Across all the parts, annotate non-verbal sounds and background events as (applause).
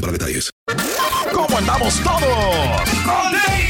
para detalles. ¿Cómo andamos todos?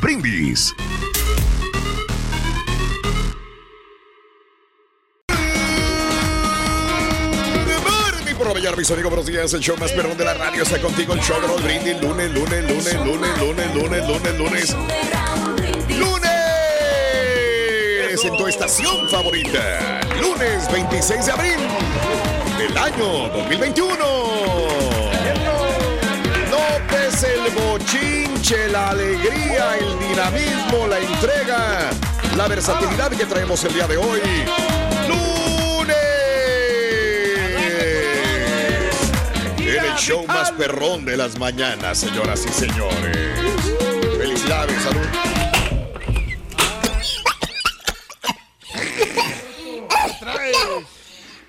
Brindis. Por Bellar, mis amigos, buenos días. El show más perrón de la radio está contigo. El show de Raúl Brindis. Lunes, lunes, lunes, lunes, lunes, lunes, lunes, lunes. ¡Lunes! En tu estación favorita. Lunes 26 de abril del año 2021. Notes el la alegría, el dinamismo, la entrega, la versatilidad que traemos el día de hoy. ¡Lunes! En el show más perrón de las mañanas, señoras y señores. Felicidades, salud.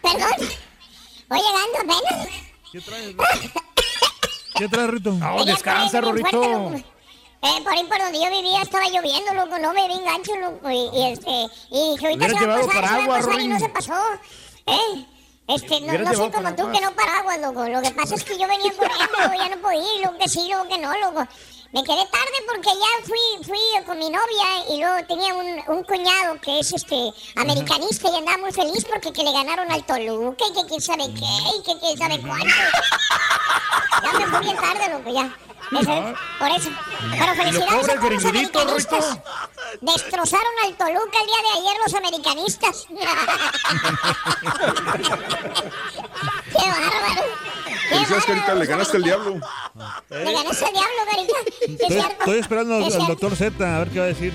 Perdón. Voy llegando apenas. ¿Qué traes? ¿Qué traes, Rito? Muy fuerte, loco. Eh, por ahí por donde yo vivía estaba lloviendo, loco, no me vi engancho, loco, y, y este, y dije, ahorita se va a pasar, se va a pasar y no se pasó, eh, este, no, no soy como tú que no paraguas, loco, lo que pasa es que yo venía corriendo, ya no podía ir, lo que sí, lo que no, loco. Me quedé tarde porque ya fui, fui con mi novia y luego tenía un, un cuñado que es este americanista y andaba muy feliz porque que le ganaron al Toluca y que quién sabe qué y que quién sabe cuánto. Ya me fui bien tarde, loco, ya. Eso es, por eso. Pero felicidades a los americanistas. Destrozaron al Toluca el día de ayer los americanistas. (laughs) ¡Qué bárbaro! ¡Qué Felicidades, Carita, le ganaste al diablo. Le ganaste al diablo, Carita. Estoy, esperando al, es al cierto. doctor Z a ver qué va a decir.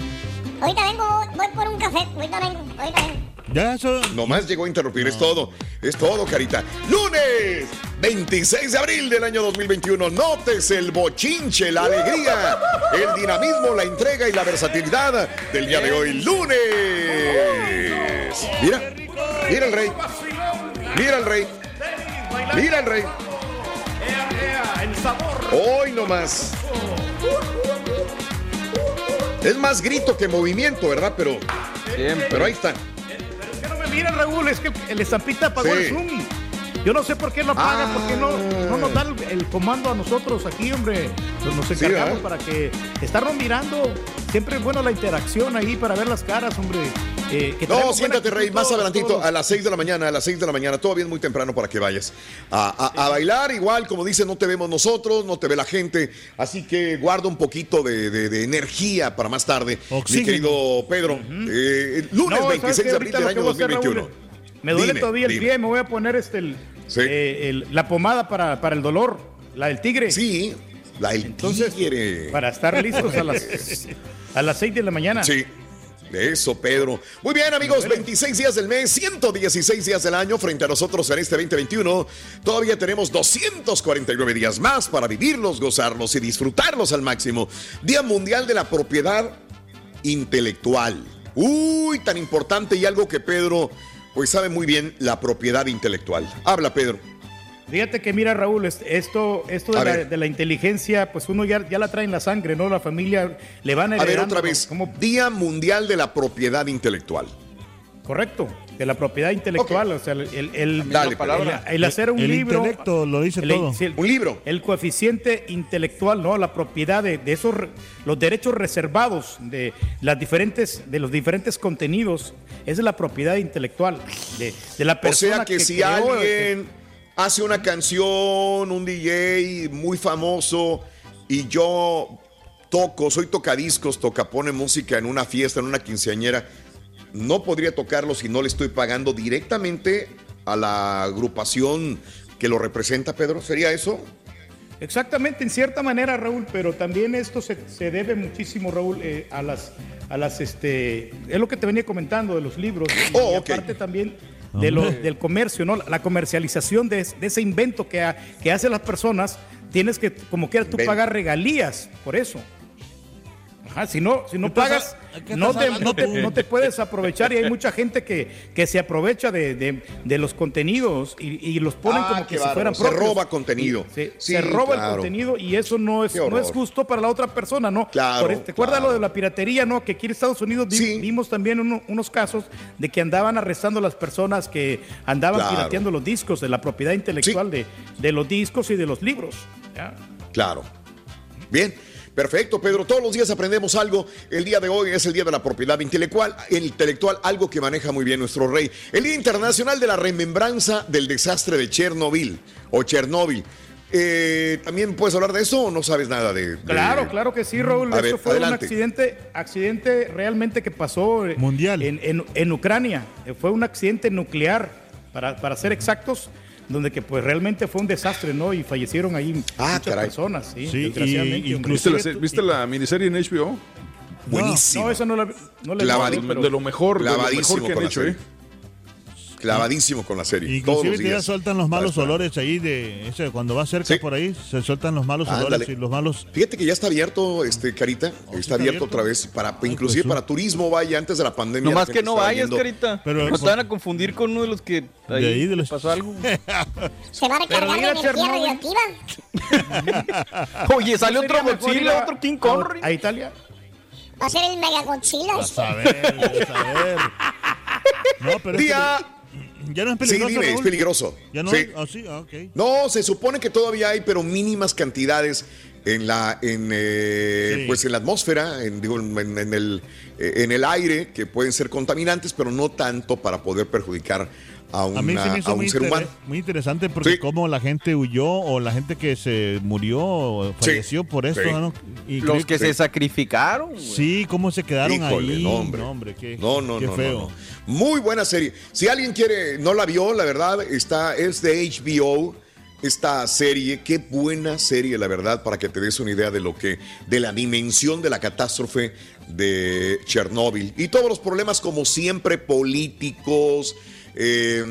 Ahorita vengo, voy, voy por un café. Ahorita vengo, ahorita vengo. Ya, eso. Nomás llegó a interrumpir, es todo. Es todo, Carita. Lunes 26 de abril del año 2021. Notes el bochinche, la alegría, el dinamismo, la entrega y la versatilidad del día de hoy. Lunes. Mira, mira el rey. Mira el rey. Mira el rey. Hoy nomás. Es más grito que movimiento, ¿verdad? Pero, pero ahí están. No me mira, Raúl, es que el estampita apagó Sí. el Zoom. Yo no sé por qué lo pagan, por qué no, no nos dan el, el comando a nosotros aquí, hombre. Nos, nos encargamos para que estarnos mirando. Siempre es bueno la interacción ahí para ver las caras, hombre. Eh, que No, siéntate, Rey, más adelantito, todos. a las 6 de la mañana, a las 6 de la mañana, todavía es muy temprano para que vayas a, a- a bailar. Igual, como dice, no te vemos nosotros, no te ve la gente, así que guarda un poquito de, de- de energía para más tarde, Oxígeno. mi querido Pedro. Eh, lunes No, ¿sabes 26 qué? de abril del año voy a hacer, 2021. Raúl, Me duele Dime, todavía el dime. pie, me voy a poner este el, Sí. eh, el- la pomada para, para el dolor, la del tigre. Sí, la del Entonces, tigre. para estar listos a las, (laughs) a las 6 de la mañana. Sí. Eso, Pedro. Muy bien, amigos, 26 días del mes, 116 días del año frente a nosotros en este 2021. Todavía tenemos 249 días más para vivirlos, gozarlos y disfrutarlos al máximo. Día Mundial de la Propiedad Intelectual. Uy, tan importante y algo que Pedro, pues sabe muy bien, la propiedad intelectual. Habla, Pedro. Fíjate que mira, Raúl, es- esto, esto A de la, ver. de la inteligencia, pues uno ya, ya la trae en la sangre, ¿no? La familia le van A ver, heredando. otra vez. como- Día Mundial de la Propiedad Intelectual. correcto, de la propiedad intelectual, o sea, el, el, el- Dale, el- el hacer un el libro. intelecto lo dice el- todo. Un libro. El coeficiente intelectual, ¿no? La propiedad de, de esos, los derechos reservados de las diferentes, de los diferentes contenidos, es la propiedad intelectual de, de la O persona sea que, si creó, alguien hace una canción, un DJ muy famoso y yo toco, soy tocadiscos, toca, pone música en una fiesta, en una quinceañera, no podría tocarlo si no le estoy pagando directamente a la agrupación que lo representa, Pedro. ¿Sería eso? Exactamente, en cierta manera, Raúl, pero también esto se, se debe muchísimo, Raúl, eh, a las, a las, este, es lo que te venía comentando de los libros, y, Oh, y aparte también de lo- del comercio, ¿no? La comercialización de ese invento que, ha- que hacen las personas, tienes que, como quieras, tú Ven. pagar regalías por eso. Ajá, si no, si no pagas, ¿qué no te, no, te, no te puedes aprovechar y hay mucha gente que, que se aprovecha de, de- de los contenidos y, y los ponen Ah, como que si fueran Se propios. roba contenido. Y Se, Sí, se roba claro. el contenido y eso no es, no es justo para la otra persona, ¿no? Claro, Por- ¿Te acuerdas claro. lo de la piratería, no? Que aquí en Estados Unidos vi- Sí. vimos también uno- unos casos de que andaban arrestando a las personas que andaban Claro. pirateando los discos de la propiedad intelectual de, de los discos y de los libros. ¿ya? Claro. Bien. Perfecto, Pedro. Todos los días aprendemos algo. El día de hoy es el Día de la Propiedad Intelectual, intelectual algo que maneja muy bien nuestro rey. El Día Internacional de la Remembranza del Desastre de Chernobyl o Chernóbil. Eh, ¿También puedes hablar de eso o no sabes nada de...? de- Claro, claro que sí, Raúl. A Eso ver, fue adelante. un accidente, accidente realmente que pasó eh, Mundial. En, en- en Ucrania. Eh, Fue un accidente nuclear, para, para ser exactos, donde que pues realmente fue un desastre, ¿no? Y fallecieron ahí Ah, muchas caray. personas, sí, Sí, desgraciadamente. y-. ¿Viste la, ¿Viste la miniserie en HBO? Buenísimo. No, esa no la, no la visto, pero- De lo mejor, de lo mejor que han la hecho. ¿eh? Clavadísimo con la serie. Inclusive te ya sueltan los malos olores ahí de ese, cuando va cerca Sí. por ahí, se sueltan los malos Ándale. olores y los malos. Fíjate que ya está abierto, este Carita, está, Oh, está abierto, abierto. otra vez para, Ay, inclusive pues, para turismo, vaya antes de la pandemia. Nomás la que no vayas, yendo. carita. Pero- no te van a confundir con uno de los que ahí De ahí, de los- pasó algo. (laughs) Se va a recargar de mira, energía radioactiva. (laughs) Oye, sale otro Godzilla, a- otro King Kong. A, Italia. Va a ser el Mega Godzilla. A saber, a saber. (laughs) No, pero Día. Ya no es Sí, peligroso. dime, es peligroso. Ya no. Sí. Ah, sí, ah. No, se supone que todavía hay, pero mínimas cantidades en la, en, eh, Sí. pues en la atmósfera, en, digo, en, en el, eh, en el aire, que pueden ser contaminantes, pero no tanto para poder perjudicar a, una, A mí se me a hizo un muy, ser humano. muy interesante porque Sí. como la gente huyó o la gente que se murió o falleció por esto. Sí. ¿no? Y Los que se sacrificaron. Sí, cómo se quedaron Híjole, ahí. no, hombre. No, hombre, qué, No, no, qué feo. no. Muy buena serie. Si alguien quiere, no la vio, la verdad, está, es de HBO. Esta serie, qué buena serie, la verdad, para que te des una idea de lo que, de la dimensión de la catástrofe de Chernóbil y todos los problemas, como siempre, políticos, eh,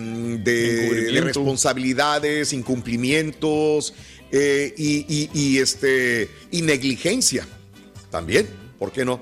de, responsabilidades, incumplimientos eh, y, y- y, este, y negligencia también, ¿por qué no?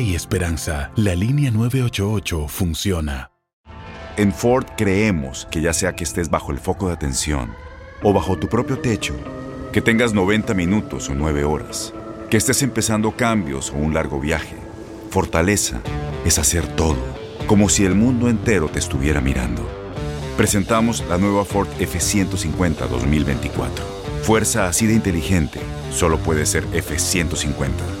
esperanza. La línea 988 funciona. En Ford creemos que ya sea que estés bajo el foco de atención o bajo tu propio techo, que tengas 90 minutos o 9 horas, que estés empezando cambios o un largo viaje, fortaleza es hacer todo, como si el mundo entero te estuviera mirando. Presentamos la nueva Ford F150 2024. Fuerza así de inteligente solo puede ser F150.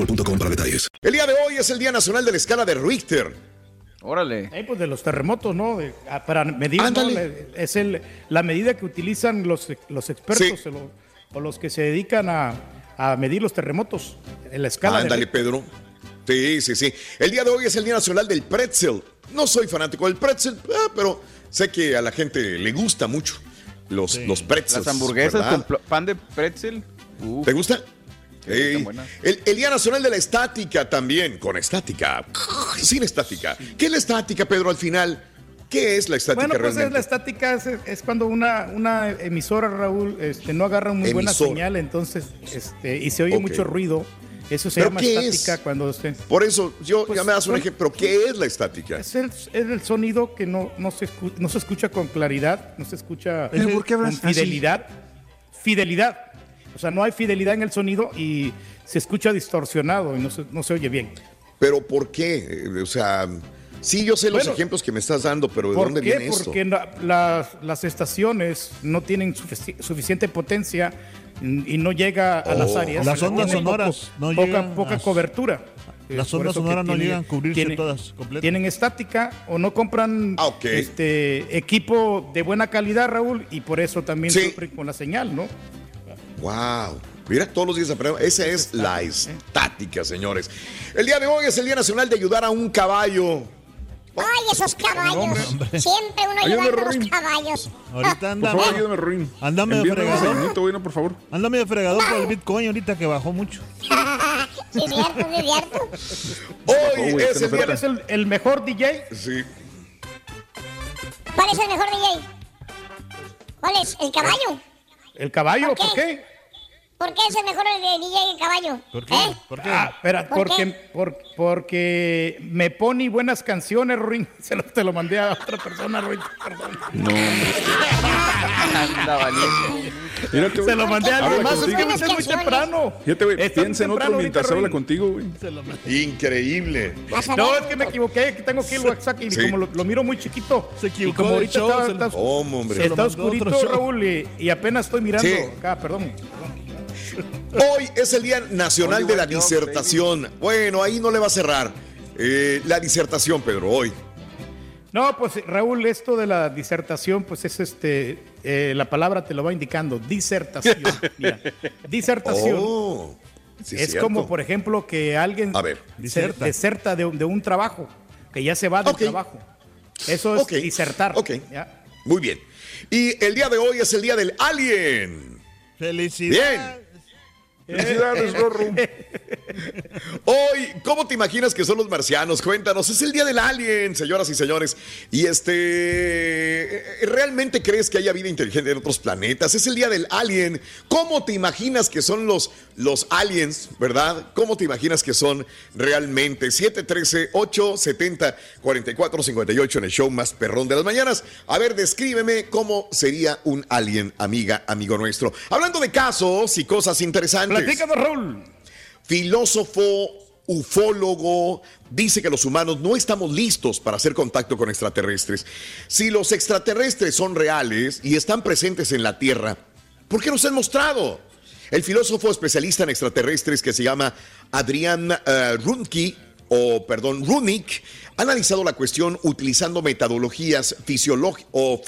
boostmobile.com para detalles. El día de hoy es el Día Nacional de la Escala de Richter. Órale. Eh, pues de los terremotos, ¿no? De- ah, para medir, ¿no? Es el, la medida que utilizan los, los expertos o, lo- o los que se dedican a, a medir los terremotos en la escala. Ándale. Pedro. Sí, sí, sí. El día de hoy es el Día Nacional del Pretzel. No soy fanático del pretzel, ah, pero sé que a la gente le gusta mucho los, los pretzels. Las hamburguesas ¿verdad? con pan de pretzel. Uf. ¿Te gusta? Sí. El, el Día Nacional de la Estática también, con estática, sin estática. ¿Qué es la estática, Pedro, al final? ¿Qué es la estática Bueno, pues es la estática es, es cuando una, una emisora, Raúl, este, no agarra muy buena señal, entonces, este, y se oye mucho ruido. Eso se ¿Pero llama qué estática es? cuando usted. Por eso, yo Pues, ya me das un ejemplo. ¿Pero qué es la estática? Es el, es el sonido que no, no, se escu- no se escucha con claridad, no se escucha ¿Pero por qué con así? fidelidad. O sea, no hay fidelidad en el sonido y se escucha distorsionado y no se, no se oye bien. ¿Pero por qué? O sea, sí, yo sé los Bueno, ejemplos que me estás dando, pero ¿de ¿Por dónde qué? viene esto? Porque la- las, las estaciones no tienen sufici- suficiente potencia y no llega a las Oh. áreas. Las ondas Tienen sonoras no llegan poca a- cobertura. Las ondas sonoras no tienen- llegan a cubrirse tienen- todas completas. Tienen estática o no compran Ah, este equipo de buena calidad, Raúl, y por eso también Sí. sufren con la señal, ¿no? Wow. Mira, todos los días aprendo. Esa es la estática, señores. El día de hoy es el Día Nacional de ayudar a un caballo. Ay, esos caballos. hombre. Siempre uno ayudando a los caballos. Ahorita (laughs) Por anda, favor, ayúdame, Ruin. Ándame de fregador. segundito, güey, no, por favor. ándame de fregador por el Bitcoin ahorita que bajó mucho. (laughs) Sí, cierto, sí, cierto. Hoy es el día. ¿Cuál es el, el mejor DJ? Sí. ¿Cuál es el mejor DJ? ¿Cuál es? ¿El caballo? ¿El caballo? ¿Por qué? ¿Por qué? ¿Por qué es el mejor el de DJ el caballo? ¿Por qué? ¿Eh? ¿Por qué? Ah, espera, ¿Por porque, qué? por- porque me pone buenas canciones, Ruin. (laughs) Se lo, te lo mandé a otra persona, Ruin. Perdón. Anda valiente. Se lo mandé a alguien más. Es que es muy temprano. Fíjate, güey, piensa en otro mientras habla contigo, güey. Increíble. No, es que me equivoqué, que tengo aquí el WhatsApp y Sí. como lo, lo miro muy chiquito. Se equivocó y como ahorita show, está, se lo- está- lo está oscurito. Raúl, y, y apenas estoy mirando Sí. acá, perdón. Hoy es el Día Nacional de la Disertación. Bueno, ahí no le va a cerrar. Eh, la disertación, Pedro, hoy. No, pues Raúl, esto de la disertación, pues es este, eh, la palabra te lo va indicando, disertación. (laughs) Mira, disertación. Oh, sí, es cierto. como, por ejemplo, que alguien A ver. se- Diserta. deserta de, un- de un trabajo, que ya se va del trabajo. Eso es disertar. Ok. ¿ya? Muy bien. Y el día de hoy es el Día del Alien. Felicidades. Bien. Felicidades, Rorro. (laughs) Hoy, ¿cómo te imaginas que son los marcianos? Cuéntanos, es el día del alien, señoras y señores. Y este, ¿realmente crees que haya vida inteligente en otros planetas? Es el día del alien. ¿Cómo te imaginas que son los, los aliens, verdad? ¿Cómo te imaginas que son realmente? 713-870-4458 en el show más perrón de las mañanas. A ver, descríbeme cómo sería un alien, amiga, amigo nuestro. Hablando de casos y cosas interesantes. Platícanos, Raúl. Filósofo, ufólogo, dice que los humanos no estamos listos para hacer contacto con extraterrestres. Si los extraterrestres son reales y están presentes en la Tierra, ¿por qué no se han mostrado? El filósofo especialista en extraterrestres que se llama Adrián eh, Runke, o perdón, Runik, ha analizado la cuestión utilizando metodologías o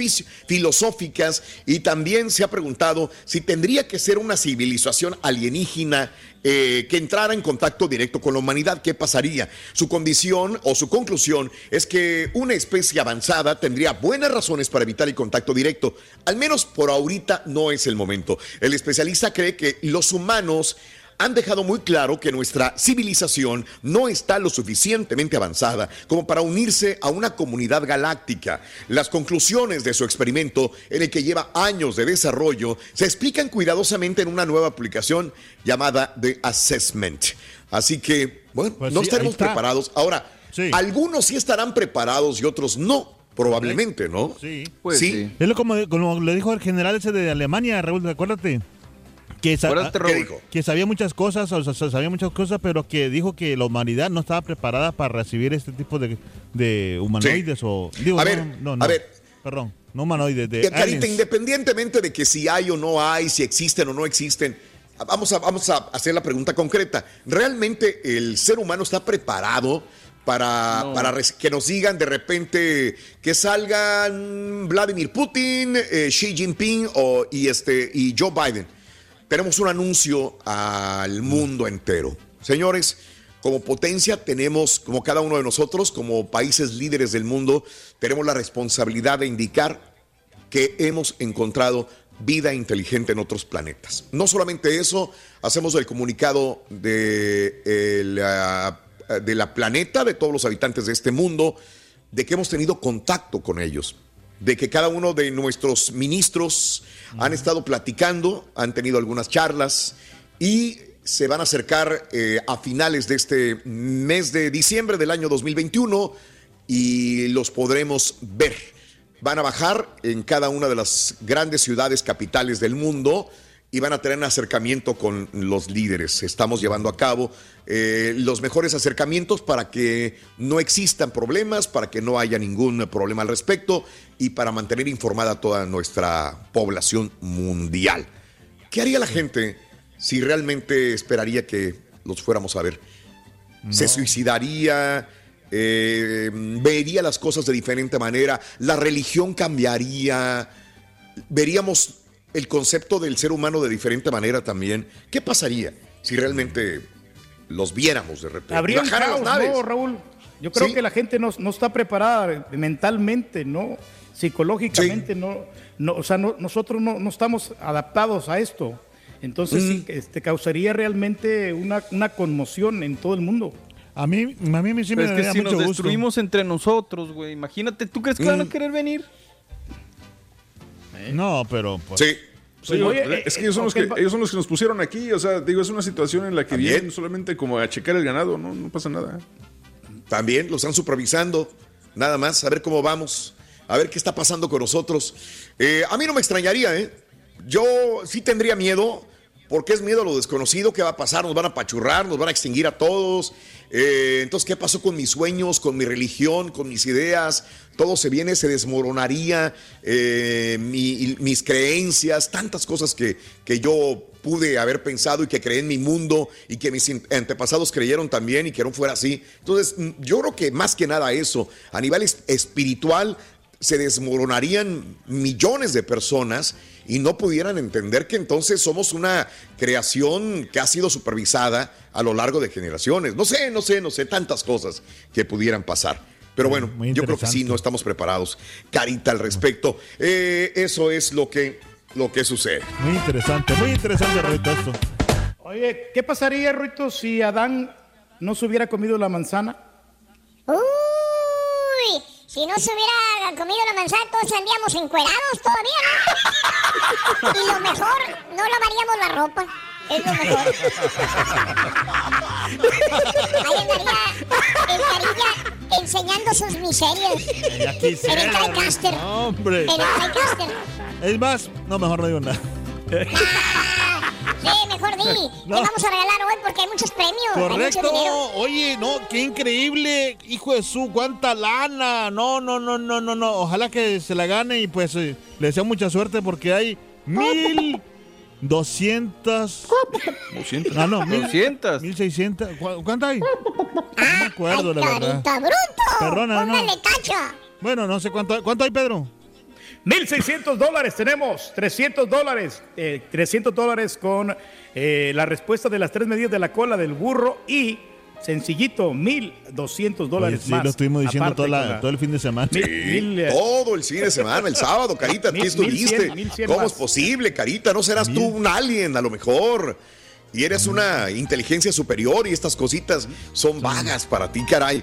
filosóficas y también se ha preguntado si tendría que ser una civilización alienígena eh, que entrara en contacto directo con la humanidad, ¿qué pasaría? Su condición o su conclusión es que una especie avanzada tendría buenas razones para evitar el contacto directo. Al menos por ahorita no es el momento. El especialista cree que los humanos han dejado muy claro que nuestra civilización no está lo suficientemente avanzada como para unirse a una comunidad galáctica. Las conclusiones de su experimento, en el que lleva años de desarrollo, se explican cuidadosamente en una nueva aplicación llamada The Assessment. Así que, bueno, Pues no sí, estaremos preparados. Ahora, algunos sí estarán preparados y otros no, probablemente, ¿no? Sí. Pues sí. Es lo como, como le dijo el general ese de Alemania, Raúl, acuérdate. Que, sa- Acuérdate, Raúl. ¿Qué dijo? que sabía muchas cosas, o sea, sabía muchas cosas, pero que dijo que la humanidad no estaba preparada para recibir este tipo de, de humanoides o... Digo, A no, ver, no, no, a ver. Perdón, no humanoides, de Carita, independientemente de que si hay o no hay, si existen o no existen, vamos a, vamos a hacer la pregunta concreta. ¿Realmente el ser humano está preparado para, No. para que nos digan de repente que salgan Vladimir Putin, eh, Xi Jinping o, y, este, y Joe Biden? Tenemos un anuncio al mundo entero. Señores, como potencia tenemos, como cada uno de nosotros, como países líderes del mundo, tenemos la responsabilidad de indicar que hemos encontrado vida inteligente en otros planetas. No solamente eso, hacemos el comunicado de, el, ah, de la planeta, de todos los habitantes de este mundo, de que hemos tenido contacto con ellos, de que cada uno de nuestros ministros han estado platicando, han tenido algunas charlas y se van a acercar eh, a finales de este mes de diciembre del año 2021 y los podremos ver. Van a bajar en cada una de las grandes ciudades capitales del mundo y van a tener un acercamiento con los líderes. Estamos llevando a cabo eh, los mejores acercamientos para que no existan problemas, para que no haya ningún problema al respecto y para mantener informada toda nuestra población mundial. ¿Qué haría la gente si realmente esperaría que los fuéramos a ver? ¿Se suicidaría? Eh, ¿Vería las cosas de diferente manera? ¿La religión cambiaría? ¿Veríamos el concepto del ser humano de diferente manera también? ¿Qué pasaría si realmente los viéramos de repente? Habría caos, naves. ¿no, Raúl? Yo creo Sí. que la gente no, no está preparada mentalmente, ¿no? Psicológicamente, no, no, o sea, no- nosotros no, no estamos adaptados a esto. Entonces, sí, este, causaría realmente una, una conmoción en todo el mundo. A mí, a mí sí me Pero es que daría si mucho nos gusto. destruimos entre nosotros, güey, imagínate, ¿tú crees que van a querer venir? No, pero... Pues, Sí. Sí, Oye, es que eh, ellos son, los que va- ellos son los que nos pusieron aquí. O sea, digo, es una situación en la que También. vienen solamente como a checar el ganado, no, no pasa nada. También lo están supervisando. Nada más, a ver cómo vamos. A ver qué está pasando con nosotros. Eh, a mí no me extrañaría, ¿eh? Yo sí tendría miedo, porque es miedo a lo desconocido. ¿Qué va a pasar? Nos van a pachurrar, nos van a extinguir a todos. Eh, entonces, ¿qué pasó con mis sueños, con mi religión, con mis ideas? Todo se viene, se desmoronaría. eh, mi- mis creencias, tantas cosas que, que yo pude haber pensado y que creé en mi mundo y que mis antepasados creyeron también y que no fuera así. Entonces, mm, yo creo que más que nada eso, a nivel es- espiritual, se desmoronarían millones de personas y no pudieran entender que entonces somos una creación que ha sido supervisada a lo largo de generaciones. No sé, no sé, no sé, tantas cosas que pudieran pasar. Pero bueno, Muy yo creo que sí, no estamos preparados. Carita al respecto. Eh, eso es lo que, lo que sucede. Muy interesante, muy interesante, Rito, esto. Oye, ¿qué pasaría, Ruito, si Adán no se hubiera comido la manzana? Uy, si no se hubiera comido la manzana, todos andaríamos encuerados todavía, ¿no? y lo mejor, no lavaríamos la ropa. Es lo mejor. Ahí andaría el carilla enseñando sus miserias. Ya quisiera, En el TriCaster. no, hombre. En el TriCaster. Es más, no, mejor no digo nada. Sí, mejor di. (laughs) No. ¿Qué vamos a regalar hoy? Porque hay muchos premios. Hay mucho Correcto. dinero. Oye, no, qué increíble. Hijo de su, cuánta lana. No, no, no, no, no, no. Ojalá que se la gane y pues eh, le deseo mucha suerte porque hay (laughs) mil doscientas. Ah, no, mil, 200. Mil seiscientas. ¿Cu- ¿Cuánto hay? No me acuerdo, la verdad. ¡Carita bruto! Perdona, no. Tacha. Bueno, no sé cuánto, cuánto hay, Pedro. 1.600 dólares tenemos, 300 dólares, eh, 300 dólares con eh, la respuesta de las tres medidas de la cola del burro y sencillito, 1.200 dólares sí, más. lo estuvimos diciendo aparte toda la- con la- todo el fin de semana. Sí, Mil, eh, todo el fin de semana, el sábado, Carita, (laughs) Mil- estuviste. 1100, 1100 ¿Cómo más. es posible, Carita? ¿No serás tú un alien a lo mejor? Y eres una inteligencia superior y estas cositas son vagas para ti, caray.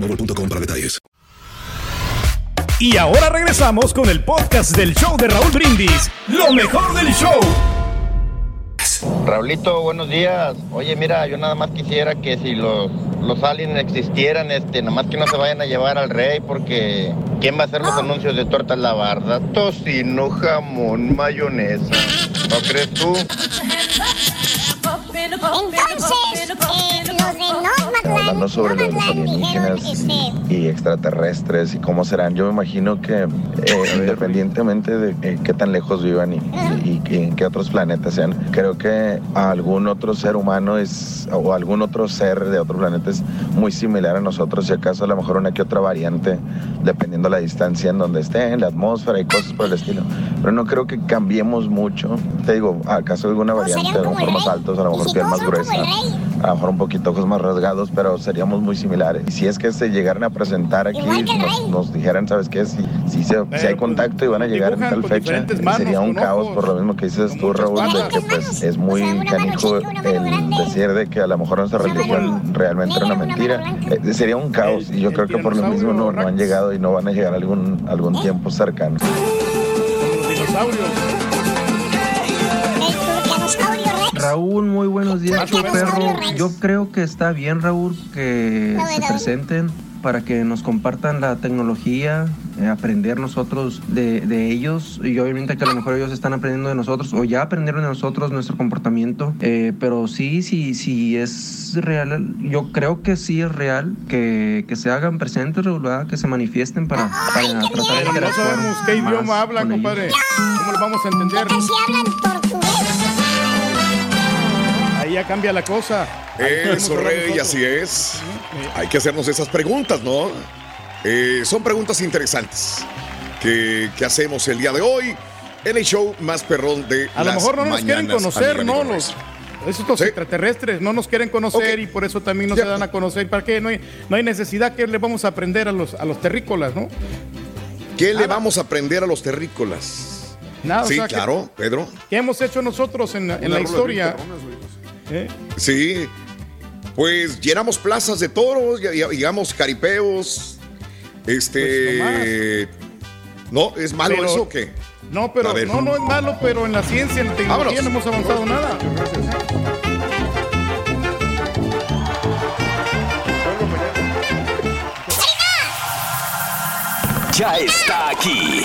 boostmobile.com para detalles. Y ahora regresamos con el podcast del show de Raúl Brindis. Lo mejor del show. Raulito, buenos días. Oye, mira, yo nada más quisiera que si los, los aliens existieran, este, nada más que no se vayan a llevar al rey, porque ¿quién va a hacer los anuncios de tortas la barda? Tocino, jamón, mayonesa. ¿No crees tú? Entonces, eh, Hablando sobre los alienígenas y extraterrestres y cómo serán, yo me imagino que eh, independientemente de eh, qué tan lejos vivan y, y- y en qué otros planetas sean, creo que algún otro ser humano es o algún otro ser de otro planeta es muy similar a nosotros, si acaso a lo mejor una que otra variante, dependiendo la distancia en donde estén, la atmósfera y cosas por el estilo. Pero no creo que cambiemos mucho. Te digo, acaso alguna variante, a lo mejor más altos, a lo mejor piel más gruesa, a lo mejor un poquito ojos más rasgados, pero seríamos muy similares. Y si es que se llegaran a presentar aquí, nos, nos dijeran, ¿sabes qué? Si, si, se- si hay contacto y van a llegar en tal fecha, manos, sería un caos por lo mismo que dices tú, Raúl, de que pues es muy canijo el decir de que a lo mejor nuestra religión realmente era una mentira. Eh, sería un caos y yo creo que por lo mismo no, no han llegado y no van a llegar algún, algún tiempo cercano. Raúl, muy buenos días, perro. Yo creo que está bien, Raúl, que No, se presenten para que nos compartan la tecnología, eh, aprender nosotros de, de ellos y obviamente que a lo mejor ellos están aprendiendo de nosotros o ya aprendieron de nosotros nuestro comportamiento, Eh, pero sí, sí, sí es real, yo creo que sí es real que, que se hagan presentes, ¿verdad? que se manifiesten para, para tratar de Pero no interactuar sabemos qué idioma hablan, compadre. ¿Cómo lo vamos a entender? Si hablan portugués. Ahí ya cambia la cosa. Ahí Eso, Rey, así es. Hay que hacernos esas preguntas, ¿no? Eh, son preguntas interesantes que, que hacemos el día de hoy en el show más perrón de A lo mejor no nos quieren conocer, ¿no? Los, estos extraterrestres no nos quieren conocer y por eso también no se dan a conocer. ¿Para qué? No hay, no hay necesidad que le vamos a aprender a los, a los terrícolas, ¿no? ¿Qué le vamos a aprender a los terrícolas? Nada, o sí, que- claro, Pedro. ¿Qué hemos hecho nosotros en, la- en la historia? ¿Eh? Sí. Pues llenamos plazas de toros, digamos caripeos. Este. ¿No? ¿Es malo Pero- eso o qué? No, pero no, no es malo, pero en la ciencia, en la tecnología Vámonos. no hemos avanzado nada. Ya está aquí.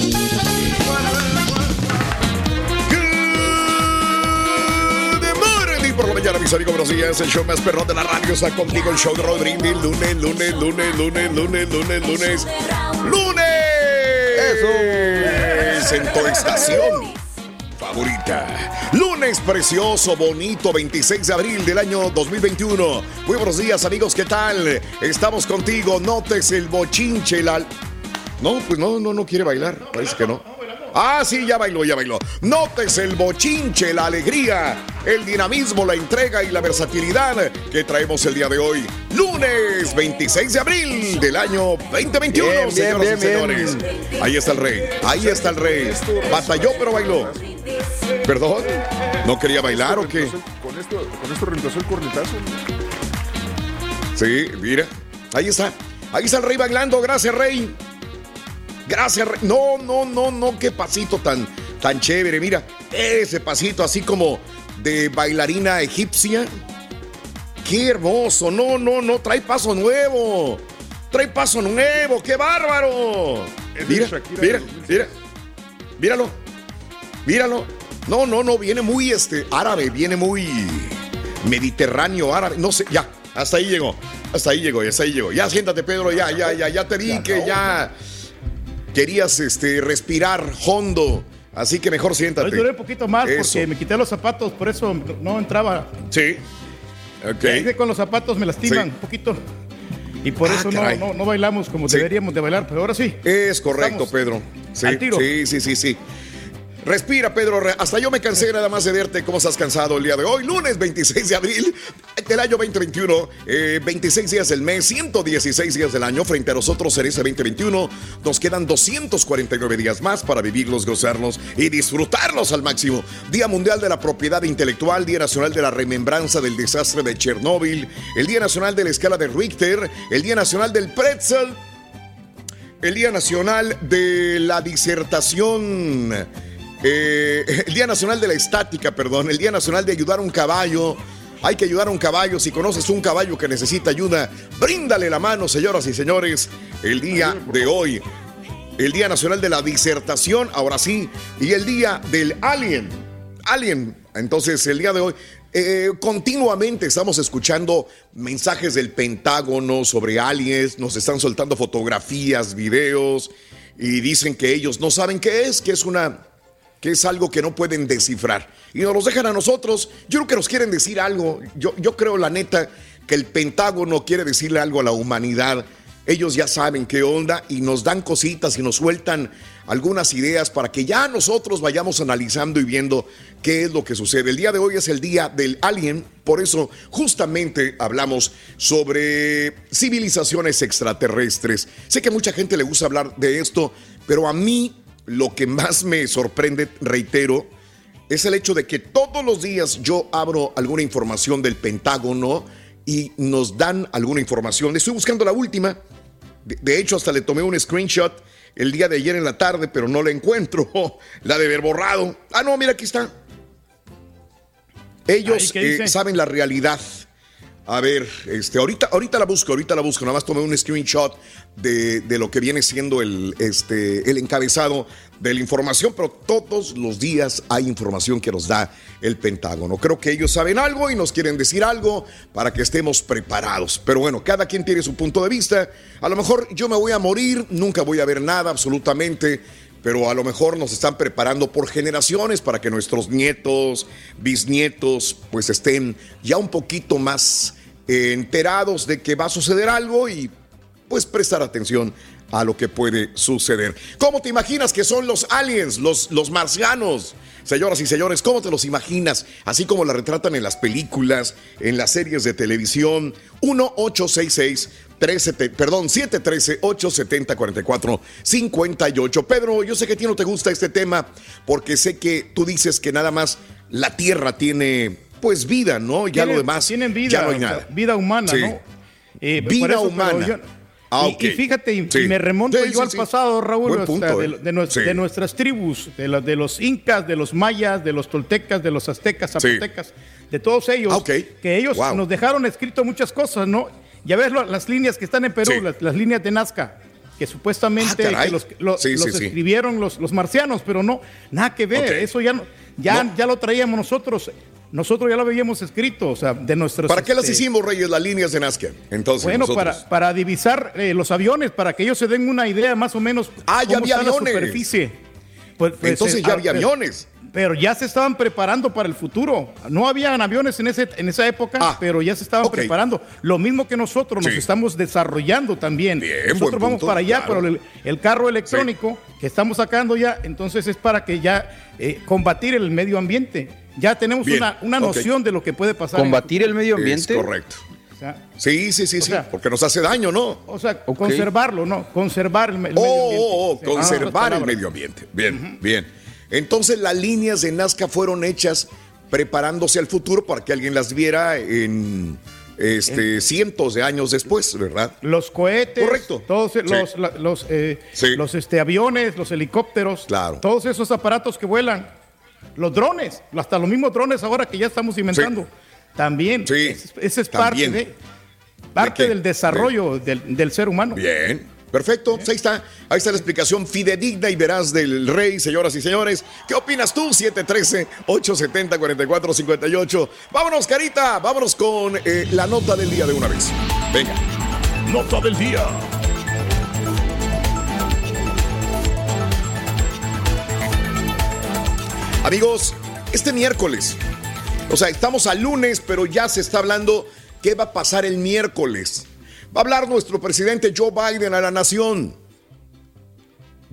6 por la mañana, mis amigos, buenos días. El show más perro de la radio está contigo. El show de Roll Lunes, lunes, lunes, lunes, lunes, lunes, lunes. ¡Lunes! Eso. En tu estación favorita. Lunes precioso, bonito, 26 de abril del año 2021. Muy buenos días, amigos. ¿Qué tal? Estamos contigo. Notes el bochinche, la... No, pues no, no, no quiere bailar. Parece que no. Ah, sí, ya bailó, ya bailó. Notes el bochinche, la alegría, el dinamismo, la entrega y la versatilidad que traemos el día de hoy. Lunes 26 de abril del año 2021, Bien, bien, señoras bien, y señores. Ahí está el rey, ahí está el rey. Batalló, pero bailó. ¿Perdón? ¿No quería bailar o qué? Con esto, con esto reemplazó el cornetazo. Sí, mira. Ahí está. Ahí está el rey bailando. Gracias, rey. Gracias, rey. No, no, no, no. Qué pasito tan, tan chévere. Mira, ese pasito así como de bailarina egipcia. Qué hermoso. No, no, no. Trae paso nuevo. Trae paso nuevo. Qué bárbaro. Mira, mira, del 2006. mira. Míralo. Míralo. No, no, no. Viene muy este árabe. Viene muy mediterráneo árabe. No sé, ya. Hasta ahí llegó. Hasta ahí llegó, hasta ahí llegó. Ya siéntate, Pedro, ya, ya, ya, ya te vi que ya querías este, respirar hondo. Así que mejor siéntate. Hoy duré un poquito más Eso. porque me quité los zapatos, por eso no entraba. Sí. Ok. Con los zapatos me lastiman Sí. un poquito. Y por Ah, eso no, no, no bailamos como Sí. deberíamos de bailar, pero ahora sí. Es correcto, Pedro. Sí, sí, sí, sí, sí. Respira, Pedro. Hasta yo me cansé nada más de verte cómo estás cansado el día de hoy. Lunes 26 de abril del año 2021. eh, 26 días del mes, 116 días del año. Frente a nosotros en ese 2021 nos quedan 249 días más para vivirlos, gozarlos y disfrutarlos al máximo. Día Mundial de la Propiedad Intelectual, Día Nacional de la Remembranza del Desastre de Chernóbil, el Día Nacional de la Escala de Richter, el Día Nacional del Pretzel, el Día Nacional de la Disertación, eh, (laughs) el Día Nacional de la Estática, perdón, el Día Nacional de ayudar a un caballo. Hay que ayudar a un caballo. Si conoces un caballo que necesita ayuda, bríndale la mano, señoras y señores, el día de hoy. El Día Nacional de la Disertación, ahora sí, y el Día del Alien. Alien. Entonces, el día de hoy, eh, continuamente estamos escuchando mensajes del Pentágono sobre aliens, nos están soltando fotografías, videos, y dicen que ellos no saben qué es, que es una que es algo que no pueden descifrar. Y nos los dejan a nosotros. Yo creo que nos quieren decir algo. Yo, yo creo, la neta, que el Pentágono quiere decirle algo a la humanidad. Ellos ya saben qué onda y nos dan cositas y nos sueltan algunas ideas para que ya nosotros vayamos analizando y viendo qué es lo que sucede. El día de hoy es el día del alien, por eso justamente hablamos sobre civilizaciones extraterrestres. Sé que mucha gente le gusta hablar de esto, pero a mí lo que más me sorprende, reitero, es el hecho de que todos los días yo abro alguna información del Pentágono y nos dan alguna información. Estoy buscando la última. De, hecho, hasta le tomé un screenshot el día de ayer en la tarde, pero no la encuentro. (laughs) La de haber borrado. Ah, no, mira, aquí está. Ellos eh, saben la realidad. A ver, este, ahorita, ahorita la busco, ahorita la busco. Nada más tomé un screenshot de, de lo que viene siendo el, este, el encabezado de la información, pero todos los días hay información que nos da el Pentágono. Creo que ellos saben algo y nos quieren decir algo para que estemos preparados. Pero bueno, cada quien tiene su punto de vista. A lo mejor yo me voy a morir, nunca voy a ver nada absolutamente pero a lo mejor nos están preparando por generaciones para que nuestros nietos, bisnietos, pues estén ya un poquito más enterados de que va a suceder algo y pues prestar atención a lo que puede suceder. ¿Cómo te imaginas que son los aliens, los, los marcianos? Señoras y señores, ¿cómo te los imaginas? Así como la retratan en las películas, en las series de televisión. 1866 13, perdón, 713-870-4458. Pedro, yo sé que a ti no te gusta este tema porque sé que tú dices que nada más la Tierra tiene pues vida, ¿no? Ya lo demás, tienen vida, ya no hay nada. vida humana, Sí. ¿no? Eh, Vida eso, humana. yo- Ah, y- ok. y, fíjate, Sí. me remonto Sí, yo al pasado, Raúl, punto, de, eh. de Sí. de nuestras tribus, de, la- de los incas, de los mayas, de los toltecas, de los aztecas, zapotecas, de todos ellos, Ah, que ellos Wow. nos dejaron escrito muchas cosas, ¿no? Ya ves lo- las líneas que están en Perú, las, las líneas de Nazca, que supuestamente Ah, que los, lo- Sí, los sí, sí. escribieron los, los marcianos, pero no, nada que ver, eso ya, no, ya, No. ya lo traíamos nosotros. Nosotros ya lo habíamos escrito, o sea, de nuestros... ¿Para qué las este, hicimos, Reyes, las líneas de Nazca? Entonces, bueno, nosotros. para, para divisar eh, los aviones, para que ellos se den una idea más o menos Ah, ya había está la aviones. superficie. Pues, pues, Entonces eh, ya ah, había eh, aviones. Pero ya se estaban preparando para el futuro. No habían aviones en, ese, en esa época, pero ya se estaban Ah, preparando. Lo mismo que nosotros, nos Sí. estamos desarrollando también. nosotros vamos punto, para allá, claro. pero el, el carro electrónico que estamos sacando ya, entonces es para que ya eh, combatir el medio ambiente. Ya tenemos Bien, una, una noción de lo que puede pasar. en Combatir el medio Es ambiente. correcto. O sea, Sí, sí, sí, sí, porque nos hace daño, ¿no? o sea, Ok. conservarlo, ¿no? Conservar el, Oh, medio ambiente. oh, oh. Ah, conservar el medio ambiente. Bien, bien. Entonces las líneas de Nazca fueron hechas preparándose al futuro para que alguien las viera en este, cientos de años después, ¿verdad? Los cohetes, Correcto. todos Sí. los, la- los, eh, Sí. los este, aviones, los helicópteros, Claro. todos esos aparatos que vuelan, los drones, hasta los mismos drones ahora que ya estamos inventando, también. Sí, Ese, ese es también. parte, de, parte del desarrollo del, del ser humano. Bien. Perfecto, pues ahí está, ahí está la explicación fidedigna y veraz del rey, señoras y señores. ¿Qué opinas tú? 713-870-4458. Vámonos, Carita, vámonos con eh, la nota del día de una vez. Venga. Nota del día. Amigos, este miércoles, o sea, estamos al lunes, pero ya se está hablando qué va a pasar el miércoles. Va a hablar nuestro presidente Joe Biden a la nación.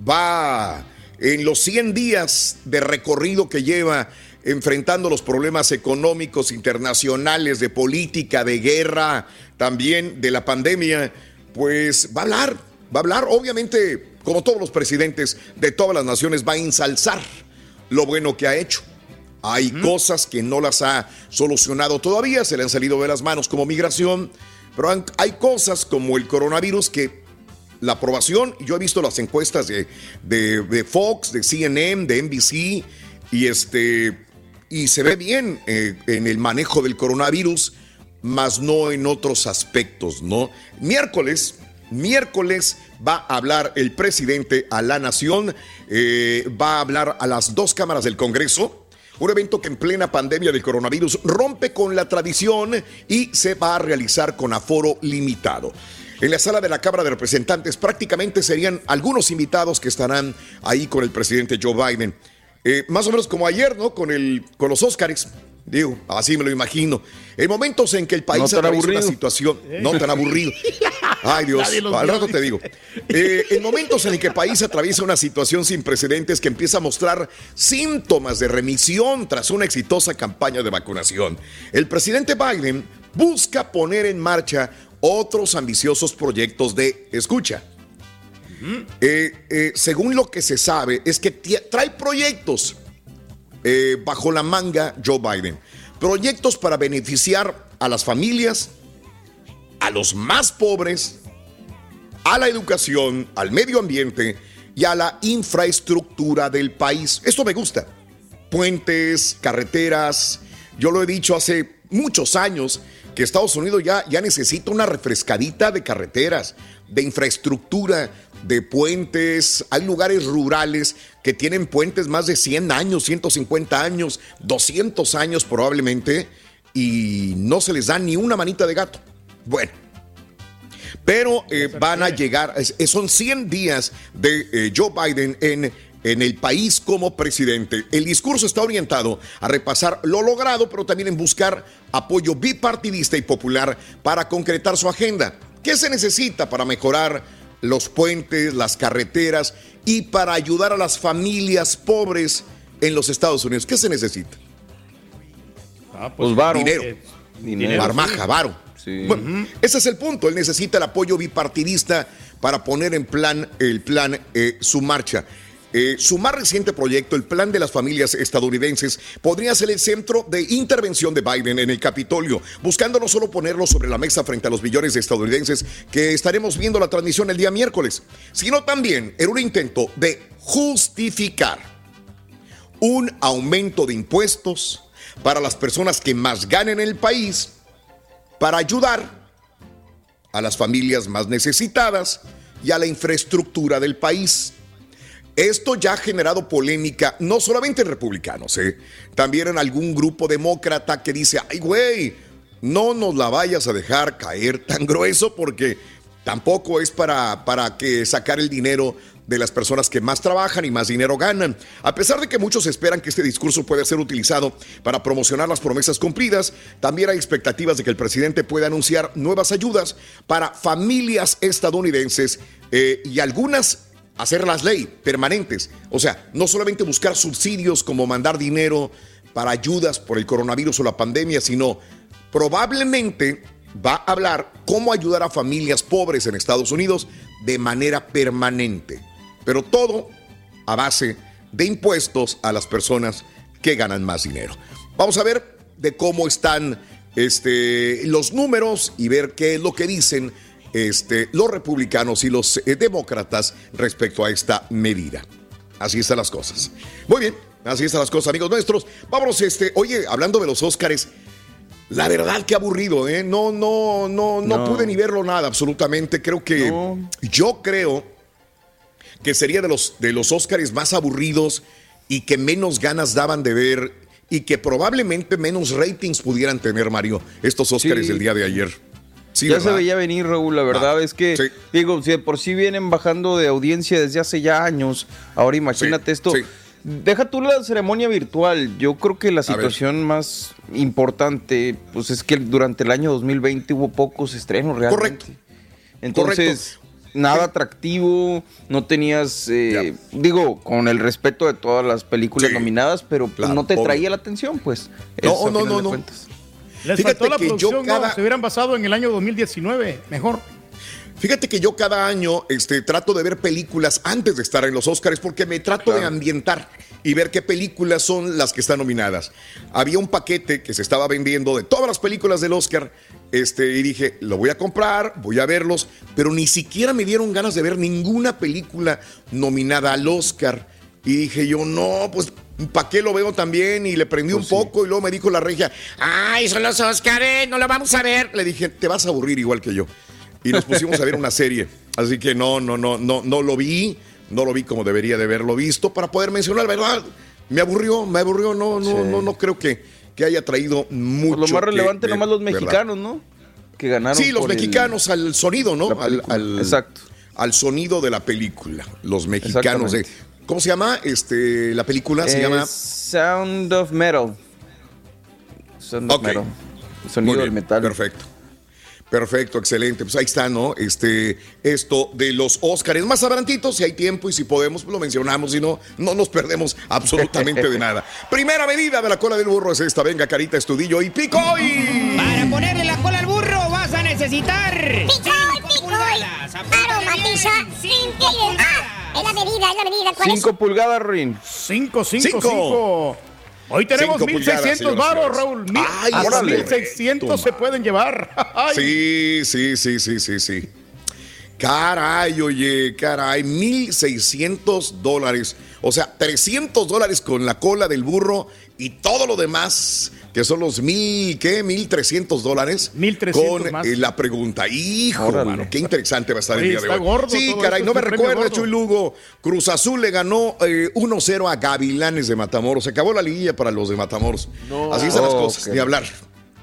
Va en los 100 días de recorrido que lleva enfrentando los problemas económicos internacionales, de política, de guerra, también de la pandemia, pues va a hablar, va a hablar, obviamente, como todos los presidentes de todas las naciones, va a ensalzar lo bueno que ha hecho. Hay cosas que no las ha solucionado todavía, se le han salido de las manos como migración, pero hay cosas como el coronavirus que la aprobación, yo he visto las encuestas de, de- Fox, de CNN, de NBC, y este y se ve bien eh, en el manejo del coronavirus, más no en otros aspectos, ¿no? Miércoles, miércoles va a hablar el presidente a la nación, eh, va a hablar a las dos cámaras del Congreso. Un evento que en plena pandemia del coronavirus rompe con la tradición y se va a realizar con aforo limitado. En la sala de la Cámara de Representantes prácticamente serían algunos invitados que estarán ahí con el presidente Joe Biden. Eh, más o menos como ayer, ¿no? Con, el, con los Óscares. Digo, así me lo imagino. En momentos en que el país No atraviesa una situación no tan aburrido. Ay Dios, al rato te digo. Eh, en momentos en el que el país atraviesa una situación sin precedentes que empieza a mostrar síntomas de remisión tras una exitosa campaña de vacunación, el presidente Biden busca poner en marcha otros ambiciosos proyectos de escucha. Eh, eh, según lo que se sabe, es que trae proyectos eh, bajo la manga Joe Biden. Proyectos para beneficiar a las familias, a los más pobres, a la educación, al medio ambiente y a la infraestructura del país. Esto me gusta. Puentes, carreteras. Yo lo he dicho hace muchos años que Estados Unidos ya, ya necesita una refrescadita de carreteras, de infraestructura, de puentes. Hay lugares rurales que tienen puentes más de 100 años, 150 años, 200 años probablemente, y no se les da ni una manita de gato. Bueno, pero eh, van a llegar, son 100 días de eh, Joe Biden en, en el país como presidente. El discurso está orientado a repasar lo logrado, pero también en buscar apoyo bipartidista y popular para concretar su agenda. ¿Qué se necesita para mejorar los puentes, las carreteras y para ayudar a las familias pobres en los Estados Unidos? ¿Qué se necesita? Pues varo. Dinero. Eh, dinero, Barmaja, sí. varo. Sí. Bueno, ese es el punto. Él necesita el apoyo bipartidista para poner en plan el plan eh, su marcha. Eh, su más reciente proyecto, el plan de las familias estadounidenses, podría ser el centro de intervención de Biden en el Capitolio, buscando no solo ponerlo sobre la mesa frente a los millones de estadounidenses que estaremos viendo la transmisión el día miércoles, sino también en un intento de justificar un aumento de impuestos para las personas que más ganen en el país para ayudar a las familias más necesitadas y a la infraestructura del país. Esto ya ha generado polémica, no solamente en republicanos, ¿eh? también en algún grupo demócrata que dice, ay güey, no nos la vayas a dejar caer tan grueso porque tampoco es para, para que sacar el dinero de las personas que más trabajan y más dinero ganan. A pesar de que muchos esperan que este discurso pueda ser utilizado para promocionar las promesas cumplidas, también hay expectativas de que el presidente pueda anunciar nuevas ayudas para familias estadounidenses eh, y algunas hacerlas ley, permanentes. O sea, no solamente buscar subsidios como mandar dinero para ayudas por el coronavirus o la pandemia, sino probablemente va a hablar cómo ayudar a familias pobres en Estados Unidos de manera permanente. Pero todo a base de impuestos a las personas que ganan más dinero. Vamos a ver de cómo están este, los números y ver qué es lo que dicen este, los republicanos y los eh, demócratas respecto a esta medida. Así están las cosas. Muy bien, así están las cosas, amigos nuestros. Vámonos, este, oye, hablando de los Óscares, la verdad que aburrido, ¿eh? No, no, no, no, No. pude ni verlo nada, absolutamente. Creo que yo creo que sería de los, de los Óscares más aburridos y que menos ganas daban de ver y que probablemente menos ratings pudieran tener, Mario, estos Óscares Sí. del día de ayer. Sí, ya ¿verdad? se veía venir, Raúl, la verdad es que, digo, si de por sí vienen bajando de audiencia desde hace ya años, ahora imagínate esto. Deja tú la ceremonia virtual. Yo creo que la situación más importante, pues es que durante el año 2020 hubo pocos estrenos realmente. Entonces, nada atractivo, no tenías, eh, digo, con el respeto de todas las películas nominadas, pero pues, Claro, no te obvio. traía la atención, pues. No, Eso, no, no. cuentas. Les Fíjate faltó la que yo producción, ¿no? cada- Se hubieran basado en el año 2019, mejor. Fíjate que yo cada año este, trato de ver películas antes de estar en los Oscars porque me trato de ambientar y ver qué películas son las que están nominadas. Había un paquete que se estaba vendiendo de todas las películas del Oscar este, y dije, lo voy a comprar, voy a verlos, pero ni siquiera me dieron ganas de ver ninguna película nominada al Oscar. Y dije yo, no, pues, ¿para qué lo veo también? Y le prendí un poco y luego me dijo la regia, ay, son los Oscars, no lo vamos a ver. Le dije, te vas a aburrir igual que yo y nos pusimos a ver una serie. Así que no, no, no, no, no lo vi, no lo vi como debería de haberlo visto para poder mencionar, ¿verdad? Me aburrió, me aburrió, no, no, no, no creo que, que haya traído mucho. Por lo más relevante, ver, nomás los ¿verdad? mexicanos, ¿no? Que ganaron. Sí, los el- mexicanos al sonido, ¿no? al- Exacto. Al sonido de la película. Los mexicanos de. ¿Cómo se llama? Este, la película se Eh, llama. Sound of Metal. Sound of. Metal. Sonido del metal. Perfecto. Perfecto, excelente. Pues ahí está, ¿no? Este, esto de los Óscares. Más adelantitos, si hay tiempo y si podemos, pues lo mencionamos. Si no, no nos perdemos (laughs) absolutamente de nada. Primera medida de la cola del burro es esta. Venga, carita, estudillo y pico y... Para ponerle la cola al burro vas a necesitar. Aromatiza sin Ah, es la medida, es la medida. ¿Cuál es? 5 pulgadas, Rin. 5, 5, Cinco. 5. Hoy tenemos Cinco pulgadas, 1600 señoras y varos. Raúl. Mil- Ay, hasta órale. 1600 se pueden llevar. (laughs) Ay. Sí, sí, sí, sí, sí, sí. Caray, oye, caray, 1.600 dólares. O sea, 300 dólares con la cola del burro y todo lo demás, que son los mil, ¿qué? 1.300 dólares. 1,300 Con más. eh, la pregunta. Hijo, Órale. mano, qué interesante va a estar Oye, el día de está hoy. gordo sí, todo caray, no me es un premio recuerda. Chuy Lugo. Cruz Azul le ganó eh, 1-0 a Gavilanes de Matamoros. Se acabó la liguilla para los de Matamoros. No. Así están las cosas, ni hablar.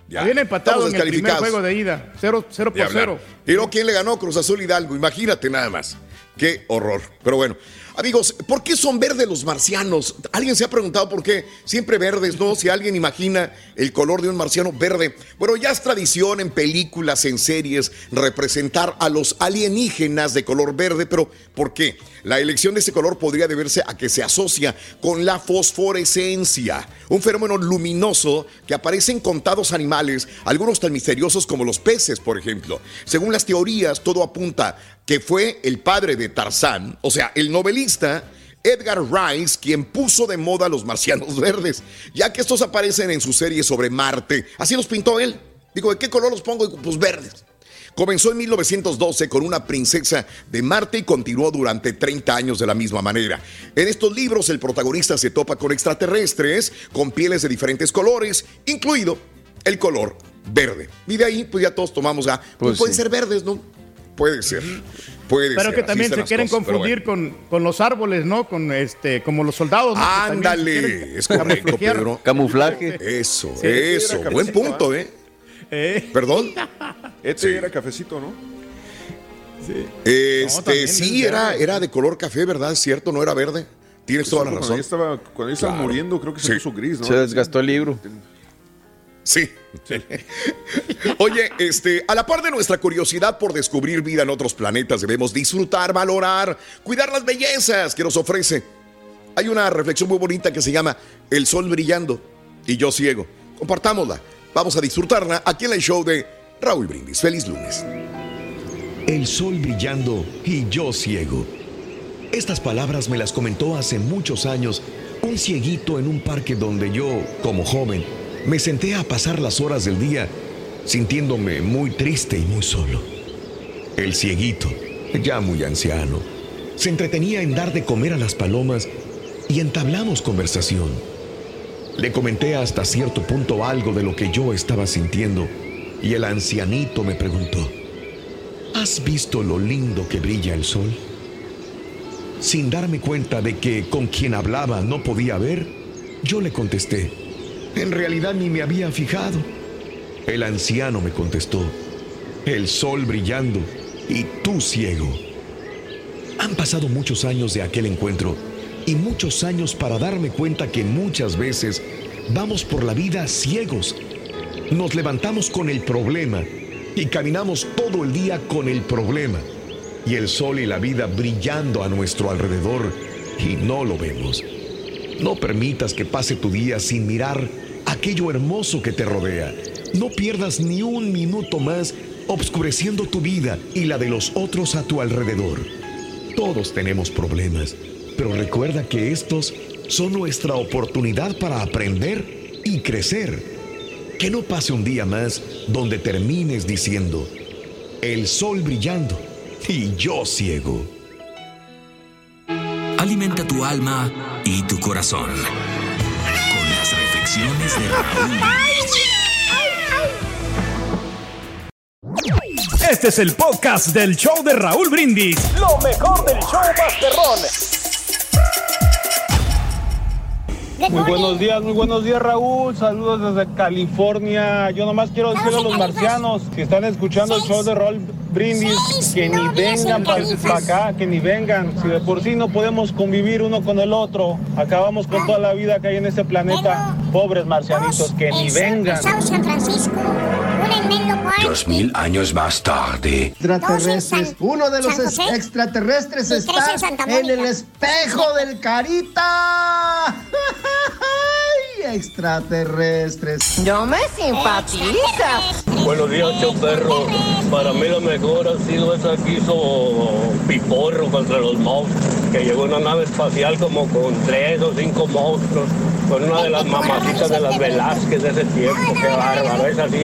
Ya. Viene empatado en el primer juego de ida. 0 cero Ni por hablar. 0. Y luego, ¿quién le ganó? Cruz Azul Hidalgo. Imagínate nada más. Qué horror. Pero bueno, amigos, ¿por qué son verdes los marcianos? ¿Alguien se ha preguntado por qué? Siempre verdes, ¿no? Si alguien imagina el color de un marciano verde. Bueno, ya es tradición en películas, en series, representar a los alienígenas de color verde. Pero ¿por qué? La elección de ese color podría deberse a que se asocia con la fosforescencia, un fenómeno luminoso que aparece en contados animales, algunos tan misteriosos como los peces, por ejemplo. Según las teorías, todo apunta que fue el padre de Tarzán, o sea, el novelista Edgar Rice, quien puso de moda los marcianos (laughs) verdes, ya que estos aparecen en su serie sobre Marte. Así los pintó él. Digo, ¿de qué color los pongo? Pues verdes. Comenzó en 1912 con una princesa de Marte y continuó durante 30 años de la misma manera. En estos libros el protagonista se topa con extraterrestres con pieles de diferentes colores, incluido el color verde. Y de ahí pues ya todos tomamos a, pues, Pues pueden sí. ser verdes, ¿no? Puede ser. Puede Pero ser. que así también se quieren cosas, pero confundir con, con los árboles, ¿no? Con este, como los soldados. Que Ándale, es correcto. Pedro. Camuflaje. Eso, Sí, eso. Buen punto. ¿eh? Eh, ¿Perdón? Este era cafecito, ¿no? Este, No, también sí, era, era de color café, ¿verdad? ¿Es cierto? ¿No era verde? Tienes toda la Cuando razón. ya estaba, cuando ya estaba Claro. muriendo, creo que se Sí. puso gris, ¿no? Se desgastó el libro. Sí. (laughs) Oye, este, a la par de nuestra curiosidad por descubrir vida en otros planetas, debemos disfrutar, valorar, cuidar las bellezas que nos ofrece. Hay una reflexión muy bonita que se llama El sol brillando y yo ciego. Compartámosla. Vamos a disfrutarla aquí en el show de Raúl Brindis. Feliz lunes. El sol brillando y yo ciego. Estas palabras me las comentó hace muchos años un cieguito en un parque donde yo, como joven, me senté a pasar las horas del día sintiéndome muy triste y muy solo. El cieguito, ya muy anciano, se entretenía en dar de comer a las palomas y entablamos conversación. Le comenté hasta cierto punto algo de lo que yo estaba sintiendo y el ancianito me preguntó, ¿Has visto lo lindo que brilla el sol? Sin darme cuenta de que con quien hablaba no podía ver, yo le contesté, en realidad ni me había fijado. El anciano me contestó, el sol brillando y tú ciego. Han pasado muchos años de aquel encuentro y muchos años para darme cuenta que muchas veces vamos por la vida ciegos. Nos levantamos con el problema y caminamos todo el día con el problema. Y el sol y la vida brillando a nuestro alrededor y no lo vemos. No permitas que pase tu día sin mirar aquello hermoso que te rodea. No pierdas ni un minuto más obscureciendo tu vida y la de los otros a tu alrededor. Todos tenemos problemas, pero recuerda que estos son nuestra oportunidad para aprender y crecer. Que no pase un día más donde termines diciendo, el sol brillando y yo ciego. Alimenta tu alma y tu corazón reflexiones de Raúl. Este es el podcast del show de Raúl Brindis. Lo mejor del show Masterrón. Muy buenos días, muy buenos días Raúl, saludos desde California. Yo nomás quiero decirle a los marcianos que están escuchando el show de Raúl Brindis que ni vengan para acá, que ni vengan. Si de por sí no podemos convivir uno con el otro, acabamos con toda la vida que hay en este planeta. Pobres marcianitos, que ni vengan. San Francisco. Dos mil años más tarde. Extraterrestres. Uno de los extraterrestres está en Santa en Mónica. el espejo del Carita. ¡Ay, extraterrestres! No me simpatizas. Buenos días, show perro. Para mí lo mejor ha sido esa que hizo Piporro contra los Mavs. que llegó una nave espacial como con tres o cinco monstruos, con una de las mamacitas de las Velázquez de ese tiempo, qué bárbaro, es así.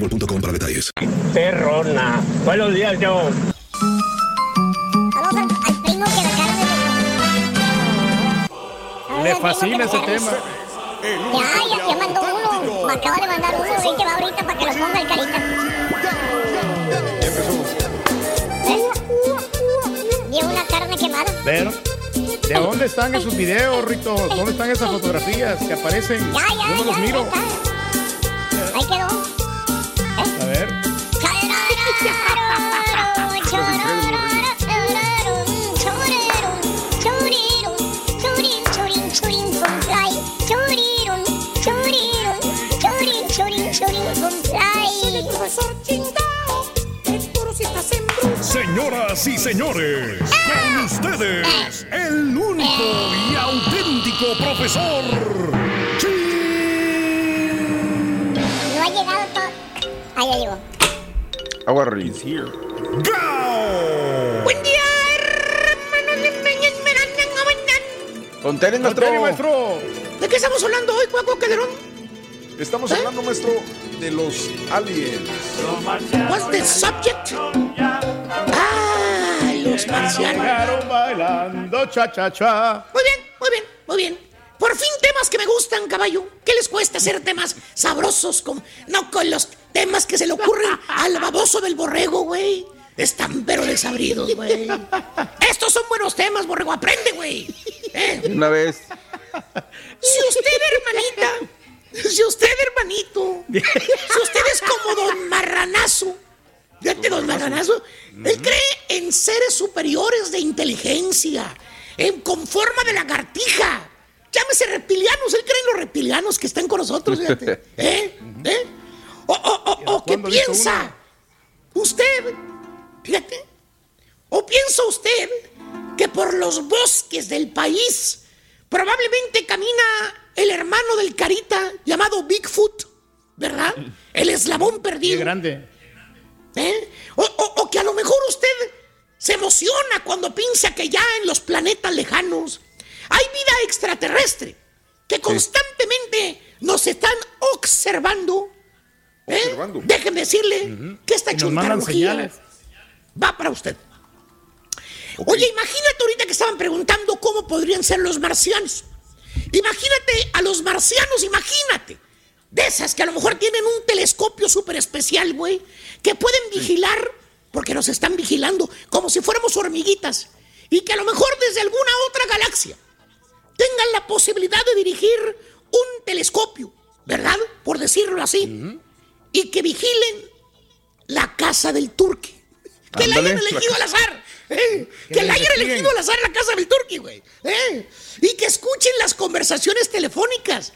boostmobile.com para detalles. Perrona. Buenos días, yo. Le fascina ese tema. Ya, ya, ya mandó uno. Me acaba de mandar uno. Ven que va ahorita para que lo ponga el carita. Lleva una carne quemada. Pero, ¿de dónde están esos videos, Rito? ¿Dónde están esas fotografías que aparecen? Ya, ya, Yo no los miro. Ahí quedó. Señoras y señores, con ustedes, el único y auténtico profesor. No ha llegado. Ahí ya llegó. Agua Riz. Buen día, Con tenis, maestro. ¿De qué estamos hablando hoy, Cuaco Calderón? Estamos hablando, maestro, de los aliens. What's the subject? Ah, los marcianos. Llegaron bailando cha cha cha. Muy bien, muy bien, muy bien. Por fin temas que me gustan, caballo. ¿Qué les cuesta hacer temas sabrosos? Como, no con los temas que se le ocurren al baboso del borrego, güey. Están pero desabridos, güey. Estos son buenos temas, borrego. Aprende, güey. ¿Eh? Una vez. Si usted, hermanita, si usted, hermanito, si usted es como don Marranazo, fíjate, don Marranazo, él cree en seres superiores de inteligencia, en, con forma de lagartija. Llámese reptilianos, él cree en los reptilianos que están con nosotros, fíjate. (laughs) ¿Eh? ¿Eh? O, o, o, o que piensa usted, fíjate, o piensa usted que por los bosques del país probablemente camina el hermano del Carita llamado Bigfoot, ¿verdad? (laughs) El eslabón perdido. Qué grande. ¿Eh? O, o- o que a lo mejor usted se emociona cuando piensa que ya en los planetas lejanos hay vida extraterrestre que constantemente nos están observando. ¿eh? Déjeme decirle que esta Y nos mandan chuntarología va para usted. Oye, imagínate ahorita que estaban preguntando cómo podrían ser los marcianos. Imagínate a los marcianos, imagínate. De esas que a lo mejor tienen un telescopio súper especial, güey, que pueden vigilar, porque nos están vigilando, como si fuéramos hormiguitas. y que a lo mejor desde alguna otra galaxia tengan la posibilidad de dirigir un telescopio, ¿verdad? Por decirlo así, y que vigilen la casa del turque. Que la hayan la elegido al azar. ¿eh? Que la hayan elegido al azar la casa del turque, güey. ¿eh? Y que escuchen las conversaciones telefónicas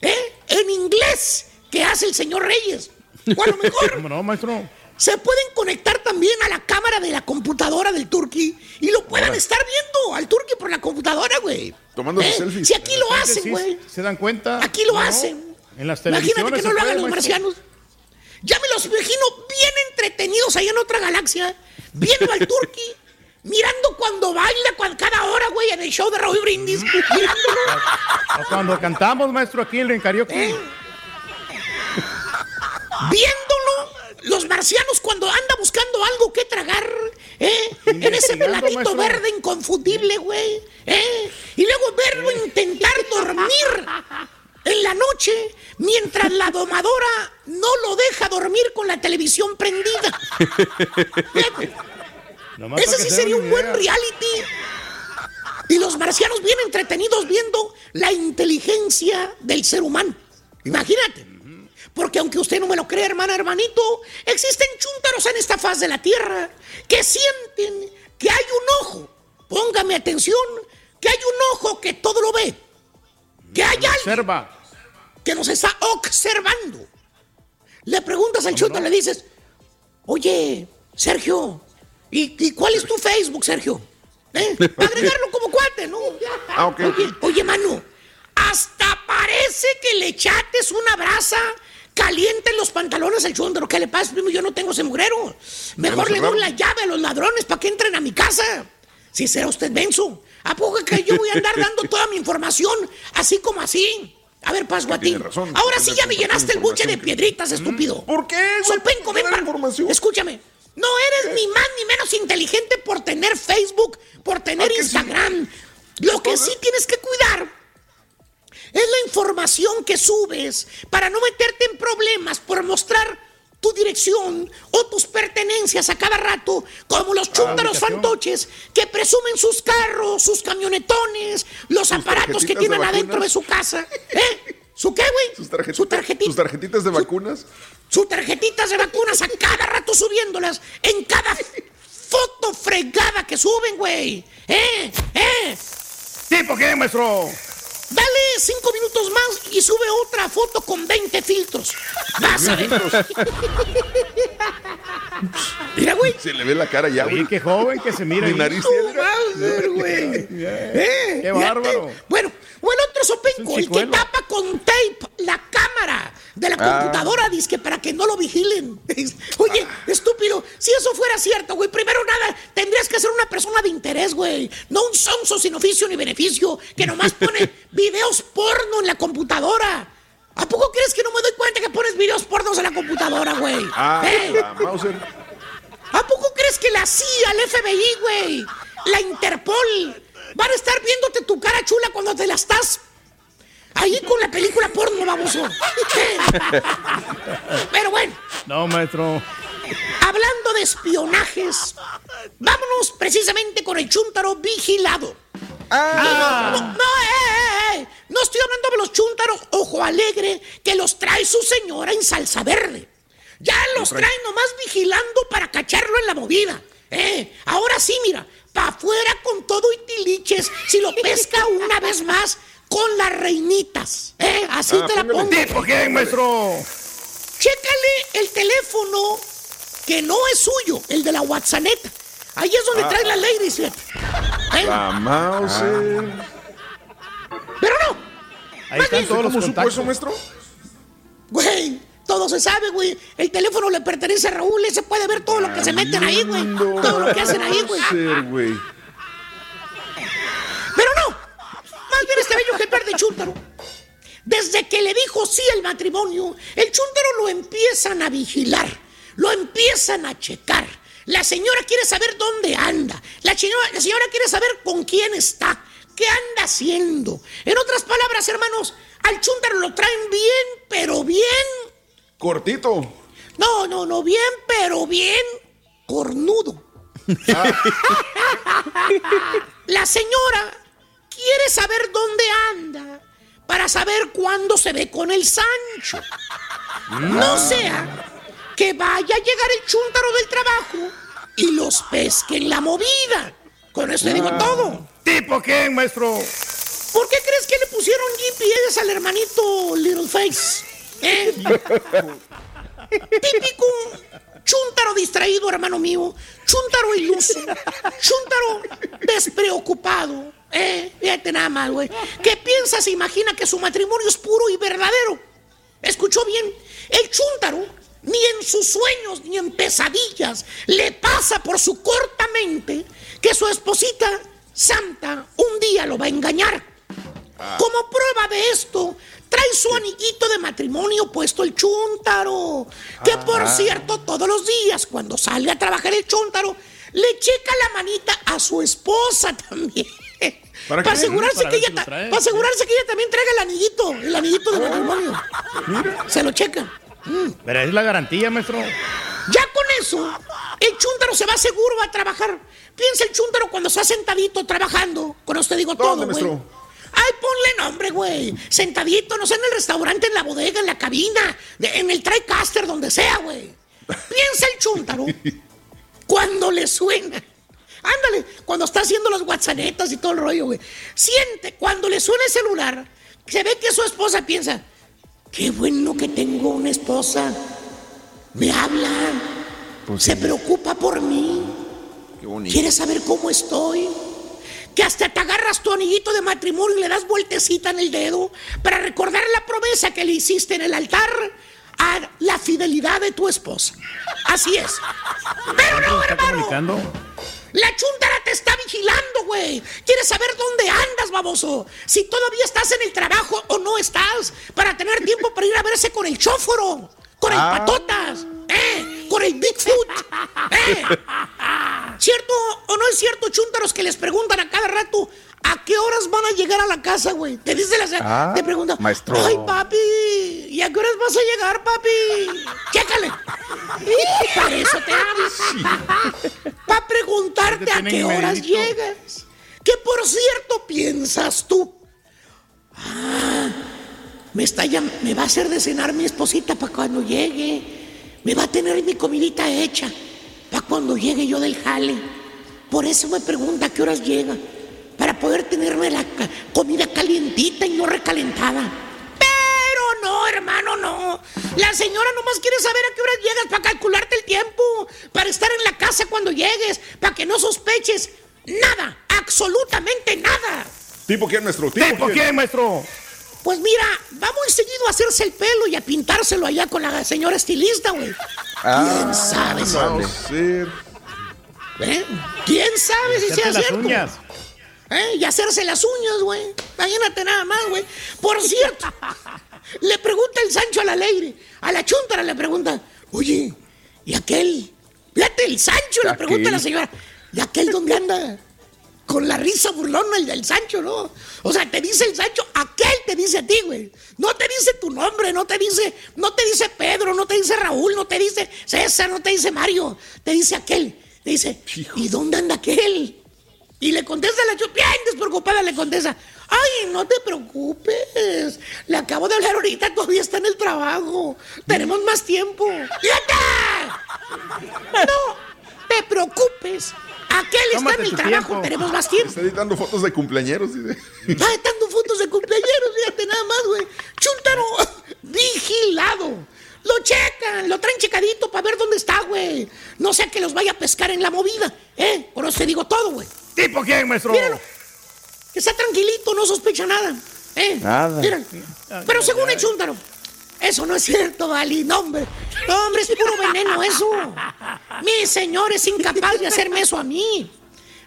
¿eh? en inglés que hace el señor Reyes. O a lo mejor ¿Cómo (laughs) no, maestro? se pueden conectar también a la cámara de la computadora del Turqui y lo puedan Ahora. estar viendo al Turqui por la computadora, güey. Tomándose ¿Eh? selfies. Si aquí lo hacen, güey. ¿Se dan cuenta? Aquí lo No. hacen. En las Imagínate televisiones que no lo hagan los marcianos. Ya me los imagino bien entretenidos allá en otra galaxia, viendo al Turqui, (laughs) mirando cuando baila cuando, cada hora, güey, en el show de Raúl Brindis, mirándolo. O cuando cantamos, maestro, aquí en el karaoke. ¿Eh? viéndolo, los marcianos cuando anda buscando algo que tragar, ¿eh? en ese peladito verde inconfundible, güey, ¿eh? y luego verlo intentar dormir en la noche mientras la domadora no lo deja dormir con la televisión prendida. Nomás Ese sí se sería un buen reality. Y los marcianos bien entretenidos viendo la inteligencia del ser humano. Imagínate. Porque aunque usted no me lo cree, hermana, hermanito, existen chúntaros en esta faz de la tierra que sienten que hay un ojo. Póngame atención, que hay un ojo que todo lo ve. Que hay alguien que nos está observando. Le preguntas al chúntaro, le dices, oye, Sergio, ¿y, y cuál es tu Facebook, Sergio? ¿Eh? (laughs) Para agregarlo como cuate, ¿no? Ah. Oye, oye, mano, hasta parece que le echates una brasa caliente en los pantalones al chúndaro. ¿Qué le pasa, primo? Yo no tengo ese mugrero. Mejor le doy la llave a los ladrones para que entren a mi casa. Si será usted menso. ¿A poco que yo voy a andar dando toda mi información así como así? A ver, tiene razón. Ahora sí ya me llenaste el buche de piedritas, estúpido. ¿Por qué, güey? Sopenco, ven para... Escúchame. No eres ni más ni menos inteligente por tener Facebook, por tener. Instagram. Lo que sí tienes que cuidar es la información que subes para no meterte en problemas por mostrar tu dirección o tus pertenencias a cada rato, como los chúntaros ubicación. fantoches que presumen sus carros, sus camionetones, los aparatos que de tienen adentro de su casa. ¿Eh? ¿Su qué, güey? Sus tarjetitas, Su tarjetita. sus tarjetitas de vacunas. Sus tarjetitas de vacunas a cada rato subiéndolas en cada foto fregada que suben, güey. ¿Eh? ¿Eh? ¿Tipo qué, maestro? Dale cinco minutos más y sube otra foto con 20 filtros. Vas a ver. Mira, güey. Se le ve la cara ya, güey. qué joven que se mira Mi nariz güey. Eh, (laughs) Qué bárbaro. Bueno, o el otro sopenco, el que tapa con tape la cámara de la Ah. computadora, dice para que no lo vigilen. (laughs) Oye, estúpido, si eso fuera cierto, güey, primero nada, tendrías que ser una persona de interés, güey. No un sonso sin oficio ni beneficio, que nomás (laughs) pone videos porno en la computadora. ¿A poco crees que no me doy cuenta que pones videos pornos en la computadora, güey? (laughs) Ah, ¿Eh? ¿A poco crees que la CIA, el FBI, güey, la Interpol, van a estar viéndote tu cara chula cuando te la estás ahí con la película porno, baboso? (laughs) Pero bueno, No, maestro. hablando de espionajes, vámonos precisamente con el chúntaro vigilado. Ah. No, no, no, eh, eh, eh, no estoy hablando de los chúntaros ojo alegre que los trae su señora en salsa verde. Ya los traen nomás vigilando para cacharlo en la movida. Eh, ahora sí, mira, pa' afuera con todo y tiliches si lo pesca una vez más con las reinitas. Eh, así Ah, te la pongo. ¿Tipo qué, maestro? Chécale el teléfono que no es suyo, el de la WhatsApp. Ahí es donde trae la ladies. fíjate. ¿Eh? La Mauser. Pero no, Ahí están todos los ¿Cómo supo contactos. eso, maestro? güey, todo se sabe, güey. El teléfono le pertenece a Raúl, ese puede ver todo lo que se meten ahí, güey. Todo lo que hacen ahí, güey. Pero no, más bien este bello jefe de Chúntaro. Desde que le dijo sí al matrimonio, el Chúntaro lo empiezan a vigilar, lo empiezan a checar. La señora quiere saber dónde anda, la señora, la señora quiere saber con quién está, qué anda haciendo. En otras palabras, hermanos, al Chúntaro lo traen bien, pero bien. Cortito. No, no, no, bien, pero bien cornudo. La señora quiere saber dónde anda para saber cuándo se ve con el Sancho. No sea que vaya a llegar el chúntaro del trabajo y los pesque en la movida. Con eso te digo Ah. todo. ¿Tipo quién, maestro? ¿Por qué crees que le pusieron GPS al hermanito Littleface? ¿Eh? Típico chúntaro distraído, hermano mío. Chúntaro iluso. Chúntaro despreocupado. ¿Eh? Fíjate nada más, güey. ¿Qué piensa, se imagina que su matrimonio es puro y verdadero? ¿Escuchó bien? El chúntaro ni en sus sueños ni en pesadillas le pasa por su corta mente que su esposita santa un día lo va a engañar. Como prueba de esto, trae su anillito de matrimonio puesto el chúntaro. Que por Ah. cierto, todos los días cuando sale a trabajar el chúntaro, le checa la manita a su esposa también. ¿Para asegurarse Para que si ella trae. para asegurarse que ella también traiga el anillito, el anillito de matrimonio. Se lo checa. Pero es la garantía, maestro. Ya con eso, el chúntaro se va seguro a trabajar. Piensa el chúntaro cuando está sentadito trabajando. Con usted digo todo, ¿Dónde, güey. Ay, ponle nombre, güey. Sentadito, no sé, en el restaurante, en la bodega, en la cabina, de- en el TriCaster, donde sea, güey. Piensa el chúntaro cuando le suena. Ándale, cuando está haciendo las guatsanetas y todo el rollo, güey. Siente, cuando le suena el celular, se ve que su esposa piensa, qué bueno que tengo una esposa. Me habla, se preocupa por mí, Qué bonito. quiere saber cómo estoy. Que hasta te agarras tu anillito de matrimonio y le das vueltecita en el dedo para recordar la promesa que le hiciste en el altar a la fidelidad de tu esposa. Así es. Pero no, ¿Está hermano. La chuntara te está vigilando, güey. Quieres saber dónde andas, baboso. Si todavía estás en el trabajo o no estás. Para tener tiempo para ir a verse con el chóforo. Con el Ah. patotas. ¿Eh? Con el Bigfoot. ¿Eh? ¿Cierto o no es cierto, chúntaros, que les preguntan a cada rato a qué horas van a llegar a la casa, güey? Te dice la Ah, te pregunta, maestro. ay, papi, ¿y a qué horas vas a llegar, papi? Chécale. Para eso te hablo. Para preguntarte a qué horas llegas. Que por cierto piensas tú. Ah, me, está llam- me va a hacer de cenar mi esposita para cuando llegue. Me va a tener mi comidita hecha para cuando llegue yo del jale. Por eso me pregunta a qué horas llega. Para poder tenerme la ca- comida calientita y no recalentada. Pero no, hermano, no. La señora nomás quiere saber a qué horas llegas para calcularte el tiempo, para estar en la casa cuando llegues, para que no sospeches nada, absolutamente nada. ¿Tipo quién, maestro? ¿Tipo, quién, maestro? Pues mira, va muy seguido a hacerse el pelo y a pintárselo allá con la señora estilista, güey. Ah, ¿Quién sabe? a ver. ¿Eh? ¿Quién sabe si sea cierto? uñas. ¿Eh? Y hacerse las uñas, güey. Imagínate nada más, güey. Por cierto, (laughs) le pregunta el Sancho a la Leire, a la chuntara le pregunta, oye, ¿y aquel? Fíjate, el Sancho le pregunta a la señora, ¿y aquel dónde anda? Con la risa burlona el del Sancho, ¿no? O sea, te dice el Sancho, aquel te dice a ti, güey. No te dice tu nombre, no te dice, no te dice Pedro, no te dice Raúl, no te dice César, no te dice Mario, te dice aquel. Te dice, ¿y dónde anda aquel? Y le contesta la chup, bien despreocupada, le contesta, ay, no te preocupes, le acabo de hablar ahorita, todavía está en el trabajo, tenemos más tiempo. ¡Fíjate! (laughs) No te preocupes, aquel está en el trabajo, tiempo. tenemos más tiempo. Está editando fotos de cumpleañeros. dice. Está editando fotos de cumpleaños, fíjate nada más, güey. Chuntaro, vigilado. Lo checan, lo traen checadito para ver dónde está, güey. No sea que los vaya a pescar en la movida, ¿eh? Por eso te digo todo, güey. ¿Tipo quién, maestro? Míralo. Que está tranquilito, no sospecha nada. ¿eh? Nada. Míralo. Pero según el chúntaro, eso no es cierto, Vali. No, hombre. No, hombre, es puro veneno eso. Mi señor es incapaz de hacerme eso a mí.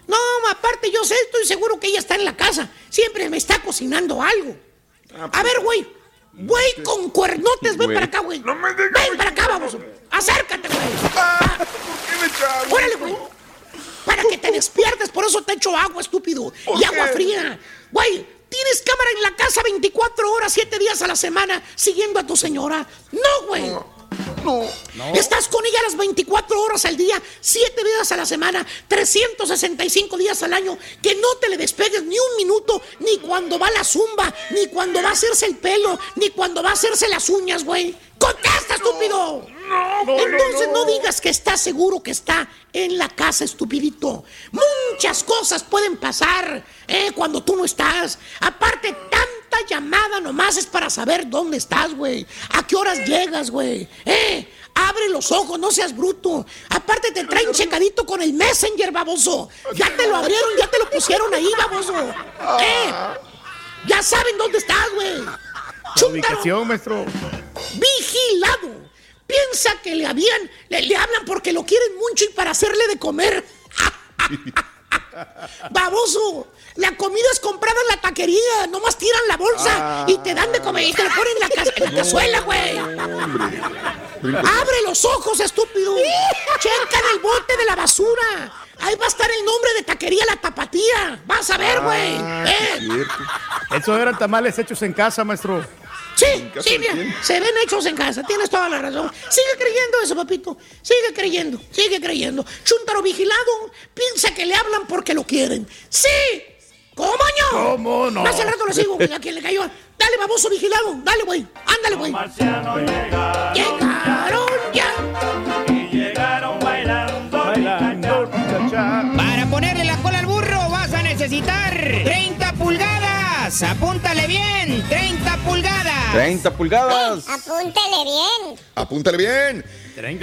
No, aparte yo sé, estoy seguro que ella está en la casa. Siempre me está cocinando algo. A ver, güey. Güey con cuernotes, ven para acá, güey. ven para acá, vamos. Acércate, güey. Órale, güey. Para que te despiertes, por eso te echo agua, estúpido. Y agua fría. Güey, tienes cámara en la casa 24 horas, 7 días a la semana, siguiendo a tu señora. No, güey. No. Estás con ella las 24 horas al día, 7 días a la semana, 365 días al año. Que no te le despegues ni un minuto, ni cuando va a la zumba, ni cuando va a hacerse el pelo, ni cuando va a hacerse las uñas, güey. ¡Contesta, estúpido! Entonces no digas que estás seguro que está en la casa, estupidito. Muchas cosas pueden pasar eh, cuando tú no estás. Aparte, tanta llamada nomás es para saber dónde estás, güey. A qué horas llegas, güey. Eh, abre los ojos, no seas bruto. Aparte, te traen checadito con el Messenger, baboso. Ya te lo abrieron, ya te lo pusieron ahí, baboso. Eh, ya saben dónde estás, güey. ubicación, maestro. Vigilado. Piensa que le habían, le, le hablan porque lo quieren mucho y para hacerle de comer. (laughs) Baboso, la comida es comprada en la taquería, nomás tiran la bolsa y te dan de comer y te la ponen en la, ca- en la cazuela, güey. Abre los ojos, estúpido. Checa en el bote de la basura. Ahí va a estar el nombre de taquería La Tapatía. Vas a ver, güey. Eh. Esos eran tamales hechos en casa, maestro. Sí, sí, mira, se ven hechos en casa, tienes toda la razón. Sigue creyendo eso, papito. Sigue creyendo, sigue creyendo. Chuntaro vigilado piensa que le hablan porque lo quieren. ¡Sí! ¿Cómo no? ¿Cómo no? Más al rato lo sigo, a quien le cayó. Dale, baboso vigilado, dale, güey. Ándale, güey. Llegaron ya. Para ponerle la cola al burro vas a necesitar 30 pulgadas. Apúntale bien, 30 pulgadas. 30 pulgadas. Apúntele bien. Apúntale bien.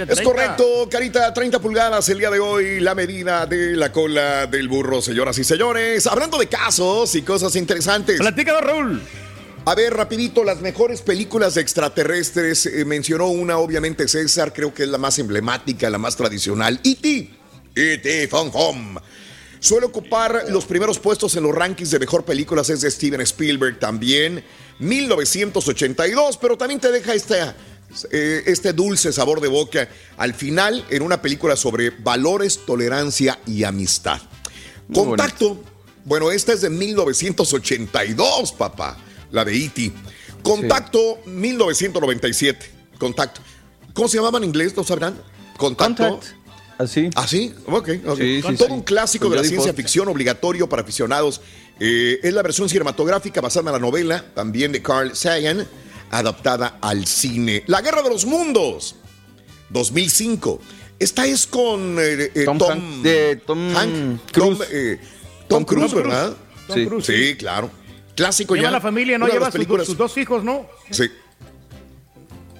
Es correcto, Carita, 30 pulgadas el día de hoy, la medida de la cola del burro, señoras y señores. Hablando de casos y cosas interesantes. Platícalo, Raúl. A ver, rapidito, las mejores películas de extraterrestres. eh, mencionó una, obviamente, César, creo que es la más emblemática, la más tradicional. E.T. E.T. Fun Home. Suele ocupar los primeros puestos en los rankings de mejor películas, es de Steven Spielberg también. 1982, pero también te deja esta, eh, este dulce sabor de boca al final en una película sobre valores, tolerancia y amistad. Contacto. Bueno, esta es de 1982, papá. La de E.T. Contacto 1997. Contacto. ¿Cómo se llamaba en inglés? ¿Lo sabrán? Contacto. Así. ¿Así? Ok. ok. Sí, sí, Todo sí. un clásico de la ciencia Foster. ficción obligatorio para aficionados. Eh, es la versión cinematográfica basada en la novela, también de Carl Sagan, adaptada al cine. La Guerra de los Mundos, 2005. Esta es con eh, eh, Tom Tom, Hanks- de Tom Hank- Cruise. Tom, eh, Tom Cruise, Tom Cruise. ¿verdad? Tom sí. Cruise, sí, sí. claro. Clásico Lleva ya. la familia, ¿no? Lleva sus, sus dos hijos, ¿no? Sí.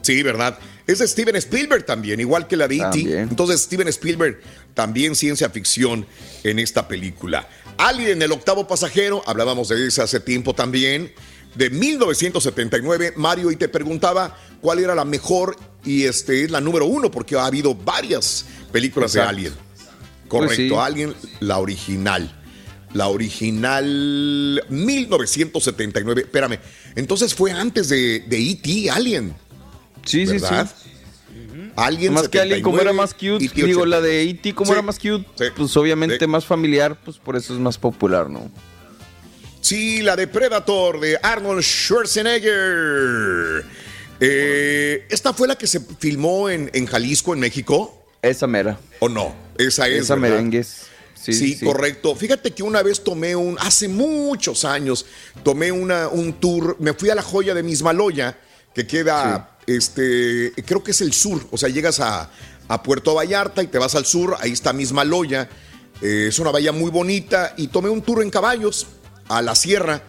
Sí, ¿verdad? Es de Steven Spielberg también, igual que la de E.T. Entonces, Steven Spielberg, también ciencia ficción en esta película. Alien, el octavo pasajero, hablábamos de esa hace tiempo también, de 1979. Mario, y te preguntaba cuál era la mejor, y este es la número uno, porque ha habido varias películas Exacto. de Alien. Correcto, Pues sí. Alien, la original. La original 1979. Espérame. Entonces fue antes de, de E.T. Alien. Sí, sí, ¿verdad? sí. Alien Más que alguien como era más cute, 79, digo, la de E.T. como Sí, era más cute, sí. pues obviamente Sí. más familiar, pues por eso es más popular, ¿no? Sí, la de Predator de Arnold Schwarzenegger. Eh, ¿Esta fue la que se filmó en, en Jalisco, en México? Esa mera. ¿O no? Esa es. Esa ¿verdad? merengues. Sí. correcto. Fíjate que una vez tomé un, hace muchos años, tomé una, un tour, me fui a la joya de Mismaloya, que queda, este, creo que es el sur, o sea, llegas a, a Puerto Vallarta y te vas al sur, ahí está Mismaloya, eh, es una bahía muy bonita, y tomé un tour en caballos a la sierra,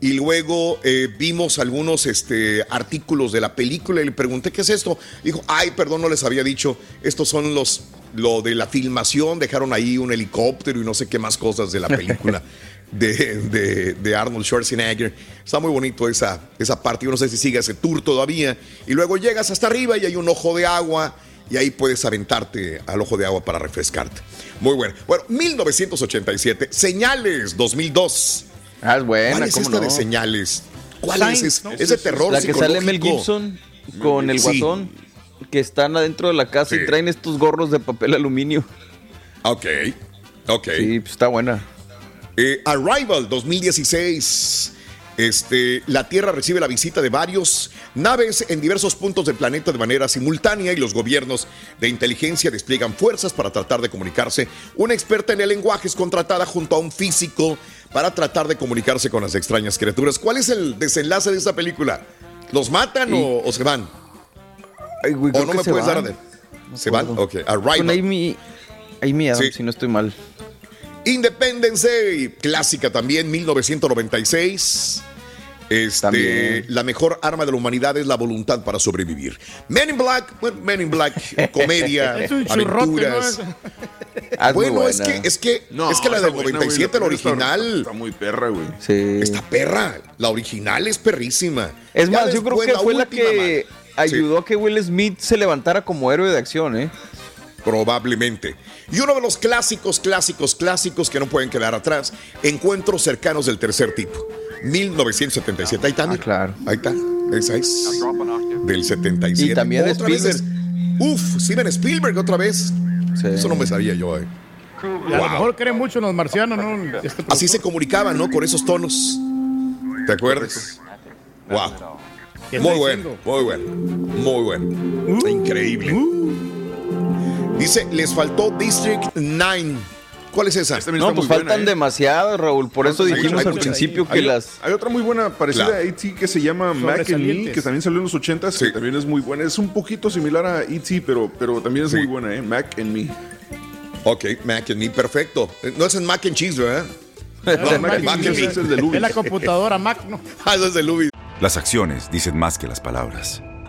y luego eh, vimos algunos este, artículos de la película y le pregunté qué es esto. Dijo, ay, perdón, no les había dicho, estos son los, lo de la filmación, dejaron ahí un helicóptero y no sé qué más cosas de la película (laughs) de, de- de Arnold Schwarzenegger. Está muy bonito esa, esa parte, yo no sé si sigue ese tour todavía. Y luego llegas hasta arriba y hay un ojo de agua y ahí puedes aventarte al ojo de agua para refrescarte. Muy bueno. Bueno, 1987, Señales 2002. Ah, es buena, ¿Cuál es ¿cómo esta no? de señales? ¿Cuál es? Es, ¿no? es de terror La que sale Mel. Gibson con el Sí. guasón, que están adentro de la casa Sí. y traen estos gorros de papel aluminio. Ok, ok. Sí, pues está buena. Eh, Arrival 2016. Este, la Tierra recibe la visita de varios naves en diversos puntos del planeta de manera simultánea y los gobiernos de inteligencia despliegan fuerzas para tratar de comunicarse. Una experta en el lenguaje es contratada junto a un físico para tratar de comunicarse con las extrañas criaturas. ¿Cuál es el desenlace de esta película? ¿Los matan o, o, se van? Ay, güey, ¿O no me puedes van. dar de... ¿Se van? Ok. Arrival. Con Amy, Amy Adams, sí. si no estoy mal. Independence Day, clásica también, 1996. Este, la mejor arma de la humanidad es la voluntad para sobrevivir. Men in Black, bueno, Men in Black, (laughs) comedia, es un aventuras. ¿no? Ah, bueno, es que, es que, No, es que la del buena, 97, güey, la original, Está muy perra, güey. Sí. está perra. La original es perrísima. Es Ya más, yo creo que fue la que man. Sí. ayudó a que Will Smith se levantara como héroe de acción, ¿eh? Probablemente. Y uno de los clásicos, clásicos, clásicos que no pueden quedar atrás, Encuentros cercanos del tercer tipo. 1977. Ahí está. Ah, claro. Ahí está. Esa es. Del 77. Y también Otra vez Spielberg. es- Uf, Steven Spielberg otra vez. Sí. Eso no me sabía yo, eh. A lo mejor creen mucho en los marcianos, ¿no? Este Así se comunicaban, ¿no? Con esos tonos. ¿Te acuerdas? Wow. ¿Qué Muy bueno, muy bueno, muy bueno. Increíble. Dice, les faltó District 9. ¿Cuál es esa? Esta No, pues faltan buena, ¿eh? demasiadas, Raúl. Por eso dijimos hay al principio que hay, las. hay otra muy buena parecida Claro. a E.T. que se llama Mac and Me, que también salió en los 80s, Sí. que también es muy buena. Es un poquito similar a E.T., pero, pero también es Sí. muy buena, ¿eh? Mac and Me. Ok, Mac and Me, perfecto. No es en Mac and Cheese, ¿verdad? No, No, Mac and Mac and Cheese Me. es el de. Es la computadora Mac, ¿no? (laughs) Ah, eso es de Louis. Las acciones dicen más que las palabras.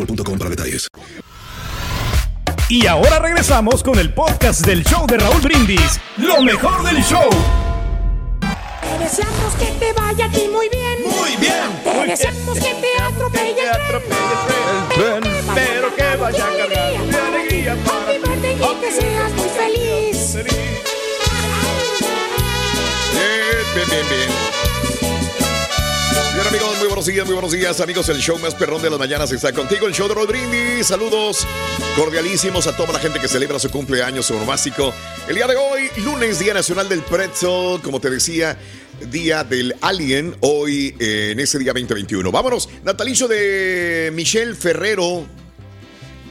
boostmobile.com para detalles. Y ahora regresamos con el podcast del show de Raúl Brindis. Lo mejor del show. Te deseamos que te vaya a ti muy bien. Muy bien. Te deseamos que te atropelle el tren. Pero que vaya cargado de alegría Happy birthday y que seas muy feliz. Bien, bien, bien, bien. Bien, amigos, muy buenos días, muy buenos días, amigos. El show más perrón de las mañanas está contigo, el show de Rodríguez. Saludos cordialísimos a toda la gente que celebra su cumpleaños, básico. El día de hoy, lunes, Día Nacional del Pretzel, como te decía, Día del Alien, hoy eh, en ese día 2021. Vámonos, natalicio de Michelle Ferrero,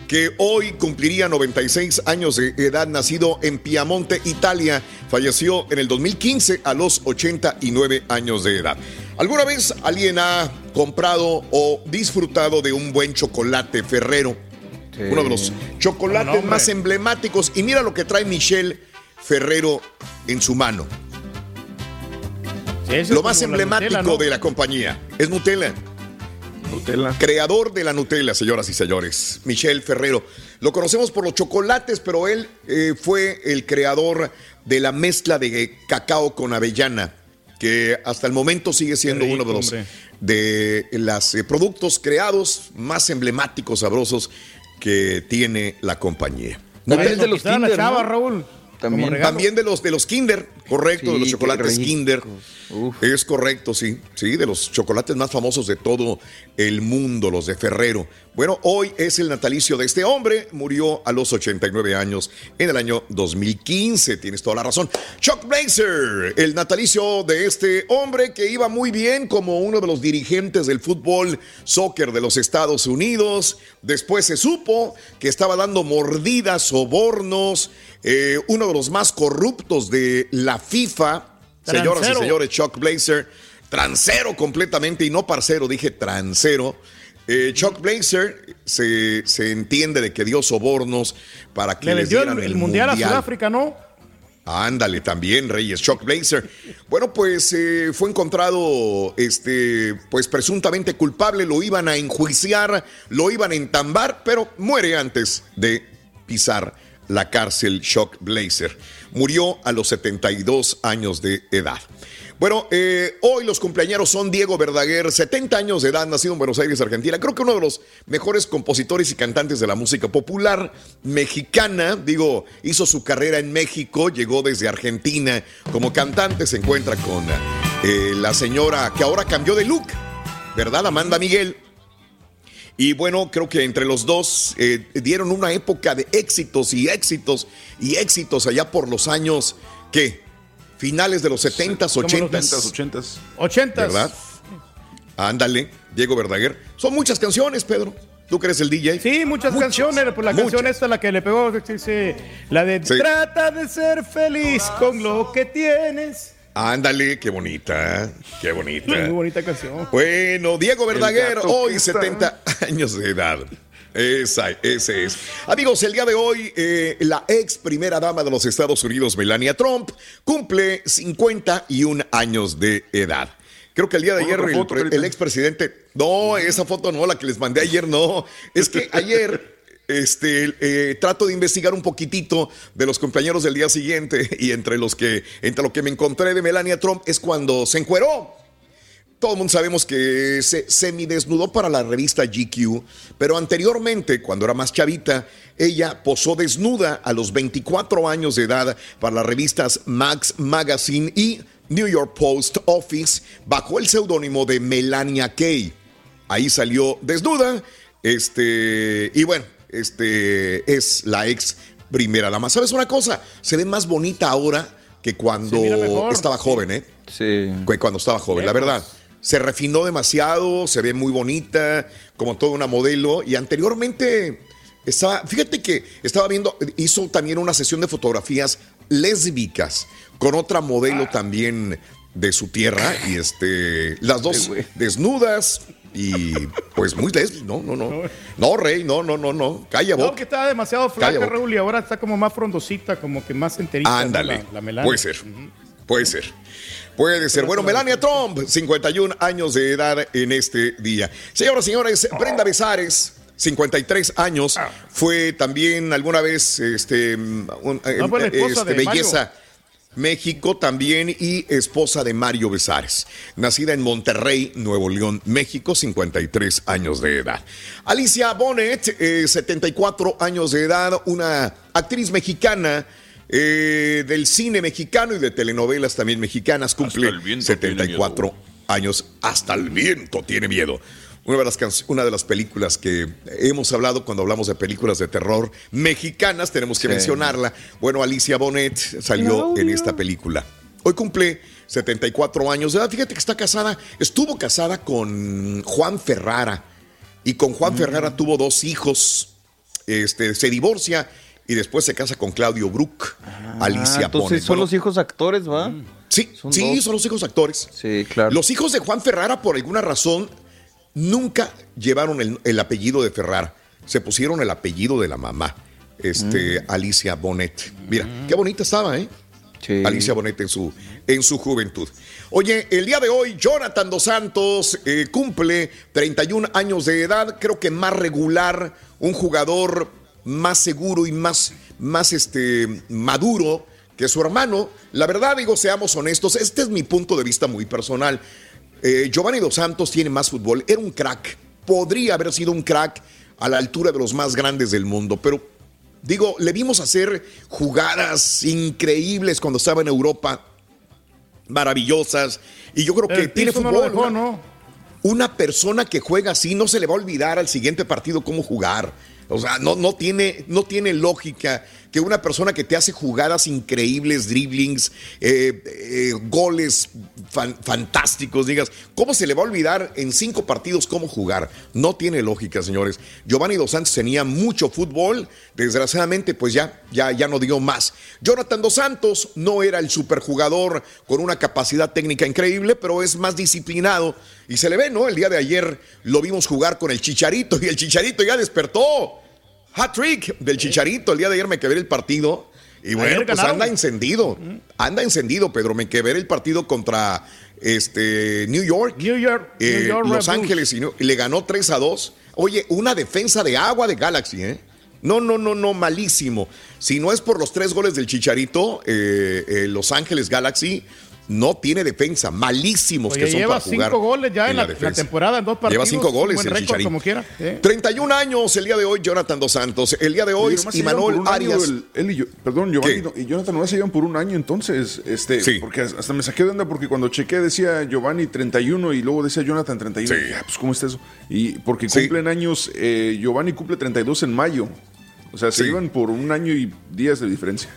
que hoy cumpliría 96 años de edad, nacido en Piamonte, Italia, falleció en el 2015 a los 89 años de edad. ¿Alguna vez alguien ha comprado o disfrutado de un buen chocolate Ferrero? Uno de los chocolates más emblemáticos. Y mira lo que trae Michelle Ferrero en su mano. Sí, Lo más la emblemático Nutella, ¿no? de la compañía es Nutella. Nutella. Creador de la Nutella, señoras y señores. Michel Ferrero. Lo conocemos por los chocolates, pero él eh, fue el creador de la mezcla de cacao con avellana, que hasta el momento sigue siendo uno de los de los eh, productos creados más emblemáticos, sabrosos que tiene la compañía. También de los Kinder, chava, Raúl. También, también, de los de los Kinder, correcto, de los chocolates Kinder. Es correcto, sí, sí, de los chocolates más famosos de todo el mundo, los de Ferrero. Bueno, hoy es el natalicio de este hombre, murió a los 89 años en el año 2015, tienes toda la razón. Chuck Blazer, el natalicio de este hombre que iba muy bien como uno de los dirigentes del fútbol soccer de los Estados Unidos. Después se supo que estaba dando mordidas, sobornos, eh, uno de los más corruptos de la FIFA, señoras y señores, Chuck Blazer, transero completamente y no parcero, dije transero. Eh, Chuck Blazer se, entiende de que dio sobornos para que le les dieran el, mundial, a Sudáfrica, ¿no? Ándale, también, Reyes, Chuck Blazer. Bueno, pues eh, fue encontrado, este, pues presuntamente culpable, lo iban a enjuiciar, lo iban a entambar, pero muere antes de pisar la cárcel Shock Blazer. Murió a los 72 años de edad. Bueno, eh, hoy los cumpleaños son Diego Verdaguer, 70 años de edad, nacido en Buenos Aires, Argentina. Creo que uno de los mejores compositores y cantantes de la música popular mexicana. Digo, hizo su carrera en México, llegó desde Argentina como cantante, se encuentra con eh, la señora que ahora cambió de look, ¿verdad? Amanda Miguel y bueno, creo que entre los dos eh, dieron una época de éxitos y éxitos y éxitos allá por los años, ¿qué? Finales de los 70s, 80s. 80s. 80s. ¿Verdad? Ándale, Diego Verdaguer. Son muchas canciones, Pedro. ¿Tú crees el DJ? Sí, muchas, canciones. Por la canción esta, la que le pegó, la de Trata de ser feliz con lo que tienes. Ándale, qué bonita, qué bonita. Muy bonita canción. Bueno, Diego Verdaguer, hoy 70 años de edad. Esa, ese es. Amigos, el día de hoy, eh, la ex primera dama de los Estados Unidos, Melania Trump, cumple 51 años de edad. Creo que el día de ayer el, el expresidente. No, esa foto no, la que les mandé ayer no. Es que ayer este, eh, trato de investigar un poquitito de los compañeros del día siguiente (laughs) y entre los que, entre lo que me encontré de Melania Trump es cuando se encueró. Todo el mundo sabemos que se semidesnudó para la revista GQ, pero anteriormente, cuando era más chavita, ella posó desnuda a los 24 años de edad para las revistas Max Magazine y New York Post Office bajo el seudónimo de Melania Kay. Ahí salió desnuda, este, y bueno, este, es la ex primera dama. ¿Sabes una cosa? Se ve más bonita ahora que cuando estaba joven, ¿eh? Sí. Que cuando estaba joven, la verdad. Se refinó demasiado, se ve muy bonita, como toda una modelo. Y anteriormente estaba, fíjate que estaba viendo, hizo también una sesión de fotografías lésbicas con otra modelo ah. también de su tierra. Y este, las dos desnudas, y pues muy lesbi, no, no, no. No, Rey, no, no, no, no. Calla boca. No, que estaba demasiado flaca, Raúl, y ahora está como más frondosita, como que más enterita. Ándale. Puede ser. Puede ser. Puede ser. Bueno, Melania Trump, 51 años de edad en este día. Señoras y señores, Brenda Besares. 53 años, ah. fue también alguna vez este, eh, este belleza. México también y esposa de Mario Besares, nacida en Monterrey, Nuevo León, México, 53 años de edad. Alicia Bonet, 74 eh, años de edad, una actriz mexicana eh, del cine mexicano y de telenovelas también mexicanas, cumple 74 años. Hasta el viento tiene miedo. Una de, las una de las películas que hemos hablado cuando hablamos de películas de terror mexicanas, tenemos que mencionarla. Bueno, Alicia Bonet salió en esta película. Hoy cumple 74 años de edad. Fíjate que está casada, estuvo casada con Juan Ferrara. Y con Juan mm. Ferrara tuvo dos hijos. Este, se divorcia y después se casa con Claudio Brook. Ah, Alicia entonces son los hijos actores, ¿va? Sí, sí, son los hijos actores. Sí, claro. Los hijos de Juan Ferrara, por alguna razón, nunca llevaron el, apellido de Ferrar, se pusieron el apellido de la mamá, este, mm. Alicia Bonet. Mira, qué bonita estaba, ¿eh? Alicia Bonet en su, en su juventud. Oye, el día de hoy, Jonathan Dos Santos eh, cumple 31 años de edad, creo que más regular, un jugador más seguro y más, más este, maduro que su hermano. La verdad, digo, seamos honestos, este es mi punto de vista muy personal. Eh, Giovanni Dos Santos tiene más fútbol, era un crack, podría haber sido un crack a la altura de los más grandes del mundo, pero digo, le vimos hacer jugadas increíbles cuando estaba en Europa, maravillosas, y yo creo que tiene fútbol. una, una persona que juega así no se le va a olvidar al siguiente partido cómo jugar. O sea, no, no, tiene, no tiene lógica que una persona que te hace jugadas increíbles, dribblings, eh, eh, goles fantásticos, digas, ¿cómo se le va a olvidar en cinco partidos cómo jugar? No tiene lógica, señores. Giovanni Dos Santos tenía mucho fútbol, desgraciadamente pues ya, ya, ya no dio más. Jonathan Dos Santos no era el superjugador con una capacidad técnica increíble, pero es más disciplinado y se le ve, ¿no? El día de ayer lo vimos jugar con el Chicharito y el Chicharito ya despertó hat trick del Chicharito. El día de ayer me quedé el partido. Y bueno, pues anda encendido. Anda encendido, Pedro. Me quedé el partido contra este, New York. New York. Eh, Los Ángeles. Y, le ganó 3 a 2. Oye, una defensa de agua de Galaxy, ¿eh? No, no, no, no, malísimo. Si no es por los tres goles del Chicharito, eh, eh, Los Ángeles Galaxy no tiene defensa, malísimos que son lleva para jugar. cinco goles ya en, la, temporada, en dos partidos. Lleva cinco goles el récord, como quiera. 31 años el día de hoy, Jonathan Dos Santos. El día de hoy, y Manuel Arias. él y yo, perdón, Giovanni y Jonathan no se llevan por un año entonces. Este, sí. Porque hasta me saqué de onda porque cuando chequé decía Giovanni 31 y luego decía Jonathan 31. Sí. pues ¿cómo está eso? Y porque cumplen años, eh, Giovanni cumple 32 en mayo. O sea, se llevan por un año y días de diferencia.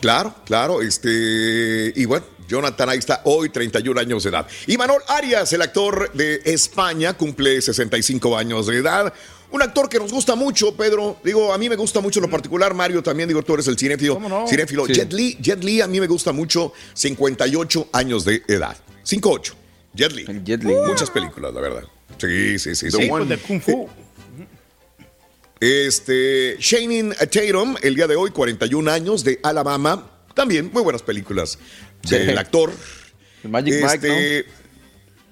Claro, claro. Este, y bueno, Jonathan ahí está hoy, 31 años de edad. Y Manuel Arias, el actor de España, cumple 65 años de edad. Un actor que nos gusta mucho, Pedro. Digo, a mí me gusta mucho en lo particular. Mario también, digo, tú eres el cinéfilo. No? cinéfilo. Jet Li, Jet Li a mí me gusta mucho, 58 años de edad. 58. Jet Li. Jet Li. Muchas películas, la verdad. Sí, sí, sí. sí. Pues de Kung Fu. Este, Shannon Tatum, el día de hoy, 41 años, de Alabama. También muy buenas películas del actor. Magic Mike, ¿no?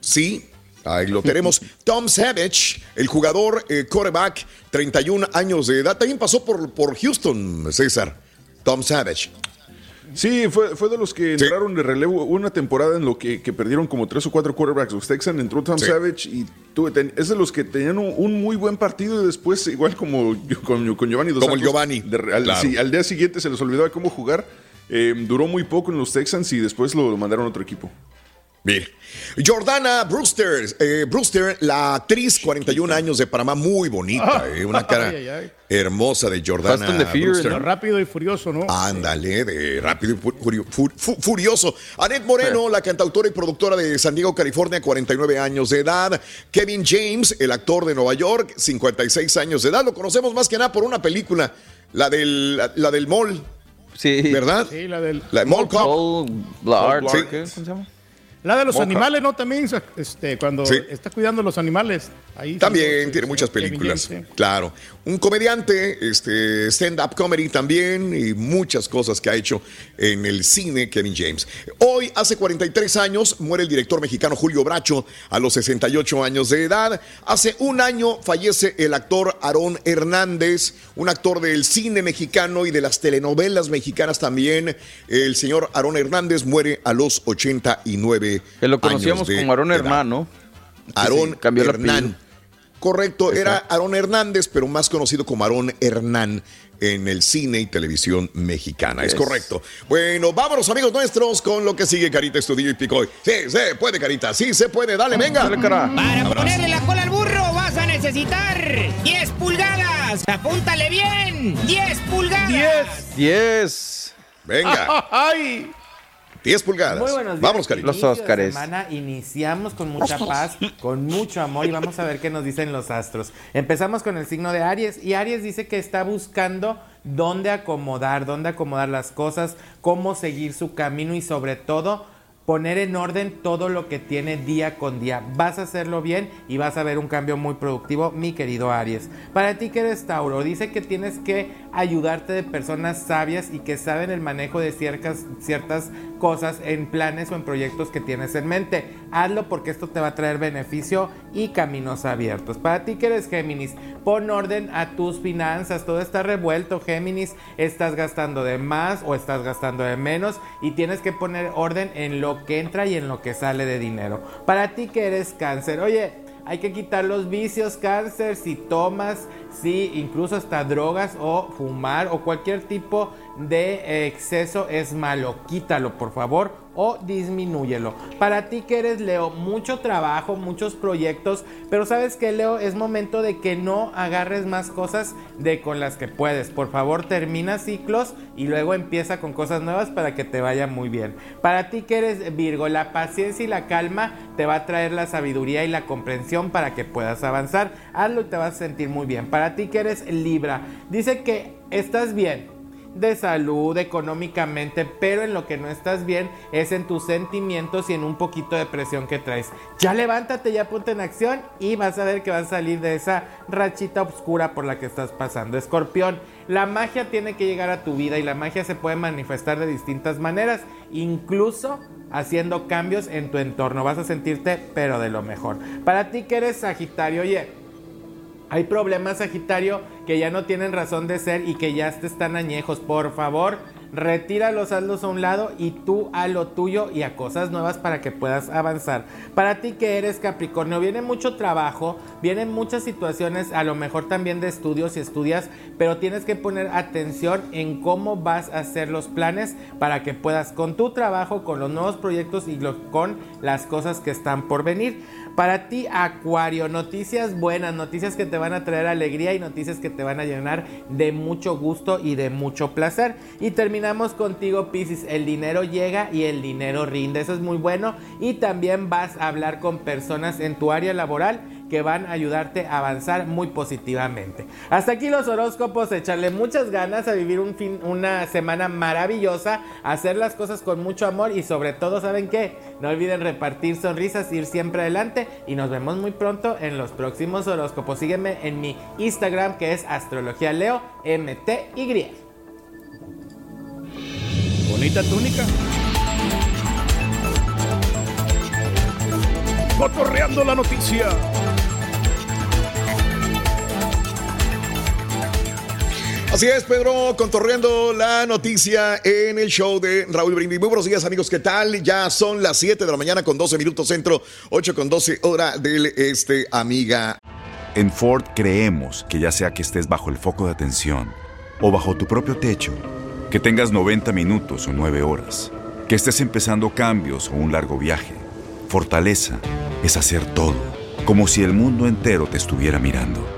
Sí, ahí lo tenemos. (laughs) Tom Savage, el jugador eh, quarterback, 31 años de edad. También pasó por, por Houston, César. Tom Savage. Sí, fue, fue de los que entraron de relevo una temporada en lo que, que, perdieron como tres o cuatro quarterbacks. Los Texans entró Tom Savage y tuve, es de los que tenían un, muy buen partido y después, igual como con, con Giovanni Dos Como el Giovanni. al, al, día siguiente se les olvidó de cómo jugar eh, duró muy poco en los Texans y después lo mandaron a otro equipo. Bien. Jordana Brewster, eh, Brewster, la actriz, 41 años de Panamá, muy bonita, (laughs) eh, una cara hermosa de Jordana Brewster. Rápido y furioso, ¿no? Ándale, de rápido y furioso. Annette Moreno, la cantautora y productora de San Diego, California, 49 años de edad. Kevin James, el actor de Nueva York, 56 años de edad. Lo conocemos más que nada por una película, la del, la del mall. Sí. ¿Verdad? Sí, la del. La de Mall Cop. ¿Cómo se llama? La de los animales, ¿no? También, este, cuando está cuidando los animales. Ahí también tiene muchas películas. Claro. Un comediante, este, stand-up comedy también, y muchas cosas que ha hecho en el cine Kevin James. Hoy, hace 43 años, muere el director mexicano Julio Bracho a los 68 años de edad. Hace un año fallece el actor Aarón Hernández, un actor del cine mexicano y de las telenovelas mexicanas también. El señor Aarón Hernández muere a los 89 que lo conocíamos como Aarón Hermano. Aarón Hernán. Correcto, era Aarón Hernández, pero más conocido como Aarón Hernán en el cine y televisión mexicana. Es correcto. Bueno, vámonos, amigos nuestros, con lo que sigue Carita Estudio y Picoy. Sí, se puede, Carita. Sí, se puede. Dale, venga. Para ponerle la cola al burro vas a necesitar 10 pulgadas. Apúntale bien. 10 pulgadas. 10. 10. Venga. (laughs) ¡Ay! 10 pulgadas. Muy buenos días. Vamos, Cari. Los Óscares. semana iniciamos con mucha paz, con mucho amor y vamos a ver qué nos dicen los astros. Empezamos con el signo de Aries y Aries dice que está buscando dónde acomodar, dónde acomodar las cosas, cómo seguir su camino y sobre todo poner en orden todo lo que tiene día con día. Vas a hacerlo bien y vas a ver un cambio muy productivo, mi querido Aries. Para ti que eres Tauro, dice que tienes que ayudarte de personas sabias y que saben el manejo de ciertas, ciertas cosas en planes o en proyectos que tienes en mente. Hazlo porque esto te va a traer beneficio y caminos abiertos. Para ti que eres Géminis, pon orden a tus finanzas. Todo está revuelto, Géminis. Estás gastando de más o estás gastando de menos y tienes que poner orden en lo que entra y en lo que sale de dinero. Para ti que eres cáncer, oye, hay que quitar los vicios cáncer si tomas, si incluso hasta drogas o fumar o cualquier tipo de exceso es malo. Quítalo, por favor o disminúyelo. Para ti que eres Leo, mucho trabajo, muchos proyectos, pero sabes que Leo es momento de que no agarres más cosas de con las que puedes. Por favor, termina ciclos y luego empieza con cosas nuevas para que te vaya muy bien. Para ti que eres Virgo, la paciencia y la calma te va a traer la sabiduría y la comprensión para que puedas avanzar. Hazlo y te vas a sentir muy bien. Para ti que eres Libra, dice que estás bien de salud, económicamente, pero en lo que no estás bien es en tus sentimientos y en un poquito de presión que traes. Ya levántate, ya ponte en acción y vas a ver que vas a salir de esa rachita oscura por la que estás pasando. Escorpión, la magia tiene que llegar a tu vida y la magia se puede manifestar de distintas maneras, incluso haciendo cambios en tu entorno. Vas a sentirte pero de lo mejor. Para ti que eres Sagitario, oye, hay problemas, Sagitario, que ya no tienen razón de ser y que ya te están añejos. Por favor, retíralos, hazlos a un lado y tú a lo tuyo y a cosas nuevas para que puedas avanzar. Para ti que eres Capricornio, viene mucho trabajo, vienen muchas situaciones, a lo mejor también de estudios y estudias, pero tienes que poner atención en cómo vas a hacer los planes para que puedas con tu trabajo, con los nuevos proyectos y con las cosas que están por venir. Para ti, Acuario, noticias buenas, noticias que te van a traer alegría y noticias que te van a llenar de mucho gusto y de mucho placer. Y terminamos contigo, Pisces. El dinero llega y el dinero rinde. Eso es muy bueno. Y también vas a hablar con personas en tu área laboral que van a ayudarte a avanzar muy positivamente. Hasta aquí los horóscopos, echarle muchas ganas a vivir un fin, una semana maravillosa, hacer las cosas con mucho amor y sobre todo, ¿saben qué? No olviden repartir sonrisas, ir siempre adelante y nos vemos muy pronto en los próximos horóscopos. Sígueme en mi Instagram que es Astrología Leo MTY. Bonita túnica. Cotorreando la noticia. Así es, Pedro, contorreando la noticia en el show de Raúl Brindis. Muy buenos días, amigos, ¿qué tal? Ya son las 7 de la mañana con 12 minutos centro, 8 con 12 hora del este, amiga. En Ford creemos que ya sea que estés bajo el foco de atención o bajo tu propio techo, que tengas 90 minutos o 9 horas, que estés empezando cambios o un largo viaje, fortaleza es hacer todo, como si el mundo entero te estuviera mirando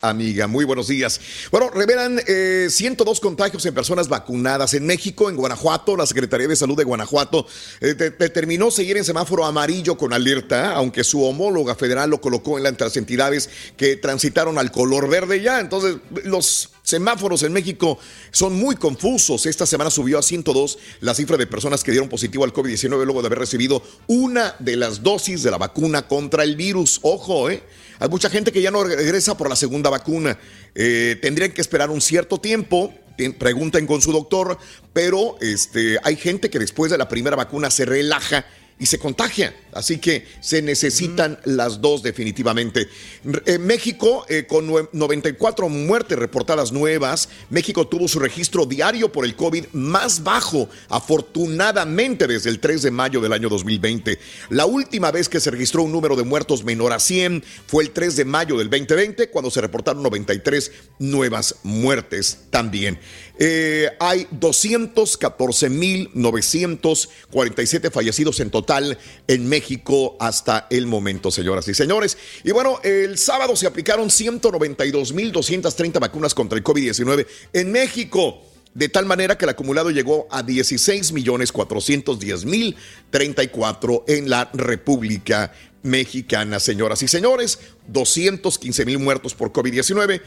Amiga, muy buenos días. Bueno, revelan 102 contagios en personas vacunadas en México, en Guanajuato. La Secretaría de Salud de Guanajuato eh, determinó seguir en semáforo amarillo con alerta, aunque su homóloga federal lo colocó en las entidades que transitaron al color verde ya. Entonces, los semáforos en México son muy confusos. Esta semana subió a 102 la cifra de personas que dieron positivo al COVID-19 luego de haber recibido una de las dosis de la vacuna contra el virus. Ojo, ¿eh? Hay mucha gente que ya no regresa por la segunda vacuna. Eh, tendrían que esperar un cierto tiempo. Pregunten con su doctor, pero este, hay gente que después de la primera vacuna se relaja y se contagia. Así que se necesitan las dos definitivamente. En México, eh, con 94 muertes reportadas nuevas, México tuvo su registro diario por el COVID más bajo, afortunadamente desde el 3 de mayo del año 2020. La última vez que se registró un número de muertos menor a 100 fue el 3 de mayo del 2020, cuando se reportaron 93 nuevas muertes también. Eh, hay 214.947 fallecidos en total en México hasta el momento, señoras y señores. Y bueno, el sábado se aplicaron 192.230 vacunas contra el COVID-19 en México. De tal manera que el acumulado llegó a 16.410.034 en la República Mexicana, señoras y señores. 215 mil muertos por COVID-19,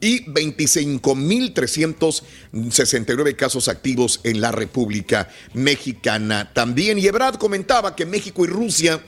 y 25.369 casos activos en la República Mexicana también. Y comentaba que México y Rusia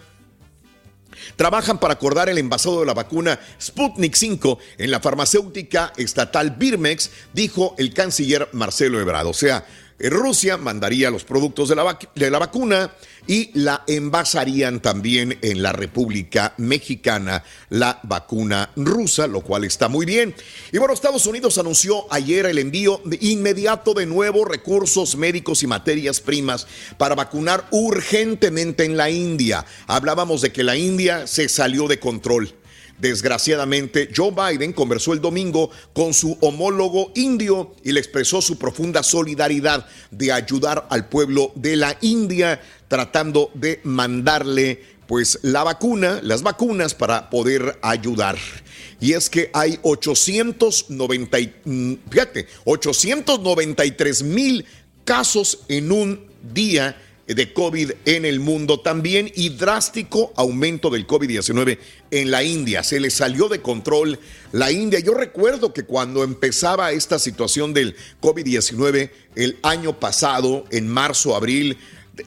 trabajan para acordar el envasado de la vacuna Sputnik 5 en la farmacéutica estatal Birmex, dijo el canciller Marcelo Ebrard. O sea, Rusia mandaría los productos de la, de la, vacuna y la envasarían también en la República Mexicana la vacuna rusa, lo cual está muy bien. Y bueno, Estados Unidos anunció ayer el envío de inmediato de nuevos recursos médicos y materias primas para vacunar urgentemente en la India. Hablábamos de que la India se salió de control. Desgraciadamente, Joe Biden conversó el domingo con su homólogo indio y le expresó su profunda solidaridad de ayudar al pueblo de la India tratando de mandarle pues la vacuna, las vacunas para poder ayudar. Y es que hay 890, mm, fíjate, 893 mil casos en un día de COVID en el mundo también y drástico aumento del COVID-19 en la India. Se le salió de control la India. Yo recuerdo que cuando empezaba esta situación del COVID-19 el año pasado, en marzo, abril,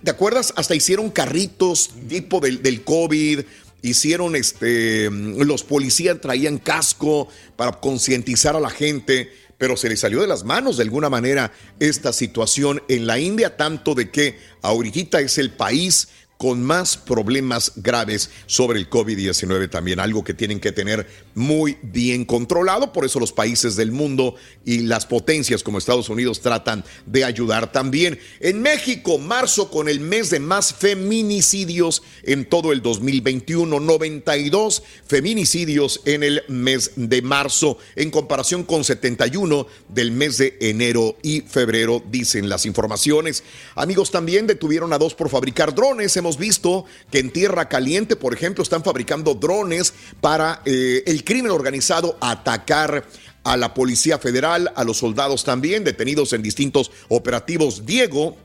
¿te acuerdas? Hasta hicieron carritos tipo del, del COVID hicieron este los policías traían casco para concientizar a la gente pero se le salió de las manos de alguna manera esta situación en la India, tanto de que ahorita es el país con más problemas graves sobre el COVID-19 también, algo que tienen que tener muy bien controlado, por eso los países del mundo y las potencias como Estados Unidos tratan de ayudar también. En México, marzo con el mes de más feminicidios en todo el 2021, 92 feminicidios en el mes de marzo, en comparación con 71 del mes de enero y febrero, dicen las informaciones. Amigos, también detuvieron a dos por fabricar drones, visto que en Tierra Caliente, por ejemplo, están fabricando drones para eh, el crimen organizado atacar a la Policía Federal, a los soldados también, detenidos en distintos operativos. Diego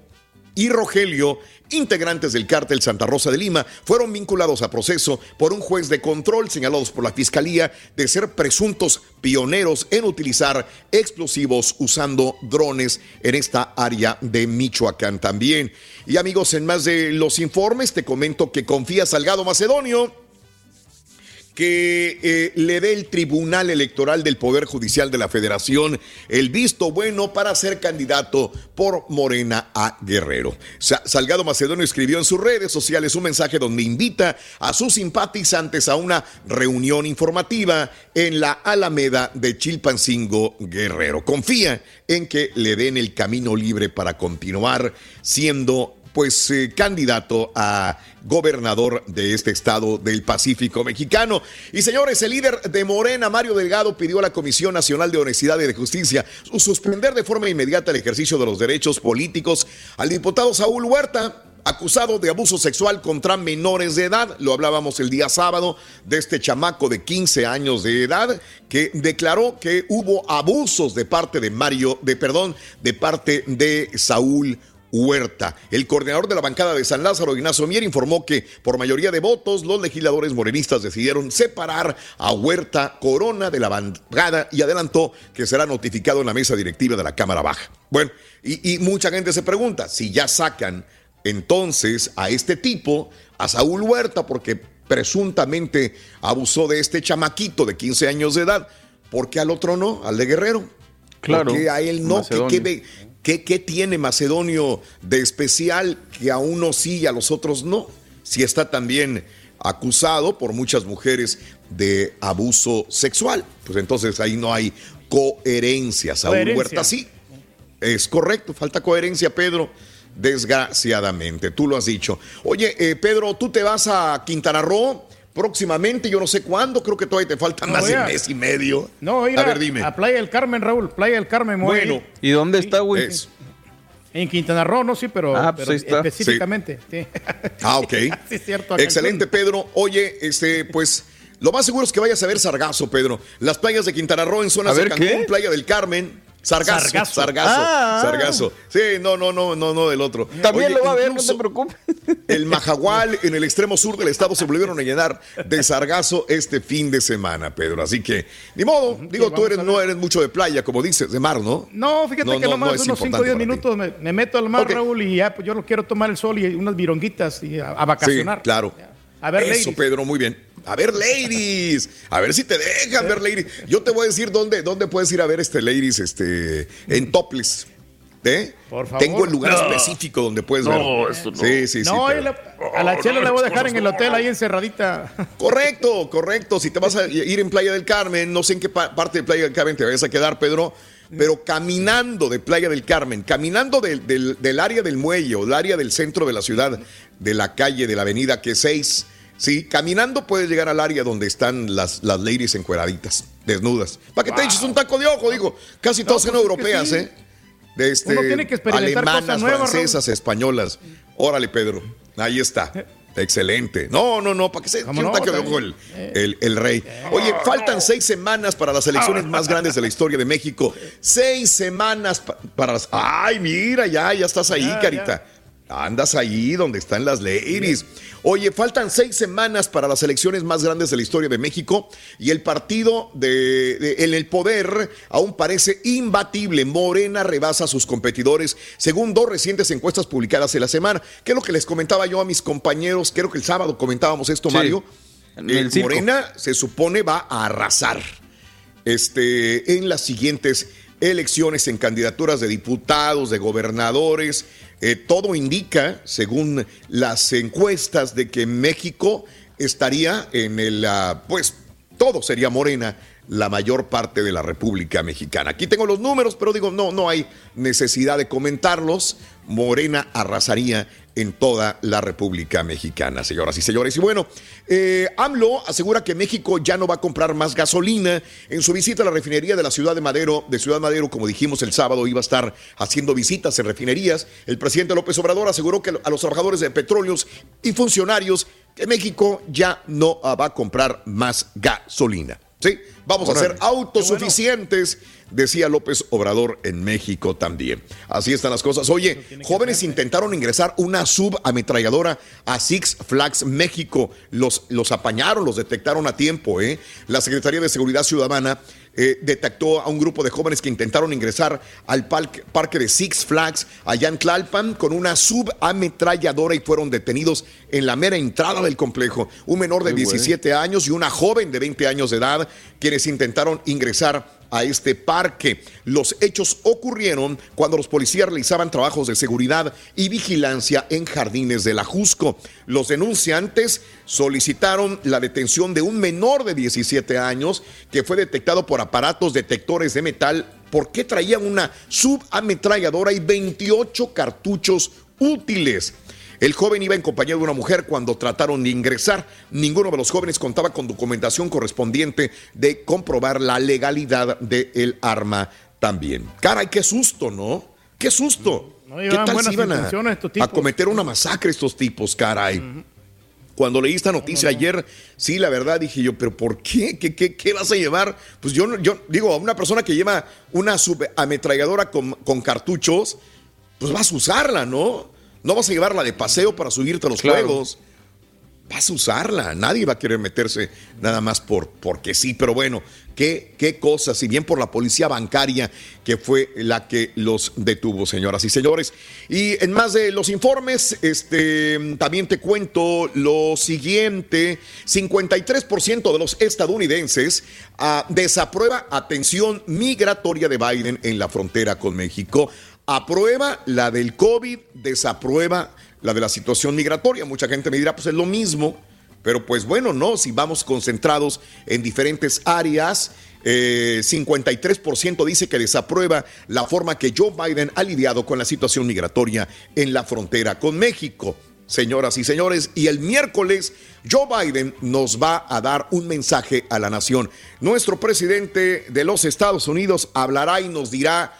y Rogelio, integrantes del cártel Santa Rosa de Lima, fueron vinculados a proceso por un juez de control señalados por la Fiscalía de ser presuntos pioneros en utilizar explosivos usando drones en esta área de Michoacán también. Y amigos, en más de los informes te comento que confía Salgado Macedonio que eh, le dé el Tribunal Electoral del Poder Judicial de la Federación el visto bueno para ser candidato por Morena a Guerrero. Salgado Macedonio escribió en sus redes sociales un mensaje donde invita a sus simpatizantes a una reunión informativa en la Alameda de Chilpancingo Guerrero. Confía en que le den el camino libre para continuar siendo pues eh, candidato a gobernador de este estado del Pacífico mexicano. Y señores, el líder de Morena, Mario Delgado, pidió a la Comisión Nacional de Honestidad y de Justicia suspender de forma inmediata el ejercicio de los derechos políticos al diputado Saúl Huerta acusado de abuso sexual contra menores de edad. Lo hablábamos el día sábado de este chamaco de 15 años de edad que declaró que hubo abusos de parte de Mario, de perdón, de parte de Saúl Huerta. El coordinador de la bancada de San Lázaro, Ignacio Mier, informó que por mayoría de votos los legisladores morenistas decidieron separar a Huerta Corona de la bancada y adelantó que será notificado en la mesa directiva de la Cámara Baja. Bueno, y, y mucha gente se pregunta si ya sacan entonces a este tipo, a Saúl Huerta, porque presuntamente abusó de este chamaquito de 15 años de edad, ¿por qué al otro no? Al de Guerrero. Claro. Porque a él no. ¿Qué, ¿Qué, tiene Macedonio de especial que a uno sí y a los otros no? Si está también acusado por muchas mujeres de abuso sexual, pues entonces ahí no hay coherencia. Saúl Huerta sí. Es correcto, falta coherencia, Pedro. Desgraciadamente, tú lo has dicho. Oye, eh, Pedro, tú te vas a Quintana Roo próximamente, yo no sé cuándo, creo que todavía te falta más de un mes y medio. No, ir a, ver, dime. A Playa del Carmen, Raúl, Playa del Carmen. Bueno. ¿Y dónde está, güey? En Quintana Roo, no, sí, pero, ah, pues específicamente. Ah, ok. (laughs) sí, cierto. Excelente, Pedro. Oye, este, pues... Lo más seguro es que vayas a ver Sargazo, Pedro. Las playas de Quintana Roo en zonas de Cancún, Playa del Carmen, Sargazo. Sargazo. Ah. Sargazo. Sí, no, no, no, no, no del otro. También lo va a ver, no te preocupes. (laughs) El Majagual en el extremo sur del estado se volvieron a llenar de sargazo este fin de semana, Pedro. Así que, ni modo, digo, tú eres, no eres mucho de playa, como dices, de mar, ¿no? No, fíjate que nomás unos 5 o 10 minutos me, meto al mar, Raúl, y ya, pues yo lo quiero tomar el sol y unas vironguitas y a, vacacionar. Sí, claro. A ver, Eso, Pedro, muy bien. A ver, ladies. A ver si te dejan ver, ladies. Yo te voy a decir dónde, dónde puedes ir a ver este ladies este, en Topless. ¿Eh? Por favor. Tengo el lugar específico donde puedes ver. no. Sí, sí, sí. No, a la chela la voy a dejar en el hotel ahí encerradita. Correcto, correcto. Si te vas a ir en Playa del Carmen, no sé en qué parte de Playa del Carmen te vayas a quedar, Pedro, pero caminando de Playa del Carmen, caminando del, área del muelle o del área del centro de la ciudad, de la calle, de la avenida que 6 Sí, caminando puedes llegar al área donde están las, las ladies encueraditas, desnudas. Para que te eches un taco de ojo, digo. Casi todas son pues europeas, ¿eh? De este, tiene que alemanas, francesas, españolas. Órale, Pedro. Ahí está. Excelente. No, no, no, para que se un taco de ojo el, el, rey. Oye, faltan seis semanas para las elecciones más grandes de la historia de México. (laughs) Seis semanas para las. Ay, mira, ya, ya estás ahí, Carita. Andas ahí donde están las ladies. Oye, faltan seis semanas para las elecciones más grandes de la historia de México y el partido de, en el poder aún parece imbatible. Morena rebasa a sus competidores según dos recientes encuestas publicadas en la semana. ¿Qué es lo que les comentaba yo a mis compañeros? Creo que el sábado comentábamos esto, Mario. El Morena se supone va a arrasar este, en las siguientes elecciones en candidaturas de diputados, de gobernadores, eh, todo indica, según las encuestas, de que México estaría en el, ah, pues todo sería morena la mayor parte de la República Mexicana. Aquí tengo los números, pero digo, no, no hay necesidad de comentarlos. Morena arrasaría en toda la República Mexicana, señoras y señores. Y bueno, eh, AMLO asegura que México ya no va a comprar más gasolina. En su visita a la refinería de la Ciudad de Madero, de Ciudad Madero, como dijimos el sábado, iba a estar haciendo visitas en refinerías. El presidente López Obrador aseguró que a los trabajadores de petróleos y funcionarios que México ya no va a comprar más gasolina. ¿Sí? Vamos a ser autosuficientes, decía López Obrador en México también. Así están las cosas. Oye, jóvenes intentaron ingresar una subametralladora a Six Flags México. Los, los apañaron, los detectaron a tiempo. ¿eh? La Secretaría de Seguridad Ciudadana eh, detectó a un grupo de jóvenes que intentaron ingresar al parque de Six Flags allá en Tlalpan con una subametralladora y fueron detenidos en la mera entrada del complejo. Un menor de 17 años y una joven de 20 años de edad quienes intentaron ingresar a este parque. Los hechos ocurrieron cuando los policías realizaban trabajos de seguridad y vigilancia en jardines de la Jusco. Los denunciantes solicitaron la detención de un menor de 17 años que fue detectado por aparatos detectores de metal porque traía una subametralladora y 28 cartuchos útiles. El joven iba en compañía de una mujer cuando trataron de ingresar. Ninguno de los jóvenes contaba con documentación correspondiente de comprobar la legalidad del arma también. Caray, qué susto, ¿no? Qué susto. ¿Qué tal si iban a, cometer una masacre estos tipos, caray? Cuando leí esta noticia ayer, sí, la verdad dije yo, pero ¿por qué? ¿Qué, qué, vas a llevar? Pues yo, yo digo, a una persona que lleva una subametralladora con, con cartuchos, pues vas a usarla, ¿no? No vas a llevarla de paseo para subirte a los juegos. Vas a usarla. Nadie va a querer meterse nada más por, porque sí. Pero bueno, qué, qué cosa. Si bien por la policía bancaria que fue la que los detuvo, señoras y señores. Y en más de los informes, este, también te cuento lo siguiente. 53% de los estadounidenses ah, desaprueba atención migratoria de Biden en la frontera con México aprueba la del COVID, desaprueba la de la situación migratoria. Mucha gente me dirá, pues es lo mismo, pero pues bueno, no, si vamos concentrados en diferentes áreas, 53% eh, dice que desaprueba la forma que Joe Biden ha lidiado con la situación migratoria en la frontera con México. Señoras y señores, y el miércoles Joe Biden nos va a dar un mensaje a la nación. Nuestro presidente de los Estados Unidos hablará y nos dirá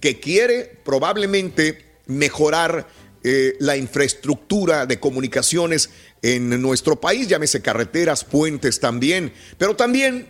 que quiere probablemente mejorar eh, la infraestructura de comunicaciones en nuestro país, llámese carreteras, puentes también, pero también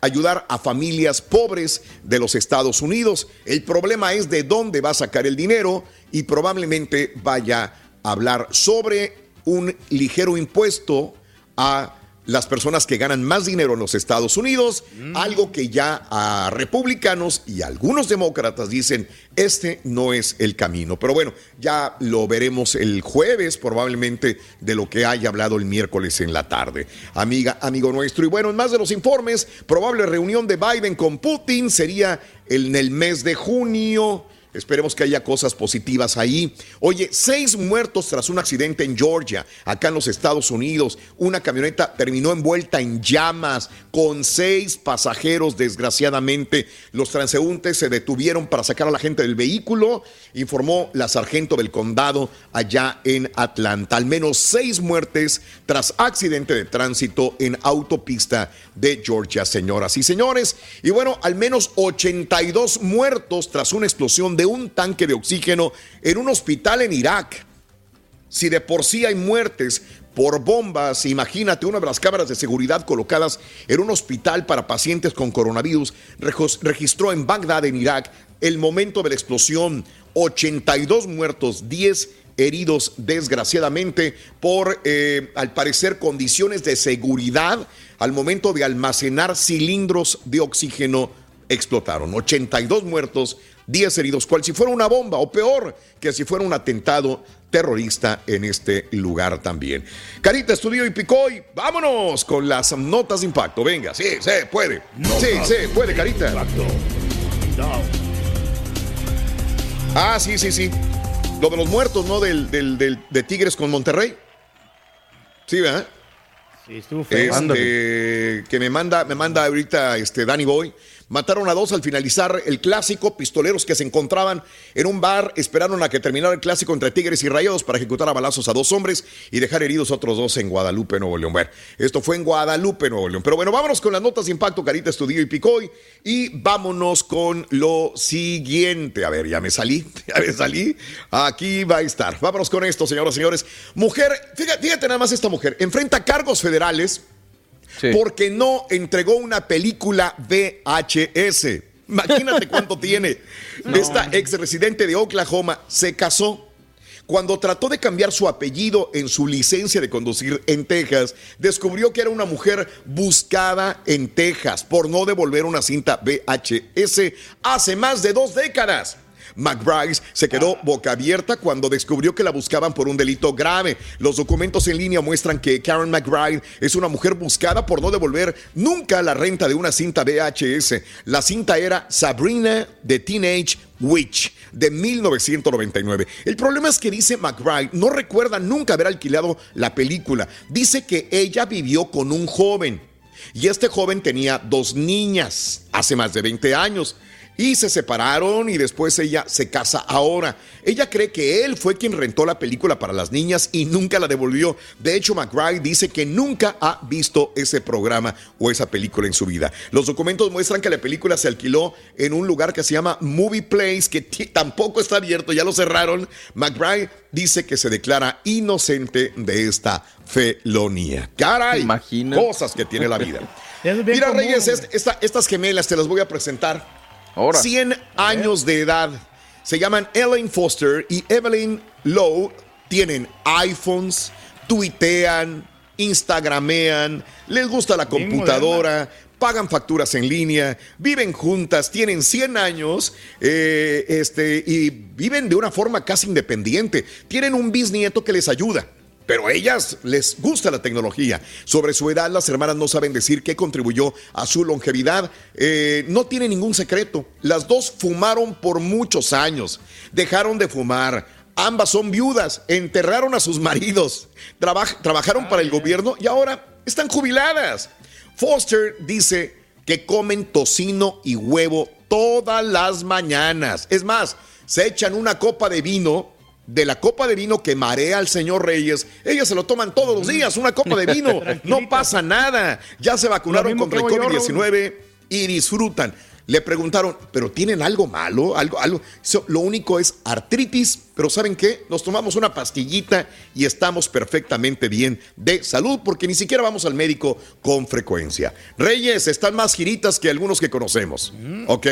ayudar a familias pobres de los Estados Unidos. El problema es de dónde va a sacar el dinero y probablemente vaya a hablar sobre un ligero impuesto a las personas que ganan más dinero en los Estados Unidos, mm. algo que ya a republicanos y algunos demócratas dicen, este no es el camino. Pero bueno, ya lo veremos el jueves probablemente de lo que haya hablado el miércoles en la tarde. Amiga, amigo nuestro. Y bueno, en más de los informes, probable reunión de Biden con Putin sería en el mes de junio. Esperemos que haya cosas positivas ahí. Oye, seis muertos tras un accidente en Georgia, acá en los Estados Unidos. Una camioneta terminó envuelta en llamas con seis pasajeros, desgraciadamente. Los transeúntes se detuvieron para sacar a la gente del vehículo, informó la sargento del condado allá en Atlanta. Al menos seis muertes tras accidente de tránsito en autopista de Georgia, señoras y señores. Y bueno, al menos 82 muertos tras una explosión de un tanque de oxígeno en un hospital en Irak. Si de por sí hay muertes por bombas, imagínate una de las cámaras de seguridad colocadas en un hospital para pacientes con coronavirus registró en Bagdad, en Irak, el momento de la explosión. 82 muertos, 10 heridos desgraciadamente por, eh, al parecer, condiciones de seguridad al momento de almacenar cilindros de oxígeno explotaron. 82 muertos, 10 heridos, cual si fuera una bomba o peor que si fuera un atentado terrorista en este lugar también. Carita, Estudio y Picoy, vámonos con las notas de impacto. Venga, sí, se puede. sí, se puede, Carita. Ah, sí, sí, sí. Lo de los muertos, ¿no? Del, de Tigres con Monterrey. Sí, ¿verdad? Sí, estuvo feo. Este, que me manda, me manda ahorita este Danny Boy. Mataron a dos al finalizar el clásico. Pistoleros que se encontraban en un bar esperaron a que terminara el clásico entre Tigres y Rayados para ejecutar a balazos a dos hombres y dejar heridos a otros dos en Guadalupe, Nuevo León. Bueno, esto fue en Guadalupe, Nuevo León. Pero bueno, vámonos con las notas de impacto, Carita Estudio y Picoy. Y vámonos con lo siguiente. A ver, ya me salí, (laughs) ya me salí. Aquí va a estar. Vámonos con esto, señoras y señores. Mujer, fíjate, fíjate nada más esta mujer. Enfrenta cargos federales porque no entregó una película VHS. Imagínate (laughs) cuánto tiene. Esta ex residente de Oklahoma se casó Cuando trató de cambiar su apellido en su licencia de conducir en Texas, descubrió que era una mujer buscada en Texas por no devolver una cinta VHS hace más de dos décadas. McBride se quedó boca abierta cuando descubrió que la buscaban por un delito grave. Los documentos en línea muestran que Karen McBride es una mujer buscada por no devolver nunca la renta de una cinta VHS. La cinta era Sabrina the Teenage Witch de 1999. El problema es que dice McBride no recuerda nunca haber alquilado la película. Dice que ella vivió con un joven y este joven tenía dos niñas hace más de 20 años y se separaron y después ella se casa ahora. Ella cree que él fue quien rentó la película para las niñas y nunca la devolvió. De hecho, McBride dice que nunca ha visto ese programa o esa película en su vida. Los documentos muestran que la película se alquiló en un lugar que se llama Movie Place, que tampoco está abierto, ya lo cerraron. McBride dice que se declara inocente de esta felonía. Caray, Imagina. cosas que tiene la vida. (laughs) Mira, Reyes, estas gemelas te las voy a presentar. 100 años de edad. Se llaman Ellen Foster y Evelyn Lowe. Tienen iPhones, tuitean, instagramean, les gusta la computadora, pagan facturas en línea, viven juntas, tienen 100 años eh, este, y viven de una forma casi independiente. Tienen un bisnieto que les ayuda. Pero a ellas les gusta la tecnología. Sobre su edad, las hermanas no saben decir qué contribuyó a su longevidad. Eh, no tiene ningún secreto. Las dos fumaron por muchos años. Dejaron de fumar. Ambas son viudas. Enterraron a sus maridos. trabajaron para el gobierno y ahora están jubiladas. Foster dice que comen tocino y huevo todas las mañanas. Es más, se echan una copa de vino de la copa de vino que marea al señor Reyes, ellas se lo toman todos los días, una copa de vino, (laughs) no pasa nada. Ya se vacunaron contra el COVID-19 y disfrutan. Le preguntaron, ¿pero tienen algo malo? Algo, algo. lo único es artritis, pero ¿saben qué? Nos tomamos una pastillita y estamos perfectamente bien de salud porque ni siquiera vamos al médico con frecuencia. Reyes, están más giritas que algunos que conocemos. Mm. ¿Ok?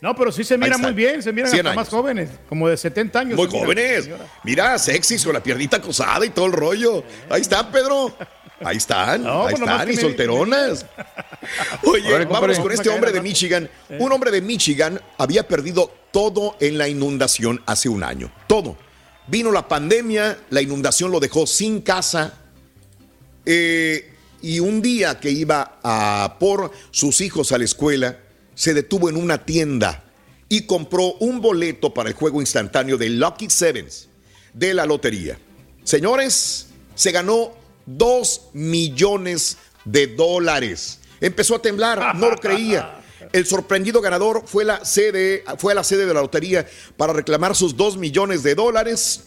No, pero sí se mira muy bien, se miran hasta más jóvenes, como de 70 años. Muy jóvenes. Mira, sexy con la piernita acosada y todo el rollo. Ahí está, Pedro. Ahí están, ahí pues están, y solteronas. (laughs) Oye, vámonos con este hombre de Michigan. Un hombre de Michigan había perdido todo en la inundación hace un año. Todo. Vino la pandemia, la inundación lo dejó sin casa. Eh, y un día que iba a por sus hijos a la escuela, se detuvo en una tienda y compró un boleto para el juego instantáneo de Lucky Sevens de la lotería. Señores, se ganó Dos millones de dólares. Empezó a temblar, no lo creía. El sorprendido ganador fue, la sede, fue a la sede de la lotería para reclamar sus dos millones de dólares.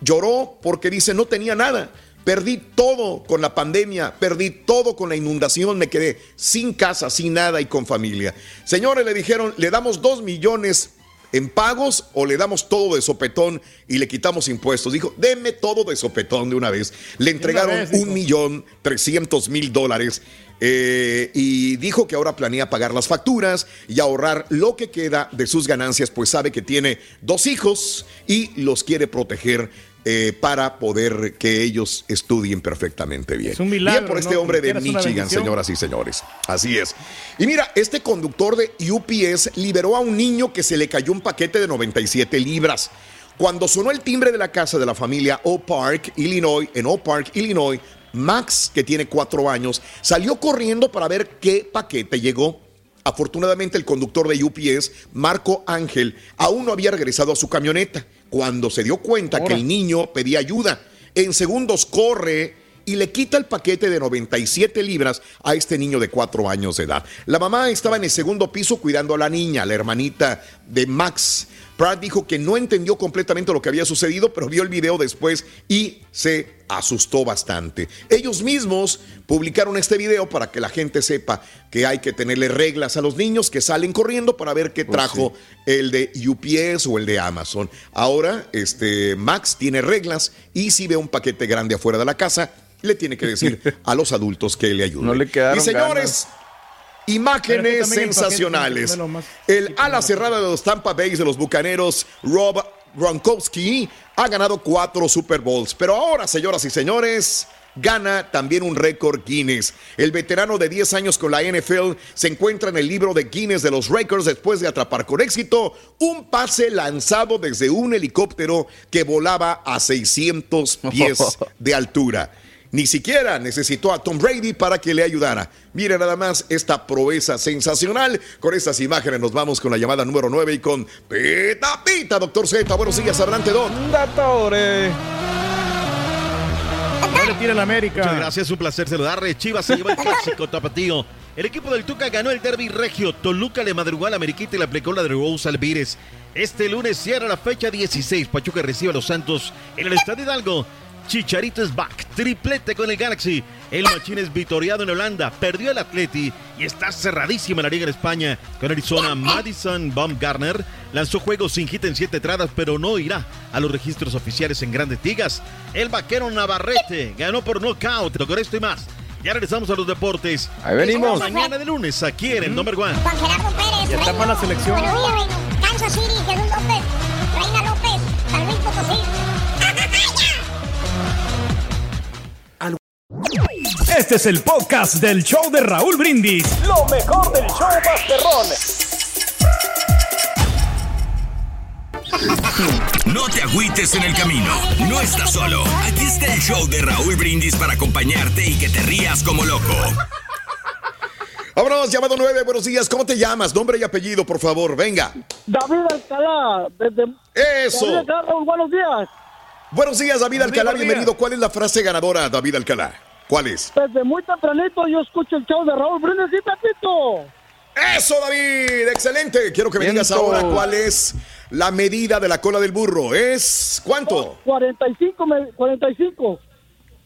Lloró porque dice, no tenía nada. Perdí todo con la pandemia, perdí todo con la inundación, me quedé sin casa, sin nada y con familia. Señores, le dijeron, le damos dos millones en pagos o le damos todo de sopetón y le quitamos impuestos. Dijo, deme todo de sopetón de una vez. Le entregaron un millón trescientos mil dólares eh, y dijo que ahora planea pagar las facturas y ahorrar lo que queda de sus ganancias, pues sabe que tiene dos hijos y los quiere proteger eh, para poder que ellos estudien perfectamente bien. Es un milagro, bien por este hombre de Michigan, señoras y señores. Así es. Y mira, este conductor de UPS liberó a un niño que se le cayó un paquete de 97 libras. Cuando sonó el timbre de la casa de la familia O Park, Illinois, en O Park, Illinois, Max, que tiene cuatro años, salió corriendo para ver qué paquete llegó. Afortunadamente, el conductor de UPS, Marco Ángel, aún no había regresado a su camioneta cuando se dio cuenta que el niño pedía ayuda. En segundos corre y le quita el paquete de 97 libras a este niño de cuatro años de edad. La mamá estaba en el segundo piso cuidando a la niña, la hermanita de Max. Pratt dijo que no entendió completamente lo que había sucedido, pero vio el video después y se asustó bastante. Ellos mismos publicaron este video para que la gente sepa que hay que tenerle reglas a los niños que salen corriendo para ver qué oh, trajo el de UPS o el de Amazon. Ahora, este Max tiene reglas y si ve un paquete grande afuera de la casa, le tiene que decir (laughs) a los adultos que le ayuden. No le quedaron y señores, Imágenes sensacionales. El ala cerrada de los Tampa Bay de los Bucaneros, Rob Gronkowski ha ganado cuatro Super Bowls. Pero ahora, señoras y señores, gana también un récord Guinness. El veterano de 10 años con la NFL se encuentra en el libro de Guinness de los Records después de atrapar con éxito un pase lanzado desde un helicóptero que volaba a 600 pies (laughs) de altura. Ni siquiera necesitó a Tom Brady para que le ayudara. Mire nada más esta proeza sensacional. Con estas imágenes nos vamos con la llamada número 9 y con Pita Pita, doctor Z. Buenos días, adelante, Don. Datore. le tira la América. Muchas gracias, un placer saludarle. Chivas se lleva el (laughs) clásico tapatío. El equipo del Tuca ganó el derby regio. Toluca le madrugó a la Ameriquita y le aplicó la de Rose Alvírez. Este lunes cierra la fecha 16. Pachuca recibe a los Santos en el Estadio Hidalgo. Chicharito es back, triplete con el Galaxy. El Machín es vitoriado en Holanda, perdió el Atleti y está cerradísima la liga en España. Con Arizona, Madison Baumgartner lanzó juegos sin hit en siete entradas, pero no irá a los registros oficiales en grandes ligas. El vaquero Navarrete ganó por knockout, con esto y más. Ya regresamos a los deportes. Ahí venimos. Mañana de lunes, aquí en el Number One. Juan Gerardo Pérez. Ya está para la selección. Kansas City, Jesús López. Reina López. San Luis Potosí. Este es el podcast del show de Raúl Brindis. Lo mejor del show Masterrón. No te agüites en el camino. No estás solo. Aquí está el show de Raúl Brindis para acompañarte y que te rías como loco. Vámonos, llamado 9, buenos días. ¿Cómo te llamas? Nombre y apellido, por favor. Venga. David Alcalá, desde... Eso. David Alcalá, buenos días. Buenos días, David Alcalá. Bienvenido. ¿Cuál es la frase ganadora, David Alcalá? ¿Cuál es? Desde muy tempranito yo escucho el show de Raúl Brindis y Pepito. Eso, David. Excelente. Quiero que me digas ahora cuál es la medida de la cola del burro. ¿Es cuánto? 45, me- 45.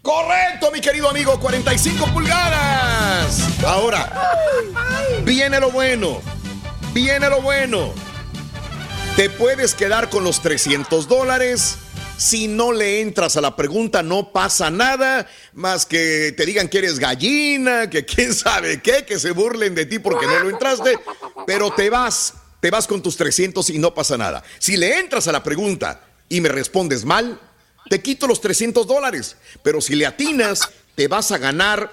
Correcto, mi querido amigo. 45 pulgadas. Ahora, viene lo bueno. Viene lo bueno. Te puedes quedar con los 300 dólares. Si no le entras a la pregunta, no pasa nada más que te digan que eres gallina, que quién sabe qué, que se burlen de ti porque no lo entraste, pero te vas, te vas con tus 300 y no pasa nada. Si le entras a la pregunta y me respondes mal, te quito los 300 dólares, pero si le atinas, te vas a ganar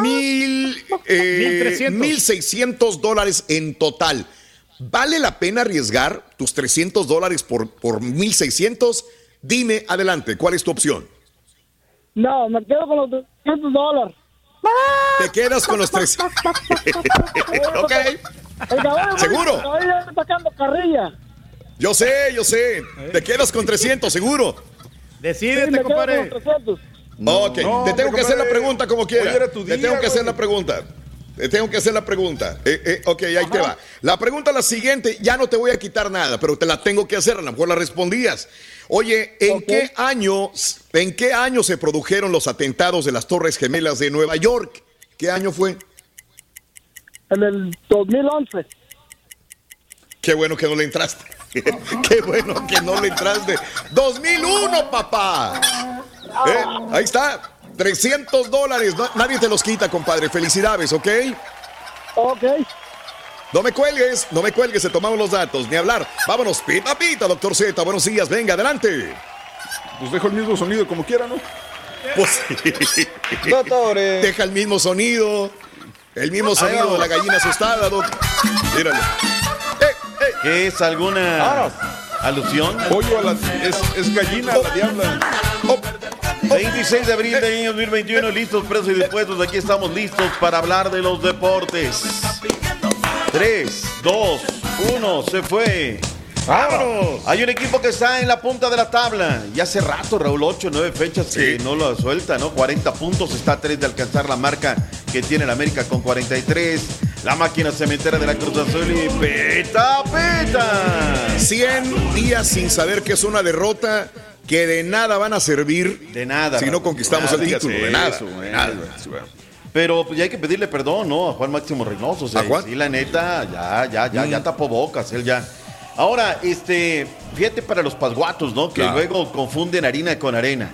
mil, eh, 1,300. 1.600 dólares en total. ¿Vale la pena arriesgar tus 300 dólares por, por 1.600? Dime, adelante, ¿cuál es tu opción? No, me quedo con los 300 dólares. Te quedas con los 300. (laughs) ok, ¿Seguro? Yo sé, yo sé. Te quedas con 300, seguro. Decídete, compadre. los 300. Ok, No, te tengo que hacer la pregunta como quiera. hoy era tu te tengo que hacer la pregunta. Te tengo que hacer la pregunta. Eh, eh, ok, ahí te va. La pregunta es la siguiente. Ya no te voy a quitar nada, pero te la tengo que hacer. A lo mejor la respondías. Oye, ¿en qué año, en qué año se produjeron los atentados de las Torres Gemelas de Nueva York? ¿Qué año fue? En el 2011. Qué bueno que no le entraste. (laughs) Qué bueno que no le entraste. 2001, papá. Eh, Ahí está. 300 dólares. No- nadie te los quita, compadre. Felicidades, ¿ok? Ok. No me cuelgues, no me cuelgues, se tomamos los datos, ni hablar. Vámonos, pita pita, doctor Z. Buenos días, venga, adelante. Pues dejo el mismo sonido como quiera, ¿no? Pues Deja el mismo sonido. El mismo sonido de la gallina asustada, doc. Míralo. ¿Qué es alguna alusión? Pollo a la. Es, es gallina, la diabla. 26 de abril del año 2021, listos, presos y dispuestos. Aquí estamos listos para hablar de los deportes. 3, 2, 1, se fue. ¡Vámonos! Hay un equipo que está en la punta de la tabla. Y hace rato, Raúl, 8, 9 fechas que no lo suelta, ¿no? 40 puntos, está a 3 de alcanzar la marca que tiene el América con 43. La máquina cementera de la Cruz Azul y peta, peta. 100 días sin saber que es una derrota que de nada van a servir. De nada. Si no conquistamos Nada, el título, de nada. eso, de güey. nada. Pero pues ya hay que pedirle perdón, ¿no? A Juan Máximo Reynoso. O sea, ¿A Juan? Sí, la neta, ya, ya, ya, Mm. ya tapó bocas, él ya. Ahora, este, fíjate para los pasguatos, ¿no? Que Claro. luego confunden harina con arena.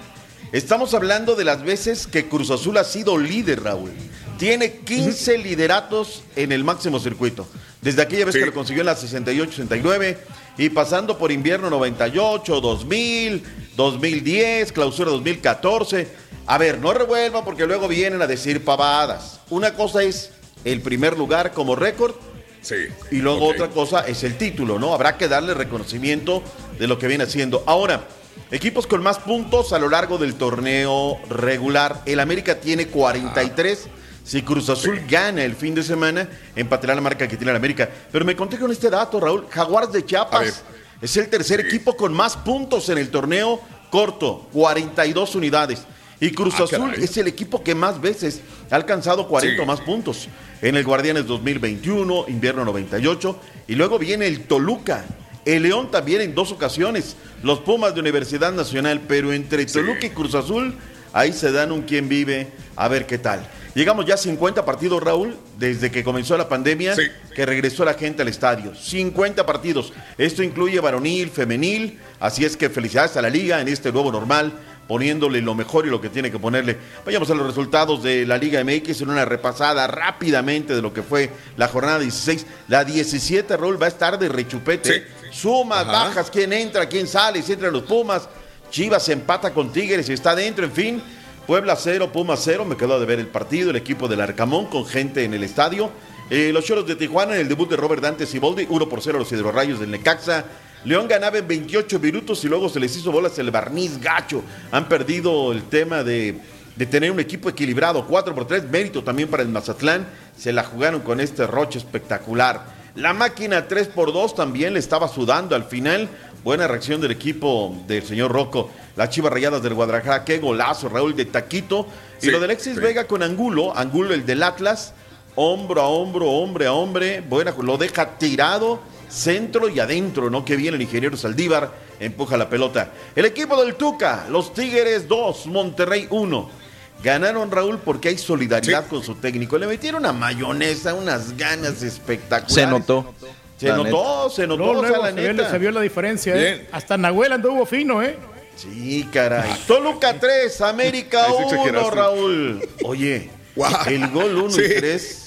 Estamos hablando de las veces que Cruz Azul ha sido líder, Raúl. Tiene 15 lideratos en el máximo circuito. Desde aquella vez Sí. que lo consiguió en la 68-69 y pasando por invierno 98, 2000, 2010, clausura 2014. A ver, no revuelvan porque luego vienen a decir pavadas. Una cosa es el primer lugar como récord. Sí. Y luego otra cosa es el título, ¿no? Habrá que darle reconocimiento de lo que viene haciendo. Ahora, equipos con más puntos a lo largo del torneo regular. El América tiene 43. Si Cruz Azul gana el fin de semana, empatará la marca que tiene el América. Pero me conté con este dato, Raúl. Jaguares de Chiapas es el tercer equipo con más puntos en el torneo corto, 42 unidades. Y Cruz Ah, Azul caray. es el equipo que más veces ha alcanzado 40 o más puntos. En el Guardianes 2021, invierno 98. Y luego viene el Toluca. El León también en dos ocasiones. Los Pumas de Universidad Nacional. Pero entre Toluca y Cruz Azul, ahí se dan un quien vive. A ver qué tal. Llegamos ya a 50 partidos, Raúl, desde que comenzó la pandemia, que regresó la gente al estadio. 50 partidos. Esto incluye varonil, femenil. Así es que felicidades a la liga en este nuevo normal poniéndole lo mejor y lo que tiene que ponerle. Vayamos a los resultados de la Liga MX en una repasada rápidamente de lo que fue la jornada 16. La 17, Raúl, va a estar de rechupete. Sumas, Ajá. bajas, quién entra, quién sale, si entran los Pumas. Chivas empata con Tigres y está dentro, en fin. Puebla 0, Pumas 0, me quedó de ver el partido, el equipo del Arcamón con gente en el estadio. Eh, los Choros de Tijuana en el debut de Robert Dante Siboldi, 1 por 0 a los Hidrorrayos del Necaxa. León ganaba en 28 minutos y luego se les hizo bolas el barniz gacho. Han perdido el tema de, de tener un equipo equilibrado, 4 por 3, mérito también para el Mazatlán. Se la jugaron con este roche espectacular. La máquina 3 por 2 también le estaba sudando al final. Buena reacción del equipo del señor Rocco. Las Chivas Rayadas del Guadalajara, qué golazo, Raúl de Taquito. y Sí, lo del Alexis sí. Vega con Angulo, Angulo el del Atlas, hombro a hombro, hombre a hombre, buena, lo deja tirado, centro y adentro, ¿no? Que bien el ingeniero Saldívar empuja la pelota. El equipo del Tuca, los Tigres 2, Monterrey 1. Ganaron Raúl porque hay solidaridad con su técnico. Le metieron una mayonesa, unas ganas espectaculares. Se notó. Se La notó, se notó, Luego, o sea, la se, vio, neta. se vio la diferencia, ¿eh? Hasta Nahuel anduvo fino, ¿eh? Sí, caray. Toluca 3, América Ahí sí 1, exageraste. Raúl. Oye, el gol 1 Sí. y 3.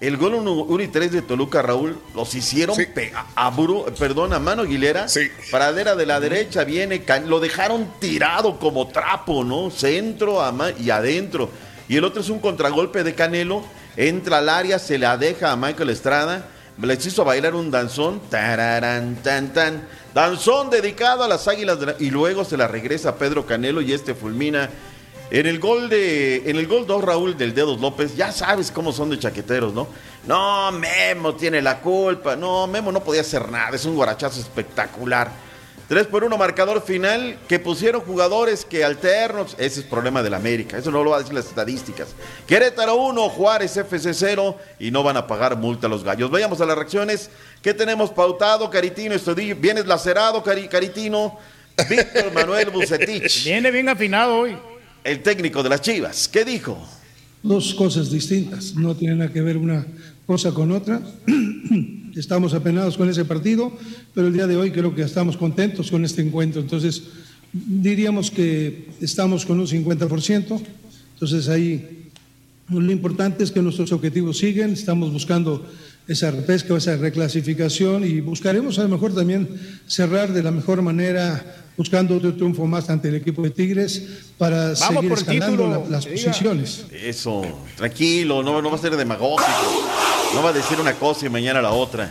El gol 1 y 3 de Toluca, Raúl, los hicieron pe- a, a Bru- perdón, a mano Aguilera. Pradera de la derecha viene, lo dejaron tirado como trapo, ¿no? Centro a y adentro. Y el otro es un contragolpe de Canelo. Entra al área, se la deja a Michael Estrada. Les hizo bailar un danzón. Tan, tan. Danzón dedicado a las águilas. de la- y luego se la regresa Pedro Canelo y este fulmina. En el gol de. En el gol 2, Raúl del Dedos López, ya sabes cómo son de chaqueteros, ¿no? No, Memo tiene la culpa. No, Memo no podía hacer nada. Es un guarachazo espectacular. 3 por 1 marcador final que pusieron jugadores que alternos. Ese es problema del América. Eso no lo va a decir las estadísticas. Querétaro 1, Juárez FC 0 y no van a pagar multa a los gallos. Vayamos a las reacciones. ¿Qué tenemos pautado, Caritino? Estudillo? ¿Vienes lacerado, Cari- Caritino? Víctor Manuel Bucetich. (laughs) Viene bien afinado hoy. El técnico de las Chivas. ¿Qué dijo? dos cosas distintas, no tiene nada que ver una cosa con otra. (clears throat) Estamos apenados con ese partido, pero el día de hoy creo que estamos contentos con este encuentro. Entonces, diríamos que estamos con un 50%. Entonces, ahí lo importante es que nuestros objetivos siguen, estamos buscando esa repesca, esa reclasificación y buscaremos a lo mejor también cerrar de la mejor manera buscando otro triunfo más ante el equipo de Tigres para Vamos seguir por el escalando título, la- las posiciones. Eso, tranquilo, no, no va a ser demagógico. No va a decir una cosa y mañana la otra.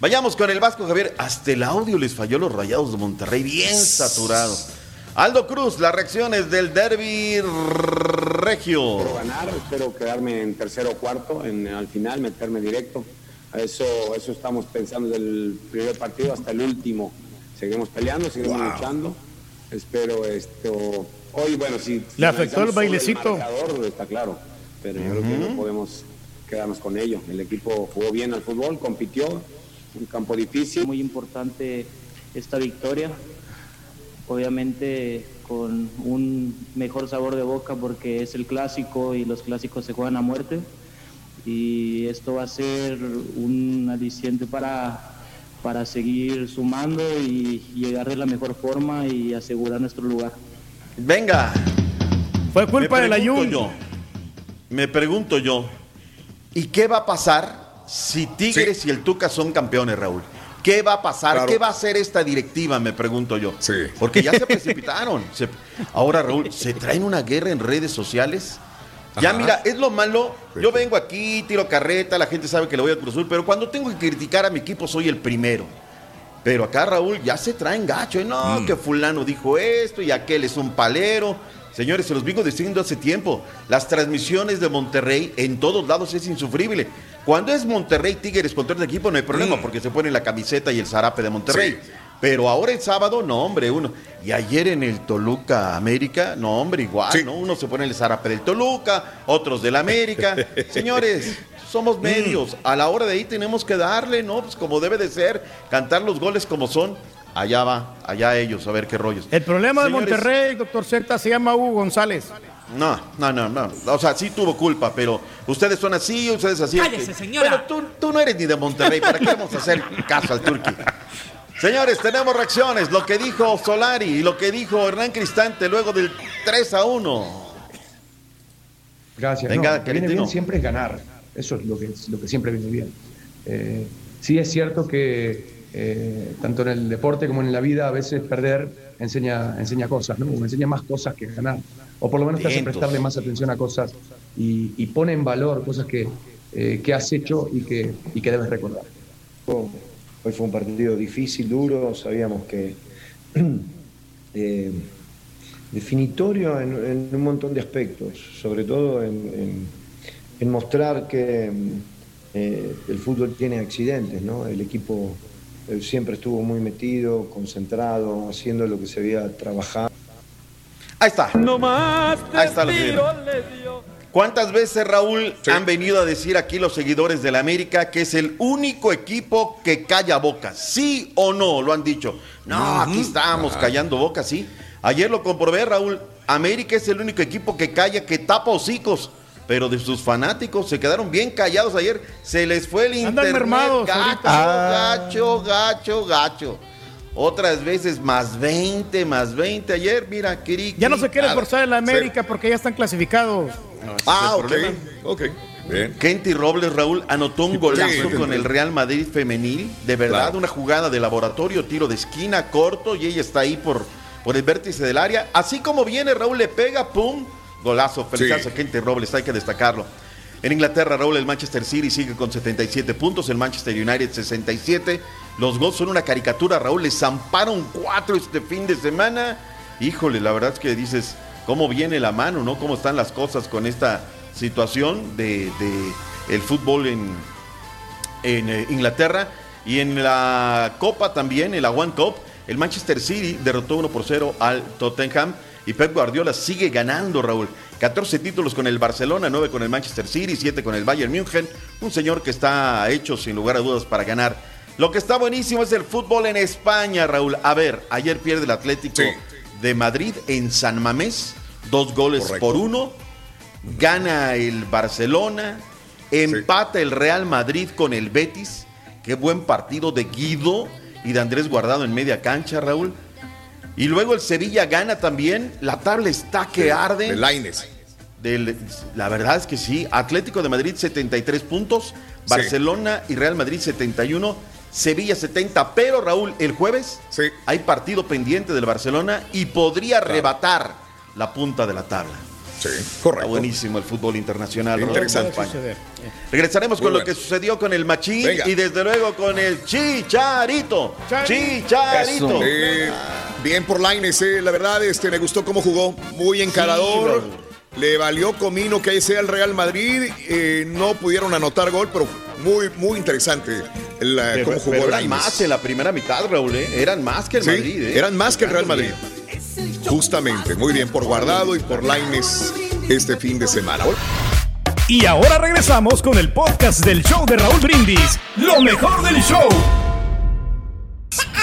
Vayamos con el Vasco Javier. Hasta el audio les falló a los rayados de Monterrey, bien saturado. Aldo Cruz, las reacciones del derby regio. Espero ganar, espero quedarme en tercero o cuarto, en, al final meterme directo. Eso, eso estamos pensando desde el primer partido hasta el último. Seguimos peleando, seguimos Wow. luchando. Espero esto. Hoy, bueno, si. Le afectó el bailecito. marcador, está claro, pero yo creo que no podemos quedarnos con ello. El equipo jugó bien al fútbol, compitió, un campo difícil. Muy importante esta victoria, obviamente con un mejor sabor de boca porque es el clásico y los clásicos se juegan a muerte y esto va a ser un aliciente para, para seguir sumando y llegar de la mejor forma y asegurar nuestro lugar. Venga. Fue culpa del pregunto Ayun. yo, Me pregunto yo, ¿y qué va a pasar si Tigres y el Tuca son campeones, Raúl? ¿Qué va a pasar? ¿Qué va a hacer esta directiva? Me pregunto yo. Sí. Porque ya se precipitaron. Se- ahora, Raúl, ¿se traen una guerra en redes sociales? Ya Ajá. mira, es lo malo. Yo vengo aquí, tiro carreta, la gente sabe que le voy a Cruz Azul, pero cuando tengo que criticar a mi equipo soy el primero. Pero acá, Raúl, ya se traen gacho. ¿eh? No, Mm. que fulano dijo esto y aquel es un palero. Señores, se los vengo diciendo hace tiempo. Las transmisiones de Monterrey en todos lados es insufrible. Cuando es Monterrey Tigres contra otro equipo no hay problema Mm. porque se pone la camiseta y el zarape de Monterrey. Sí. Pero ahora el sábado, no, hombre, uno. Y ayer en el Toluca América, no, hombre, igual, Sí. ¿no? Uno se pone el zarape del Toluca, otros del América. (laughs) Señores, somos Mm. medios. A la hora de ahí tenemos que darle, ¿no? Pues como debe de ser, cantar los goles como son. Allá va, allá ellos, a ver qué rollos. El problema Señores, de Monterrey, doctor Z, se llama Hugo González. No, no, no, no. O sea, sí tuvo culpa, pero ustedes son así, ustedes así. Cállese, señora. Pero tú, tú no eres ni de Monterrey, ¿para qué vamos a hacer caso al Turqui? Señores, tenemos reacciones. Lo que dijo Solari y lo que dijo Hernán Cristante luego del 3 a 1. Gracias. Venga, No, lo que viene bien siempre es ganar. Eso es lo que, lo que siempre viene bien. Eh, sí es cierto que eh, tanto en el deporte como en la vida a veces perder enseña, enseña cosas, ¿no? O enseña más cosas que ganar. O por lo menos te hace prestarle más atención a cosas y, y pone en valor cosas que, eh, que has hecho y que, y que debes recordar. Hoy fue un partido difícil, duro, sabíamos que (clears throat) eh, definitorio en, en un montón de aspectos, sobre todo en, en- en mostrar que eh, el fútbol tiene accidentes, ¿no? El equipo siempre estuvo muy metido, concentrado, haciendo lo que se había trabajado. Ahí está. Ahí está lo que. ¿Cuántas veces, Raúl, han venido a decir aquí los seguidores del América que es el único equipo que calla bocas? ¿Sí o no? Lo han dicho. No, aquí estamos Ajá. callando bocas, sí. Ayer lo comprobé, Raúl. América es el único equipo que calla, que tapa hocicos. Pero de sus fanáticos se quedaron bien callados ayer. Se les fue el Andan internet. mermados gacho, gacho, gacho, gacho. Otras veces más 20, más 20. Ayer, mira, Kiri. Ya no se quiere Nada. esforzar en la América porque ya están clasificados. Ah, ok. problema. Ok. Bien. Kenty Robles, Raúl, anotó un golazo sí, con el Real Madrid femenil. De verdad, Claro. una jugada de laboratorio, tiro de esquina, corto, y ella está ahí por, por el vértice del área. Así como viene, Raúl le pega, ¡pum! Golazo. Felicidades Sí. a Robles, hay que destacarlo. En Inglaterra, Raúl, el Manchester City sigue con 77 puntos, el Manchester United 67. Los gols son una caricatura, Raúl. Les zamparon cuatro este fin de semana. Híjole, la verdad es que dices, ¿cómo viene la mano, no? ¿Cómo están las cosas con esta situación de, de el fútbol en, en eh, Inglaterra? Y en la Copa también, en la One Cup, el Manchester City derrotó 1 por 0 al Tottenham. Y Pep Guardiola sigue ganando, Raúl. 14 títulos con el Barcelona, 9 con el Manchester City, 7 con el Bayern München. Un señor que está hecho, sin lugar a dudas, para ganar. Lo que está buenísimo es el fútbol en España, Raúl. A ver, ayer pierde el Atlético de Madrid en San Mamés. Dos goles Correcto. por uno. Gana el Barcelona. Empata el Real Madrid con el Betis. Qué buen partido de Guido y de Andrés Guardado en media cancha, Raúl. Y luego el Sevilla gana también. La tabla está que De- arde. de Lainez. Del- la verdad es que sí. Atlético de Madrid 73 puntos. Barcelona y Real Madrid 71. Sevilla 70. Pero Raúl, el jueves hay partido pendiente del Barcelona y podría arrebatar la punta de la tabla. Sí, correcto. Está buenísimo el fútbol internacional. Raúl, Interesante. Regresaremos Muy con lo que sucedió con el Machín Venga. y desde luego con el Chicharito. Chicharito. Eh, bien por Lainez, eh, la verdad, este, me gustó cómo jugó. Muy encarador. Le valió comino que ahí sea el Real Madrid. eh, no pudieron anotar gol, pero muy, muy interesante la- Pero- cómo jugó pero eran Lainez. más en la primera mitad, Raúl. ¿eh? Eran más que el Sí, Madrid. ¿eh? Eran más que el Real Madrid. Justamente, muy bien por Guardado y por Lainez este fin de semana. Y ahora regresamos con el podcast del show de Raúl Brindis. Lo mejor del show.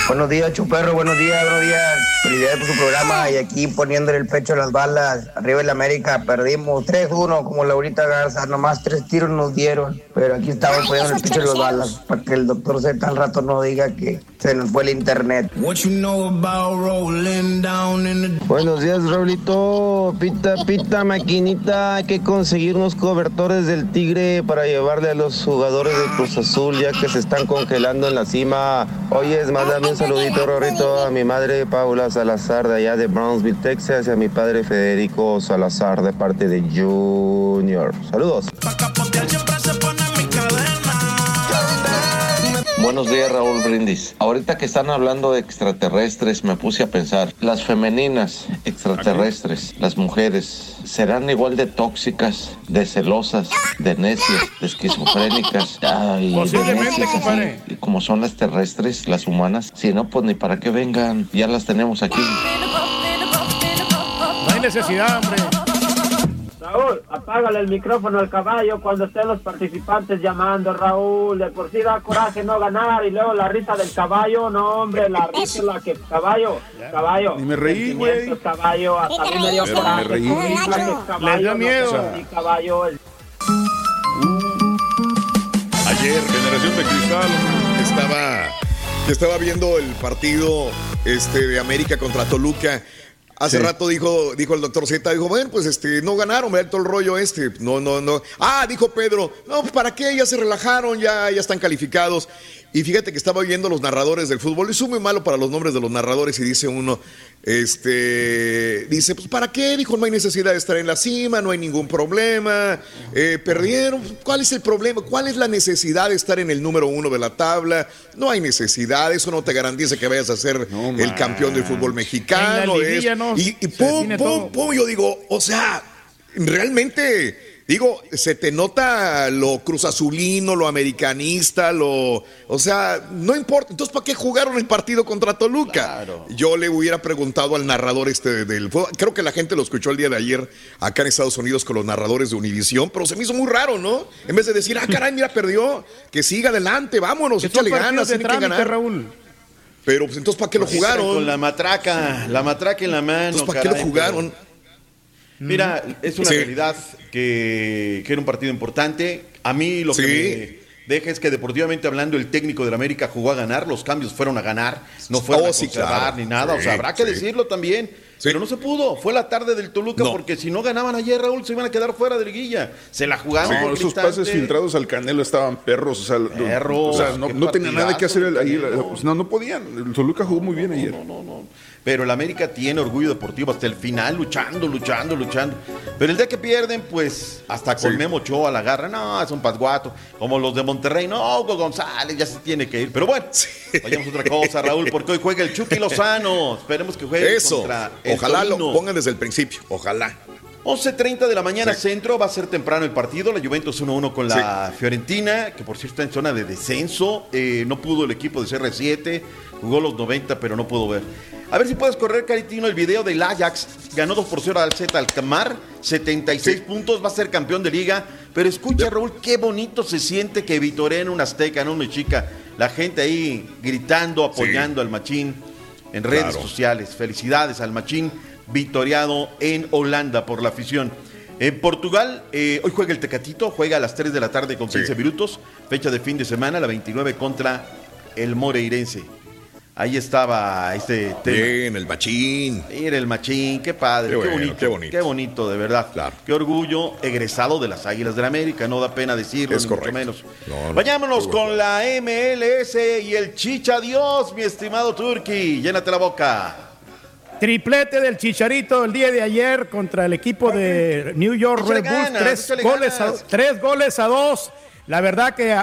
Buenos días, Chuperro, buenos días, buenos días. Felicidades por su programa y aquí poniéndole el pecho a las balas. Arriba en la América perdimos 3-1 como Laurita Garza, nomás tres tiros nos dieron. Pero aquí estamos poniendo el pecho a las balas para que el doctor Z al rato no diga que se nos fue el internet. Buenos días, Raulito. Pita, pita, maquinita. Hay que conseguir unos cobertores del Tigre para llevarle a los jugadores de Cruz Azul ya que se están congelando en la cima. Oye, es mándame un saludito, Rorrito, a mi madre Paula Salazar de allá de Brownsville, Texas, y a mi padre Federico Salazar de parte de Junior. Saludos. Buenos días, Raúl Brindis. Ahorita que están hablando de extraterrestres, me puse a pensar, las femeninas extraterrestres, las mujeres, ¿serán igual de tóxicas, de celosas, de necias, de esquizofrénicas (laughs) ay, de necias así, como son las terrestres, las humanas? Si no, pues ni para qué vengan, ya las tenemos aquí. No hay necesidad, hombre. Raúl, apágale el micrófono al caballo cuando estén los participantes llamando, Raúl. De por sí da coraje no ganar y luego la risa del caballo, no, hombre, la (laughs) risa es la que. Caballo, caballo. Ni me reí, sentimientos, Caballo, hasta mí me dio Pero me coraje. reí. Da no miedo. caballo, el- Ayer, Generación de Cristal, estaba, estaba viendo el partido este, de América contra Toluca. Hace Sí. rato dijo, dijo el doctor Z, dijo, bueno, pues este, no ganaron, todo el rollo este. No, no, no. Ah, dijo Pedro, no, pues para qué, ya se relajaron, ya, ya están calificados. Y fíjate que estaba viendo los narradores del fútbol, y soy muy malo para los nombres de los narradores, y dice uno, este, dice, pues para qué, dijo, no hay necesidad de estar en la cima, no hay ningún problema, eh, perdieron, ¿cuál es el problema? ¿Cuál es la necesidad de estar en el número uno de la tabla? No hay necesidad, eso no te garantiza que vayas a ser el campeón del fútbol mexicano. En la liguilla, es- ¿no? y, y pum, pum, todo. pum, yo digo, o sea, realmente, digo, se te nota lo cruzazulino, lo americanista, lo, o sea, no importa. Entonces, ¿para qué jugaron el partido contra Toluca? Yo le hubiera preguntado al narrador este del fútbol. Creo que la gente lo escuchó el día de ayer acá en Estados Unidos con los narradores de Univisión, pero se me hizo muy raro, ¿no? En vez de decir, ah, caray, mira, perdió, que siga adelante, vámonos, échale ganas, tiene que ganar. Raúl. Pero pues entonces, ¿para qué lo Pues jugaron? Con la matraca, la matraca en la mano. Entonces, ¿para qué lo jugaron? pero- Mira, es una Sí. realidad que, que era un partido importante. A mí lo Sí. que me deja es que deportivamente hablando el técnico del América jugó a ganar, los cambios fueron a ganar, no fueron Oh, a sí, claro. ni nada. o sea, habrá que decirlo también. Pero no se pudo. Fue la tarde del Toluca No. porque si no ganaban ayer, Raúl, se iban a quedar fuera de liguilla. Se la jugaron. No, esos pases filtrados al Canelo estaban perros. O sea, Perros, o sea, no, no tenía nada que hacer ahí. no, no podían. El Toluca jugó muy bien ayer. Pero el América tiene orgullo deportivo hasta el final, luchando, luchando, luchando. Pero el día que pierden, pues hasta con Sí. Memo Ochoa la agarra. No, es un pasguato. Como los de Monterrey. No, Hugo González ya se tiene que ir. Pero bueno, vayamos a otra cosa, Raúl, porque hoy juega el Chucky Lozano. Esperemos que juegue Eso. contra el Ojalá lo pongan desde el principio. Ojalá. 11.30 de la mañana centro, va a ser temprano el partido, la Juventus 1-1 con la Fiorentina, que por cierto está en zona de descenso, Eh, no pudo el equipo de CR7, jugó los 90 pero no pudo ver. A ver si puedes correr, Caritino, el video del Ajax, ganó 2 por 0 al Z Alcamar, 76 puntos, va a ser campeón de liga, pero escucha Raúl, qué bonito se siente que vitoreen en un Azteca, en un Mexica, la gente ahí gritando, apoyando al Machín en redes Claro. sociales, felicidades al Machín victoriado en Holanda por la afición. En Portugal, eh, hoy juega el Tecatito, juega a las 3 de la tarde con 15 minutos, fecha de fin de semana, la 29 contra el Moreirense. Ahí estaba este tema. Bien, el machín. Era el machín, qué padre, Qué qué, bueno, bonito, qué bonito. qué bonito, de verdad. Qué orgullo, egresado de las Águilas del la América, no da pena decirlo, Es ni mucho menos. No, no, Vayámonos bueno. con la MLS y el Chicha Dios, mi estimado Turki. Llénate la boca. Triplete del Chicharito el día de ayer contra el equipo de New York Red Bulls. goles a, tres goles a dos. La verdad que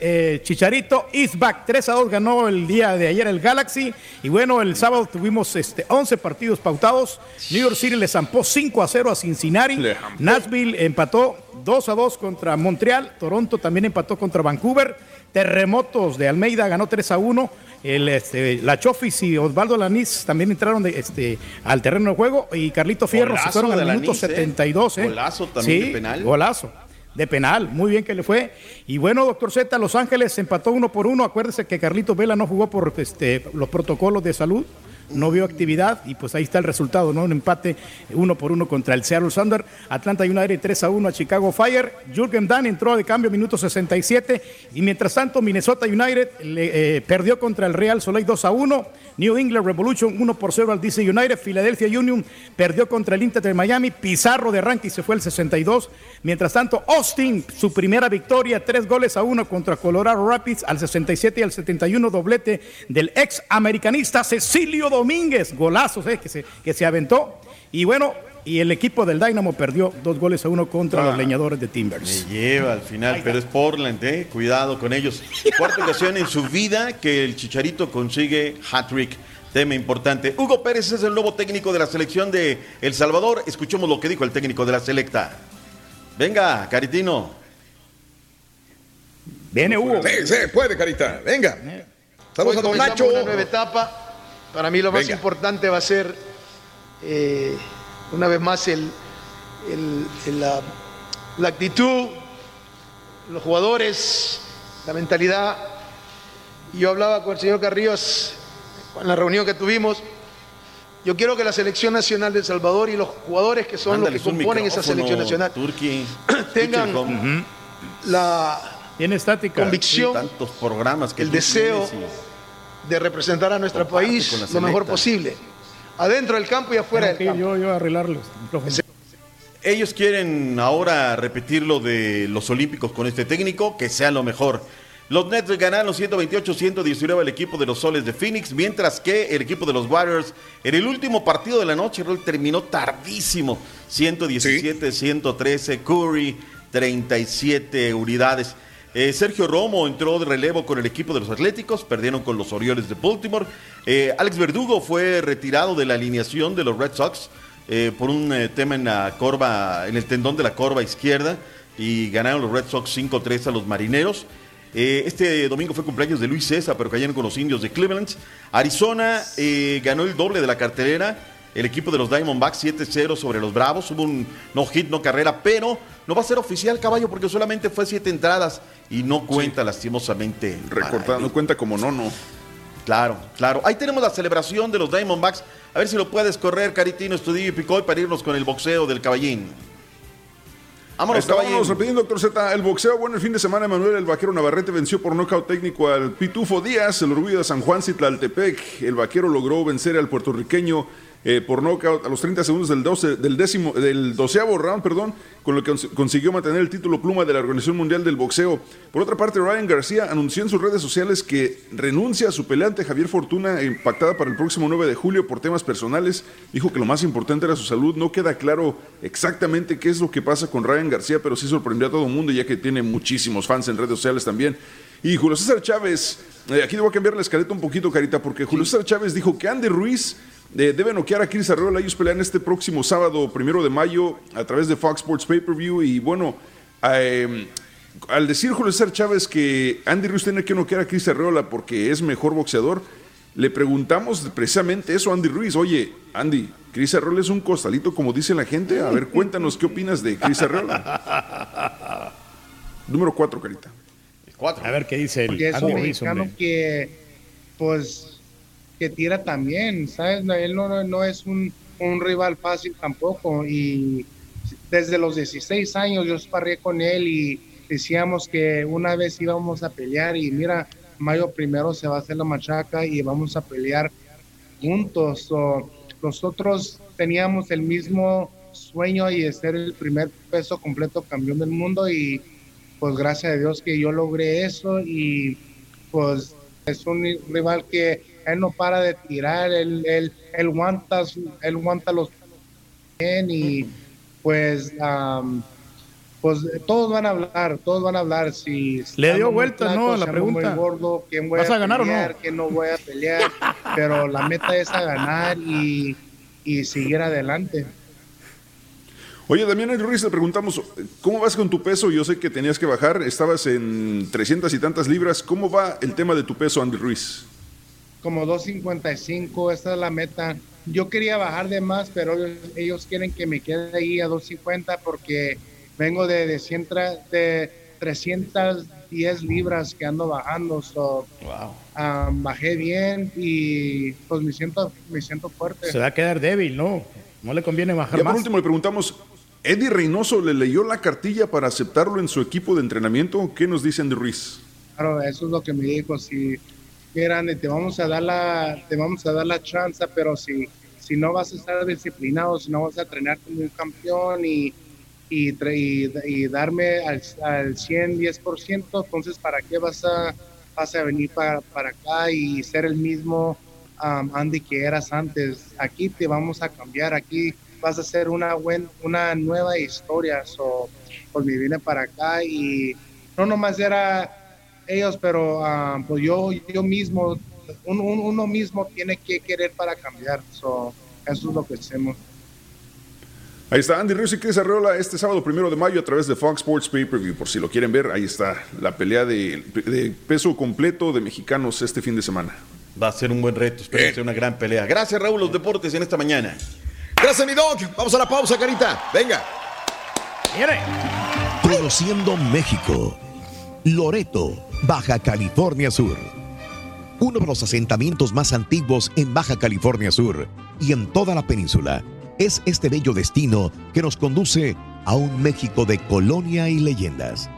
eh, Chicharito is back. 3 a 2 ganó el día de ayer el Galaxy. Y bueno, el sábado tuvimos este, 11 partidos pautados. New York City le zampó 5 a 0 a Cincinnati. Nashville empató 2 a 2 contra Montreal. Toronto también empató contra Vancouver. Terremotos de Almeida ganó 3 a 1. El, este, la Chofis y Osvaldo Lanís también entraron de, este, al terreno de juego. Y Carlito Fierro se Golazo fueron de al minuto Lanís, ¿eh? 72. ¿eh? Golazo también Sí, de penal. Golazo. De penal, muy bien que le fue. Y bueno, doctor Z, Los Ángeles empató uno por uno. Acuérdese que Carlitos Vela no jugó por este, los protocolos de salud no vio actividad y pues ahí está el resultado, ¿no? Un empate uno por uno contra el Seattle Thunder. Atlanta United 3 a 1 a Chicago Fire. Jürgen Dahl entró de cambio minuto 67 y mientras tanto Minnesota United eh, perdió contra el Real Soleil 2 a 1. New England Revolution 1 por 0 al DC United. Philadelphia Union perdió contra el Inter de Miami. Pizarro de ranking se fue el 62. Mientras tanto, Austin, su primera victoria, tres goles a uno contra Colorado Rapids al 67 y al 71, doblete del ex americanista Cecilio Domínguez. Golazos eh, que, se, que se aventó. Y bueno, y el equipo del Dynamo perdió dos goles a uno contra los ah. leñadores de Timbers. Me lleva al final, pero es Portland, ¿eh? Cuidado con ellos. Cuarta ocasión en su vida que el Chicharito consigue hat-trick. Tema importante. Hugo Pérez es el nuevo técnico de la selección de El Salvador. Escuchemos lo que dijo el técnico de la selecta. Venga, Caritino. Viene Hugo. Sí, sí, puede, Carita. Venga. Estamos a Don Nacho. Una nueva etapa. Para mí lo más importante va a ser eh, una vez más el, la, actitud, los jugadores, la mentalidad. yo hablaba con el señor Carrillos en la reunión que tuvimos. Yo quiero que la selección nacional de El Salvador y los jugadores que son los que componen esa selección nacional (clears throat) tengan la convicción, tantos programas que el deseo de representar a nuestro país lo mejor posible adentro del campo y afuera del campo. Yo, yo arreglarlos. Ellos quieren ahora repetir lo de los Olímpicos con este técnico, que sea lo mejor. Los Nets ganaron 128-119 al equipo de los Soles de Phoenix, mientras que el equipo de los Warriors en el último partido de la noche terminó tardísimo, 117-113, Curry 37 unidades. Eh, Sergio Romo entró de relevo con el equipo de los Atléticos, perdieron con los Orioles de Baltimore. Eh, Alex Verdugo fue retirado de la alineación de los Red Sox eh, por un tema en la corva, en el tendón de la corva izquierda y ganaron los Red Sox 5-3 a los Marineros. Este domingo fue cumpleaños de Luis César, pero cayeron con los indios de Cleveland. Arizona ganó el doble de la cartelera el equipo de los Diamondbacks 7-0 sobre los Bravos. Hubo un no hit, no carrera, pero no va a ser oficial, caballo, porque solamente fue siete entradas y no cuenta lastimosamente. Recortado, no cuenta como no, no. Claro, claro. Ahí tenemos la celebración de los Diamondbacks. A ver si lo puedes correr, Caritino, Estudillo y Picoy, para irnos con el boxeo del caballín. Vámonos, Estábamos repitiendo, doctor Z. El boxeo, bueno, el fin de semana, Manuel el Vaquero Navarrete venció por nocaut técnico al Pitufo Díaz, el orgullo de San Juan Citlaltepec. El Vaquero logró vencer al puertorriqueño eh, por nocaut a los 30 segundos del, 12, del, décimo, del doceavo round, perdón, con lo que consiguió mantener el título pluma de la Organización Mundial del Boxeo. Por otra parte, Ryan García anunció en sus redes sociales que renuncia a su peleante Javier Fortuna, impactada para el próximo 9 de julio por temas personales. Dijo que lo más importante era su salud. No queda claro exactamente qué es lo que pasa con Ryan García, pero sí sorprendió a todo el mundo, ya que tiene muchísimos fans en redes sociales también. Y Julio César Chávez, eh, aquí debo cambiar la escaleta un poquito, Carita, porque Julio César Chávez dijo que Andy Ruiz debe noquear a Chris Arreola. Ellos pelean este próximo sábado, primero de mayo, a través de Fox Sports Pay-Per-View. Y bueno, em, al decir Julio César Chávez que Andy Ruiz tiene que noquear a Chris Arreola porque es mejor boxeador, le preguntamos precisamente eso a Andy Ruiz. Oye, Andy, Chris Arreola es un costalito, como dice la gente. A ver, cuéntanos qué opinas de Chris Arreola. (laughs) Número cuatro, Carita. Cuatro. A ver qué dice el Andy Ruiz. que, pues que tira también, ¿sabes? Él no, no es un, un, rival fácil tampoco y desde los 16 años yo esparré con él y decíamos que una vez íbamos a pelear y mira, mayo primero se va a hacer la machaca y vamos a pelear juntos. nosotros teníamos el mismo sueño y de ser el primer peso completo campeón del mundo y pues gracias a Dios que yo logré eso y pues es un rival que él no para de tirar, él, él, él aguanta, él aguanta los bien y pues pues todos van a hablar, todos van a hablar si le dio vuelta, ¿no? La pregunta. Gordo, ¿quién voy ¿Vas a, ganar o no? ¿Quién no voy a pelear? Pero la meta es a ganar y, y seguir adelante. Oye, Damián Ruiz, le preguntamos, ¿cómo vas con tu peso? Yo sé que tenías que bajar, estabas en 300 y tantas libras. ¿Cómo va el tema de tu peso, Andy Ruiz? Como 2.55, esa es la meta. Yo quería bajar de más, pero ellos, quieren que me quede ahí a 2.50 porque vengo de, de, de 310 libras que ando bajando. So, bajé bien y pues me siento, me siento fuerte. Se va a quedar débil, ¿no? No le conviene bajar y por último le preguntamos, ¿Eddie Reynoso le leyó la cartilla para aceptarlo en su equipo de entrenamiento? ¿Qué nos dicen de Ruiz? Claro, eso es lo que me dijo. Si quieran, te vamos a dar la, te vamos a dar la chance, pero si, si no vas a estar disciplinado, si no vas a entrenar como un campeón y, y, y, darme al, al 100, 10%, entonces ¿para qué vas a, vas a venir para, para acá y ser el mismo Andy que eras antes? Aquí te vamos a cambiar, aquí vas a hacer una, buen, una nueva historia. So, pues me vine para acá y no nomás era ellos, pero um, pues yo, yo mismo, uno mismo tiene que querer para cambiar. So, eso es lo que hacemos. Ahí está Andy Ruiz y Chris Arreola este sábado primero de mayo a través de Fox Sports Pay Per View. Por si lo quieren ver, ahí está la pelea de, peso completo de mexicanos este fin de semana. Va a ser un buen reto, espero que sea una gran pelea. Gracias, Raúl, los deportes en esta mañana. Gracias, mi dog. Vamos a la pausa, carita. Venga. Conociendo México. Loreto, Baja California Sur. Uno de los asentamientos más antiguos en Baja California Sur y en toda la península es este bello destino que nos conduce a un México de colonia y leyendas,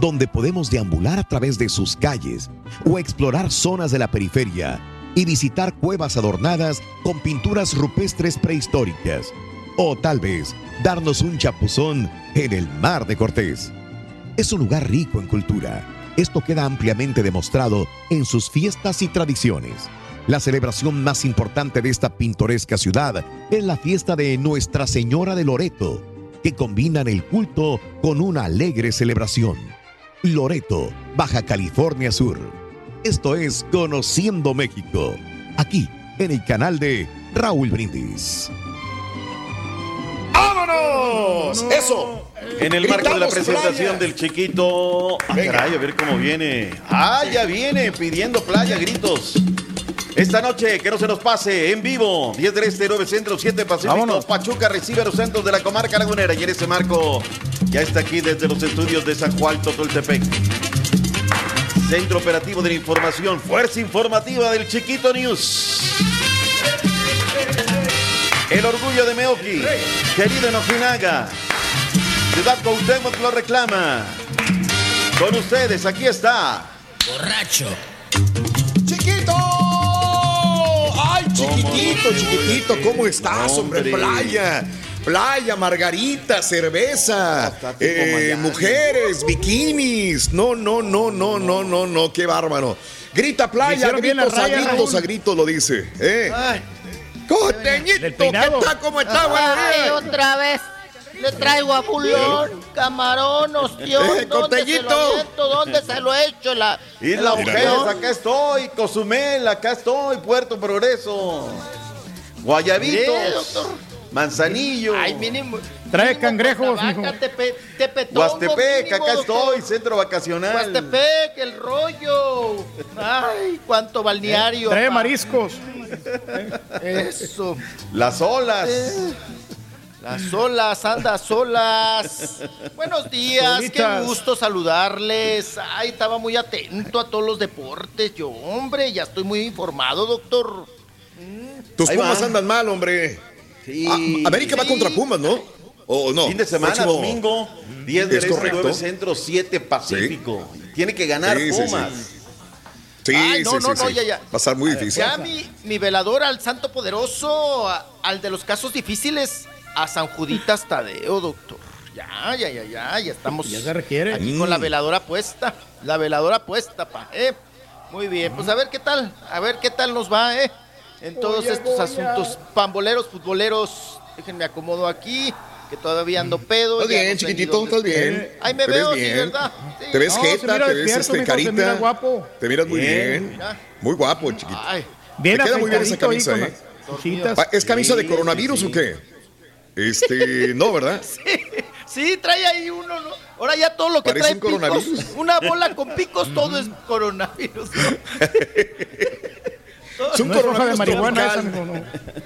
donde podemos deambular a través de sus calles o explorar zonas de la periferia y visitar cuevas adornadas con pinturas rupestres prehistóricas, o tal vez darnos un chapuzón en el Mar de Cortés. Es un lugar rico en cultura. Esto queda ampliamente demostrado en sus fiestas y tradiciones. La celebración más importante de esta pintoresca ciudad es la fiesta de Nuestra Señora de Loreto, que combinan el culto con una alegre celebración. Loreto, Baja California Sur. Esto es Conociendo México, aquí en el canal de Raúl Brindis. ¡Vámonos! ¡Eso! En el marco de la presentación del chiquito. Ah, a ver cómo viene. Ah, ya viene pidiendo playa, gritos. Esta noche, que no se nos pase, en vivo, 10 del Este, 9 Centro, 7 Pacífico, Pachuca recibe a los centros de la comarca lagunera. Y en ese marco, ya está aquí desde los estudios de San Juan, Totoltepec. Centro Operativo de la Información, Fuerza Informativa del Chiquito News. El orgullo de Meoki, querido Enojinaga. Ciudad Cuauhtémoc lo reclama. Con ustedes, aquí está. Borracho. Chiquito. Chiquitito, chiquitito, ¿cómo estás, hombre? Playa. Playa, margarita, cerveza, eh, mujeres, bikinis. No, no, no, no, no, no, no, qué bárbaro. Grita playa, gritos a gritos, a gritos lo dice. ¿eh? Costeñito, ¿qué tal? ¿Cómo está? Ay, otra vez. Le traigo a bulón, camarón, ostión. Eh, ¿Dónde se lo ¿Dónde se lo he hecho? La, y la mujeres, acá estoy. Cozumel, acá estoy. Puerto Progreso. Guayabitos. Manzanillo. Ay, mínimo. Trae cangrejos, mijo. Tepe, Huastepec, acá estoy, centro vacacional. Huastepec, el rollo. Ay, cuánto balneario. trae mariscos. Eso. Las olas. Eh. Las olas, anda solas. Buenos días, qué gusto saludarles. Ay, estaba muy atento a todos los deportes. Yo, hombre, ya estoy muy informado, doctor. Tus Pumas andan mal, hombre. Sí. Ah, América va contra Pumas, ¿no? ¿O no? Fin de semana, domingo, 10 de este, 9 centro, 7 Pacífico. Tiene que ganar Pumas. Sí, sí, no, sí, no, no, ya, ya. Va a estar muy difícil. Ya mi, mi velador al santo poderoso, al de los casos difíciles, a San Juditas Tadeo, doctor. Ya, ya, ya, ya, ya estamos. Ya se requiere. Aquí con la mm. veladora puesta. La veladora puesta, pa. ¿eh? Muy bien, pues a ver qué tal, a ver qué tal nos va, ¿eh? En todos estos asuntos pamboleros, futboleros. Déjenme acomodo aquí, que todavía ando pedo. Estás bien, chiquitito, estás bien. Ahí me veo, sí, ¿verdad? Te ves jeta, te ves este, carita. Te miras guapo. Te miras muy bien. Muy guapo, chiquito. Ay. Bien te queda muy bien esa camisa, ¿eh? ¿Es camisa de coronavirus o qué? Este, (laughs) no, ¿verdad? Sí, trae ahí uno, ¿no? Ahora ya todo lo que trae picos, una bola con picos, todo es coronavirus. (laughs) es un coronavirus de marihuana esa, no,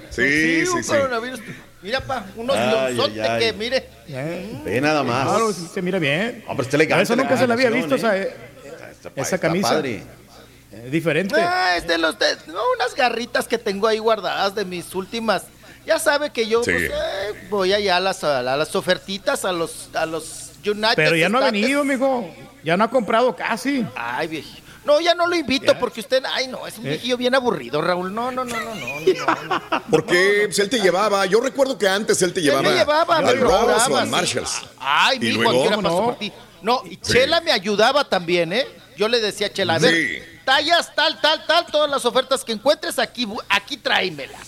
Sí, sí, sí, un coronavirus. Mira, pa, unos leonzotes que, mire. Ve nada más. Claro, se mira bien. Hombre, está elegante. Eso nunca la se le había visto, canción, esa, ¿eh? esa Está camisa. padre. Eh, diferente. Ah, es de los de, no, unas garritas que tengo ahí guardadas de mis últimas. Ya sabe que yo Sí. pues, eh, voy allá a las, a las ofertitas, a los, a los United. Pero ya no ha venido, mijo. Ya no ha comprado casi. Ay, viejillo. No, ya no lo invito porque usted, ay, no, es un ¿Eh? viejillo bien aburrido, Raúl. No, no, no, no, no. no, no. (laughs) Porque pues, él te llevaba, yo recuerdo que antes él te Él llevaba, me llevaba, al Ross o al sí. Marshalls. Ay, mi hijo, luego- ¿a qué hora ¿Cómo paso no? por ti? No, y Sí. Chela me ayudaba también, ¿eh? Yo le decía a Chela, a ver, Sí. tallas, tal, tal, tal, todas las ofertas que encuentres aquí, aquí tráemelas.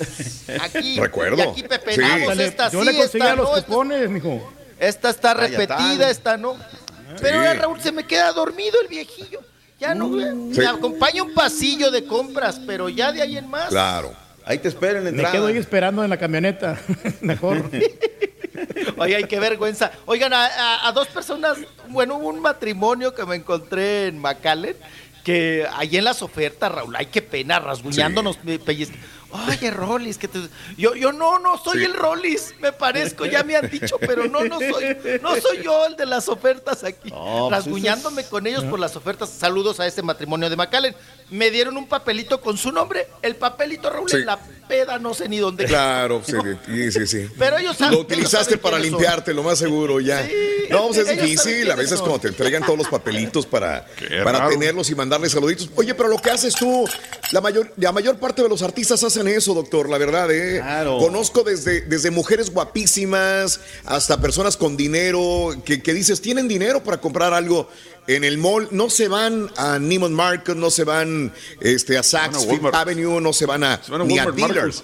(laughs) Aquí. Recuerdo. Y aquí pepenamos, Ándale, esta Yo sí, le conseguía esta los no, esta, mijo. esta está repetida, esta no. Pero Sí. ahora Raúl se me queda dormido el viejillo. Ya no, Sí. me acompaña un pasillo de compras, pero ya de ahí en más. Claro. Ahí te espero en Me quedo ahí esperando en la camioneta. (laughs) Mejor. (laughs) Oye, ay, qué vergüenza. Oigan, a, a- a dos personas, bueno, hubo un matrimonio que me encontré en McAllen, que ahí en las ofertas, Raúl, ay, qué pena, rasguñándonos, pellizc- Oye, Rollis, que te... yo, yo no, no soy Sí. el Rollis, me parezco, ya me han dicho, pero no, no soy, no soy yo el de las ofertas aquí. No, pues rasguñándome con ellos por las ofertas. Saludos a este matrimonio de McAllen. Me dieron un papelito con su nombre, el papelito, Raúl, Sí. en la peda, no sé ni dónde. Claro, (laughs) sí, sí, sí, sí. Pero ellos saben- Lo utilizaste saben para limpiarte, lo más seguro, ya. no, pues es difícil. A veces son. cuando te entregan todos los papelitos para, para tenerlos y mandarles saluditos. Oye, pero lo que haces tú, la mayor, la mayor parte de los artistas hacen eso, doctor, la verdad, ¿eh? Conozco desde, desde mujeres guapísimas hasta personas con dinero que, que dices, tienen dinero para comprar algo en el mall, no se van a Neiman Marcus, no se van este, a Saks Fifth. Avenue, no se van a, van a ni a dealers. Marcus.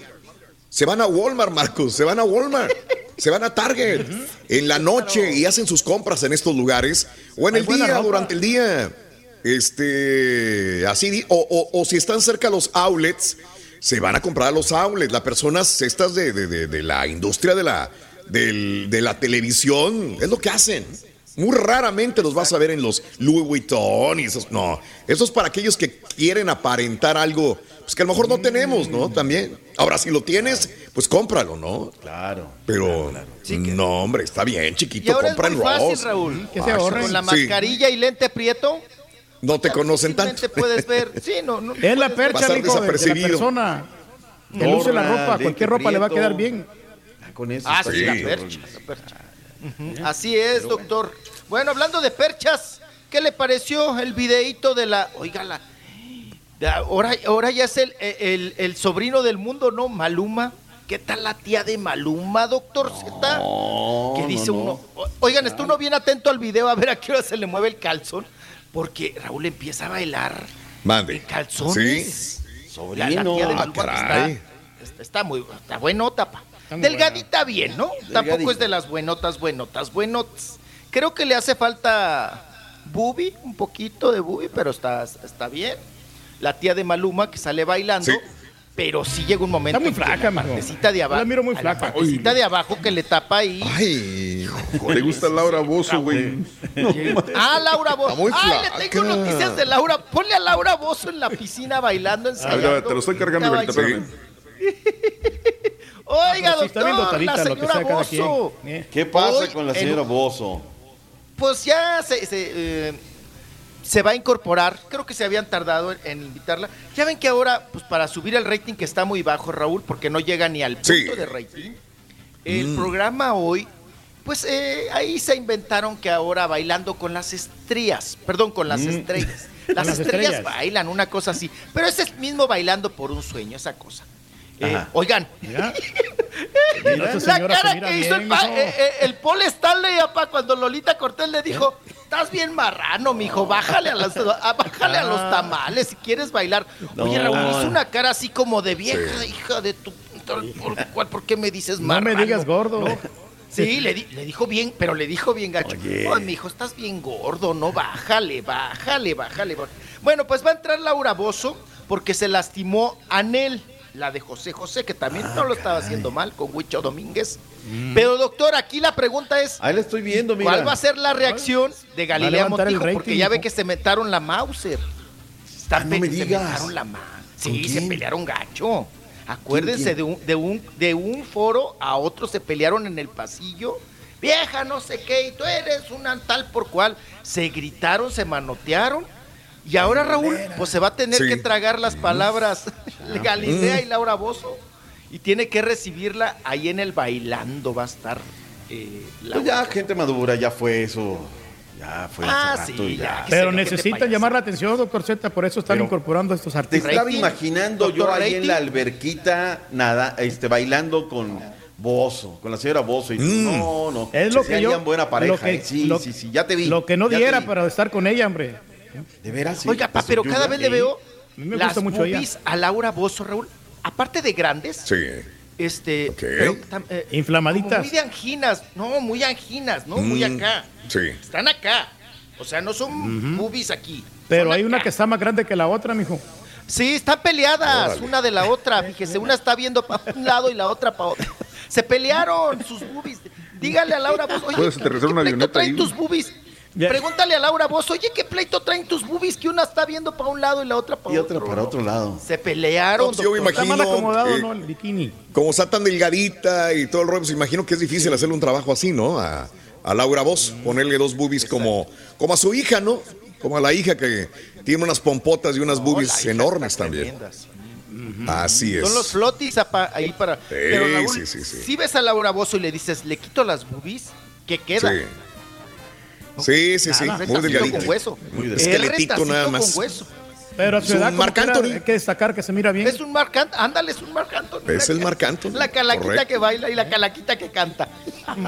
Se van a Walmart, Marcos, se van a Walmart, (laughs) se van a Target en la noche y hacen sus compras en estos lugares o en el día, durante el día. Este, así, o, o- o si están cerca los outlets, se van a comprar a los outlets. Las personas estas de, de- de- de la industria de la, del- de la televisión, es lo que hacen. Muy raramente los vas a ver en los Louis Vuitton y esos. No, eso es para aquellos que quieren aparentar algo pues que a lo mejor no tenemos, ¿no? También. Ahora, si lo tienes, pues cómpralo, ¿no? Claro. Pero, no, hombre, está bien, Y chiquito, es compra muy fácil, Ross. Raúl. Que se ahorren. Con la sí. mascarilla y lente prieto, No te conocen tanto. te puedes ver. Sí, no, no. Es la percha, mijo, de, la persona. Que luce la ropa, cualquier ropa le va a quedar bien. Ah, con eso. Ah, sí, bien. la percha. la percha. Así es, doctor. Bueno. hablando de perchas, ¿qué le pareció el videíto de la. Oígala. Ahora, ahora ya es el, el, el sobrino del mundo, ¿no? Maluma. ¿Qué tal la tía de Maluma, doctor Z? que dice no, no. uno. Oigan, está uno bien atento al video a ver a qué hora se le mueve el calzón. Porque Raúl empieza a bailar Mande. calzones. Sí. La, la tía de Ah, Maluma caray. está, está, está muy está buenota, pa. Delgadita bien, ¿no? Tampoco es de las buenotas, buenotas, buenotas. Creo que le hace falta bubi, un poquito de bubi, pero está, está bien. La tía de Maluma que sale bailando. Sí. Pero sí llega un momento Está muy flaca, la partecita de abajo. la miro muy a flaca. La partecita de abajo que le tapa ahí. Ay, ¿Te gusta Laura Bozo, güey? Ah, Laura Bozo. Está muy Ay, le tengo noticias de Laura. Ponle a Laura Bozo en la piscina bailando, ensayando. mira, te lo estoy cargando, ahorita, espérame. (laughs) Oiga, está bien doctor, la dotadita lo que señora sea cada quien. Bozo. Eh. ¿Qué pasa Hoy con la en- señora Bozo? Pues ya se, se, eh, se va a incorporar. Creo que se habían tardado en, en invitarla. Ya ven que ahora, pues para subir el rating que está muy bajo, Raúl, porque no llega ni al punto Sí. de rating. El Mm. programa hoy, pues eh, ahí se inventaron que ahora bailando con las estrías, perdón, con las estrellas. (laughs) Las, Mm. las estrellas, estrellas. bailan una cosa así, pero ese es mismo bailando por un sueño, esa cosa. Eh, oigan, Mira. (laughs) Mira, esta la cara que hizo el, pa- eh, eh, el Paul Stanley, apa, cuando Lolita Cortés le dijo, estás bien marrano, mijo, bájale a, las- (laughs) a- bájale a los Ah. tamales si quieres bailar. Oye, No. Raúl, hizo una cara así como de vieja, hija de tu... ¿Por, cuál- por qué me dices No marrano? me digas gordo. Sí, le, di- le dijo bien, pero le dijo bien gacho. Oye. Ay, mijo, estás bien gordo, no, bájale, bájale, bájale. bájale". Bueno, pues va a entrar Laura Bozo porque se lastimó Anel, la de José José, que también Ah, no lo estaba haciendo mal con Huicho Domínguez. Pero doctor, aquí la pregunta es, Ahí la estoy viendo, mira. ¿cuál va a ser la reacción de Galilea Montijo? rating, Porque ya ve que se metaron la Mauser. Está Ah, no me se digas. metaron la ma- ¿Con Sí, se pelearon gacho. Acuérdense de un, de un, de un foro a otro se pelearon en el pasillo. Vieja, no sé qué, y tú eres una tal por cual. Se gritaron, se manotearon. Y ahora Raúl, pues se va a tener que tragar las palabras Galilea y Laura Bozo. Y tiene que recibirla ahí en el bailando, va a estar. Eh, pues ya gente madura, ya fue eso. Ya fue ah, sí, ya. Pero necesitan llamar la atención, doctor Z, por eso están incorporando a estos artistas. Te estaba imaginando yo ahí en la alberquita, nada, este, bailando con Bozo, con la señora Bozo. Y mm. no, no. Es lo que yo. buena pareja. ¿eh? sí, sí, sí, ya te vi. Lo que no diera para estar con ella, hombre. De veras, sí. Oiga, pero cada vez le veo me las mucho a Laura Bozo, Raúl. Aparte de grandes. Sí este, eh, inflamaditas. Muy de anginas, no, muy anginas, no, muy mm, acá. Sí. Están acá. O sea, no son boobies aquí. Pero hay una que está más grande que la otra, mijo. Sí, están peleadas una de la otra. Fíjese, una está viendo para un lado y la otra para otro. Se pelearon sus boobies. Dígale a Laura, vos, oye, ¿Puedes aterrizar una avioneta ahí? tus boobies? Pregúntale a Laura vos, oye, ¿qué pleito traen tus boobies que una está viendo para un lado y la otra para otro? Y otra para otro lado. Se pelearon. yo me imagino. Está mal acomodado, ¿no? El bikini. Como está tan delgadita y todo el rollo, pues imagino que es difícil hacerle un trabajo así, ¿no? A, Laura Voz, ponerle dos boobies como, como a su hija, ¿no? Como a la hija que tiene unas pompotas y unas boobies enormes también. Así es. Son los flotis ahí para. Pero sí, sí, sí. Si ves a Laura Bozo y le dices, le quito las boobies, ¿qué queda? Sí. Sí, sí, sí. Muy delgadito. Con hueso. Muy esqueletito nada más. Con hueso. Pero a su edad, Marc Anthony. Hay que destacar que se mira bien. Es un Marc Anthony. Ándale, es un Marc Anthony. Es el Marc Anthony. La calaquita que baila y la calaquita que canta. ay,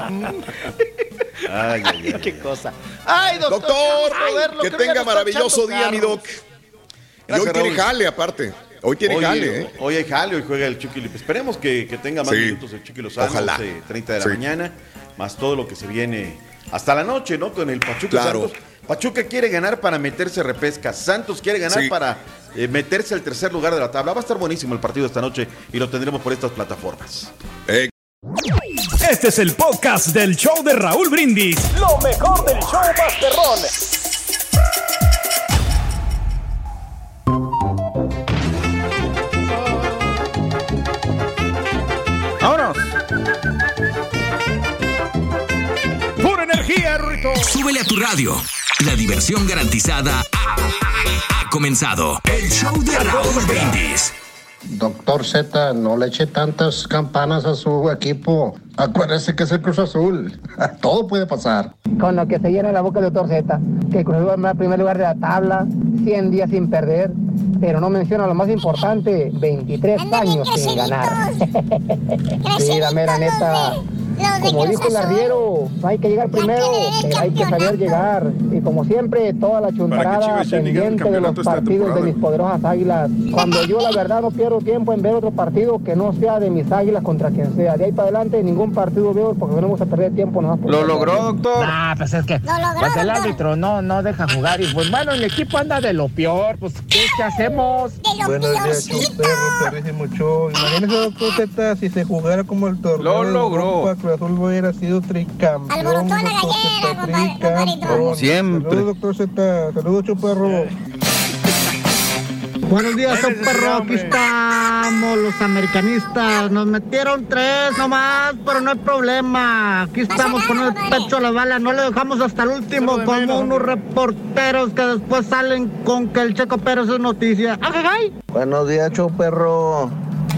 ay, ay, (laughs) qué cosa. Ay, doctor. Doctor, que tenga maravilloso día, mi doc. y hoy tiene jale, aparte. Hoy tiene jale, ¿eh? Hoy hay jale, hoy juega el Chucky Esperemos que, que tenga más minutos el Chucky Lozano. Ojalá. 30 de la mañana, más todo lo que se viene hasta la noche, ¿no? Con el Pachuca Santos. Pachuca quiere ganar para meterse repesca. Santos quiere ganar para eh, meterse al tercer lugar de la tabla. Va a estar buenísimo el partido esta noche y lo tendremos por estas plataformas. Eh. Este es el podcast del show de Raúl Brindis. Lo mejor del show Masterrón. Súbele a tu radio. La diversión garantizada ha, comenzado. El show de Raúl Brindis. Doctor Z, no le eche tantas campanas a su equipo. Acuérdese que es el Cruz Azul. (laughs) Todo puede pasar. Con lo que se llena la boca de Doctor Z, que Cruz Azul va en primer lugar de la tabla, 100 días sin perder, pero no menciona lo más importante, 23 años sin ganar. (laughs) sí, la mera neta como dijo el arriero, hay que llegar primero, hay que saber llegar. Y como siempre, toda la chuntarada pendiente de los partidos de mis poderosas águilas. Cuando yo la verdad no pierdo tiempo en ver otro partido que no sea de mis águilas contra quien sea. De ahí para adelante ningún partido veo porque no vamos a perder tiempo. No ¿Lo logró, doctor? Ah, pues es que pues el árbitro no, no deja jugar. Y pues bueno, el equipo anda de lo peor. Pues ¿qué, hacemos? Buenos días, perro, mucho. Imagínese, doctor Z, si se jugara como el torneo. Lo logró. Azul hubiera sido tricampeón. Alborotó la gallera, Como siempre. Saludos, doctor Z. Saludos, chuparro. Buenos días, perro. Aquí estamos, los americanistas. Nos metieron tres nomás, pero no hay problema. Aquí estamos con el pecho a la bala. No le dejamos hasta el último, como unos reporteros que después salen con que el Checo Pérez es noticia. ¡Ay, Buenos días, perro.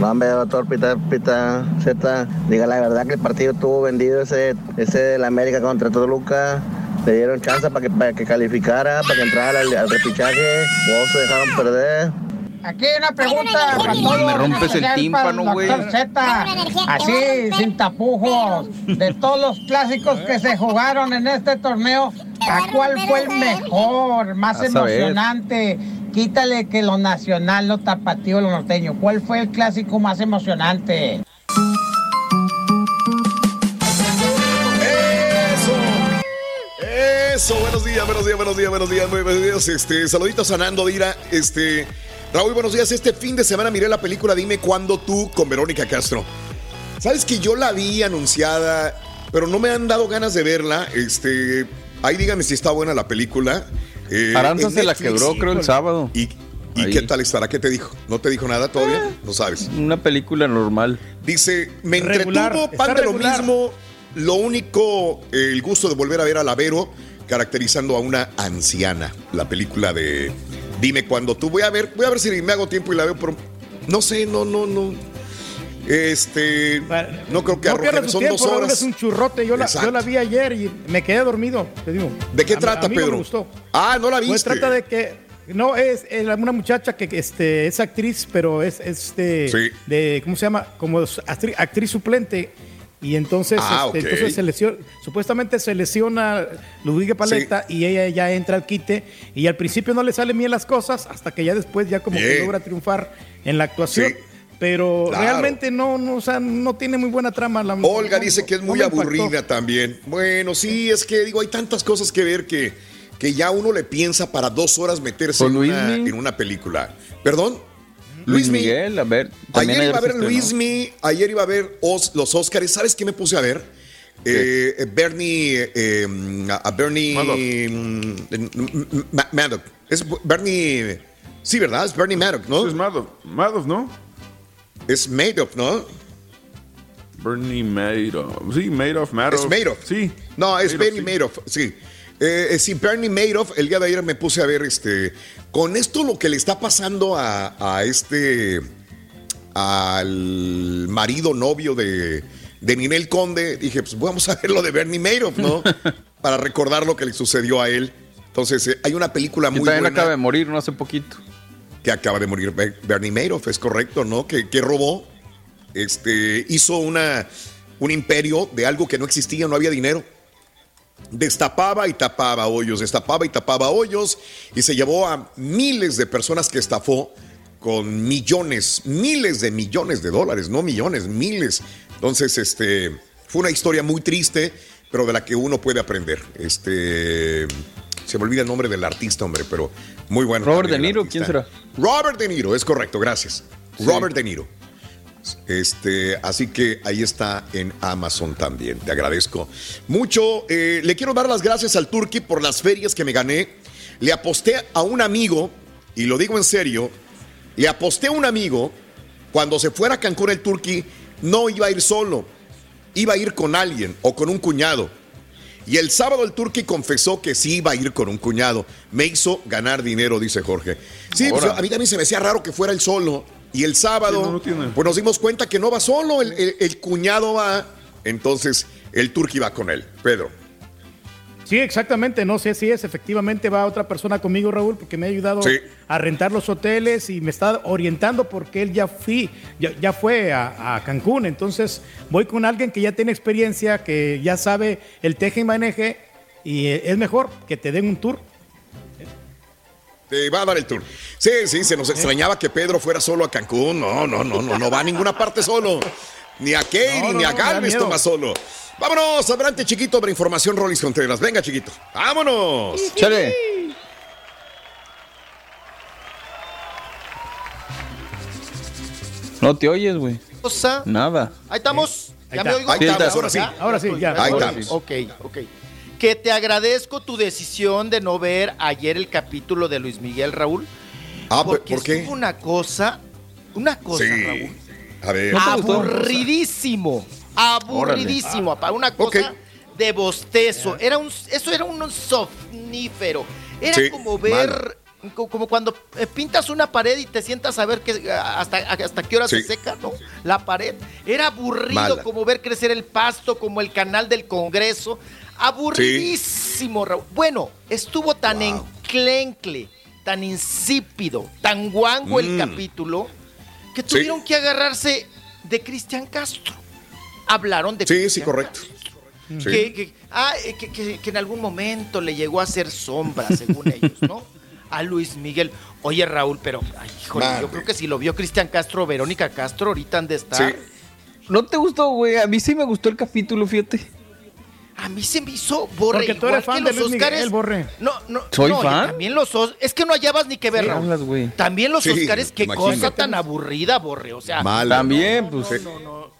No, hombre, doctor Pita, Pita Z, diga la verdad que el partido estuvo vendido ese, ese de la América contra Toluca. Le dieron chance para que, para que calificara, para que entrara al, repichaje. Vos se dejaron perder. Aquí hay una pregunta para todos. Me rompes el tímpano, güey. Así, sin tapujos. De todos los clásicos que se jugaron en este torneo, ¿a cuál fue el mejor, más emocionante? Quítale que lo nacional, lo tapatío, lo norteño. ¿Cuál fue el clásico más emocionante? Eso. Buenos días, buenos días, buenos días, buenos días, buenos días. Este, saluditos sanando, Dira. Este, Raúl, buenos días. Este fin de semana miré la película Dime cuándo tú con Verónica Castro. Sabes que yo la vi anunciada, pero no me han dado ganas de verla. Este, ahí díganme si está buena la película. Eh, Aranza se la quebró, creo, el sábado. Y, ¿Y qué tal estará? ¿Qué te dijo? ¿No te dijo nada todavía? Eh, no sabes. Una película normal. Dice, me entretuvo pan de lo mismo. Lo único, el gusto de volver a ver a Lavero caracterizando a una anciana. La película de Dime cuando tú. Voy a ver, voy a ver si me hago tiempo y la veo, pero no sé, no, no, no. Este. No creo que no son dos horas. Es un churrote. Yo la, yo la, vi ayer y me quedé dormido. Te digo. ¿De qué trata, Pedro? me gustó. Ah, no la viste. Pues trata de que. No, es, una muchacha que este, es actriz, pero es este. De, ¿Cómo se llama? Como actriz, suplente. Y entonces, ah, este, entonces se lesiona, supuestamente se lesiona Ludwig Paleta y ella ya entra al quite y al principio no le salen bien las cosas hasta que ya después ya como que logra triunfar en la actuación pero realmente no, no, o sea, no tiene muy buena trama. La, Olga dice que es muy aburrida también. Bueno, sí, es que digo, hay tantas cosas que ver que, que ya uno le piensa para dos horas meterse en una, en una, película. ¿Perdón? Luis Miguel, a ver. Ayer iba a ver Luis Mi, ayer iba a ver los Oscars. ¿Sabes qué me puse a ver? Eh, Bernie, eh, a Bernie Maddox. Es Bernie, sí, ¿verdad? Es Bernie Maddox, ¿no? Es Maddox, Maddox, ¿no? Es Madoff, ¿no? Bernie Madoff. Sí, Madoff, Madoff. Es Madoff. Sí. No, es Bernie Madoff, sí. Eh, eh, sí, Bernie Madoff, el día de ayer me puse a ver este. Con esto lo que le está pasando a, este. al marido novio de, de Ninel Conde, dije, pues vamos a ver lo de Bernie Madoff, ¿no? (laughs) Para recordar lo que le sucedió a él. Entonces, eh, hay una película muy también buena. acaba de morir, no hace poquito que acaba de morir Bernie Madoff, es correcto, ¿no? Que, robó, este, hizo una, un imperio de algo que no existía, no había dinero. Destapaba y tapaba hoyos, destapaba y tapaba hoyos y se llevó a miles de personas que estafó con millones, miles de millones de dólares, no millones, miles. Entonces, este, fue una historia muy triste, pero de la que uno puede aprender. Este, se me olvida el nombre del artista, hombre, pero muy bueno. Robert De Niro, ¿quién será? Robert De Niro, es correcto, gracias. Robert De Niro. Este, así que ahí está en Amazon también. Te agradezco mucho. Eh, le quiero dar las gracias al Turqui por las ferias que me gané. Le aposté a un amigo, y lo digo en serio, le aposté a un amigo cuando se fuera a Cancún el Turqui, no iba a ir solo, iba a ir con alguien o con un cuñado. Y el sábado el Turqui confesó que sí iba a ir con un cuñado. Me hizo ganar dinero, dice Jorge. Sí, pues, a mí también se me hacía raro que fuera él solo. Y el sábado, pues nos dimos cuenta que no va solo, el, cuñado va. Entonces el Turqui va con él. Pedro. Sí, exactamente. No sé si es. Efectivamente va otra persona conmigo, Raúl, porque me ha ayudado a rentar los hoteles y me está orientando porque él ya, fui, ya, fue a, Cancún. Entonces voy con alguien que ya tiene experiencia, que ya sabe el teje y maneje y es mejor que te den un tour. Te va a dar el tour. Sí, sí, se nos extrañaba que Pedro fuera solo a Cancún. No, no, no, no, no va a ninguna parte solo. Ni a Katie, ni a Galvez toma solo. Vámonos, adelante, chiquito, para información, Rolis Contreras. Venga, chiquito. Vámonos. Chale. No te oyes, güey. Cosa. Nada. Ahí estamos. ¿Ya me oigo? Ahí estamos, ahora sí. Ahora sí, ya. Ahí estamos. Ok, ok. Que te agradezco tu decisión de no ver ayer el capítulo de Luis Miguel Raúl. Ah, porque ¿por qué? una cosa, una cosa, Raúl. A ver. Aburridísimo aburridísimo, para una cosa de bostezo. Era un, eso era un sofnífero. Era como ver, como cuando eh, pintas una pared y te sientas a ver que, hasta, hasta qué hora se seca, ¿no? La pared. Era aburrido como ver crecer el pasto, como el canal del Congreso. Aburridísimo, Bueno, estuvo tan enclencle, tan insípido, tan guango el mm. capítulo, que tuvieron que agarrarse de Cristian Castro hablaron de... Sí, sí, correcto. Ah, eh, que, que, en algún momento le llegó a hacer sombra, según (laughs) ellos, ¿no? A Luis Miguel. Oye, Raúl, pero, ay, híjole, yo creo que si lo vio Cristian Castro, Verónica Castro, ahorita han de estar. ¿No te gustó, güey? A mí sí me gustó el capítulo, fíjate. A mí se me hizo borre. Porque tú eres fan de los Oscars. borre. No, no. ¿Soy no, fan? También los Es que no hallabas ni que ver. También los Oscars, qué cosa tan aburrida, borre. O sea. También, pues. no, no.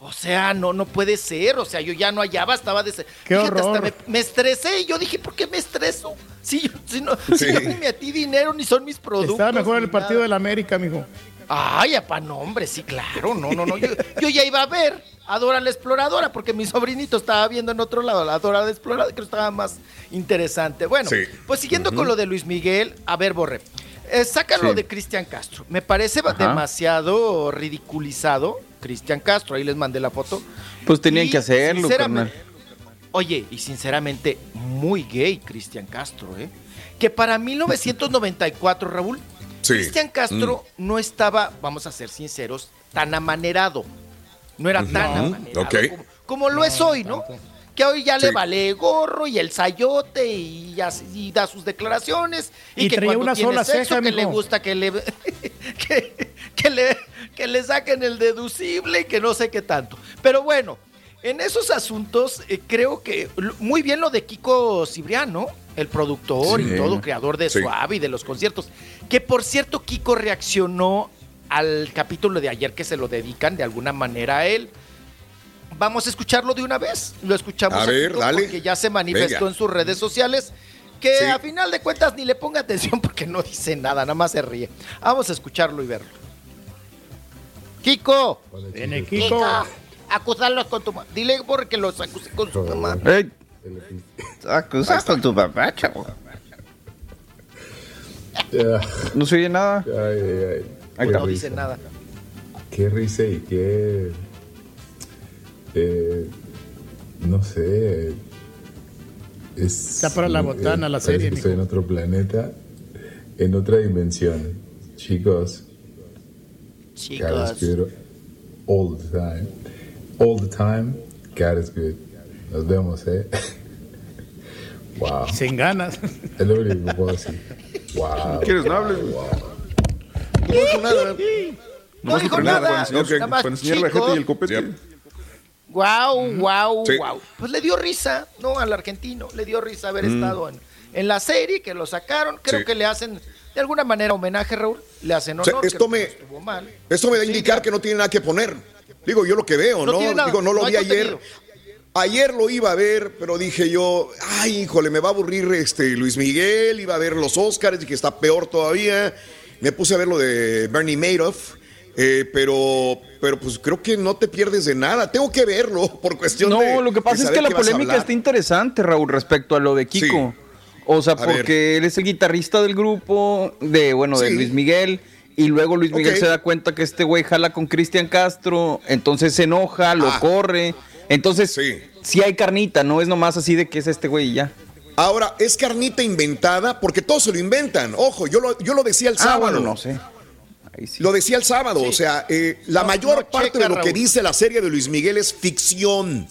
O sea, no, no puede ser. O sea, yo ya no hallaba, estaba de. Qué horror. me, estresé y yo dije, ¿por qué me estreso? Si, yo, si no, si no ni me ti dinero ni son mis productos. Estaba mejor el partido de la América, mijo. Ay, apa, no, hombre, sí, claro. No, no, no. Yo, yo ya iba a ver a Dora la Exploradora porque mi sobrinito estaba viendo en otro lado la Dora la Exploradora, que estaba más interesante. Bueno, pues siguiendo con lo de Luis Miguel, a ver, Borre. Eh, sácalo de Cristian Castro. Me parece demasiado ridiculizado Cristian Castro. Ahí les mandé la foto. Pues tenían que hacerlo, Oye, y sinceramente, muy gay Cristian Castro, ¿eh? Que para (laughs) 1994, Raúl, Cristian Castro mm. no estaba, vamos a ser sinceros, tan amanerado. No era tan amanerado como, lo es hoy, ¿no? que hoy ya le vale gorro y el sayote y, da sus declaraciones y, que cuando una tiene sola sexo que le gusta que le, (laughs) que, le que le saquen el deducible y que no sé qué tanto. Pero bueno, en esos asuntos eh, creo que muy bien lo de Kiko Cibriano, el productor y todo, creador de Suave y de los conciertos. Que por cierto, Kiko reaccionó al capítulo de ayer que se lo dedican de alguna manera a él. Vamos a escucharlo de una vez. Lo escuchamos a ver, dale. porque ya se manifestó en sus redes sociales. Que a final de cuentas ni le ponga atención porque no dice nada, nada más se ríe. Vamos a escucharlo y verlo. Kiko. Viene Kiko. Acusarlos con tu mamá. Dile porque los acuse con su mamá. Hey. Acusas con tu papá, chavo. No se oye nada. Ay, ay, no dice nada. Qué risa y qué eh, no sé. Es, Está para la botana la serie. estoy en otro planeta, en otra dimensión. Chicos. Chicos. God is good all the time. All the time, God is good. Nos vemos, ¿eh? Wow. Sin ganas. Es lo único que puedo decir. Wow. ¿Quieres no hables? Wow. No dijo nada. No dijo nada. Para enseñar la gente y el copete. Wow, wow, wow. Pues le dio risa, ¿no? Al argentino, le dio risa haber mm. estado en, en, la serie, que lo sacaron. Creo que le hacen de alguna manera homenaje, Raúl. Le hacen honor. esto, me, esto me da a indicar que no tiene nada que poner. Digo, yo lo que veo, ¿no? Digo, no lo vi ayer. Ayer lo iba a ver, pero dije yo, ay, híjole, me va a aburrir este Luis Miguel, iba a ver los Oscars que está peor todavía. Me puse a ver lo de Bernie Madoff eh, pero, pero pues creo que no te pierdes de nada. Tengo que verlo (laughs) por cuestión no, de. No, lo que pasa es que la polémica está interesante, Raúl, respecto a lo de Kiko. O sea, porque él es el guitarrista del grupo, de, bueno, de Luis Miguel. Y luego Luis Miguel se da cuenta que este güey jala con Cristian Castro. Entonces se enoja, lo ah. corre. Entonces, sí. Sí hay carnita, no es nomás así de que es este güey y ya. Ahora, es carnita inventada porque todos se lo inventan. Ojo, yo lo, yo lo decía el ah, sábado. no sé. Lo decía el sábado, o sea, eh, la mayor parte de lo que dice la serie de Luis Miguel es ficción.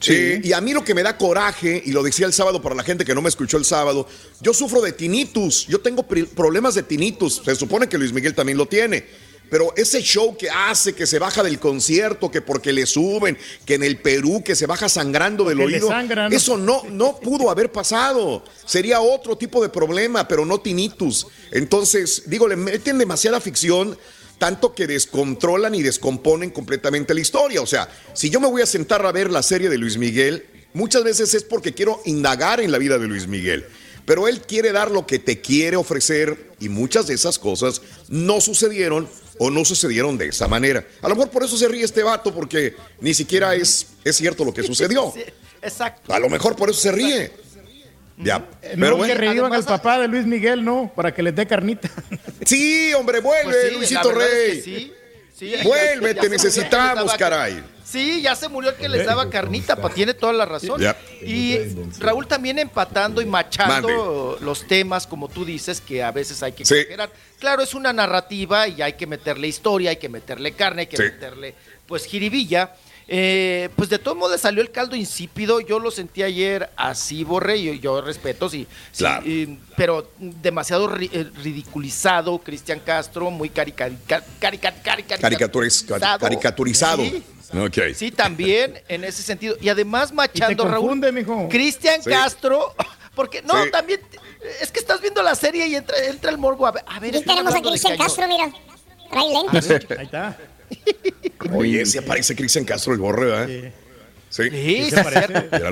Sí. y a mí lo que me da coraje, y lo decía el sábado para la gente que no me escuchó el sábado, yo sufro de tinnitus, yo tengo problemas de tinnitus, se supone que Luis Miguel también lo tiene. Pero ese show que hace, que se baja del concierto, que porque le suben, que en el Perú, que se baja sangrando del oído, eso no, no pudo haber pasado. Sería otro tipo de problema, pero no tinnitus. Entonces, digo, le meten demasiada ficción, tanto que descontrolan y descomponen completamente la historia. O sea, si yo me voy a sentar a ver la serie de Luis Miguel, muchas veces es porque quiero indagar en la vida de Luis Miguel pero él quiere dar lo que te quiere ofrecer y muchas de esas cosas no sucedieron o no sucedieron de esa manera. A lo mejor por eso se ríe este vato, porque ni siquiera es, es cierto lo que (laughs) sucedió. exacto. A lo mejor por eso se ríe. Ya. Pero bueno, que revivan al papá de Luis Miguel, ¿no? Para que les dé carnita. (laughs) Sí, hombre, vuelve, pues Luisito Rey. sí. Sí, Vuelve, te necesitamos, caray. Sí, ya se murió el que les daba carnita, pa, tiene toda la razón. Y Raúl también empatando y machando los temas, como tú dices, que a veces hay que exagerar. Claro, es una narrativa y hay que meterle historia, hay que meterle carne, hay que meterle, pues, jiribilla. Eh, pues de todos modos salió el caldo insípido. Yo lo sentí ayer así, Borre, y yo respeto, sí, pero demasiado eh, ridiculizado. Cristian Castro, muy caricaturizado. Sí, también en ese sentido. Y además machando Raúl. Cristian Castro. (laughs) Porque, no, también. Es que estás viendo la serie y entra, entra el morbo. A ver, a ver tenemos a Cristian Castro, mira. Trae lentes. Ahí está. Oye, se aparece Cristian Castro el borre, ¿eh? Sí. Sí,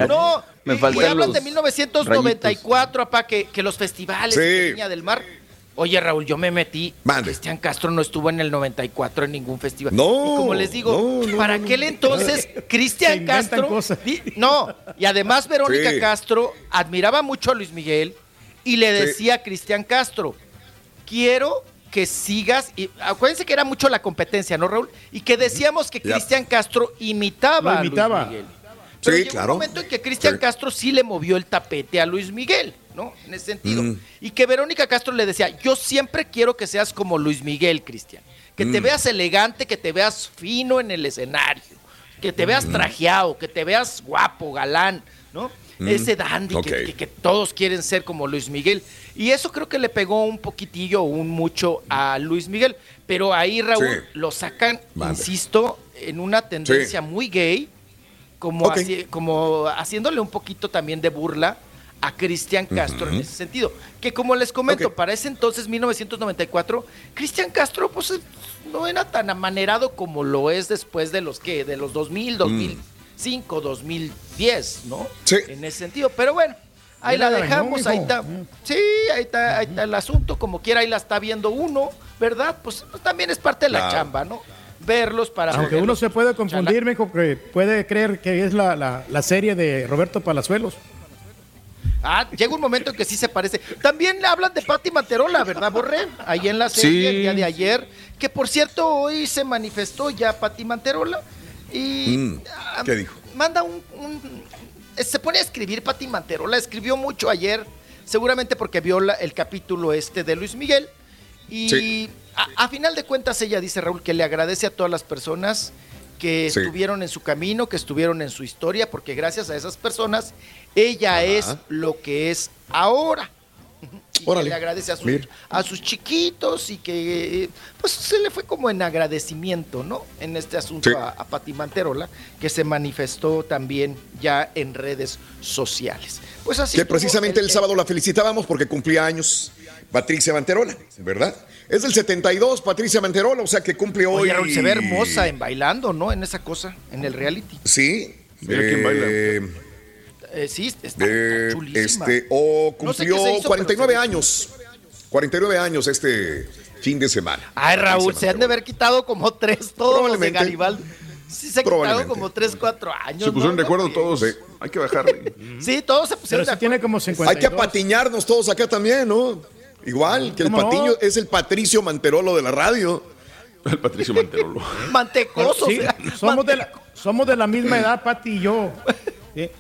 No, me. Y hablan de 1994, apá, que, que los festivales de Niña del Mar. Oye, Raúl, yo me metí. Cristian Castro no estuvo en el 94 en ningún festival. No. Y como les digo, para aquel entonces, (laughs) Cristian Castro. No, y además Verónica Castro admiraba mucho a Luis Miguel y le decía a Cristian Castro: Quiero que sigas. Y acuérdense que era mucho la competencia, ¿no, Raúl? Y que decíamos que Cristian Castro imitaba, a Luis Miguel. Pero sí, claro. un momento en que Cristian Castro sí le movió el tapete a Luis Miguel. ¿no? En ese sentido. Mm. Y que Verónica Castro le decía, yo siempre quiero que seas como Luis Miguel, Cristian. Que te mm. veas elegante, que te veas fino en el escenario, que te veas mm. trajeado, que te veas guapo, galán, ¿no? Ese dandy que, todos quieren ser como Luis Miguel. Y eso creo que le pegó un poquitillo, un mucho a Luis Miguel. Pero ahí, Raúl, lo sacan, insisto, en una tendencia muy gay, como, como haciéndole un poquito también de burla a Cristian Castro en ese sentido. Que como les comento, para ese entonces, 1994, Cristian Castro pues no era tan amanerado como lo es después de los que, de los 2000, 2005, 2010, ¿no? Sí. En ese sentido. Pero bueno, ahí la dejamos, ahí está. Sí, ahí está, ahí está el asunto, como quiera, ahí la está viendo uno, ¿verdad? Pues, pues también es parte de la chamba, ¿no? verlos para... Aunque uno se puede confundir, me dijo que puede creer que es la, la, la serie de Roberto Palazuelos. Ah, llega un momento en que sí se parece. También hablan de Patti Manterola, ¿verdad, Borré? Ahí en la serie, el día de ayer. Que por cierto, hoy se manifestó ya Patti Manterola. Y. Mm, ah, ¿Qué dijo? Manda un, Se pone a escribir Patti Manterola. Escribió mucho ayer, seguramente porque vio el capítulo este de Luis Miguel. Y a, final de cuentas, ella dice, Raúl, que le agradece a todas las personas que estuvieron en su camino, que estuvieron en su historia, porque gracias a esas personas ella es lo que es ahora. Y le agradece a sus, a sus chiquitos y que pues se le fue como en agradecimiento, ¿no? En este asunto a, a Pati Manterola, que se manifestó también ya en redes sociales. Pues así. Que precisamente el, sábado la felicitábamos porque cumplía años Patricia Manterola, ¿verdad? Es del 72, Patricia Manterola, o sea que cumple hoy. Oye, se ve hermosa en bailando, ¿no? En esa cosa, en el reality. Sí. Mira quién baila. Eh, eh, sí, está, chulísima. Este, o cumplió 49 años. 49 años este fin de semana. Ay, Raúl, se han de haber quitado como tres todos los de Garibaldi. Sí, se han quitado como tres, cuatro años. Se pusieron de acuerdo todos. Hay que bajarle. sí, todos se pusieron de acuerdo. tiene como 52. Hay que apatiñarnos todos acá también, ¿no? Igual, que el patiño es el Patricio Manterolo de la radio. (laughs) El Patricio Manterolo. (laughs) Mantecoso. Sí, somos, de la, somos de la misma edad, Pati y yo. (laughs) ¿Sí?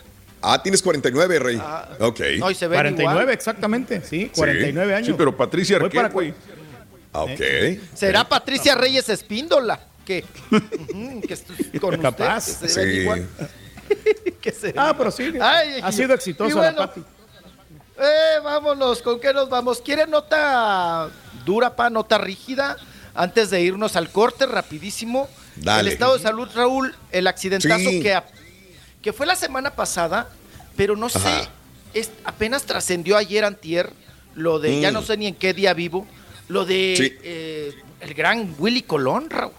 Ah, tienes 49, Rey. Ah, ok. No, y se 49, exactamente, sí, 49 años. Sí, pero Patricia Arquette, güey. Ah, ok. ¿Será Patricia Reyes Espíndola? ¿Qué? que (laughs) con Capaz. Usted, sí. Igual. (laughs) ¿Qué será? Ah, pero sí. ha sido exitosa la Pati. Eh, vámonos, ¿con qué nos vamos? ¿Quiere nota dura, pa, nota rígida? Antes de irnos al corte, rapidísimo. Dale. El estado de salud, Raúl, el accidentazo que, que fue la semana pasada, pero no sé, es, apenas trascendió ayer antier, lo de, ya no mm. sé ni en qué día vivo, lo de eh, el gran Willy Colón, Raúl.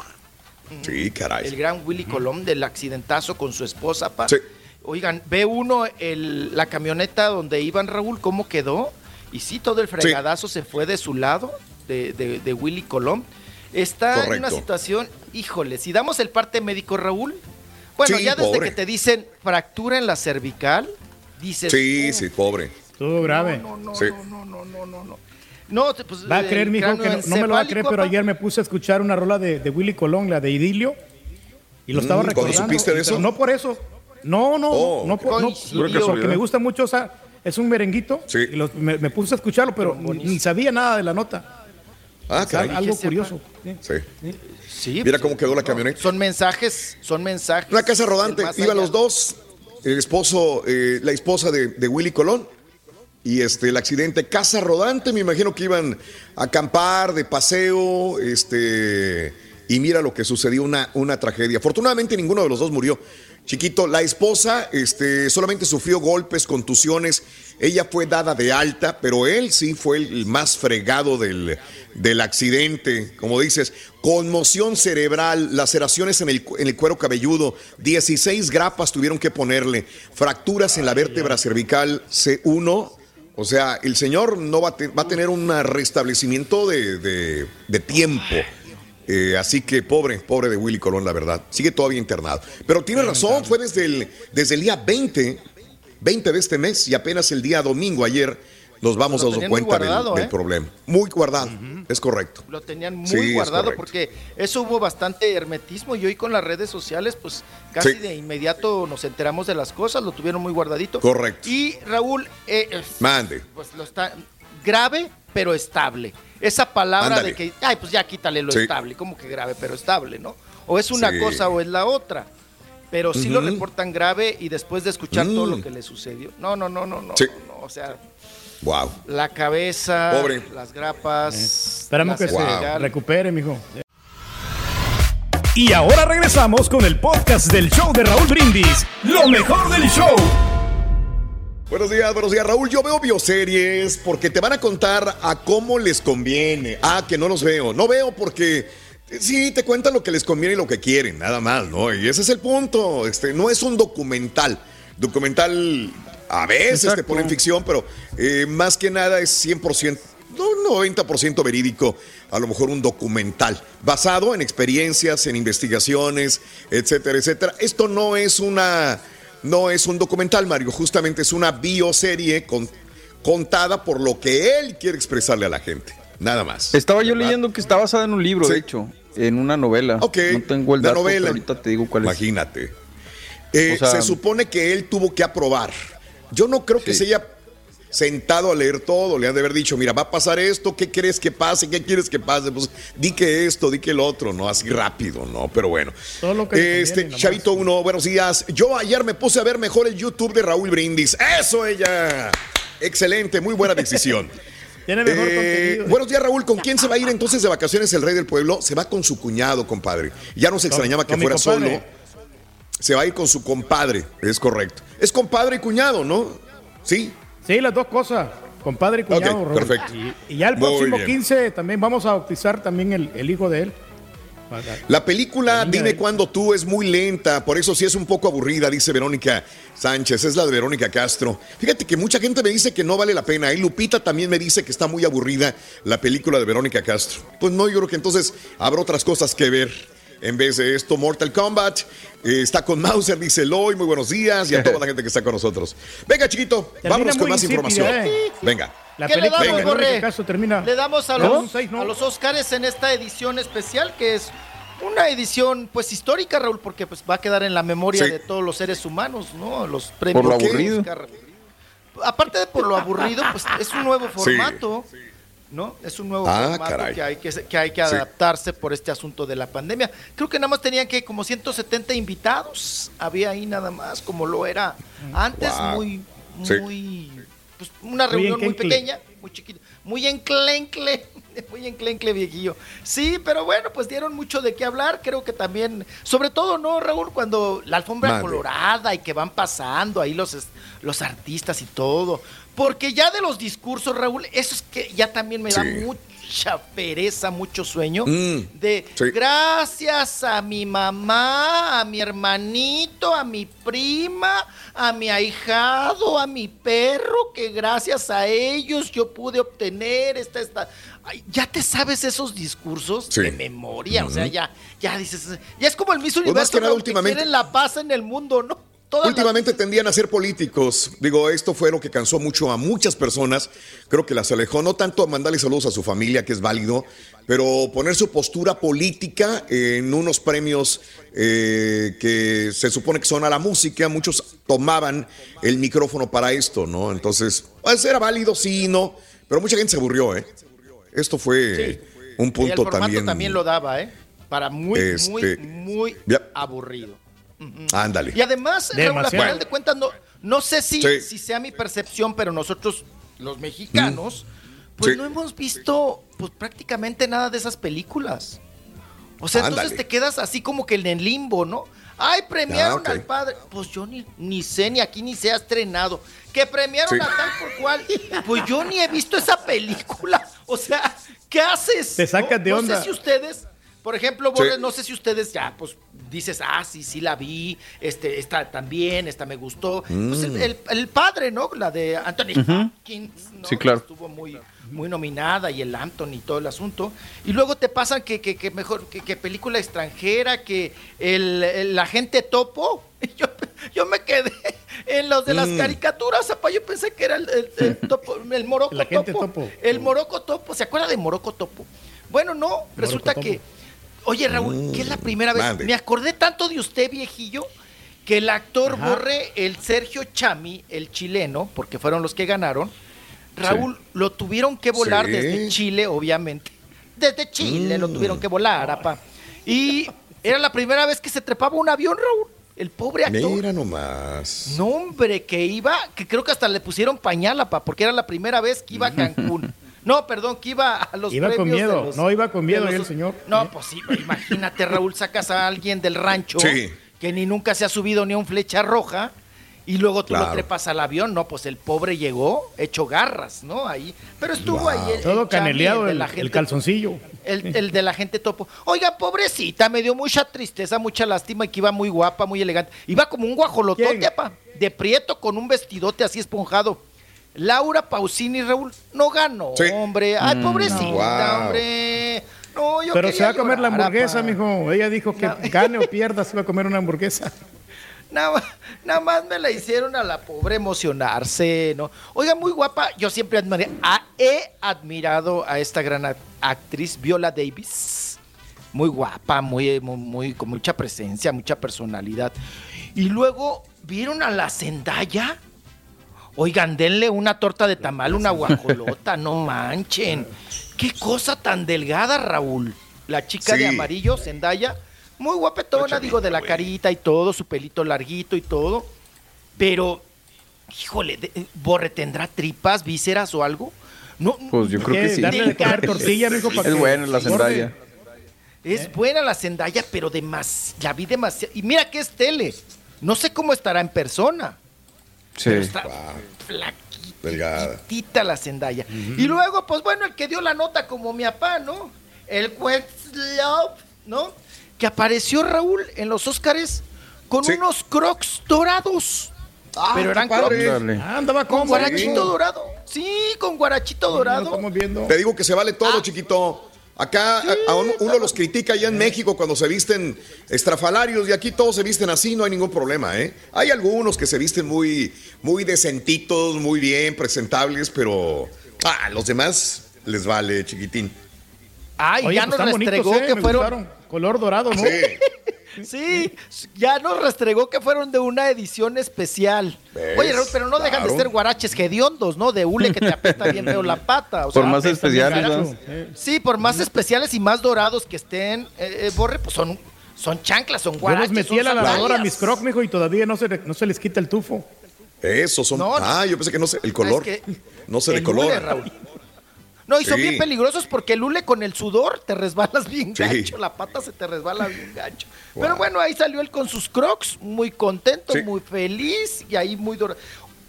Sí, caray. El gran Willy Colón del accidentazo con su esposa, pa. Sí. Oigan, ve uno el, la camioneta donde iban Raúl, cómo quedó. Y sí, todo el fregadazo se fue de su lado, de, Willy Colón. Está en una situación, híjole, si damos el parte médico, Raúl. Bueno, ya desde que te dicen fractura en la cervical, dices. Sí, sí, pobre. Todo grave. No, no, sí. no, no, no, no, no, no. pues, va a creer, mijo, que no, me lo va a creer, pero ayer me puse a escuchar una rola de, Willy Colón, la de Idilio, y lo estaba mm, recordando. supiste de eso? No por eso, no, no, oh, no, porque me gusta mucho, o sea, es un merenguito. Y me, puse a escucharlo, pero ni sabía nada de la nota. Ah, caray. Algo curioso. Sí. sí. Mira cómo quedó la camioneta. Son mensajes, son mensajes. Una casa rodante, iban los dos, el esposo, eh, la esposa de, Willy Colón. Y este, el accidente, casa rodante, me imagino que iban a acampar, de paseo, este, y mira lo que sucedió, una, una tragedia. Afortunadamente ninguno de los dos murió. Chiquito, la esposa este, solamente sufrió golpes, contusiones. Ella fue dada de alta, pero él sí fue el más fregado del, del accidente. Como dices, conmoción cerebral, laceraciones en el, en el cuero cabelludo, 16 grapas tuvieron que ponerle, fracturas en la vértebra cervical C1. O sea, el señor no va a, va a tener un restablecimiento de, de, de tiempo. Eh, así que pobre, pobre de Willy Colón, la verdad. Sigue todavía internado. Pero tiene razón, fue desde el, desde el día 20, 20 de este mes y apenas el día domingo, ayer, nos vamos a dar cuenta del, ¿eh? problema. Muy guardado, es correcto. Lo tenían muy guardado porque eso hubo bastante hermetismo y hoy con las redes sociales, pues casi de inmediato nos enteramos de las cosas, lo tuvieron muy guardadito. Correcto. Y Raúl, eh, mande. Pues lo está grave, pero estable. Esa palabra de que, ay, pues ya quítale lo estable, como que grave, pero estable, ¿no? O es una cosa o es la otra. Pero sí lo reportan grave y después de escuchar todo lo Mm. que le sucedió. No, no, no, no, no. Sí. no, no, o sea, Wow. la cabeza, Pobre. las grapas. Esperamos la que se recupere, mijo. Y ahora regresamos con el podcast del show de Raúl Brindis. Lo mejor del show. Buenos días, buenos días, Raúl. Yo veo bioseries porque te van a contar a cómo les conviene. Ah, que no los veo. No veo porque eh, sí te cuentan lo que les conviene y lo que quieren, nada más, ¿no? Y ese es el punto. Este no es un documental. Documental a veces te Exacto. ponen ficción, pero eh, más que nada es 100%, no 90% verídico, a lo mejor un documental basado en experiencias, en investigaciones, etcétera, etcétera. Esto no es una no es un documental, Mario, justamente es una bioserie con- contada por lo que él quiere expresarle a la gente. Nada más. Estaba yo ¿verdad? leyendo que está basada en un libro, Sí. de hecho, en una novela. Ok, No tengo el la dato, novela. pero ahorita te digo cuál es. Imagínate. Eh, O sea- se supone que él tuvo que aprobar. Yo no creo que se haya sentado a leer todo. Le han de haber dicho, mira, va a pasar esto, ¿qué crees que pase? ¿Qué quieres que pase? Pues di que esto, di que el otro, ¿no? Así rápido, ¿no? Pero bueno. Todo lo que Este, conviene. Chavito uno, buenos días. Yo ayer me puse a ver mejor el YouTube de Raúl Brindis. ¡Eso ella! Excelente, muy buena decisión. (laughs) Tiene mejor Eh, contenido. buenos días, Raúl. ¿Con quién se va a ir entonces de vacaciones el rey del pueblo? Se va con su cuñado, compadre. Ya nos extrañaba que fuera solo. Se va a ir con su compadre, es correcto. Es compadre y cuñado, ¿no? Sí. Sí, las dos cosas. Compadre y cuñado, Raúl. perfecto. Y, y ya el próximo bien. 15 también vamos a bautizar también el, el hijo de él. La película Dime cuándo tú es muy lenta, por eso sí es un poco aburrida, dice Verónica Sánchez, es la de Verónica Castro. Fíjate que mucha gente me dice que no vale la pena, y Lupita también me dice que está muy aburrida la película de Verónica Castro. Pues no, yo creo que entonces habrá otras cosas que ver en vez de esto. Mortal Kombat eh, está con Mauser, dice Eloy, muy buenos días, y a toda la gente que está con nosotros. Venga, chiquito, Termina vámonos con más información. ¿eh? Venga. La ¿Qué le película damos, Borre? Verónica Castro termina. Le damos a los, ¿no? a los Oscars en esta edición especial, que es una edición pues histórica, Raúl, porque pues va a quedar en la memoria Sí. de todos los seres humanos, ¿no? Los premios. Por lo que aburrido. Oscar. Aparte de por lo aburrido, pues es un nuevo formato. ¿No? Es un nuevo Ah, formato caray. que hay que, que hay que Sí. adaptarse por este asunto de la pandemia. Creo que nada más tenían que como 170 invitados. Había ahí nada más, como lo era antes, Wow. muy, Sí. muy, pues, una Muy reunión muy pequeña, muy chiquita, muy enclencle, (laughs) muy enclencle viejillo. Sí, pero bueno, pues dieron mucho de qué hablar, creo que también, sobre todo, ¿no, Raúl? Cuando la alfombra colorada y que van pasando ahí los, los artistas y todo. Porque ya de los discursos, Raúl, eso es que ya también me da mucha pereza, mucho sueño. Mm, De sí. gracias a mi mamá, a mi hermanito, a mi prima, a mi ahijado, a mi perro, que gracias a ellos yo pude obtener esta, esta. Ay, ya te sabes esos discursos Sí. de memoria, o sea, ya, ya dices, ya es como el Miss Universo, Pues más que nada, que quieren la paz en el mundo, ¿no? Todas las- Últimamente tendían a ser políticos. Digo, esto fue lo que cansó mucho a muchas personas. Creo que las alejó, no tanto a mandarle saludos a su familia, que es válido, pero poner su postura política en unos premios eh, que se supone que son a la música. Muchos tomaban el micrófono para esto, ¿no? Entonces, pues era válido, sí y no, pero mucha gente se aburrió, ¿eh? Esto fue un Y el punto formato también. también lo daba, ¿eh? Para muy, muy, Este, muy aburrido. Ándale. Y además, Raúl, a Demasiado. final de cuentas, no, no sé si, Sí. si sea mi percepción, pero nosotros, los mexicanos, pues Sí. no hemos visto pues prácticamente nada de esas películas. O sea, entonces te quedas así como que en el limbo, ¿no? Ay, premiaron al padre. Pues yo ni, ni sé, ni aquí ni se ha estrenado. Que premiaron a tal por cual. Pues yo ni he visto esa película. O sea, ¿qué haces? Te sacas de onda. No sé si ustedes por ejemplo, no sé si ustedes ya, pues, dices, ah, sí, sí la vi, este, esta también, esta me gustó. Pues Mm. el, padre, ¿no? La de Anthony Hopkins, ¿no? Sí, claro. Estuvo muy, muy nominada y el Anthony y todo el asunto. Y luego te pasan que, que, que mejor, que, que película extranjera, que el, el- la gente topo. (laughs) Yo, yo me quedé en los de las Mm. caricaturas, apa, yo pensé que era el, el- el (laughs) topo, el moroco La gente topo. topo. El moroco topo, ¿se acuerda de moroco topo? Bueno, no, resulta Topo. que, oye Raúl, que es la primera vez, Mande. me acordé tanto de usted, viejillo, que el actor Ajá. Borre, el Sergio Chami, el chileno, porque fueron los que ganaron, Raúl, lo tuvieron que volar Sí. desde Chile, obviamente. Desde Chile lo Mm. tuvieron que volar, apa. Y era la primera vez que se trepaba un avión, Raúl. El pobre actor. Mira nomás. No, hombre, que iba, que creo que hasta le pusieron pañal, apa, porque era la primera vez que iba a Cancún. (laughs) No, perdón, que iba a los Iba con de miedo, los- no, iba con de miedo los- ahí el señor. No, pues sí, imagínate, Raúl, sacas a alguien del rancho Sí. que ni nunca se ha subido ni a un flecha roja y luego tú lo Claro. trepas al avión, no, pues el pobre llegó hecho garras, ¿no? Ahí, pero estuvo ahí el, Todo el caneleado de el, la el gente- calzoncillo. el, el de la gente topo. Oiga, pobrecita, me dio mucha tristeza, mucha lástima y que iba muy guapa, muy elegante. Iba como un guajolotote, apa, de prieto con un vestidote así esponjado. Laura Pausini, Raúl, no ganó, Sí. hombre. Ay, Mm. pobrecita, Wow. hombre. No, yo Pero se va a comer la hamburguesa, mijo. Ella dijo que gane o pierda, se va a comer una hamburguesa. (laughs) Nada, más- nada más me la hicieron a la pobre emocionarse, ¿no? Oiga, muy guapa, yo siempre admiré, a- he admirado a esta gran act- actriz, Viola Davis. Muy guapa, muy, muy, muy- con mucha presencia, mucha personalidad. Y luego, ¿vieron a la Zendaya? Oigan, denle una torta de tamal, una guajolota, no (laughs) manchen. Qué cosa tan delgada, Raúl. La chica de amarillo, Zendaya, muy guapetona, digo, de la carita y todo, su pelito larguito y todo. Pero, híjole, de- eh, ¿Borre tendrá tripas, vísceras o algo? No, Pues yo creo que ¿Qué? sí. Darle de comer tortilla, para Es que buena la. Zendaya. Es buena la Zendaya, pero demas, la vi demasiado. Y mira que es tele. No sé cómo estará en persona. Sí. Pero está Delgada. flaquitita la Zendaya. Y luego, pues bueno, el que dio la nota como mi papá, ¿no? El Questlove, ¿no? Que apareció Raúl en los Óscares con Sí. unos crocs dorados. pero eran padre. crocs. Ah, andaba Con con guarachito dorado. Sí, con guarachito dorado. Estamos viendo. Te digo que se vale Ah. todo, chiquito. Acá a- a uno, uno los critica allá en México cuando se visten estrafalarios y aquí todos se visten así, no hay ningún problema, ¿eh? Hay algunos que se visten muy, muy decentitos, muy bien, presentables, pero a los demás les vale, chiquitín. Ay, Oye, ya pues nos están bonitos, restregó eh, que me fueron. gustaron. Color dorado, ¿no? Sí. Sí, ya nos restregó que fueron de una edición especial. ¿Ves? Oye, Raúl, pero no dejan de ser guaraches hediondos, ¿no? De hule que te apesta bien feo la pata. o Por sea, más especiales, ¿no? Sí, por más especiales y más dorados que estén, eh, eh, Borre, pues son, son chanclas, son Yo guaraches. los metí a la lavadora mis crocs, mijo, y todavía no se, no se les quita el tufo. Esos son. No, no. ah, yo pensé que no sé, el color. Es que no se el hule, decolora. Raúl. No, y son Sí. bien peligrosos porque el hule con el sudor te resbalas (laughs) bien Sí. gancho, la pata se te resbala bien gancho. Pero bueno, ahí salió él con sus crocs, muy contento, Sí. muy feliz y ahí muy dorado.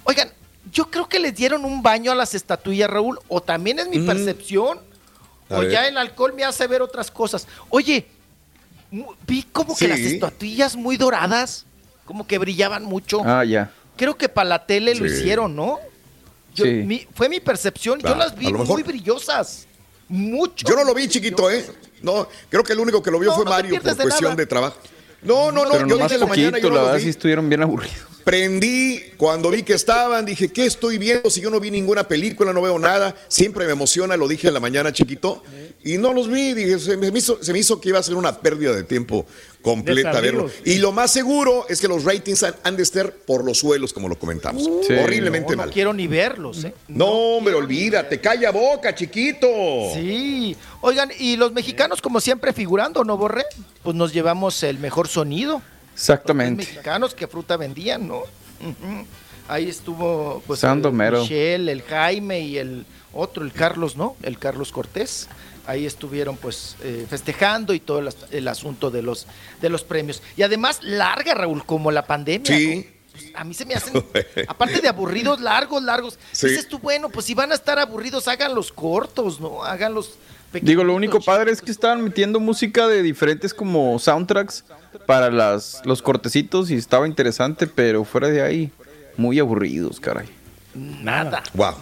Oigan, yo creo que les dieron un baño a las estatuillas, Raúl, o también es mi Mm. percepción, A o ver. ya el alcohol me hace ver otras cosas. Oye, vi como que las estatuillas muy doradas, como que brillaban mucho. Ah, ya. Creo que para la tele lo hicieron, ¿no? Yo- Sí. mi- fue mi percepción, yo las vi muy brillosas. Mucho. Yo no lo vi, chiquito, ¿eh? No, creo que el único que lo vio No, fue no Mario por de cuestión nada. de trabajo. No, no, no, Pero yo nomás desde la mañana yo no la verdad vi. sí estuvieron bien aburridos. Prendí cuando vi que estaban, dije, ¿qué estoy viendo? Si yo no vi ninguna película, no veo nada, siempre me emociona, lo dije en la mañana, chiquito, y no los vi, dije, se me hizo, se me hizo que iba a ser una pérdida de tiempo completa verlo. Y lo más seguro es que los ratings han, han de estar por los suelos, como lo comentamos. Sí. Horriblemente no, no mal. quiero ni verlos, ¿eh? No, hombre, olvídate, calla boca, chiquito. Sí. Oigan, y los mexicanos, como siempre, figurando, ¿no, Borre? Pues nos llevamos el mejor sonido. Los Exactamente. mexicanos que fruta vendían, ¿no? Ahí estuvo, pues, Sando el. Michelle, el Jaime y el otro, el Carlos, ¿no? El Carlos Cortés. Ahí estuvieron pues eh, festejando y todo el, asunto de los, de los premios. Y además larga, Raúl, como la pandemia. Sí. Pues, a mí se me hacen, (laughs) aparte de aburridos, largos, largos. Dices tú, bueno, pues si van a estar aburridos, háganlos cortos, ¿no? Háganlos Digo, lo único padre es que estaban metiendo música de diferentes como soundtracks para las, los cortecitos y estaba interesante, pero fuera de ahí, muy aburridos, caray. Nada. Wow.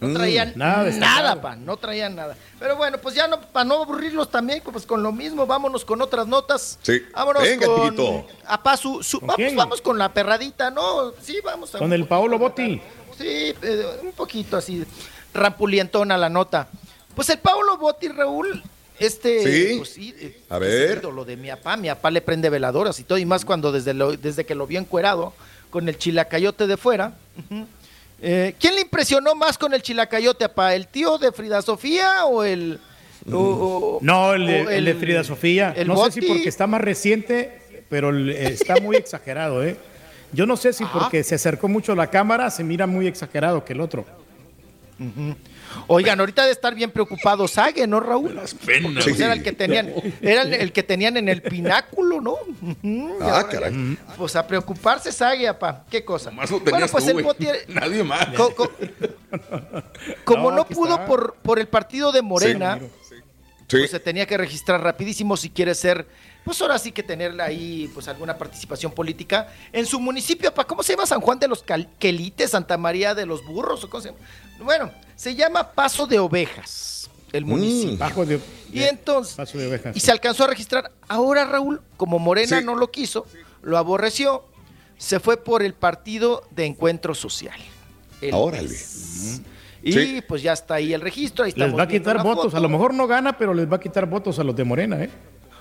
No mm. traían nada, nada pa, no traían nada. Pero bueno, pues ya no, para no aburrirlos también, pues con lo mismo, vámonos con otras notas. Sí. Vámonos con a paso, vamos, vamos con la perradita, ¿no? Sí, vamos. con el Paolo Botti. Sí, eh, un poquito así, rampulientona la nota. Pues el Paulo Botti, Raúl, este, ¿Sí? pues sí, eh, a ver. lo de mi papá, mi papá le prende veladoras y todo, y más cuando desde, lo, desde que lo vio encuerado con el chilacayote de fuera. Eh, ¿Quién le impresionó más con el chilacayote, papá? ¿El tío de Frida Sofía o el... no, el de, Frida Sofía. no sé si porque está más reciente, pero está muy (laughs) exagerado, ¿eh? Yo no sé si porque se acercó mucho a la cámara, se mira muy exagerado que el otro. Oigan, ahorita de estar bien preocupado Sague, ¿no, Raúl? Las penas. Era el que tenían, era el, que tenían en el pináculo, ¿no? ah, caray. Pues a preocuparse Sague, apa. ¿Qué cosa? Más lo bueno, pues el (laughs) Nadie más. como no, pudo por, por el partido de Morena, pues se tenía que registrar rapidísimo si quiere ser pues ahora sí que tener ahí pues alguna participación política en su municipio. ¿Cómo se llama San Juan de los Quelites, Santa María de los Burros? ¿o cómo se llama? Bueno, se llama Paso de Ovejas, el mm. municipio. y entonces, y se alcanzó a registrar. Ahora Raúl, como Morena no lo quiso, lo aborreció, se fue por el partido de Encuentro Social. Órale. Y pues ya está ahí el registro. Ahí les va a quitar votos. A lo mejor no gana, pero les va a quitar votos a los de Morena, ¿eh?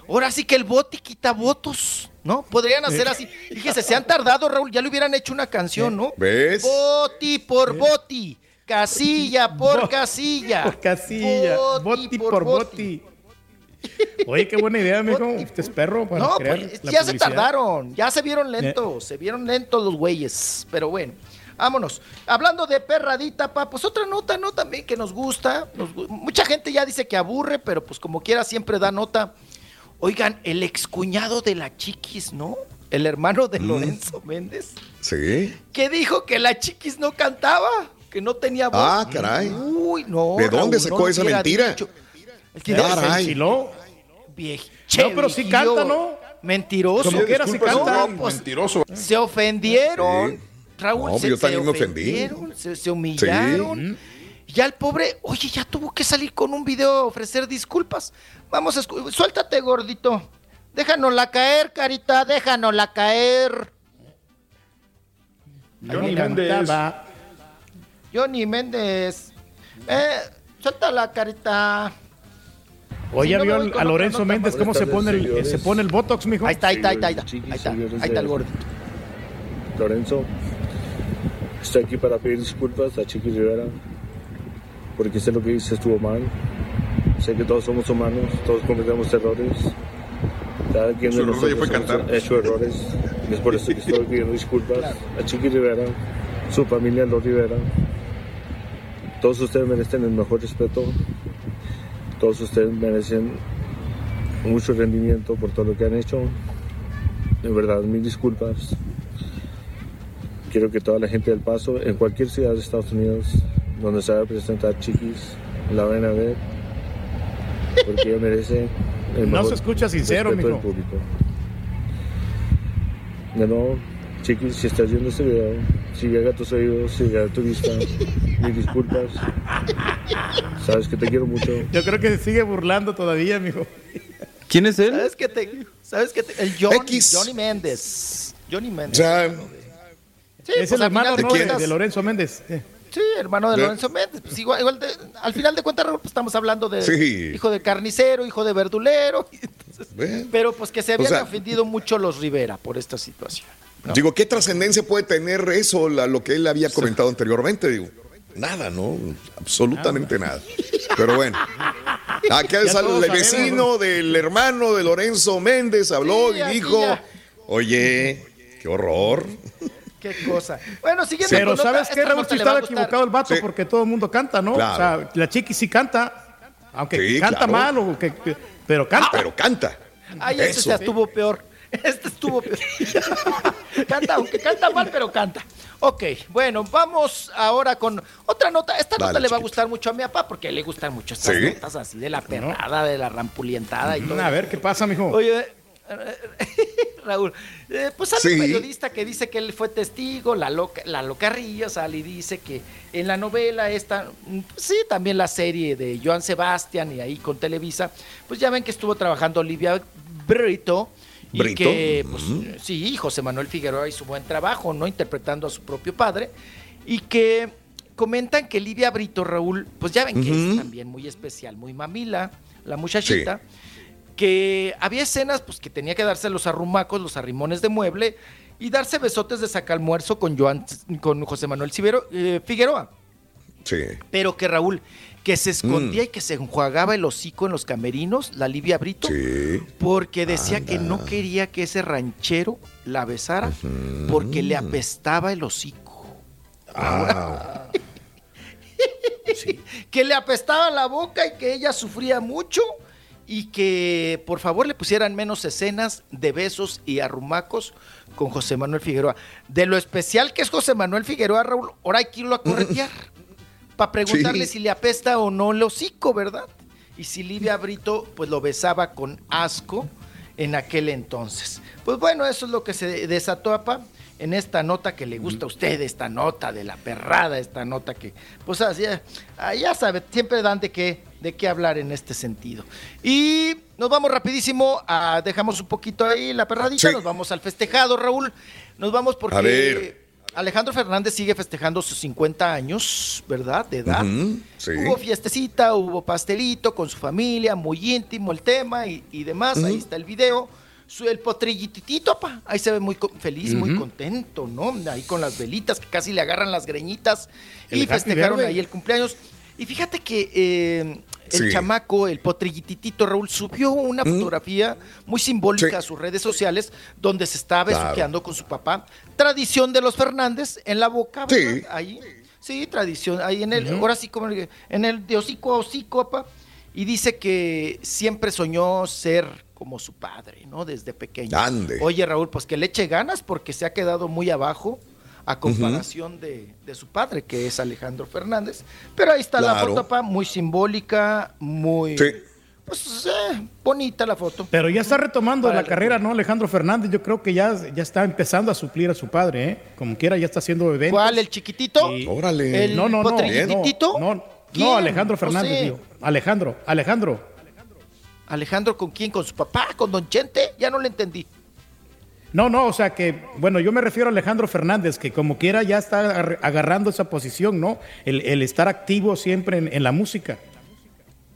Ahora sí que el Boti quita votos, ¿no? Podrían hacer así. Fíjese, se han tardado, Raúl, ya le hubieran hecho una canción, ¿no? ¿Ves? Boti por Boti, casilla por casilla. Por casilla, Boti, por, Boti. Oye, qué buena idea, mijo. Usted es perro para no, pues, ya se tardaron, ya se vieron lentos, se vieron lentos los güeyes. Pero bueno, vámonos. Hablando de perradita, pa, pues otra nota, ¿no? También que nos gusta. mucha gente ya dice que aburre, pero pues como quiera siempre da nota. Oigan, el excuñado de la Chiquis, ¿no? El hermano de mm. Lorenzo Méndez. Sí. Que dijo que la Chiquis no cantaba, que no tenía voz. Ah, caray. Uy, no. ¿De dónde sacó esa mentira? El que caray. no, pero sí canta, ¿no? Mentiroso. Como quiera se canta. Pues, mentiroso. Se ofendieron. Raúl, no, se, yo también me ofendí. Se, se humillaron. Y ya el pobre, oye, ya tuvo que salir con un video a ofrecer disculpas. Vamos a suéltate, gordito. Déjanosla caer, carita, déjanosla caer. Johnny Méndez. Johnny Méndez. Eh, suéltala, carita. Oye, ¿vio a Lorenzo Méndez cómo se pone, el, se pone el Botox, mijo? Ahí está, ahí está, ahí está. Ahí está, ahí está, el gordito. Lorenzo, estoy aquí para pedir disculpas a Chiqui Rivera porque sé lo que hice estuvo mal Sé que todos somos humanos, todos cometemos errores. Cada quien de nosotros ha hecho errores. Y es por eso que estoy pidiendo disculpas a Chiqui Rivera, su familia Los Rivera. Todos ustedes merecen el mejor respeto. Todos ustedes merecen mucho rendimiento por todo lo que han hecho. De verdad, mil disculpas. Quiero que toda la gente del Paso, en cualquier ciudad de Estados Unidos, donde se vaya a presentar Chiquis, la vayan a ver porque ella merece el No se escucha sincero, mijo. Público. De nuevo, chiquis, si estás viendo este video, si llega a tus oídos, si llega a tu vista, mis disculpas. Sabes que te quiero mucho. Yo creo que se sigue burlando todavía, mijo. ¿Quién es él? ¿Sabes que te, sabes que te, el Johnny, Johnny Méndez. Johnny Méndez. sí, es pues el hermano de, de, Lorenzo Méndez. Sí, hermano de Lorenzo Méndez. Pues igual, igual al final de cuentas, pues estamos hablando de hijo de carnicero, hijo de verdulero. (laughs) pero pues que se habían ofendido mucho los Rivera por esta situación. Digo, ¿qué trascendencia puede tener eso, lo que él había comentado anteriormente? Digo, nada, ¿no? Absolutamente nada. Pero bueno. (laughs) Acá sale el vecino del hermano de Lorenzo Méndez, habló y dijo, oye, qué horror. Qué cosa. Bueno, siguiente Pero ¿sabes qué, Raúl? Si estaba equivocado el vato porque todo el mundo canta, ¿no? O sea, la chiqui sí canta. Aunque canta mal, o que, pero canta. Ah, pero canta. Ay, este se estuvo peor. Este estuvo (laughs) canta, aunque canta mal, pero canta. Ok, bueno, vamos ahora con otra nota. Esta nota le va a gustar mucho a mi papá porque le gustan mucho estas notas así de la perrada, de la rampulientada y todo. A ver, ¿qué pasa, mijo? Oye, (laughs) Raúl, eh, pues hay un periodista que dice que él fue testigo, la loca, la locarrilla sale y dice que en la novela esta, pues sí, también la serie de Joan Sebastián y ahí con Televisa, pues ya ven que estuvo trabajando Olivia Brito. Y que, pues, sí, José Manuel Figueroa hizo buen trabajo, ¿no? Interpretando a su propio padre. Y que comentan que Livia Brito, Raúl, pues ya ven que es también muy especial, muy mamila, la muchachita que había escenas pues que tenía que darse los arrumacos, los arrimones de mueble y darse besotes de sacalmuerzo con Joan, con José Manuel eh, Figueroa. Sí. Pero que Raúl, que se escondía mm. y que se enjuagaba el hocico en los camerinos, la Livia Brito, porque decía que no quería que ese ranchero la besara porque le apestaba el hocico. Ah. (laughs) Que le apestaba la boca y que ella sufría mucho y que por favor le pusieran menos escenas de besos y arrumacos con José Manuel Figueroa. De lo especial que es José Manuel Figueroa, Raúl, ahora hay que irlo a (laughs) corretear para preguntarle si le apesta o no el hocico, ¿verdad? Y si Livia Brito pues lo besaba con asco en aquel entonces. Pues bueno, eso es lo que se desató, apa en esta nota que le gusta a usted, esta nota de la perrada, esta nota que, pues así, ah, ya sabe, siempre dan de qué, de qué hablar en este sentido. Y nos vamos rapidísimo, a, dejamos un poquito ahí la perradita, nos vamos al festejado, Raúl, nos vamos porque... Alejandro Fernández sigue festejando sus 50 años, ¿verdad? De edad. Hubo fiestecita, hubo pastelito con su familia, muy íntimo el tema y, demás. Ahí está el video el potrillitito, pa. Ahí se ve muy feliz, muy contento, ¿no? Ahí con las velitas que casi le agarran las greñitas. y festejaron ahí el cumpleaños. Y fíjate que eh, el chamaco, el potrillititito Raúl, subió una fotografía muy simbólica a sus redes sociales donde se estaba besuqueando con su papá. Tradición de los Fernández en la boca. Sí. Ahí. Sí, tradición. Ahí en el, ahora sí, como en el de hocico a hocico, papá. Y dice que siempre soñó ser como su padre, ¿no? Desde pequeño. Oye, Raúl, pues que le eche ganas porque se ha quedado muy abajo a comparación de, su padre, que es Alejandro Fernández. Pero ahí está la foto, papá, muy simbólica, muy... Pues eh, bonita la foto. Pero ya está retomando la carrera, ¿no? Alejandro Fernández, yo creo que ya, ya está empezando a suplir a su padre, ¿eh? Como quiera, ya está haciendo eventos. ¿Cuál? ¿El chiquitito? Órale. ¿El no, no, no, no, no, Alejandro Fernández, Alejandro, Alejandro. Alejandro, ¿con quién? ¿Con su papá? ¿Con Don Chente? Ya no le entendí. No, no, o sea que, bueno, yo me refiero a Alejandro Fernández, que como quiera ya está agarrando esa posición, ¿no? El, estar activo siempre en, la música.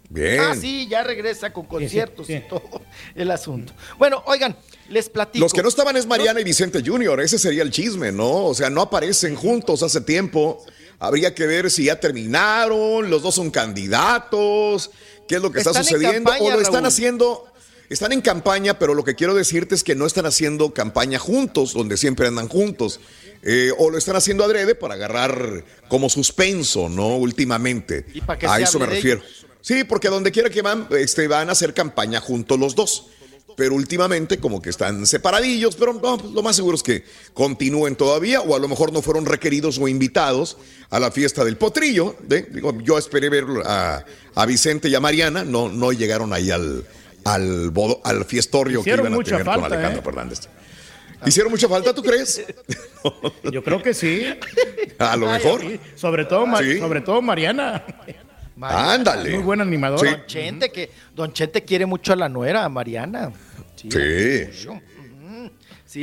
Bien. Ah, sí, ya regresa con conciertos y todo el asunto. Bueno, oigan, les platico. Los que no estaban es Mariana y Vicente Junior, ese sería el chisme, ¿no? O sea, no aparecen juntos hace tiempo. Habría que ver si ya terminaron, los dos son candidatos qué es lo que está sucediendo o lo están haciendo. Están en campaña, pero lo que quiero decirte es que no están haciendo campaña juntos, donde siempre andan juntos. Eh, o lo están haciendo adrede para agarrar como suspenso, ¿no? Últimamente. a eso me refiero. Sí, porque donde quiera que van, este, van a hacer campaña juntos los dos pero últimamente como que están separadillos, pero pues, lo más seguro es que continúen todavía o a lo mejor no fueron requeridos o invitados a la fiesta del potrillo. Digo, yo esperé ver a, Vicente y a Mariana, no, no llegaron ahí al, al, al fiestorrio que iban a tener con Alejandro ¿eh? Fernández. ¿Hicieron mucha falta, tú crees? Yo creo que sí. (laughs) A lo mejor. Sobre todo, sobre todo Mariana. Ándale. Muy buen animador. Don Chente, que Don Chente quiere mucho a la nuera, a Mariana. Sí. Sí.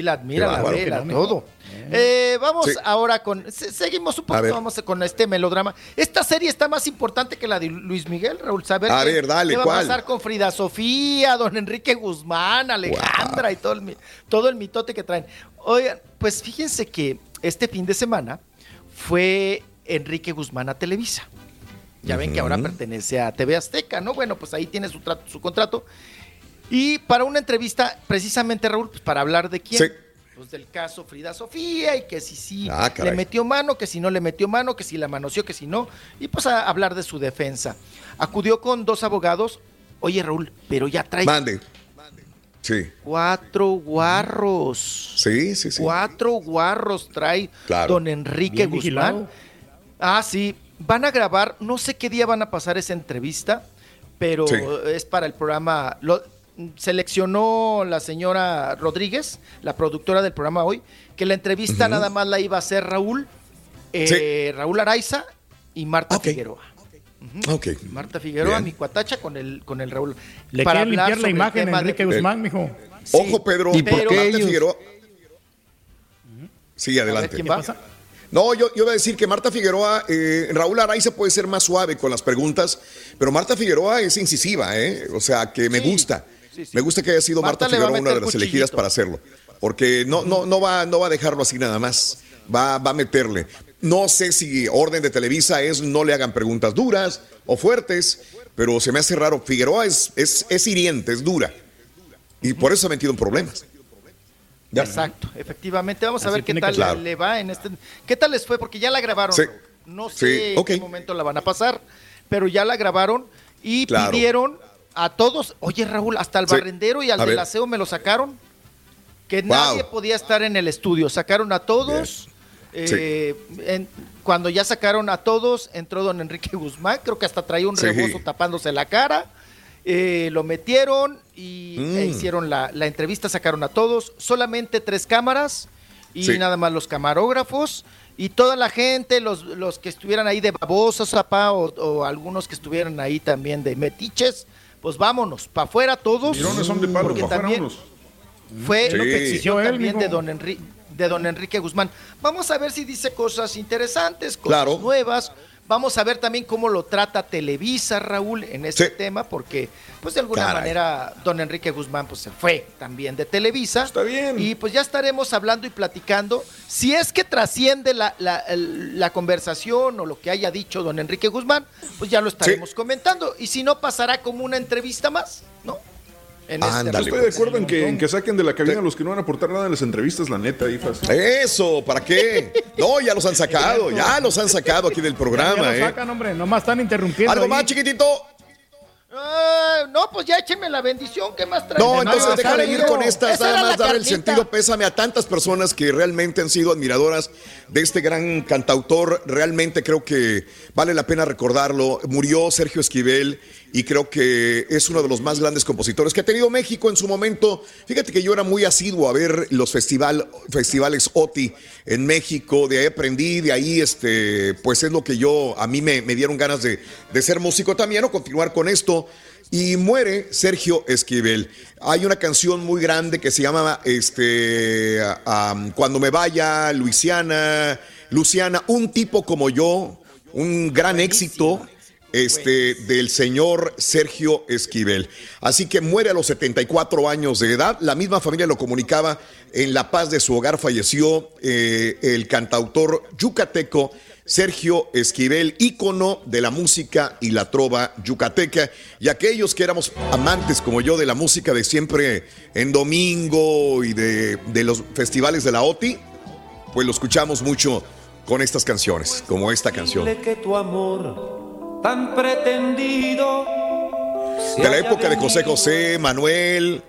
La admira, la ve, todo. Eh, vamos ahora con. Seguimos un poquito, vamos con este melodrama. Esta serie está más importante que la de Luis Miguel, Raúl. Saber a ver, dale, qué va a pasar con Frida Sofía, don Enrique Guzmán, Alejandra y todo el, todo el mitote que traen. Oigan, pues fíjense que este fin de semana fue Enrique Guzmán a Televisa. Ya ven que ahora pertenece a TV Azteca, ¿no? Bueno, pues ahí tiene su, su contrato. Y para una entrevista, precisamente, Raúl, pues para hablar de quién. pues, del caso Frida Sofía y que si sí ah, le metió mano, que si no le metió mano, que si la manoseó, que si no, y pues a hablar de su defensa. Acudió con dos abogados. Oye, Raúl, pero ya trae. Mande. Sí. Cuatro guarros. Sí, sí, sí. Cuatro guarros trae don Enrique Guzmán. Ah, sí. Van a grabar, no sé qué día van a pasar esa entrevista, pero es para el programa. Lo, seleccionó la señora Rodríguez, la productora del programa hoy, que la entrevista nada más la iba a hacer Raúl, eh, Raúl Araiza y Marta Figueroa. Marta Figueroa, mi cuatacha con el, con el Raúl. Le para limpiar la imagen a Enrique Guzmán, mijo. Ojo, Pedro. ¿Y por qué Marta Figueroa. Sí, adelante. ¿Quién pasa? No, yo, yo voy a decir que Marta Figueroa, eh, Raúl Araiza puede ser más suave con las preguntas, pero Marta Figueroa es incisiva, ¿eh? O sea, que me gusta. Me gusta que haya sido Marta, Figueroa una de las elegidas para hacerlo, porque no, no, no, va, no va a dejarlo así nada más, va, va a meterle. No sé si orden de Televisa es no le hagan preguntas duras o fuertes, pero se me hace raro. Figueroa es, es, es hiriente, es dura. Y por eso ha metido en problemas. Exacto, efectivamente. Vamos a ver qué tal le va en este. ¿Qué tal les fue? Porque ya la grabaron. No sé en qué momento la van a pasar, pero ya la grabaron y pidieron a todos. Oye, Raúl, hasta el barrendero y al del aseo me lo sacaron. Que nadie podía estar en el estudio. Sacaron a todos. Eh, cuando ya sacaron a todos, entró don Enrique Guzmán, creo que hasta traía un rebozo tapándose la cara. Eh, lo metieron y e mm. hicieron la, entrevista, sacaron a todos, solamente tres cámaras y nada más los camarógrafos y toda la gente, los, los que estuvieran ahí de babosos, papá, o, algunos que estuvieran ahí también de metiches, pues vámonos, para afuera todos. son de porque también fue lo que exigió él también de don Enrique de don Enrique Guzmán. Vamos a ver si dice cosas interesantes, cosas nuevas. Vamos a ver también cómo lo trata Televisa, Raúl, en este tema, porque, pues de alguna manera, don Enrique Guzmán, pues se fue también de Televisa. Está bien. Y pues ya estaremos hablando y platicando. Si es que trasciende la, la, conversación o lo que haya dicho don Enrique Guzmán, pues ya lo estaremos comentando. Y si no, pasará como una entrevista más, ¿no? Este estoy de acuerdo en que, en que, saquen de la cabina a los que no van a aportar nada en las entrevistas, la neta, Ifas. Eso, ¿para qué? No, ya los han sacado, (laughs) ya los han sacado aquí del programa. Ya, ya ¿eh? sacan, hombre, nomás están interrumpiendo. Algo más, chiquitito. Ah, no, pues ya échenme la bendición, ¿qué más traen? No, entonces déjame ir con estas, nada más dar el sentido pésame a tantas personas que realmente han sido admiradoras de este gran cantautor. Realmente creo que vale la pena recordarlo. Murió Sergio Esquivel y creo que es uno de los más grandes compositores que ha tenido México en su momento. Fíjate que yo era muy asiduo a ver los festival, festivales OTI en México, de ahí aprendí, de ahí este, pues es lo que yo, a mí me, dieron ganas de, de ser músico también o continuar con esto. Y muere Sergio Esquivel. Hay una canción muy grande que se llama este, Cuando me vaya, Luisiana, Luciana, un tipo como yo, un gran éxito este, del señor Sergio Esquivel. Así que muere a los 74 años de edad. La misma familia lo comunicaba. En la paz de su hogar falleció eh, el cantautor yucateco Sergio Esquivel, ícono de la música y la trova yucateca. Y aquellos que éramos amantes como yo de la música de siempre en domingo y de, de los festivales de la OTI, pues lo escuchamos mucho con estas canciones, como esta canción. Que tu amor tan pretendido. De la época de José José, Manuel,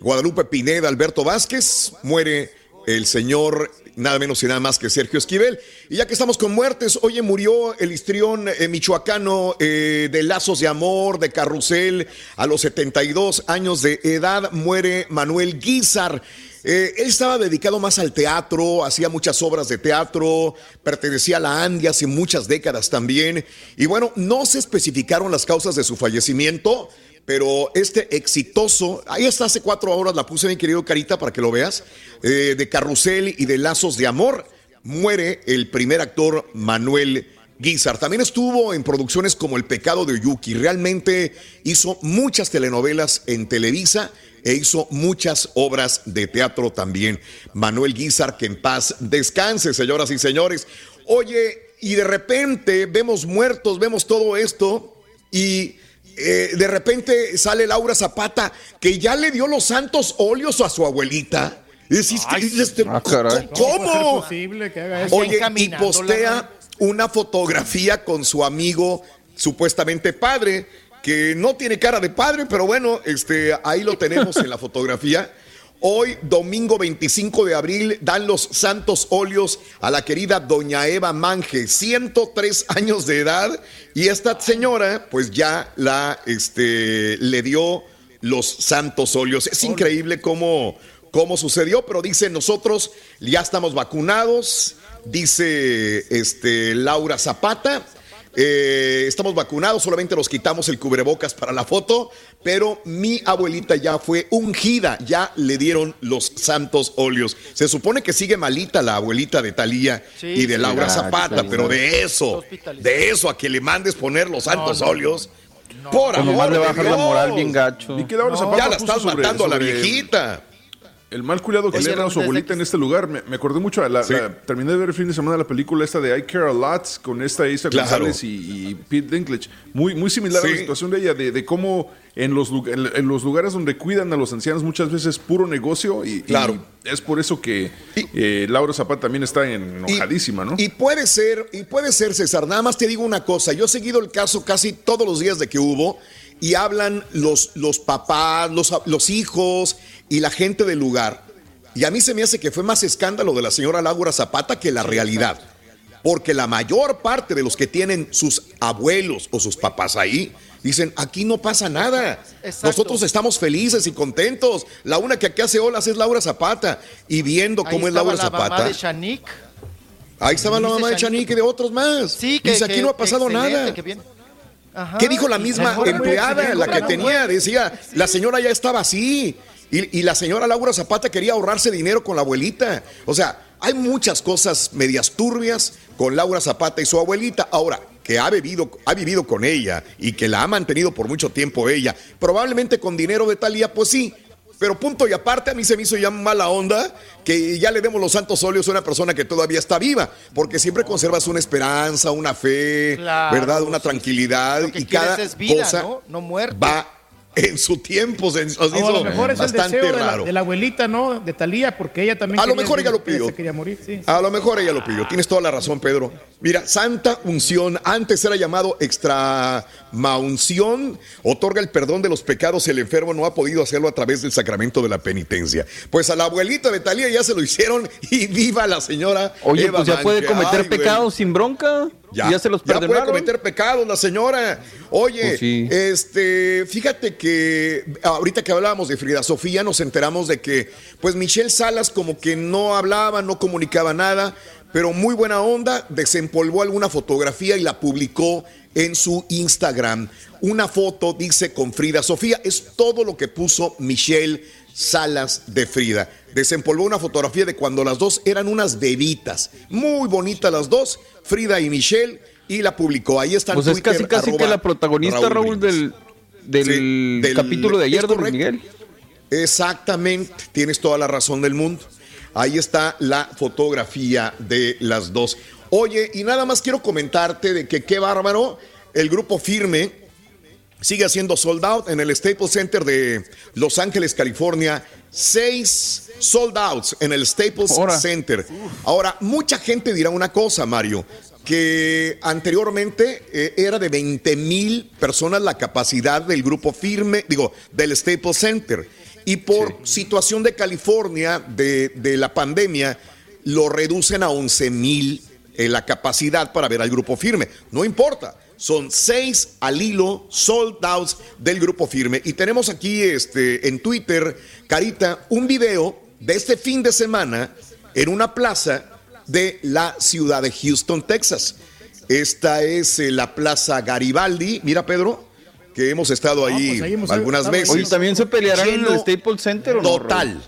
Guadalupe Pineda, Alberto Vázquez, muere el señor nada menos y nada más que Sergio Esquivel. Y ya que estamos con muertes, oye, murió el histrión eh, michoacano eh, de Lazos de Amor, de Carrusel, a los 72 años de edad, muere Manuel Guizar. Eh, él estaba dedicado más al teatro, hacía muchas obras de teatro, pertenecía a la Andia hace muchas décadas también. Y bueno, no se especificaron las causas de su fallecimiento, pero este exitoso, ahí está hace cuatro horas, la puse mi querido Carita para que lo veas, eh, de Carrusel y de Lazos de Amor, muere el primer actor Manuel Guizar. También estuvo en producciones como El pecado de Oyuki. Realmente hizo muchas telenovelas en Televisa e hizo muchas obras de teatro también. Manuel Guizar, que en paz descanse, señoras y señores. Oye, y de repente vemos muertos, vemos todo esto y eh, de repente sale Laura Zapata, que ya le dio los santos óleos a su abuelita. Y decís, este, Ah, ¿Cómo? posible que haga eso? Oye, y postea una fotografía con su amigo supuestamente padre, que no tiene cara de padre, pero bueno, este, ahí lo tenemos en la fotografía. Hoy, domingo 25 de abril, dan los santos óleos a la querida doña Eva Mange, 103 años de edad, y esta señora, pues ya la, este, le dio los santos óleos. Es increíble cómo, cómo sucedió, pero dice, nosotros ya estamos vacunados, dice este, Laura Zapata. Eh, estamos vacunados, solamente nos quitamos el cubrebocas para la foto, pero mi abuelita ya fue ungida, ya le dieron los santos óleos. Se supone que sigue malita la abuelita de Talía Sí, y de. Laura Zapata, sí, pero de eso, de eso a que le mandes poner los santos no, óleos. Por Pues amor le la moral bien gacho. Y que Laura No, Zapata ya la estás matando a la viejita. El mal cuidado que le dieron a su abuelita en este lugar. Me, me acordé mucho. a La, Sí. la- terminé de ver el fin de semana la película esta de I Care a Lot con esta Isa Claro. González y, y Pete Dinklage. Muy, muy similar a la situación de ella, de, de cómo en los, en, en los lugares donde cuidan a los ancianos muchas veces es puro negocio. Y, Claro. y es por eso que eh, Laura Zapata también está enojadísima, ¿no? Y puede ser, y puede ser, César. Nada más te digo una cosa. Yo he seguido el caso casi todos los días de que hubo y hablan los, los papás, los, los hijos y la gente del lugar. Y a mí se me hace que fue más escándalo de la señora Laura Zapata que la realidad. Porque la mayor parte de los que tienen sus abuelos o sus papás ahí dicen, aquí no pasa nada. Exacto. Nosotros estamos felices y contentos. La una que aquí hace olas es Laura Zapata. Y viendo Ahí cómo es Laura la mamá Zapata. de Shanik. Ahí estaba la mamá de Shanique. Chanik y de otros más. Sí, que, Dice, aquí que- no ha pasado nada. que bien. Ajá. ¿Qué dijo la misma empleada, la que tenía? Decía, la señora ya estaba así. Y, y la señora Laura Zapata quería ahorrarse dinero con la abuelita. O sea, hay muchas cosas medias turbias con Laura Zapata y su abuelita. Ahora, que ha vivido, ha vivido con ella y que la ha mantenido por mucho tiempo ella, probablemente con dinero de Talía, pues sí. Pero punto y aparte, a mí se me hizo ya mala onda que ya le demos los santos óleos a una persona que todavía está viva, porque siempre conservas una esperanza, una fe, Claro, ¿verdad? Una tranquilidad y cada es vida, cosa ¿no? No muerte. va en su tiempo. Se nos O a hizo lo mejor es el bastante deseo de la, raro. de la abuelita, ¿no? De Talía, porque ella también. A lo mejor ella lo pidió. quería morir, sí. A lo mejor ella lo pidió. Tienes toda la razón, Pedro. Mira, Santa Unción, antes era llamado extramaunción, otorga el perdón de los pecados. El enfermo no ha podido hacerlo a través del sacramento de la penitencia. Pues a la abuelita de Talía ya se lo hicieron y viva la señora. Oye, Eva pues ya puede cometer Ay, pecados sin bronca. Ya, Ya, se los ya puede perdonaron. cometer pecados la señora. Oye, Pues sí. este, fíjate que ahorita que hablábamos de Frida Sofía nos enteramos de que pues Michelle Salas como que no hablaba, no comunicaba nada, pero muy buena onda, desempolvó alguna fotografía y la publicó en su Instagram. Una foto dice con Frida Sofía, es todo lo que puso Michelle Salas de Frida. Desempolvó una fotografía de cuando las dos eran unas bebitas. Muy bonitas las dos, Frida y Michelle, y la publicó. Ahí está en Pues es Twitter, casi casi que la protagonista, Raúl, del, del, Sí, del- capítulo de ayer correcto. Miguel. Exactamente, tienes toda la razón del mundo. Ahí está la fotografía de las dos. Oye, y nada más quiero comentarte de que qué bárbaro, el grupo firme sigue haciendo sold out en el Staples Center de Los Ángeles, California. Seis sold outs en el Staples Ahora. Center. Ahora, mucha gente dirá una cosa, Mario, que anteriormente eh, era de 20 mil personas la capacidad del grupo firme, digo, del Staples Center. Y por situación de California, de, de la pandemia, lo reducen a 11 mil eh, la capacidad para ver al grupo firme. No importa. Son seis al hilo sold outs del grupo firme. Y tenemos aquí este, en Twitter, Carita, un video de este fin de semana en una plaza de la ciudad de Houston, Texas. Esta es eh, la plaza Garibaldi. Mira, Pedro, que hemos estado ahí pues ahí hemos algunas estado veces. Oye, ¿también se pelearán en el Staples Center o no? Total.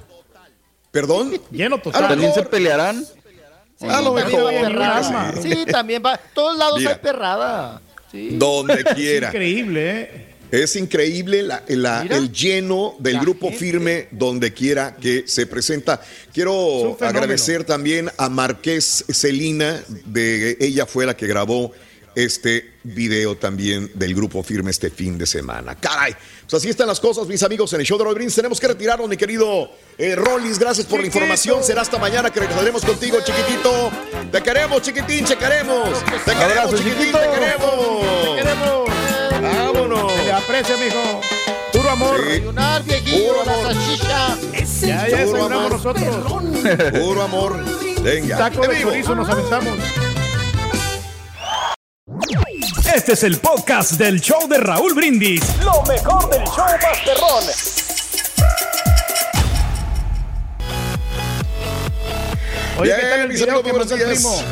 ¿Perdón? Lleno A total. ¿También se pelearán? A lo También mejor. va perrada. arma. Sí, también va. Todos lados Mira. hay perrada. Sí. Donde (laughs) quiera. Increíble, ¿eh? Es increíble la- la- Mira. el lleno del La grupo gente. firme donde quiera que se presenta. Es Quiero agradecer también a Marqués Celina, de ella fue la que grabó este video también del grupo firme este fin de semana. Caray, Pues así están las cosas, mis amigos, en el show de Roy. Tenemos que retirarnos, mi querido eh, Rollis. Gracias por la información. Será hasta mañana que regresaremos contigo, chiquitito. Te queremos, chiquitín, te queremos. Te queremos, chiquitín, te queremos. Te queremos. Vámonos. Se le aprecia, mijo. Puro amor. Desayunar, viejito, Puro la amor. salchicha. Ya, ya desayunamos nosotros. (laughs) Puro amor. Venga. Taco de chorizo nos aventamos. Este es el podcast del show de Raúl Brindis. Lo mejor del show Masterrón. Oye, Bien, ¿qué tal el mis video amigos, que buenos mandó el días. primo?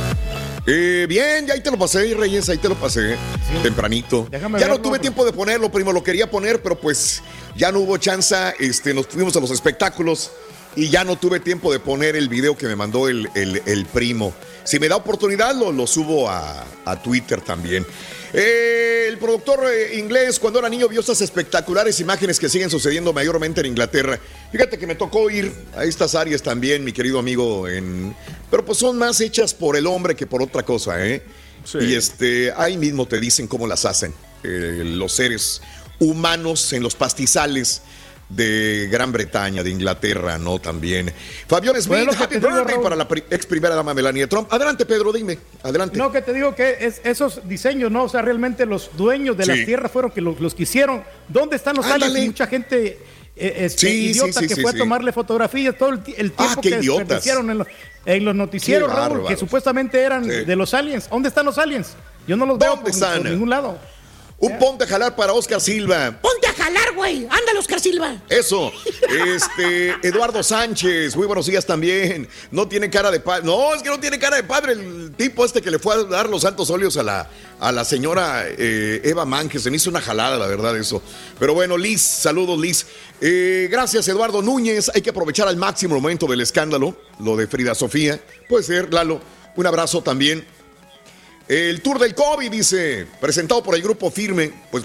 Eh, bien, ya ahí te lo pasé, Reyes, ahí te lo pasé. Tempranito. Déjame ya no tuve tiempo de ponerlo, primo, lo quería poner, pero pues ya no hubo chance. Este, nos fuimos a los espectáculos y ya no tuve tiempo de poner el video que me mandó el, el- el primo. Si me da oportunidad, lo, lo subo a, a Twitter también. Eh, el productor eh, inglés, cuando era niño, vio estas espectaculares imágenes que siguen sucediendo mayormente en Inglaterra. Fíjate que me tocó ir a estas áreas también, mi querido amigo, en... pero pues son más hechas por el hombre que por otra cosa, ¿eh? Y este, ahí mismo te dicen cómo las hacen eh, los seres humanos en los pastizales de Gran Bretaña, de Inglaterra, ¿no? También. Fabián Smith, Bueno, que happy digo, birthday para la pri- ex primera dama Melania Trump. Adelante, Pedro, dime. Adelante. No, que te digo que es, esos diseños, ¿no? O sea, realmente los dueños de Sí. las tierras fueron que los, los que hicieron. ¿Dónde están los aliens? Mucha gente eh, este, Sí, idiota sí, que sí, fue sí. a tomarle fotografías todo el, el tiempo Ah, que desperdiciaron en, los- en los noticieros, Raúl, que supuestamente eran de los aliens. ¿Dónde están los aliens? Yo no los veo ¿Dónde por, están? por ningún lado. Un ponte a jalar para Oscar Silva. Ponte a jalar, güey. Ándale, Oscar Silva. Eso. Este, Eduardo Sánchez, muy buenos días también. No tiene cara de padre. No, es que no tiene cara de padre el tipo este que le fue a dar los santos óleos a la, a la señora eh, Eva Manque. Se me hizo una jalada, la verdad, eso. Pero bueno, Liz, saludos, Liz. Eh, gracias, Eduardo Núñez. Hay que aprovechar al máximo el momento del escándalo, lo de Frida Sofía. Puede ser, Lalo. Un abrazo también. El Tour del COVID, dice, presentado por el grupo Firme. Pues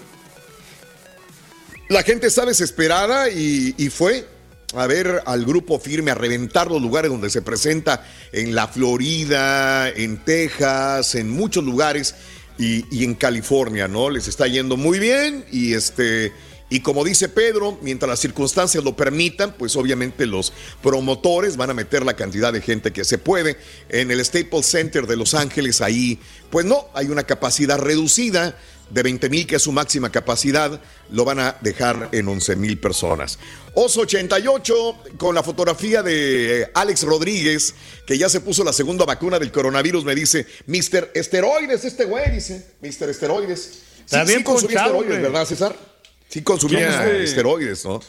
la gente está desesperada y, fue a ver al grupo firme a reventar los lugares donde se presenta en la Florida, en Texas, en muchos lugares y en California, ¿no? Les está yendo muy bien y este. Y como dice Pedro, mientras las circunstancias lo permitan, pues obviamente los promotores van a meter la cantidad de gente que se puede. En el Staples Center de Los Ángeles, ahí, pues no, hay una capacidad reducida de 20 mil, que es su máxima capacidad, lo van a dejar en 11 mil personas. Oso 88, con la fotografía de Alex Rodríguez, que ya se puso la segunda vacuna del coronavirus, me dice, Mr. Esteroides, este güey, dice, Mr. Esteroides. Está bien consumía ponchado, esteroides. ¿verdad, César? Sí consumía ¿Quién es este? esteroides, ¿no?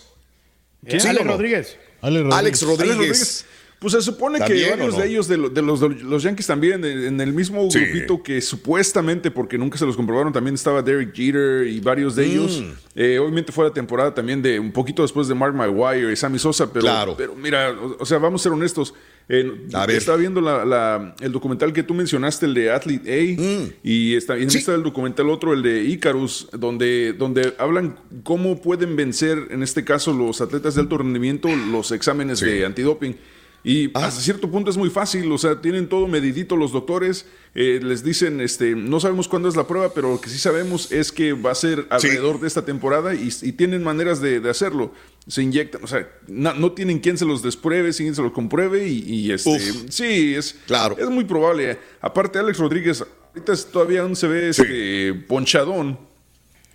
¿Eh? ¿Sí Alex no? Rodríguez. Alex Rodríguez. Rodríguez. Pues se supone que ¿También o varios no? de ellos, de, lo- de los, de los Yankees también, en el mismo Sí. grupito que supuestamente, porque nunca se los comprobaron, también estaba Derek Jeter y varios de Mm. ellos. Eh, obviamente fue la temporada también de un poquito después de Mark Maguire y Sammy Sosa, pero, Claro. pero mira, o, o sea, vamos a ser honestos. Eh, A ver. Estaba viendo la- la- el documental que tú mencionaste, el de Athlete A, Mm. y está, y está el documental otro, el de Icarus, donde, donde hablan cómo pueden vencer, en este caso, los atletas de alto rendimiento, los exámenes de antidoping. Y Ah. hasta cierto punto es muy fácil, o sea, tienen todo medidito los doctores, eh, les dicen, este, no sabemos cuándo es la prueba, pero lo que sí sabemos es que va a ser alrededor de esta temporada y, y tienen maneras de, de hacerlo. Se inyectan, o sea, na- no, tienen quien se los despruebe, quien se los compruebe y, y, este, Uf. sí, es, Claro. es muy probable. Aparte, Alex Rodríguez, ahorita todavía aún se ve este, ponchadón,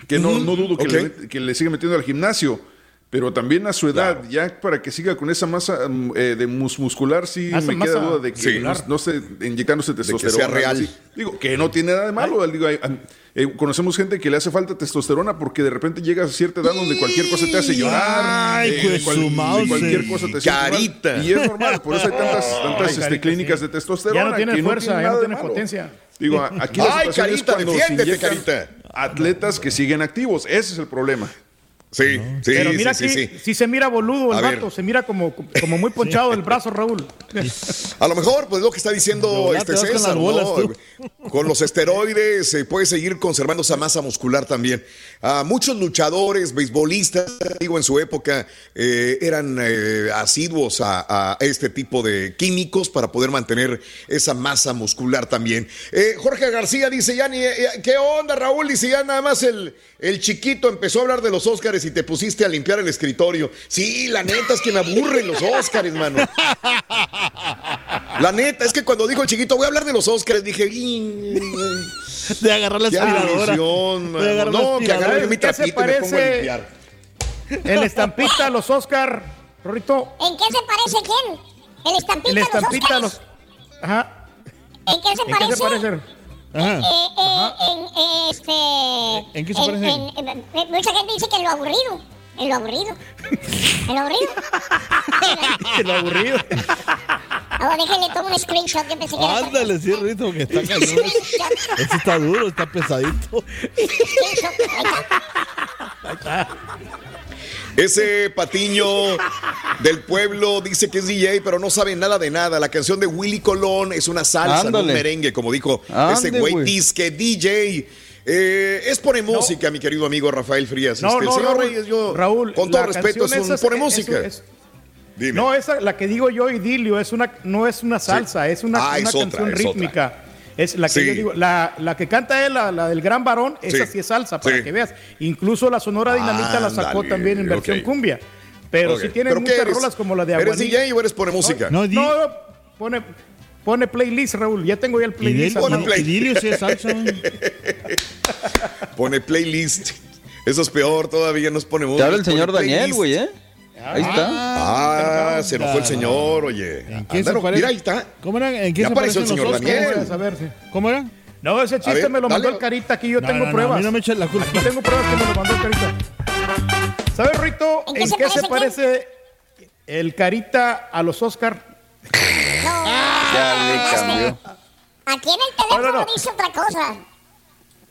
que no, no dudo que, ok. le, que le siga metiendo al gimnasio. Pero también a su edad, ya para que siga con esa masa mm, eh, de mus- muscular, sí Masa- me queda duda de que Sí. no, no esté inyectándose testosterona. sea algo real. Digo, que no tiene nada de malo. Digo, hay- eh, conocemos gente que le hace falta testosterona porque de repente llega a cierta edad donde cualquier cosa te hace llorar. Ay, eh, pues cual- su cualquier cosa te mal. Carita. Y es normal, por eso hay tantas, tantas este, carita, clínicas sí. de testosterona. Ya no tiene que fuerza, ya no tiene potencia. Digo, aquí la Ay, situación es Carita, cuando se Carita. Atletas que siguen activos, ese es el problema. Sí, sí, Pero mira sí, aquí, sí, sí. si se mira boludo el vato, se mira como, como muy ponchado el brazo, Raúl. A lo mejor, pues lo que está diciendo este con César, ¿no? Con los esteroides se puede seguir conservando esa masa muscular también. A muchos luchadores, beisbolistas, digo, en su época eh, eran eh, asiduos a, este tipo de químicos para poder mantener esa masa muscular también. Eh, Jorge García dice, ya ni, ¿qué onda, Raúl? Dice, ya nada más el, el chiquito empezó a hablar de los Óscares y te pusiste a limpiar el escritorio. Sí, la neta es que me aburren los Óscares, mano. La neta, es que cuando dijo el chiquito, voy a hablar de los Óscares, dije, de agarrar la aspiradora. no, que agarre mi trapito y me pongo a limpiar. El estampita, los Oscar, Rorito. ¿En qué se parece quién? El estampita, el estampita los, Ajá. ¿En qué se ¿En parece? qué se parece? Ajá. Eh, eh, en, este, ¿En qué se parece? En, mucha gente dice que en lo aburrido. En lo aburrido. En lo aburrido. (laughs) en lo aburrido. Ahora déjenle tomo un screenshot que pensé que era Ándale, sí, Rito, que está cañón. Este está duro, está pesadito. Ahí está. Ese patiño del pueblo dice que es DJ, pero no sabe nada de nada. La canción de Willy Colón es una salsa, no un merengue, como dijo ese güey disque DJ. Eh, es pone música, mi querido amigo Rafael Frías. No, este, no, el señor Raúl, Reyes, yo, Raúl, con todo respeto, es un pone música. es-. No, esa, la que digo yo, Idilio, es una, no es una salsa, es una, Ah, una es otra, canción es rítmica. Es la que Sí. yo digo, la, la que canta él, la, la del gran varón, esa Sí. sí es salsa, para Sí. que veas. Incluso la Sonora Dinamita la sacó también en versión cumbia. Pero Ok. sí tiene ¿Pero qué muchas eres? rolas como la de ¿Eres Aguanil. DJ o eres pone música? No, no, pone, pone playlist, Raúl. Ya tengo ya el playlist. Pone armado. play- (laughs) Pone playlist. Eso es peor, todavía nos pone Te habla el señor Daniel, playlist. güey, ¿eh? Ahí está. Ah, se nos fue el señor, oye. qué se? Mira, ahí está. ¿Cómo era? ¿En qué Ya se apareció parecen el señor los Oscars? Daniel. A ver, sí. ¿Cómo era? No, ese chiste ver, me lo mandó el Carita. Aquí yo No, tengo no, no, pruebas. a mí no me eches la culpa. Aquí tengo pruebas que me lo mandó el Carita. ¿Sabes, Rito, ¿En en qué se qué se parece parece el Carita a los Oscar? Ya le cambió. Aquí en el teléfono No, no, no. dice otra cosa.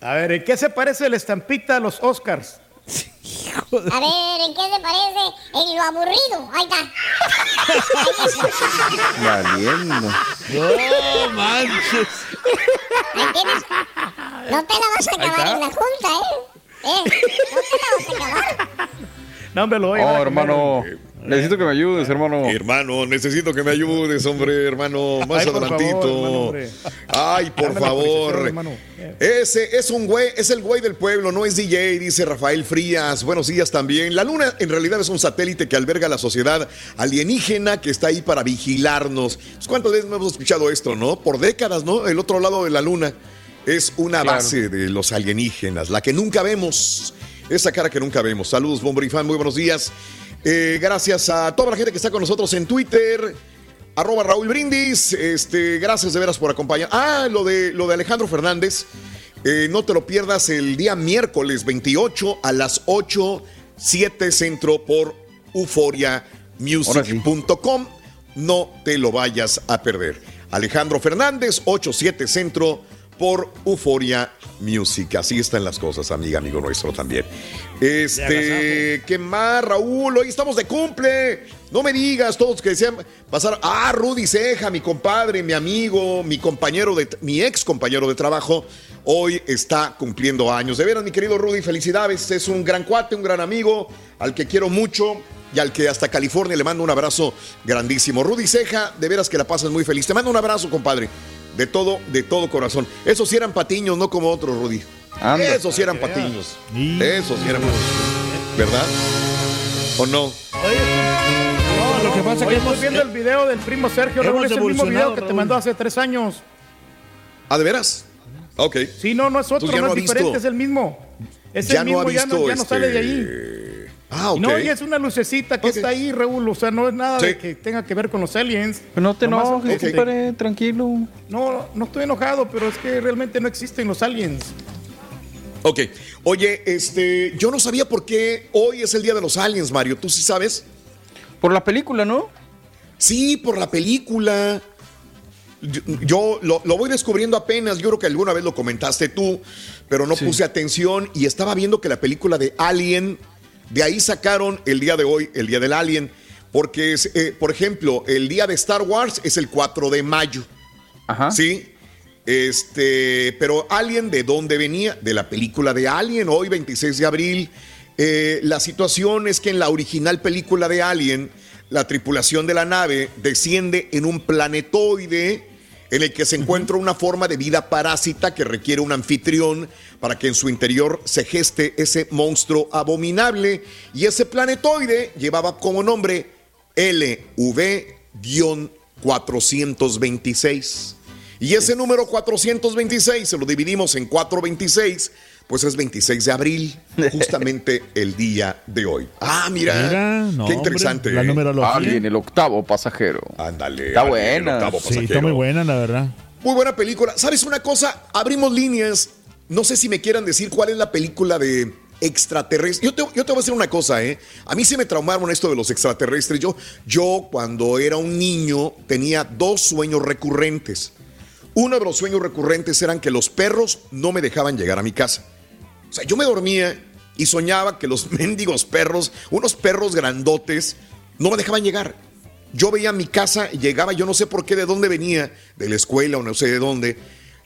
A ver, ¿en qué se parece el estampita a los Oscars? A ver, ¿en qué se parece? En lo aburrido. Ahí está. Valiendo. No manches. ¿Me entiendes? No te la vas a acabar en la junta, ¿eh? ¿Eh? No te la vas a acabar. No, hombre, lo voy a Oh, comer. Necesito que me ayudes, hermano. Hermano, necesito que me ayudes, hombre, hermano. Más Ay, por adelantito. favor, hermano, hombre. Ay, por Dame favor. autorización, hermano. Ese es un güey, es el güey del pueblo, no es DJ, dice Rafael Frías. Buenos días también. La luna en realidad es un satélite que alberga la sociedad alienígena que está ahí para vigilarnos. Pues, ¿Cuántas veces no hemos escuchado esto, no? Por décadas, ¿no? El otro lado de la luna es una Claro. base de los alienígenas, la que nunca vemos. Esa cara que nunca vemos. Saludos, Bomberifan, muy buenos días. Eh, gracias a toda la gente que está con nosotros en Twitter. Arroba Raúl Brindis. Este, gracias de veras por acompañar. Ah, lo de, lo de Alejandro Fernández. Eh, no te lo pierdas el día miércoles 28 a las 8, 7 centro por euforiamusic.com. No te lo vayas a perder. Alejandro Fernández, 8, 7 centro por Euforia Music. Así están las cosas, amiga, amigo nuestro también. Este, ¿qué más, Raúl? Hoy estamos de cumple. No me digas, todos que desean pasar. Ah, Rudy Ceja, mi compadre, mi amigo, mi compañero de, mi ex compañero de trabajo, hoy está cumpliendo años. De veras, mi querido Rudy, felicidades. Es un gran cuate, un gran amigo, al que quiero mucho y al que hasta California le mando un abrazo grandísimo. Rudy Ceja, de veras que la pasas muy feliz. Te mando un abrazo, compadre. De todo, de todo corazón. Esos sí eran patiños, no como otros, Rudy. Anda. Esos sí eran patiños. Esos sí eran ¿Verdad? ¿O no? No, lo que pasa es que estoy hemos- viendo el video del primo Sergio, Raúl, es el mismo video que te mandó hace tres años. ¿Ah, de veras? Ok. Sí, no, no es otro, no, no es diferente, visto- es el mismo. Es ya el no mismo, ya no, ya no sale de este- ahí. Ah, no, y es una lucecita que está ahí, Raúl. O sea, no es nada Sí. de que tenga que ver con los aliens. Pero no te Nomás, enojes, compadre, tranquilo. No, no estoy enojado, pero es que realmente no existen los aliens. Ok. Oye, este, yo no sabía por qué hoy es el Día de los Aliens, Mario. ¿Tú sí sabes? Por la película, ¿no? Sí, por la película. Yo, yo lo, lo voy descubriendo apenas. Yo creo que alguna vez lo comentaste tú, pero no puse atención y estaba viendo que la película de Alien, de ahí sacaron el día de hoy, el Día del Alien, porque, es, eh, por ejemplo, el día de Star Wars es el 4 de mayo. Ajá. ¿Sí? Este, pero Alien, ¿de dónde venía? De la película de Alien, hoy 26 de abril. Eh, la situación es que en la original película de Alien, la tripulación de la nave desciende en un planetoide en el que se encuentra una forma de vida parásita que requiere un anfitrión para que en su interior se geste ese monstruo abominable. Y ese planetoide llevaba como nombre LV-426. Y ese número 426 se lo dividimos en 426, pues es 26 de abril, (laughs) justamente el día de hoy. Ah, mira, qué interesante. la ¿eh? numerología. Alguien, el octavo pasajero. Ándale. Está Alien, el buena. octavo Sí, está pasajero. muy buena, la verdad. Muy buena película. ¿Sabes una cosa? Abrimos líneas. No sé si me quieran decir cuál es la película de extraterrestres. Yo te, yo te voy a decir una cosa, ¿eh? A mí se me traumaron esto de los extraterrestres. Yo, yo cuando era un niño tenía dos sueños recurrentes. Uno de los sueños recurrentes eran que los perros no me dejaban llegar a mi casa. Sea, yo me dormía y soñaba que los (laughs) mendigos perros, unos perros grandotes, no me dejaban llegar. Yo veía mi casa, llegaba, yo no sé por qué, de dónde venía, de la escuela o no sé de dónde.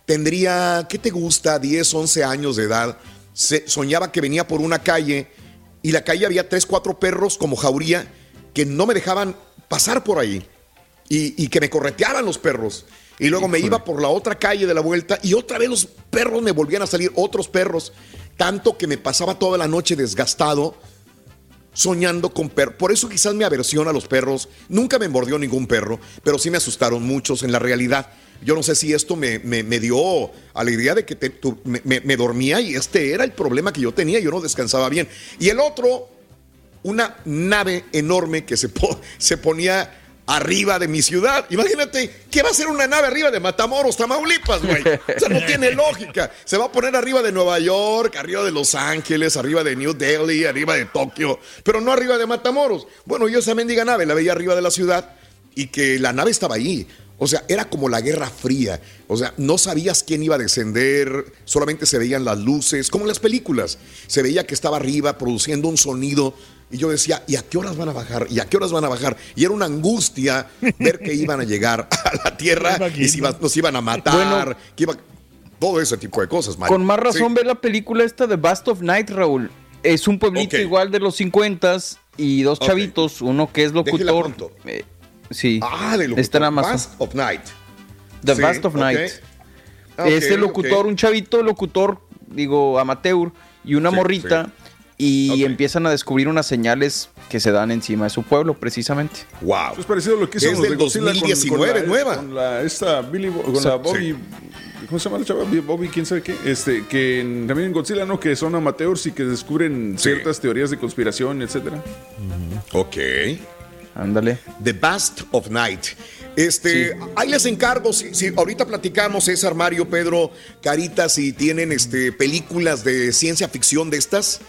Tendría, ¿qué te gusta? 10, 11 años de edad. Se- soñaba que venía por una calle y la calle había tres, cuatro perros como jauría que no me dejaban pasar por ahí y, y que me correteaban los perros. Y luego me iba por la otra calle de la vuelta y otra vez los perros me volvían a salir, otros perros, tanto que me pasaba toda la noche desgastado soñando con perros. Por eso quizás mi aversión a los perros, nunca me mordió ningún perro, pero sí me asustaron muchos en la realidad. Yo no sé si esto me, me- me dio a la idea de que me- me dormía y este era el problema que yo tenía, yo no descansaba bien. Y el otro, una nave enorme que se, po- (laughs) se ponía arriba de mi ciudad. Imagínate, ¿qué va a ser una nave arriba de Matamoros, Tamaulipas, güey? O sea, no tiene lógica. Se va a poner arriba de Nueva York, arriba de Los Ángeles, arriba de New Delhi, arriba de Tokio, pero no arriba de Matamoros. Bueno, yo esa mendiga nave la veía arriba de la ciudad y que la nave estaba ahí. O sea, era como la Guerra Fría. O sea, no sabías quién iba a descender, solamente se veían las luces, como en las películas. Se veía que estaba arriba produciendo un sonido. Y yo decía, ¿y a qué horas van a bajar? ¿Y a qué horas van a bajar? Y era una angustia ver que iban a llegar (laughs) a la Tierra y si iba- nos iban a matar. Bueno. que iba- todo ese tipo de cosas, Mario. Con más razón Sí. ver la película esta de Bast of Night, Raúl. Es un pueblito igual de los 50 y dos chavitos, uno que es locutor. eh, sí. Ah, de Está en Amazon. Bast of Night. The Sí, Bast of. Night. Ah, este ok, locutor, un chavito locutor, digo, amateur, y una Sí, morrita, y empiezan a descubrir unas señales que se dan encima de su pueblo, precisamente. Wow. Eso es parecido a lo que hizo los de Godzilla con- 2019, con la, nueva. Con la, esta Billy, con Sí. la Bobby. ¿Cómo se llama la chava? Bobby, quién sabe qué. Este, que en- también en Godzilla, ¿no? Que son amateurs y que descubren ciertas teorías de conspiración, etcétera. Ok. Ándale. The Bast of Night. Este, ahí les encargo, si, si ahorita platicamos, César, Mario, Pedro, Carita, si tienen este, películas de ciencia ficción de estas,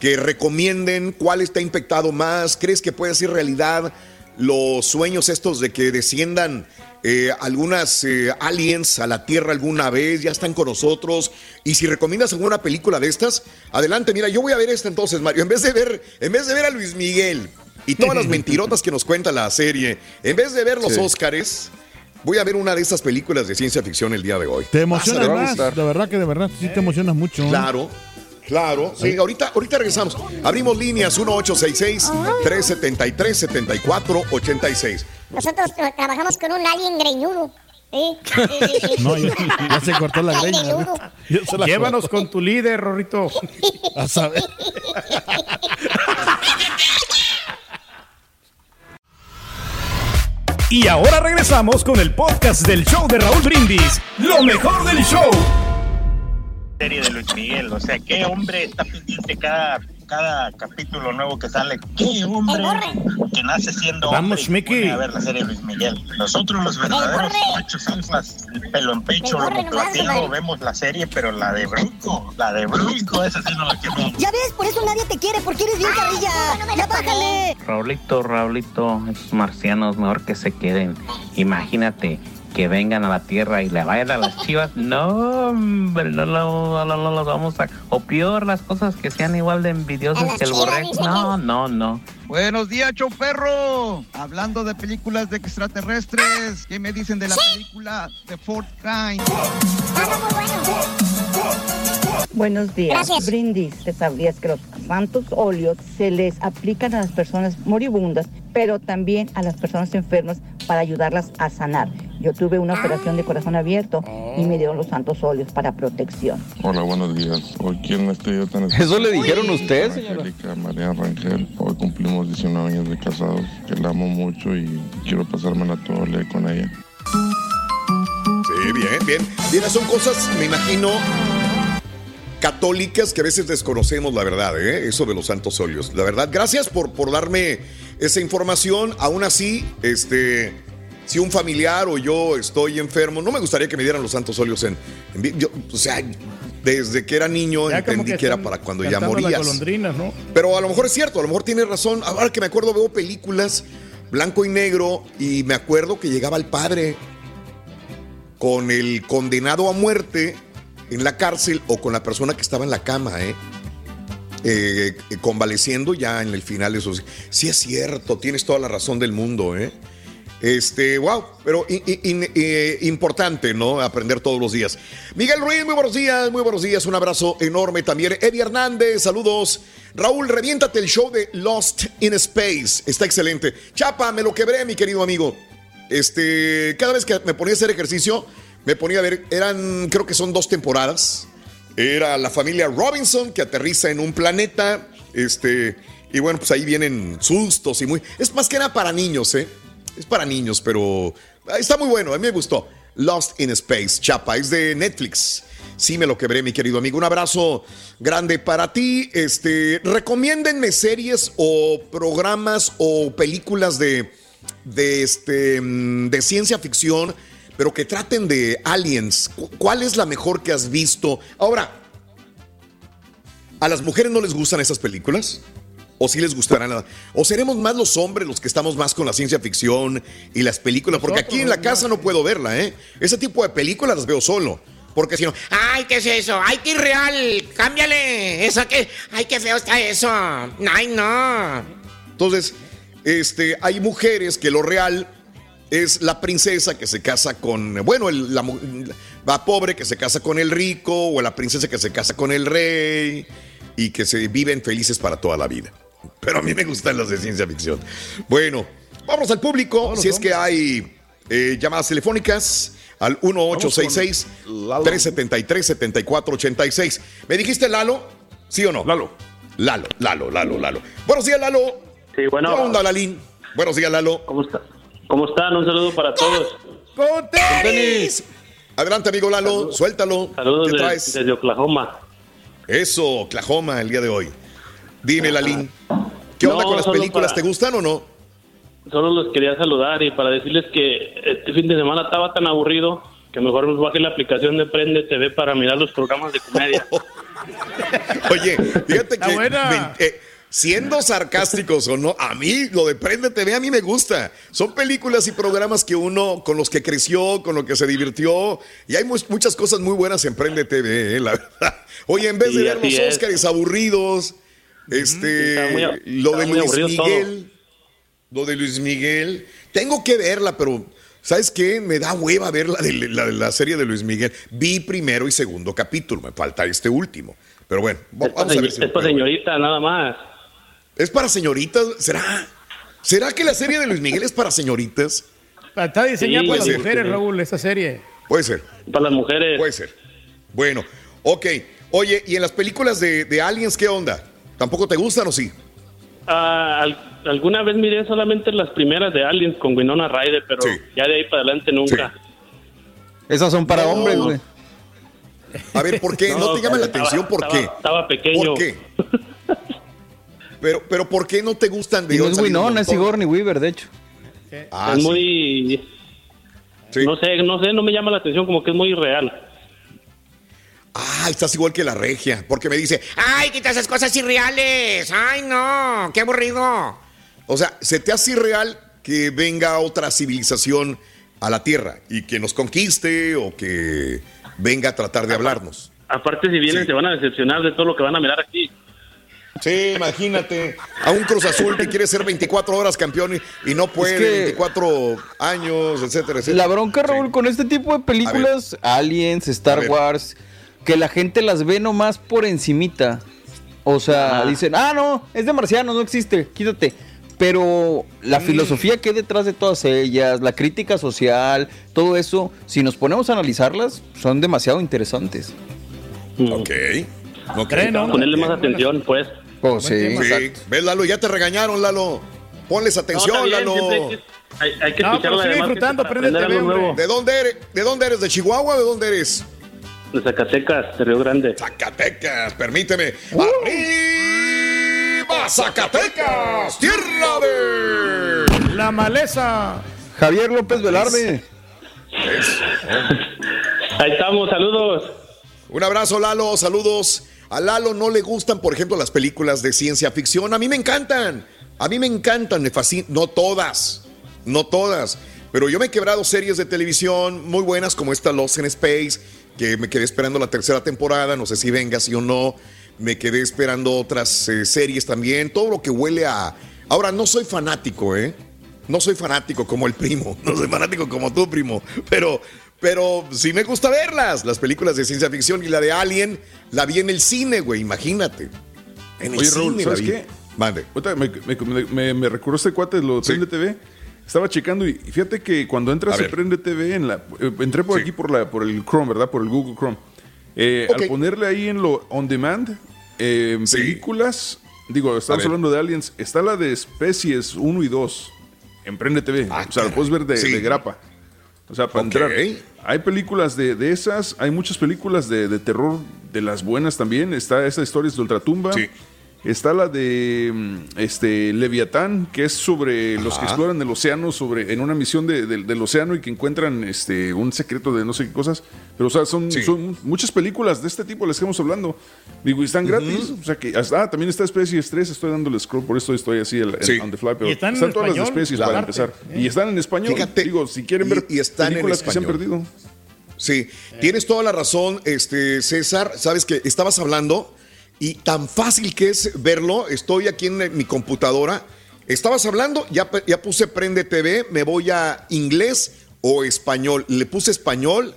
que recomienden cuál está infectado más, crees que puede ser realidad los sueños estos de que desciendan eh, algunas eh, aliens a la Tierra alguna vez, ya están con nosotros, y si recomiendas alguna película de estas, adelante, mira, yo voy a ver esta entonces, Mario, en vez de ver, en vez de ver a Luis Miguel, y todas las (laughs) mentirotas que nos cuenta la serie. En vez de ver los Sí. Óscares, voy a ver una de estas películas de ciencia ficción el día de hoy. Te emocionas Vas a ver. más, de verdad que de verdad, sí te emocionas mucho. ¿eh? Claro. Claro, sí, ahorita, ahorita regresamos. Abrimos líneas 1866-373-7486. Nosotros tra- trabajamos con un alien greñudo. Sí, sí, sí, sí. No, ya, ya se cortó la greña. La Llévanos con tu líder, Rorrito. A saber. Y ahora regresamos con el podcast del show de Raúl Brindis. Lo mejor del show. Serie de Luis Miguel. O sea, ¿qué hombre está pendiente cada, cada capítulo nuevo que sale? ¿Qué hombre que nace siendo Vamos, hombre y Mickey. a ver la serie de Luis Miguel? Nosotros los verdaderos machos alfas, pelo en pecho, lomo compadre. vemos la serie, pero la de Bronco, la de Bronco, esa sí no la queremos. Ya ves, por eso nadie te quiere, porque eres bien carrilla. ya bájale. Raulito, Raulito, esos marcianos mejor que se queden. Imagínate, que vengan a la tierra y le vayan a las (laughs) chivas, no, hombre, no, no, no, no los vamos a. O peor, las cosas que sean igual de envidiosas que el borrego. No, no, no. Buenos días, Choferro. Hablando de películas de extraterrestres, ¿qué me dicen de la película de Fort Kind? Buenos días. Brindis, te sabrías que los santos óleos se les aplican a las personas moribundas, pero también a las personas enfermas para ayudarlas a sanar. Yo tuve una operación de corazón abierto y me dieron los santos óleos para protección. Hola, buenos días. Hoy quién estoy yo tan ¿Eso le dijeron a usted, señora? Angélica María Rangel. Hoy cumplimos 19 años de casados, que la amo mucho y quiero pasarme la tole con ella. Sí, bien, bien. Bien, son cosas, me imagino, católicas que a veces desconocemos la verdad, ¿eh? eso de los santos óleos. La verdad, gracias por, por darme esa información. Aún así, este, si un familiar o yo estoy enfermo, no me gustaría que me dieran los santos óleos en, en yo, o sea, desde que era niño Ya entendí que, era para cuando ya morías. Pero a lo mejor es cierto, a lo mejor tiene razón. Ahora que me acuerdo, veo películas blanco y negro y me acuerdo que llegaba el padre con el condenado a muerte en la cárcel o con la persona que estaba en la cama, ¿eh? Eh, convaleciendo ya en el final de esos. Sí es cierto, tienes toda la razón del mundo, ¿eh? Este, wow, pero in- eh, importante, ¿no? Aprender todos los días. Miguel Ruiz, muy buenos días, muy buenos días, un abrazo enorme también. Eddie Hernández, saludos. Raúl, reviéntate el show de Lost in Space, está excelente. Chapa, me lo quebré, mi querido amigo. Este, cada vez que me ponía a hacer ejercicio, me ponía a ver, eran, creo que son dos temporadas. Era la familia Robinson que aterriza en un planeta, este, y bueno, pues ahí vienen sustos y muy, es más que nada para niños, ¿eh? Es para niños, pero está muy bueno, a mí me gustó. Lost in Space, Chapa, es de Netflix. Sí, me lo quebré, mi querido amigo. Un abrazo grande para ti. Este, recomiéndenme series o programas o películas de, de, este, mm, de ciencia ficción, pero que traten de aliens. Cu- ¿Cuál es la mejor que has visto? Ahora, ¿a las mujeres no les gustan esas películas? ¿O sí les gustarán? ¿O seremos más los hombres los que estamos más con la ciencia ficción y las películas? Porque aquí en la casa no puedo verla, ¿eh? Ese tipo de películas las veo solo. Porque si no, Ay, ¿qué es eso? Ay, qué irreal. Cámbiale. Eso que. Ay, qué feo está eso. Ay, no. Entonces, este, hay mujeres que lo real es la princesa que se casa con, bueno, el- la, pobre que se casa con el rico, o la princesa que se casa con el rey, y que se viven felices para toda la vida. Pero a mí me gustan las de ciencia ficción. Bueno, vamos al público, si es que hay eh, llamadas telefónicas al 1866-373-7486. ¿Me dijiste Lalo? ¿Sí o no? Lalo. Lalo, Lalo, Lalo, Lalo. Buenos días, Lalo. Sí, bueno. ¿Qué onda, Lalín? Buenos días, Lalo. ¿Cómo está? ¿Cómo están? Un saludo para todos. ¡Con tenis! Adelante, amigo Lalo, suéltalo. Saludos ¿Qué de- traes? desde Oklahoma. Eso, Oklahoma, el día de hoy. Dime, Lalín. ¿Qué onda No, con las películas? para- ¿Te gustan o no? Solo los quería saludar y para decirles que este fin de semana estaba tan aburrido que mejor me bajé la aplicación de Prende TV para mirar los programas de comedia. (laughs) Oye, fíjate que me- eh, siendo sarcásticos o no, a mí lo de Prende TV a mí me gusta. Son películas y programas que uno con los que creció, con los que se divirtió y hay mu- muchas cosas muy buenas en Prende TV, eh, la verdad. Oye, en vez de Sí, ver los. Óscares aburridos, este, muy- lo de Luis todo. Miguel, lo de Luis Miguel, tengo que verla, pero ¿sabes qué? Me da hueva ver la de la, serie de Luis Miguel. Vi primero y segundo capítulo, me falta este último. Pero bueno, Es vamos a si es ver. señorita, nada más. ¿Es para señoritas? ¿Será? ¿Será que la serie de Luis Miguel es para señoritas? Está diseñada Sí, para las ser. mujeres, Raúl, esa serie. Puede ser. Para las mujeres. Puede ser. Bueno, ok. Oye, ¿y en las películas de, de Aliens qué onda? ¿Tampoco te gustan o sí? Ah, al- alguna vez miré solamente las primeras de Aliens con Winona Ryder, pero ya de ahí para adelante nunca. Esas son para No. hombres, güey. A ver, ¿por qué? (laughs) ¿No, No, te llama la estaba- atención? ¿Por estaba- qué? estaba pequeño. ¿Por qué? (laughs) Pero, pero ¿por qué no te gustan? Y no es Winona, es. Sigourney Weaver, de hecho. Ah, es sí. muy... No sé, no sé, no me llama la atención, como que es muy real. Ah, estás igual que la regia, porque me dice, Ay, quita esas cosas irreales. Ay, no. Qué aburrido. o sea, ¿se te hace irreal que venga otra civilización a la tierra y que nos conquiste o que venga a tratar de hablarnos. Aparte, si vienen, se van a decepcionar de todo lo que van a mirar aquí. Sí, imagínate. A un Cruz Azul que quiere ser 24 horas campeón y, y no puede, 24 años, etcétera, etcétera. La bronca, Raúl, con este tipo de películas, Aliens, Star Wars, que la gente las ve nomás por encimita. O sea, dicen, ah, no, es de marcianos, no existe, quítate. Pero la filosofía que hay detrás de todas ellas, la crítica social, todo eso, si nos ponemos a analizarlas, son demasiado interesantes. Ok. Ok. Ponerle más atención, pues. Oh, sí. Sí. ¿Ves, Lalo? Ya te regañaron, Lalo. Ponles atención, No, está bien, Lalo. hay que- Hay, que No, escuchar pero sigue disfrutando, para prende aprender TV, algo nuevo. ¿De dónde eres? ¿De dónde eres? ¿De Chihuahua o de dónde eres? De Zacatecas, de Río Grande. Zacatecas, permíteme. ¡Arriba, Zacatecas! ¡Tierra de... La maleza. Javier López Velarde. (laughs) Ahí estamos, saludos. Un abrazo, Lalo, saludos. A Lalo no le gustan, por ejemplo, las películas de ciencia ficción. A mí me encantan. A mí me encantan, me fascinan. No todas, no todas. Pero yo me he quebrado series de televisión muy buenas como esta Lost in Space, que me quedé esperando la tercera temporada. No sé si venga, sí o no. Me quedé esperando otras eh, series también. Todo lo que huele a. Ahora, no soy fanático, ¿eh? No soy fanático como el primo. (laughs) No soy fanático como tú, primo. Pero, pero sí me gusta verlas. Las películas de ciencia ficción y la de Alien la vi en el cine, güey. Imagínate. En el Oye, cine Raúl, la ¿sabes vi. qué? Mande. Me, me, me, me recordó este cuate lo de Prende TV. Estaba checando y fíjate que cuando entras ver. Prende TV, en la, eh, entré por aquí por, la, por el Chrome, ¿verdad? Por el Google Chrome. Eh. Al ponerle ahí en lo on demand, eh, en películas, digo, estamos hablando de aliens, está la de especies 1 y 2 en Prende TV. o sea, lo puedes ver de, Ah, Sí. de grapa. O sea, para entrar. Hay películas de, de esas, hay muchas películas de, de terror, de las buenas también. Está esa historia de Ultratumba. Está la de mm, este Leviatán, que es sobre los que exploran el océano, sobre en una misión de- de- del océano y que encuentran este un secreto de no sé qué cosas. Pero o sea, son, Sí. son muchas películas de este tipo las que estamos hablando. Digo, y están gratis. O sea que ah, también está Especies 3, estoy dándole scroll, por eso estoy así el, on the fly, pero Y están están, en todas las español, especies la para parte, empezar. ¿eh? Y están en español. Fíjate, Digo, si quieren ver y están en películas que se han español. perdido. Sí, tienes toda la razón, este César. Sabes que estabas hablando y tan fácil que es verlo. Estoy aquí en mi computadora. Estabas hablando, ya, ya puse Prende TV, me voy a inglés o español. Le puse español,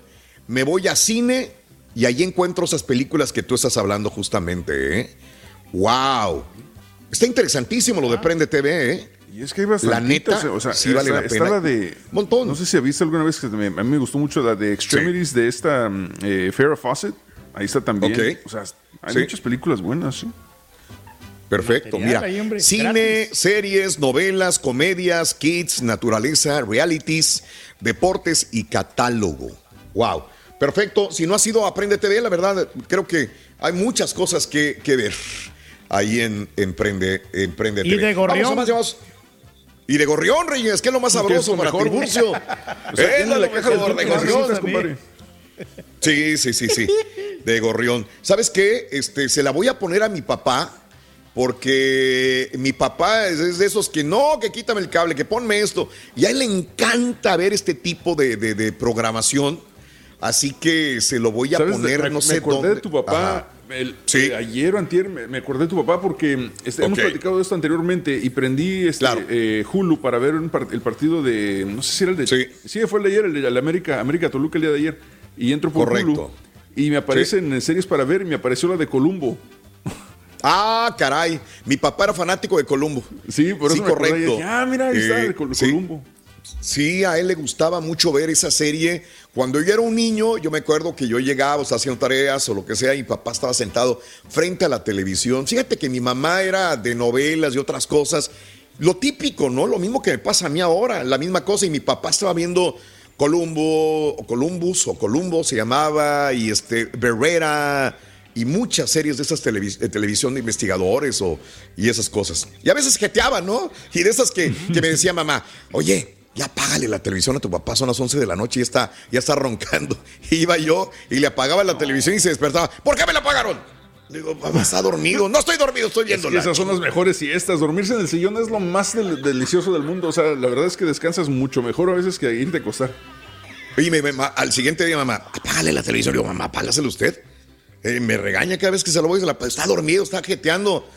me voy a cine y ahí encuentro esas películas que tú estás hablando justamente. ¿eh? ¡Wow! Está interesantísimo lo de Prende TV, ¿eh? Y es que hay La neta, o sea, sí vale está, la está pena. la de. Montón. No sé si viste alguna vez que me- a mí me gustó mucho la de Extremities de esta mm, eh, Farrah Fawcett. Ahí está también. O sea, hay Sí. muchas películas buenas, sí. Perfecto, Material mira, hombre, cine, gratis. series, novelas, comedias, kids, naturaleza, realities, deportes y catálogo. Wow, perfecto. Si no has ido a Aprende TV, la verdad, creo que hay muchas cosas que, que ver ahí en Emprende, Emprende Y de Gorrión. Vamos a más, vamos. Y de Gorrión, Reyes, que es lo más ¿Qué es sabroso para mejor, Tiburcio. O sea, Es tiene lo la caja mejor de de Gorrión. Sí, sí, sí, sí. De gorrión. ¿Sabes qué? Este, se la voy a poner a mi papá. Porque mi papá es, de esos que no, que quítame el cable, que ponme esto. Y a él le encanta ver este tipo de, de- de programación. Así que se lo voy a poner, no me sé acordé dónde. de tu papá. El- Sí. eh, ayer o antier me, me acordé de tu papá porque este, hemos platicado de esto anteriormente y prendí este, Claro. eh, Hulu para ver un par- el partido de. No sé si era el de. Sí. fue el de ayer, el de la América, América Toluca el día de ayer. Y entro por Correcto. Hulu. Y me aparecen en series para ver y me apareció la de Columbo. Ah, caray. Mi papá era fanático de Columbo. Sí, por eso Sí, me correcto. dije, ah, mira, ahí está, Eh, Col- sí. Columbo. Sí, a él le gustaba mucho ver esa serie. Cuando yo era un niño, yo me acuerdo que yo llegaba, o sea, haciendo tareas o lo que sea, y mi papá estaba sentado frente a la televisión. Fíjate que mi mamá era de novelas y otras cosas. Lo típico, ¿no? Lo mismo que me pasa a mí ahora, la misma cosa. Y mi papá estaba viendo Columbo, o Columbus, o Columbo se llamaba, y este, Berrera, y muchas series de esas televisión de investigadores o, y esas cosas. Y a veces jeteaba, ¿no? Y de esas que, que me decía mamá, oye, ya apágale la televisión a tu papá, son las 11 de la noche y está, ya está roncando. (laughs) Iba yo y le apagaba la televisión y se despertaba. ¿Por qué me la apagaron? Digo, papá, está dormido. No estoy dormido, estoy viendo. Es que esas son las mejores siestas. Dormirse en el sillón es lo más del- delicioso del mundo. O sea, la verdad es que descansas mucho mejor a veces que irte a acostar. Oye, me- al siguiente día, mamá, apágale la televisión. Digo, mamá, apágasela usted. Eh, me regaña cada vez que se lo voy y se la Está dormido, está jeteando.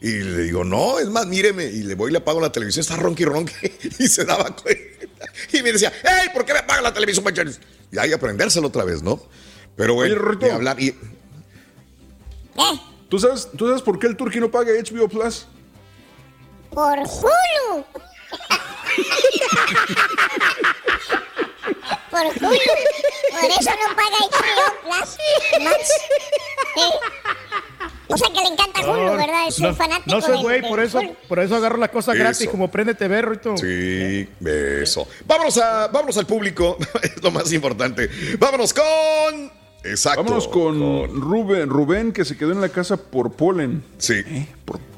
Y le digo, no, es más, míreme. Y le voy y le apago la televisión, está ronqui ronqui. (laughs) Y se daba cuenta. Y me decía, ¡Ey, ¿por qué me apaga la televisión? Y hay que aprendérselo otra vez, ¿no? Pero bueno, de hablar. Y, ¿Tú sabes, ¿Tú sabes por qué el turqui no paga HBO Plus? Por Hulu. Por Hulu. Por eso no paga HBO Plus. Max. Sí. O sea que le encanta Hulu, ¿verdad? Es un no, fanático no soy de- güey, por eso, Hulu. por eso agarro las cosas Eso. gratis, como prende TV, Rito. Sí, eso. Vámonos, a, vámonos al público, (laughs) es lo más importante. Vámonos con. Exacto. Vámonos con, Rubén, Rubén, que se quedó en la casa por polen. Sí.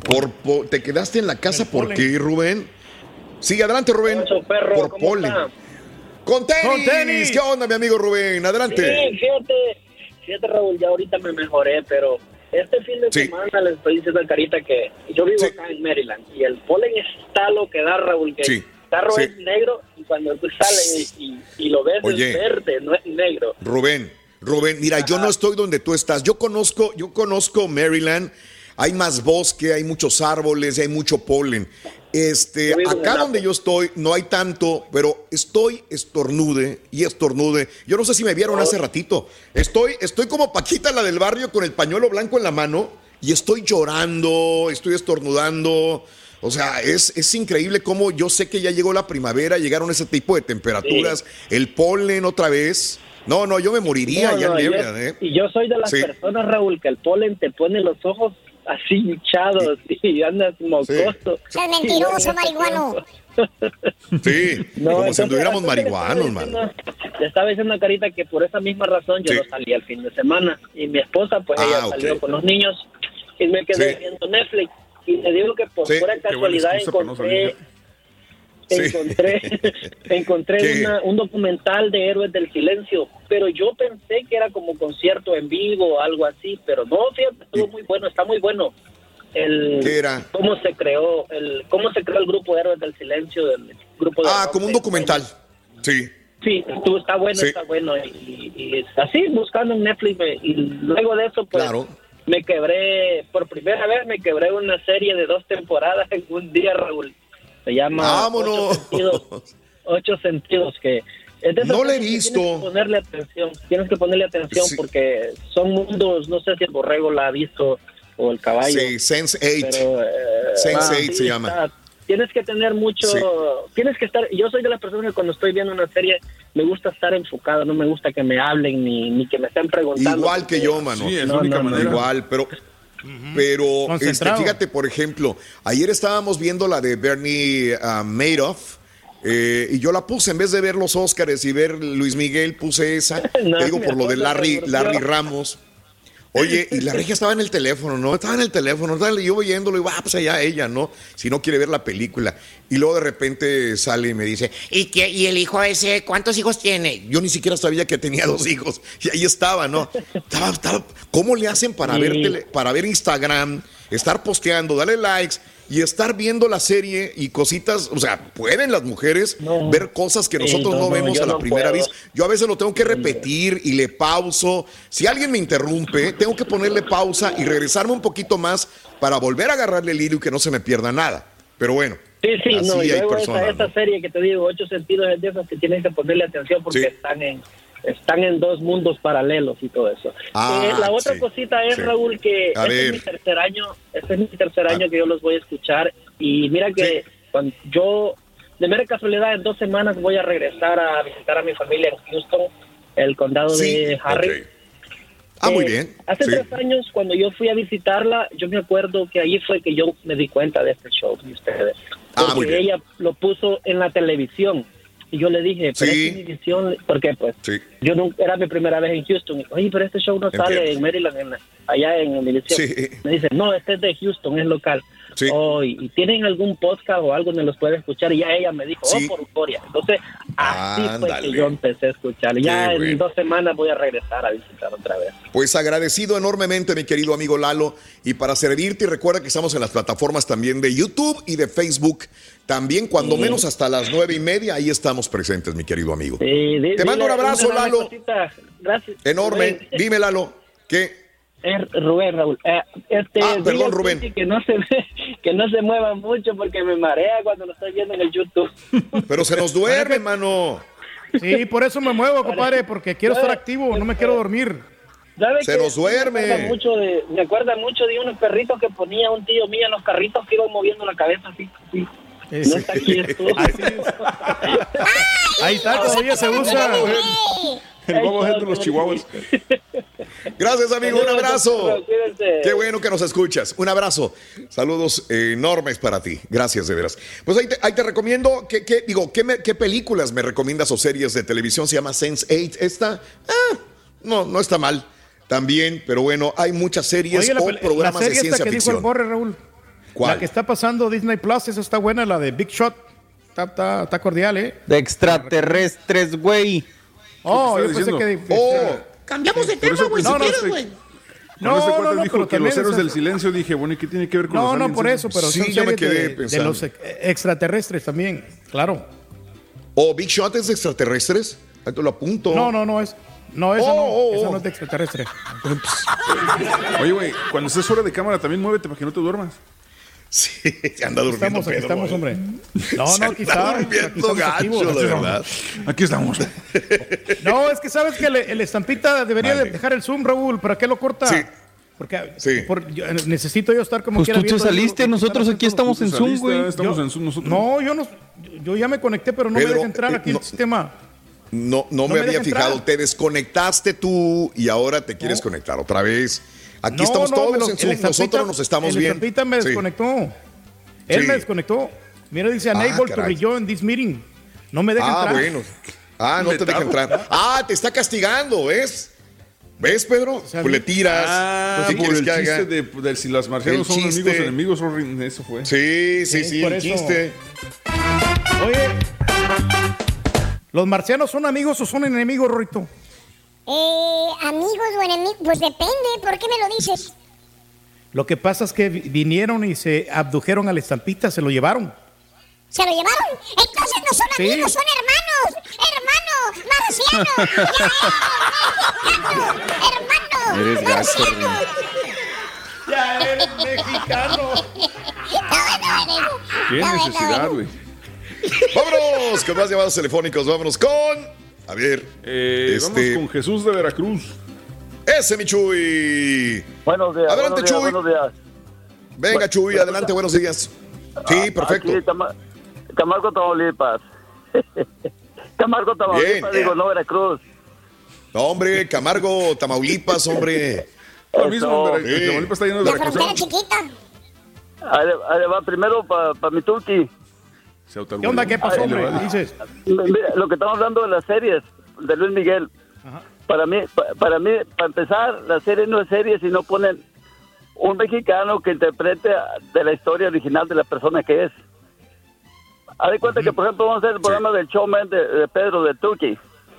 Por, po- ¿Te quedaste en la casa por polen. qué, Rubén? Sí, adelante, Rubén. por ¿cómo polen. está? Con tenis. Con tenis. ¿Qué onda, mi amigo Rubén? Adelante. Sí, fíjate, fíjate Raúl, ya ahorita me mejoré, pero este fin de Sí. semana les estoy diciendo a Carita que yo vivo acá en Maryland y el polen está lo que da, Raúl, que Sí. el carro Sí. es negro y cuando tú sales y, y- y lo ves Oye. es verde, no es negro. Rubén, Rubén, mira, yo no estoy donde tú estás. Yo conozco, yo conozco Maryland. Hay más bosque, hay muchos árboles, hay mucho polen. Este, acá donde yo estoy no hay tanto, pero estoy estornude y estornude. Yo no sé si me vieron hace ratito. Estoy, estoy como Paquita la del barrio con el pañuelo blanco en la mano y estoy llorando, estoy estornudando. O sea, es, es increíble cómo yo sé que ya llegó la primavera, llegaron ese tipo de temperaturas, el polen otra vez. No, no, yo me moriría No, ya no, en yo- Maryland, ¿eh? Y yo soy de las Sí. personas, Raúl, que el polen te pone los ojos así hinchados y andas mocoso. Seas mentiroso, (laughs) marihuano. Sí, (laughs) No, como si anduviéramos marihuanos, man. estaba diciendo- Le estaba diciendo a Carita que por esa misma razón yo Sí. no salí el fin de semana. Y mi esposa, pues Ah, ella ok. salió con los niños y me quedé Sí. viendo Netflix. Y te digo que por Sí, pura casualidad encontré. Sí. encontré, (laughs) encontré una- un documental de Héroes del Silencio. Pero yo pensé que era como concierto en vivo o algo así. Pero no, fíjate, estuvo muy bueno, está muy bueno. El, ¿Qué era? cómo se creó el cómo se creó el grupo de héroes del silencio del grupo de Ah, rock como un documental. Sí. Sí, estuvo, está bueno, Sí. está bueno. Y, y- y así buscando en Netflix. y luego de eso, pues Claro. me quebré, por primera vez me quebré una serie de dos temporadas en un día, Raúl. Se llama ¡Vámonos! Ocho Sentidos. Ocho Sentidos, que No la he visto. Tienes que ponerle atención, tienes que ponerle atención Sí. porque son mundos, no sé si el borrego la ha visto o el caballo. Sí, Sense 8. Pero, eh, Sense ah, 8 sí, se llama. está- Tienes que tener mucho, Sí. tienes que estar, yo soy de las personas que cuando estoy viendo una serie me gusta estar enfocado, no me gusta que me hablen ni, ni que me estén preguntando. Igual que yo, mano. Sí, es la única manera. Igual, pero. Pero, este, Concentrado. fíjate, por ejemplo, ayer estábamos viendo la de Bernie ah, Madoff. Eh, y yo la puse, en vez de ver los Óscares y ver Luis Miguel, puse esa. (laughs) No, te digo, por lo de Larry. Larry Ramos. Oye, y la regia estaba en el teléfono, ¿no? Estaba en el teléfono, estaba yo oyéndolo y va, pues allá ella, ¿no? Si no quiere ver la película. Y luego de repente sale y me dice, ¿Y, qué, ¿Y el hijo ese cuántos hijos tiene? yo ni siquiera sabía que tenía dos hijos. (laughs) Y ahí estaba, ¿no? Estaba, estaba- ¿Cómo le hacen para, Sí. ver para ver Instagram, estar posteando, darle likes y estar viendo la serie y cositas? O sea, ¿pueden las mujeres ver cosas que nosotros no, no, no, vemos a la no primera puedo. vez? Yo a veces lo tengo que repetir y le pauso. Si alguien me interrumpe, tengo que ponerle pausa y regresarme un poquito más para volver a agarrarle el hilo y que no se me pierda nada. Pero bueno. Sí, sí, así no, hay personas, esa, ¿no? esa serie que te digo, Ocho Sentidos, es de esas que tienes que ponerle atención porque Sí. están en están en dos mundos paralelos y todo eso. Ah, Eh, la otra sí, cosita es, sí. Raúl, que A este ver. es mi tercer año, este es mi tercer año que yo los voy a escuchar y mira que cuando yo, de mera casualidad, en dos semanas voy a regresar a visitar a mi familia en Houston, el condado de Harris. Ah, muy Eh, bien. Hace Sí. tres años, cuando yo fui a visitarla, yo me acuerdo que ahí fue que yo me di cuenta de este show de ustedes. Ah, Porque muy bien. ella lo puso en la televisión. Y yo le dije, pero Sí. es porque pues Sí. yo nunca, era mi primera vez en Houston. Oye, pero este show no Entiendo. sale en Maryland, en la- allá en Univisión. Sí. Me dice, no, este es de Houston, es local. Oh, y, y tienen algún podcast o algo donde los puede escuchar. Y ya ella me dijo, oh, por euforia. Entonces, Así fue Ándale. que yo empecé a escuchar. Ya Qué en bueno. dos semanas voy a regresar a visitar otra vez. Pues agradecido enormemente, mi querido amigo Lalo. Y para servirte, y recuerda que estamos en las plataformas también de YouTube y de Facebook. También, cuando Sí. menos hasta las nueve y media, ahí estamos presentes, mi querido amigo. Sí, Te mando un abrazo, Lalo. Gracias. Enorme. Rubén. Dime, Lalo. ¿Qué? Eh, Rubén, Raúl. Eh, este, Ah, perdón, Rubén. Que no, se, que no se mueva mucho porque me marea cuando lo estoy viendo en el YouTube. Pero se nos duerme, mano. Sí, por eso me muevo, compadre, porque quiero estar activo, no me quiero dormir. ¿Sabe Se nos duerme. Me acuerda, mucho de, me acuerda mucho de unos perritos que ponía un tío mío en los carritos que iban moviendo la cabeza así. así. No está aquí (laughs) esto. Ahí está, todavía se usa. El bobohead de los chihuahuas. (laughs) Gracias, amigo. Un abrazo. Qué bueno que nos escuchas. Un abrazo. Saludos enormes para ti. Gracias, de veras. Pues ahí te, ahí te recomiendo, que, que- digo, ¿qué, me- ¿qué películas me recomiendas o series de televisión? Se llama Sense8. Esta, ah, no, no está mal. También, pero bueno, hay muchas series Oye, la, o la programas de serie esta ciencia que dijo ficción. el Borre, Raúl. ¿Cuál? La que está pasando Disney Plus, esa está buena, la de Big Shot. Está, está, está cordial, ¿eh? De extraterrestres, güey. Oh, ¿Qué yo estás pensé que... diciendo? Oh, Cambiamos de eso tema, güey, si quieres, este- güey. Este No, cuate no, no, dijo pero que los héroes del silencio, dije, bueno, ¿y qué tiene que ver con los No, no, por eso, pero Sí, yo me quedé de, de pensando. los ex- extraterrestres también, claro. ¿O Big Shot es de extraterrestres? Ahí te lo apunto. No, no, no es... No, esa Oh, no, oh, esa oh. no es de extraterrestre. Oye, güey, cuando estés fuera de cámara también muévete para que no te duermas. Sí, (laughs) anda durmiendo. Estamos, aquí pedo, estamos, hombre. No, no, (laughs) aquí anda está. durmiendo aquí estamos gacho, la verdad. Aquí estamos. No, es que sabes que el, el estampita debería de Vale. dejar el zoom, Raúl. ¿Para qué lo corta? Sí. Porque Sí. por- yo- necesito yo estar como Pues quiera tú te saliste, nosotros aquí estamos en Zoom, güey. Estamos Yo- en Zoom nosotros. No, yo no, yo ya me conecté, pero no Pedro, me deja entrar eh, aquí no- el sistema. No, no, No me, me había fijado. entrar. Te desconectaste tú y ahora te quieres conectar otra vez. Aquí No, estamos no, todos me lo- en el Zoom. estampita- Nosotros nos estamos el viendo. estampita me Sí. desconectó. Él Sí. me desconectó. Mira, dice Ah, unable to caray. rejoin this meeting. No me deja Ah, entrar. bueno. Ah, no te deja entrar. Ah, te está castigando, ¿ves? ¿Ves, Pedro? sea, pues le tiras. Ah, ¿Qué por el que haga? de, de si las marcianos El son chiste. amigos o enemigos, eso fue. Sí, sí, Sí, el eso. chiste. Oye, ¿los marcianos son amigos o son enemigos, Rorito? Eh, amigos o enemigos, pues depende, ¿por qué me lo dices? Lo que pasa es que vi- vinieron y se abdujeron al estampita, se lo llevaron. ¿Se lo llevaron? Entonces no son Sí. amigos, son hermanos. Hermano, marciano. hermano, Eres hermano. gacho, marciano. Ya eres mexicano. Está bueno, bueno. Qué necesidad, güey. Vámonos con más llamados telefónicos. Vámonos con. A ver. Eh, Este- Vamos con Jesús de Veracruz. Ese, mi Chuy. Buenos días. Adelante, buenos días, Chuy. Buenos días. Venga, Chuy, adelante, buenos días. Sí, perfecto. Aquí, Tama- Camargo, Tamaulipas. (laughs) Camargo, Tamaulipas, Bien. digo, no Veracruz. No, hombre, Camargo, Tamaulipas, hombre. Lo mismo, Sí. Tamaulipas está lleno de La frontera chiquita. Ahí, va primero para mi Turqui. Se. ¿Qué onda? ¿Qué pasó, hombre? Dices. Mira, lo que estamos hablando de las series de Luis Miguel. Para mí, pa- para mí, para empezar, la serie no es serie si no ponen un mexicano que interprete de la historia original de la persona que es. Haz de cuenta que, por ejemplo, vamos a hacer el programa del showman de, de Pedro de Turkey.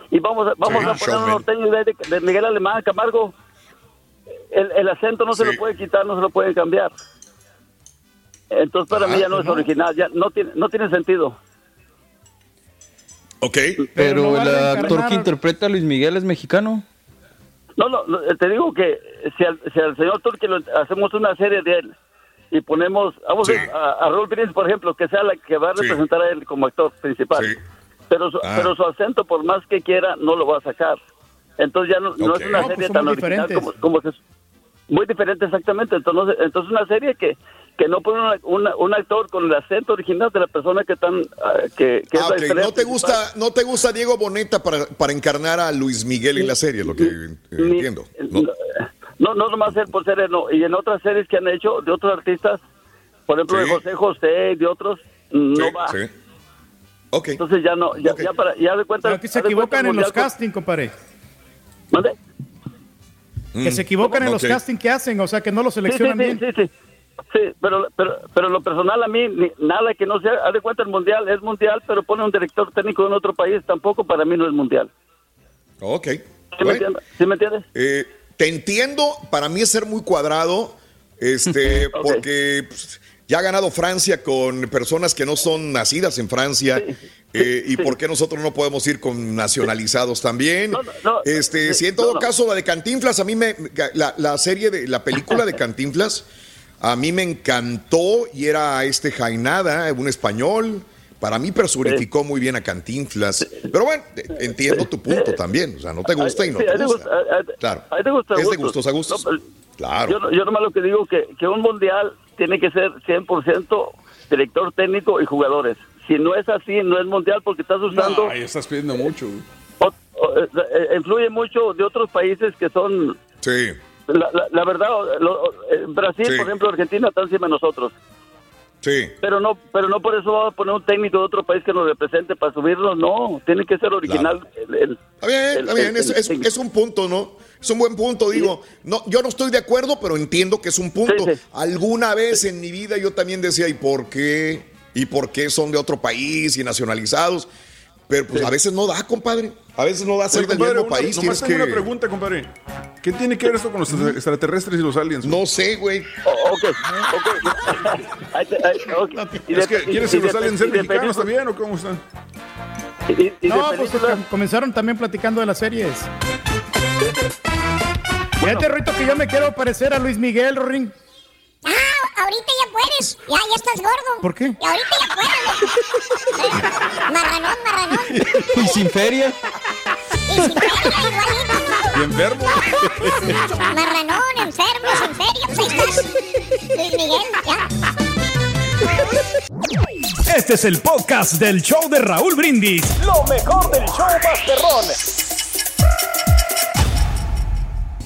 Y vamos a, vamos Sí, a poner showman. un norteño de, de Miguel Alemán, Camargo. El, el acento no se Sí. lo puede quitar, no se lo pueden cambiar. Entonces, para Ah, mí ya no es original, ya no tiene, no tiene sentido. Ok. Pero Pero no va el actor que interpreta a Luis Miguel es mexicano. No, no, no, te digo que si al, si al señor Turki lo- hacemos una serie de él y ponemos, vamos Sí. a, a Raúl Brindis, por ejemplo, que sea la que va a Sí. representar a él como actor principal. Sí. Pero, su, Ah. pero su acento, por más que quiera, no lo va a sacar. Entonces ya no, es una No, pues serie tan original como, como se... Muy diferente, exactamente. Entonces, entonces una serie que, que no pone una- una- un actor con el acento original de la persona que, tan, ah, que, que Ah, es la ¿No te principal. gusta, no te gusta Diego Boneta para, para encarnar a Luis Miguel en la serie, lo que Ni- entiendo. ¿no? No, no nomás él por ser él, no. Y en otras series que han hecho de otros artistas, por ejemplo, Sí. de José José y de otros, no Sí, va. sí. Ok. Entonces ya no, ya, ya para, ya de cuenta. Pero que se equivocan en los castings, compadre. ¿Mande? Que se equivocan en los ok. castings que hacen, o sea, que no los Sí, sí, seleccionan sí, bien. sí, sí. Sí, pero, pero, pero lo personal a mí, ni- nada que no sea, haz de cuenta el mundial, es mundial, pero pone un director técnico en otro país, tampoco para mí no es mundial. Ok. ¿Sí me entiendes? ¿Sí me entiendes? Eh, te entiendo, para mí es ser muy cuadrado, este, (laughs) porque pues, ya ha ganado Francia con personas que no son nacidas en Francia, eh, y por qué nosotros no podemos ir con nacionalizados también. este, si en todo caso la de Cantinflas, a mí me, la, la serie de, la película de (laughs) Cantinflas, a mí me encantó y era este Jainada, un español. Para mí personificó muy bien a Cantinflas. Pero bueno, entiendo tu punto también. O sea, no te gusta y no Sí, te gusta. Claro. Es de gustos. a gustos. No, pero Claro. Yo, yo nomás lo que digo que, que un mundial tiene que ser 100% director técnico y jugadores. Si no es así, no es mundial porque estás usando... Ay, estás pidiendo mucho. güey. o- o- eh, eh, influye mucho de otros países que son... Sí. La, la- la verdad, lo- eh, Brasil, Sí. por ejemplo, Argentina están encima de nosotros. Sí. Pero no, pero no por eso vamos a poner un técnico de otro país que nos represente para subirnos, no. Tiene que ser original. el- el- Está bien, está bien, el- es, es- el- es un punto, ¿no? Es un buen punto, digo. No, yo no estoy de acuerdo, pero entiendo que es un punto. Alguna vez en mi vida yo también decía, ¿y por qué? ¿Y por qué son de otro país y nacionalizados? Pero pues a veces no da, compadre. A veces no da ser Oye, del compadre, mismo una- país. nomás Tienes tengo que... una pregunta, compadre. ¿Qué tiene que ver esto con los extraterrestres y los aliens? No sé, güey. Oh, ok, ok. Es que, ¿Quieres que los aliens sean mexicanos también o cómo están? y- y de No, pues comenzaron también platicando de las series. Fíjate, Rito, que yo me quiero parecer a Luis Miguel, Ring. Ah, ahorita ya puedes. Ya, ya estás gordo. ¿Por qué? Y ahorita ya puedes. (laughs) marranón, marranón. Y sin feria. Y sin feria, igualito. Y enfermo. Marranón, enfermo, sin feria. Pues ahí estás. Luis Miguel, ya. Este es el podcast del show de Raúl Brindis. Lo mejor del show Masterrón.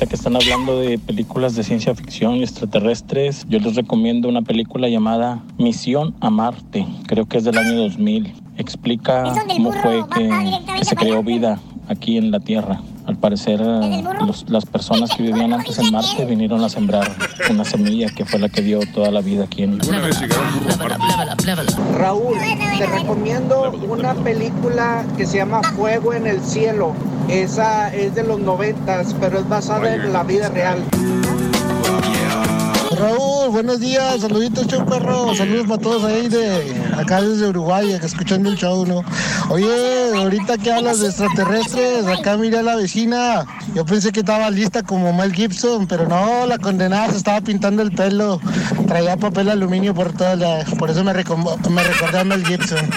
Ahorita que están hablando de películas de ciencia ficción y extraterrestres, yo les recomiendo una película llamada Misión a Marte. Creo que es del año 2000. Explica cómo fue que, que se creó vida aquí en la Tierra. Al parecer, eh, los- las personas que vivían antes en Marte vinieron a sembrar una semilla que fue la que dio toda la vida aquí en Raúl, te recomiendo una película que se llama Fuego en el Cielo. Esa es de los noventas, pero es basada en la vida real. Raúl, buenos días, saluditos, show perro, saludos para todos ahí de acá desde Uruguay, acá escuchando el show, ¿no? Oye, ahorita que hablas de extraterrestres, acá miré a la vecina, yo pensé que estaba lista como Mel Gibson, pero no, la condenada se estaba pintando el pelo, traía papel aluminio por toda la, por eso me, me recordé a Mel Gibson.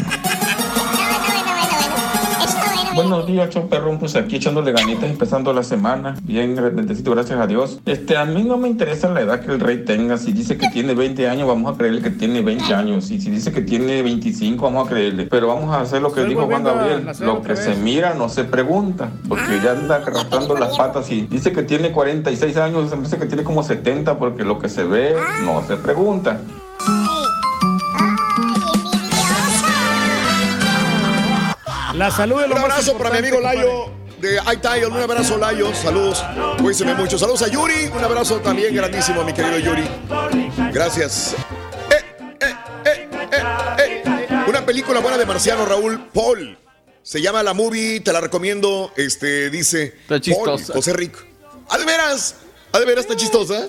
Buenos días, show perrón, pues aquí echándole ganitas, empezando la semana, bien, bendecito, gracias a Dios. Este, a mí no me interesa la edad que el rey tenga, si dice que tiene 20 años, vamos a creerle que tiene 20 años, y si dice que tiene 25, vamos a creerle, pero vamos a hacer lo que Estoy dijo Juan Gabriel, lo que se mira no se pregunta, porque ya anda arrastrando las patas y dice que tiene 46 años, se me dice que tiene como 70, porque lo que se ve no se pregunta. La salud de Un abrazo para mi amigo Layo de iTile. Un abrazo, Layo. Saludos. Cuídense mucho. Saludos a Yuri. Un abrazo también grandísimo, mi querido Yuri. Gracias. Eh, eh, eh, eh, eh. Una película buena de Marciano, Raúl. Paul. Se llama La Movie. Te la recomiendo. Este dice. Está chistosa. Paul, José Rico. ¿A de veras? ¿A de veras está chistosa?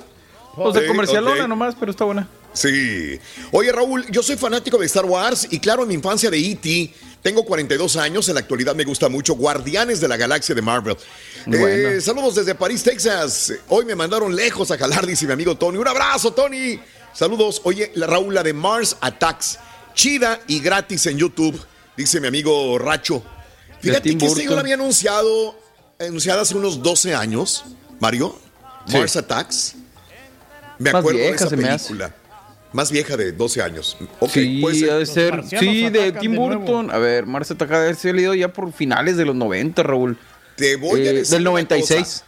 O sea, comercialona nomás, pero está buena. Sí. Oye, Raúl, yo soy fanático de Star Wars y claro, en mi infancia de E.T. Tengo 42 años, en la actualidad me gusta mucho Guardianes de la Galaxia de Marvel. Eh, saludos desde París, Texas. Hoy me mandaron lejos a jalar, dice mi amigo Tony. Un abrazo, Tony. Saludos. Oye, la Raúl, la de Mars Attacks. Chida y gratis en YouTube, dice mi amigo Racho. Fíjate que esta yo la había anunciado, anunciada hace unos 12 años, Mario. Sí. Mars Attacks. Me Más acuerdo de esa película. Más vieja de 12 años. Ok, sí, puede ser. ha de ser. Sí, de Tim de. Burton. A ver, Mars ataca de haber salido ya por finales de los 90, Raúl. Te voy a Eh, decir del una 96. cosa.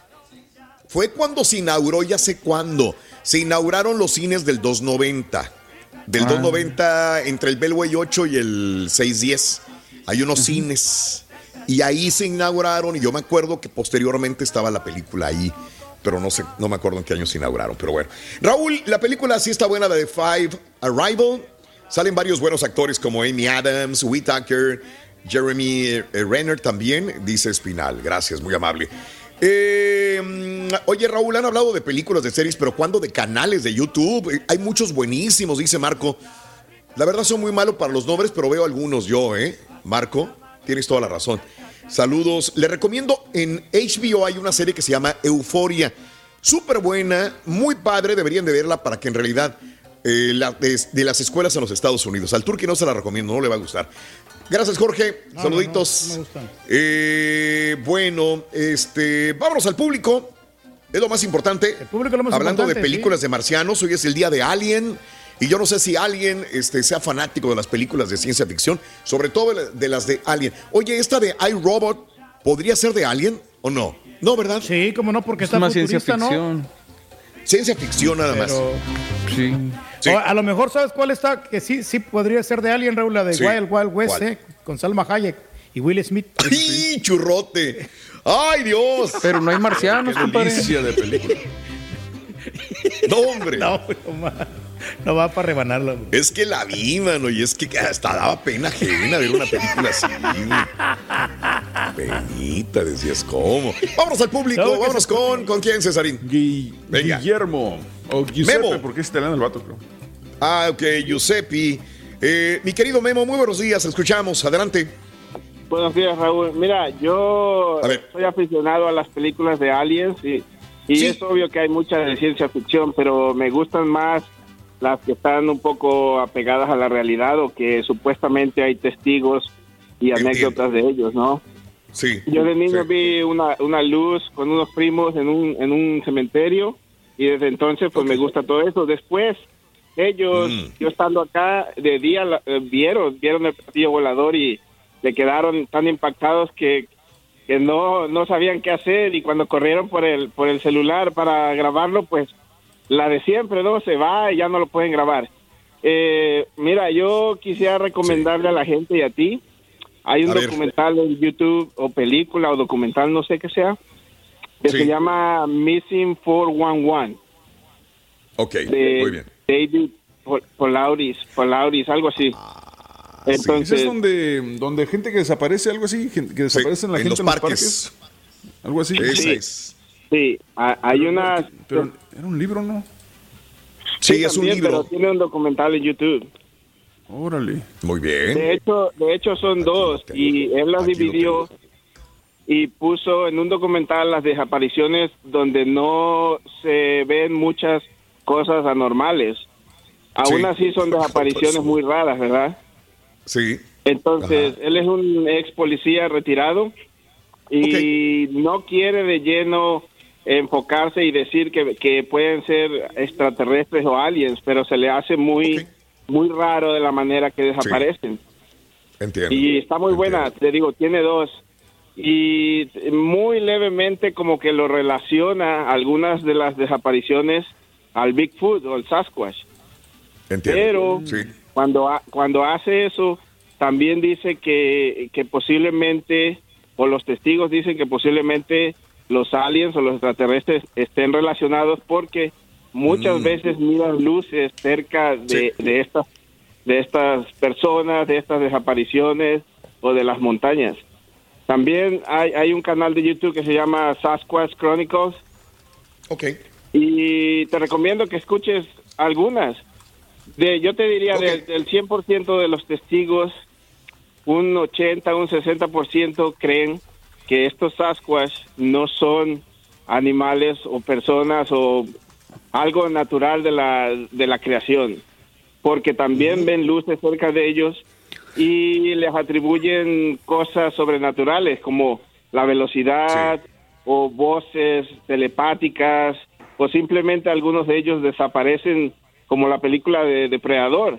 Fue cuando se inauguró, ya sé cuándo. Se inauguraron los cines del 290. Del Ah. 290 entre el Bellway 8 y el 610. Hay unos cines. Y ahí se inauguraron. Y yo me acuerdo que posteriormente estaba la película ahí. Pero no sé, no me acuerdo en qué año se inauguraron, pero bueno. Raúl, la película sí está buena, la de Five Arrival. Salen varios buenos actores como Amy Adams, Whitaker, Jeremy eh, Renner también, dice Espinal. Gracias, muy amable. Eh, oye, Raúl, han hablado de películas, de series, pero ¿cuándo de canales de YouTube? Eh, hay muchos buenísimos, dice Marco. La verdad son muy malos para los nombres, pero veo algunos yo, ¿eh? Marco, tienes toda la razón. Saludos. Le recomiendo en HBO hay una serie que se llama Euforia. Súper buena, muy padre, deberían de verla para que en realidad eh, de, las escuelas en los Estados Unidos. Al turqui no se la recomiendo, no le va a gustar. Gracias, Jorge. Saluditos. Eh, bueno, este, vámonos al público. Es lo más importante. Hablando de películas de marcianos, hoy es el día de Alien. Y yo no sé si alguien este, sea fanático de las películas de ciencia ficción, sobre todo de las de Alien. Oye, esta de iRobot, ¿podría ser de Alien o no? No, ¿verdad? Sí, como no, porque está más ciencia ficción. Ciencia ficción nada más. Sí. a lo mejor sabes cuál está, que sí, sí podría ser de Alien, Raúl, la de Wild Wild West, eh, con Salma Hayek y Will Smith. (laughs) ¡Ay, churrote! ¡Ay, Dios! Pero no hay marcianos, Qué delicia de película. (laughs) no, hombre. No, no, (laughs) no va para rebanarla. Es que la vi, mano, y es que hasta daba pena ajena ver una película así. Penita, decías, ¿cómo? Vámonos al público, vámonos con, ¿con quién, Cesarín? Guillermo, o Giuseppe, Memo. porque es italiano el vato, creo. Ah, ok, Giuseppe. Eh, mi querido Memo, muy buenos días, escuchamos, adelante. Buenos días, Raúl. Mira, yo soy aficionado a las películas de aliens y, y es obvio que hay muchas de ciencia ficción, pero me gustan más las que están un poco apegadas a la realidad o que supuestamente hay testigos y anécdotas de ellos, ¿no? Sí. Yo de niño vi una, una luz con unos primos en un, en un cementerio y desde entonces pues me gusta todo eso. Después ellos, Mm. yo estando acá de día, eh, vieron, vieron el platillo volador y se quedaron tan impactados que, que no, no sabían qué hacer y cuando corrieron por el, por el celular para grabarlo, pues la de siempre, ¿no? Se va y ya no lo pueden grabar. Eh, mira, yo quisiera recomendarle a la gente y a ti. Hay un A ver. documental en YouTube o película o documental, no sé qué sea, que se llama Missing 411. Ok, de muy bien. David Pol- Polauris, Polauris, algo así. ¿Ese Entonces, es donde, donde gente que desaparece, algo así? Gente que desaparece en la en gente los en los parques. Algo así. Ese es. sí, ha- hay una... Pero era un libro, ¿no? Sí, es un libro. Pero tiene un documental en YouTube. Órale. Muy bien. De hecho, de hecho son dos y él las dividió y puso en un documental las desapariciones donde no se ven muchas cosas anormales. Aún Sí. así son desapariciones muy raras, ¿verdad? Sí. Entonces, él es un ex policía retirado y no quiere de lleno enfocarse y decir que, que pueden ser extraterrestres o aliens, pero se le hace muy muy raro de la manera que desaparecen. Entiendo. Y está muy buena, te digo, tiene dos. Y muy levemente como que lo relaciona algunas de las desapariciones al Bigfoot o al Sasquatch. Entiendo. Pero Sí. cuando, cuando hace eso, también dice que, que posiblemente, o los testigos dicen que posiblemente los aliens o los extraterrestres estén relacionados porque muchas Mm. veces miran luces cerca de, de estas de estas personas, de estas desapariciones o de las montañas. También hay, hay un canal de YouTube que se llama Sasquatch Chronicles. Ok. Y te recomiendo que escuches algunas. De, yo te diría del- del 100% de los testigos, un 80, un 60% creen que estos Sasquatch no son animales o personas o algo natural de la, de la creación, porque también ven luces cerca de ellos y les atribuyen cosas sobrenaturales como la velocidad o voces telepáticas o simplemente algunos de ellos desaparecen como la película de Depredador.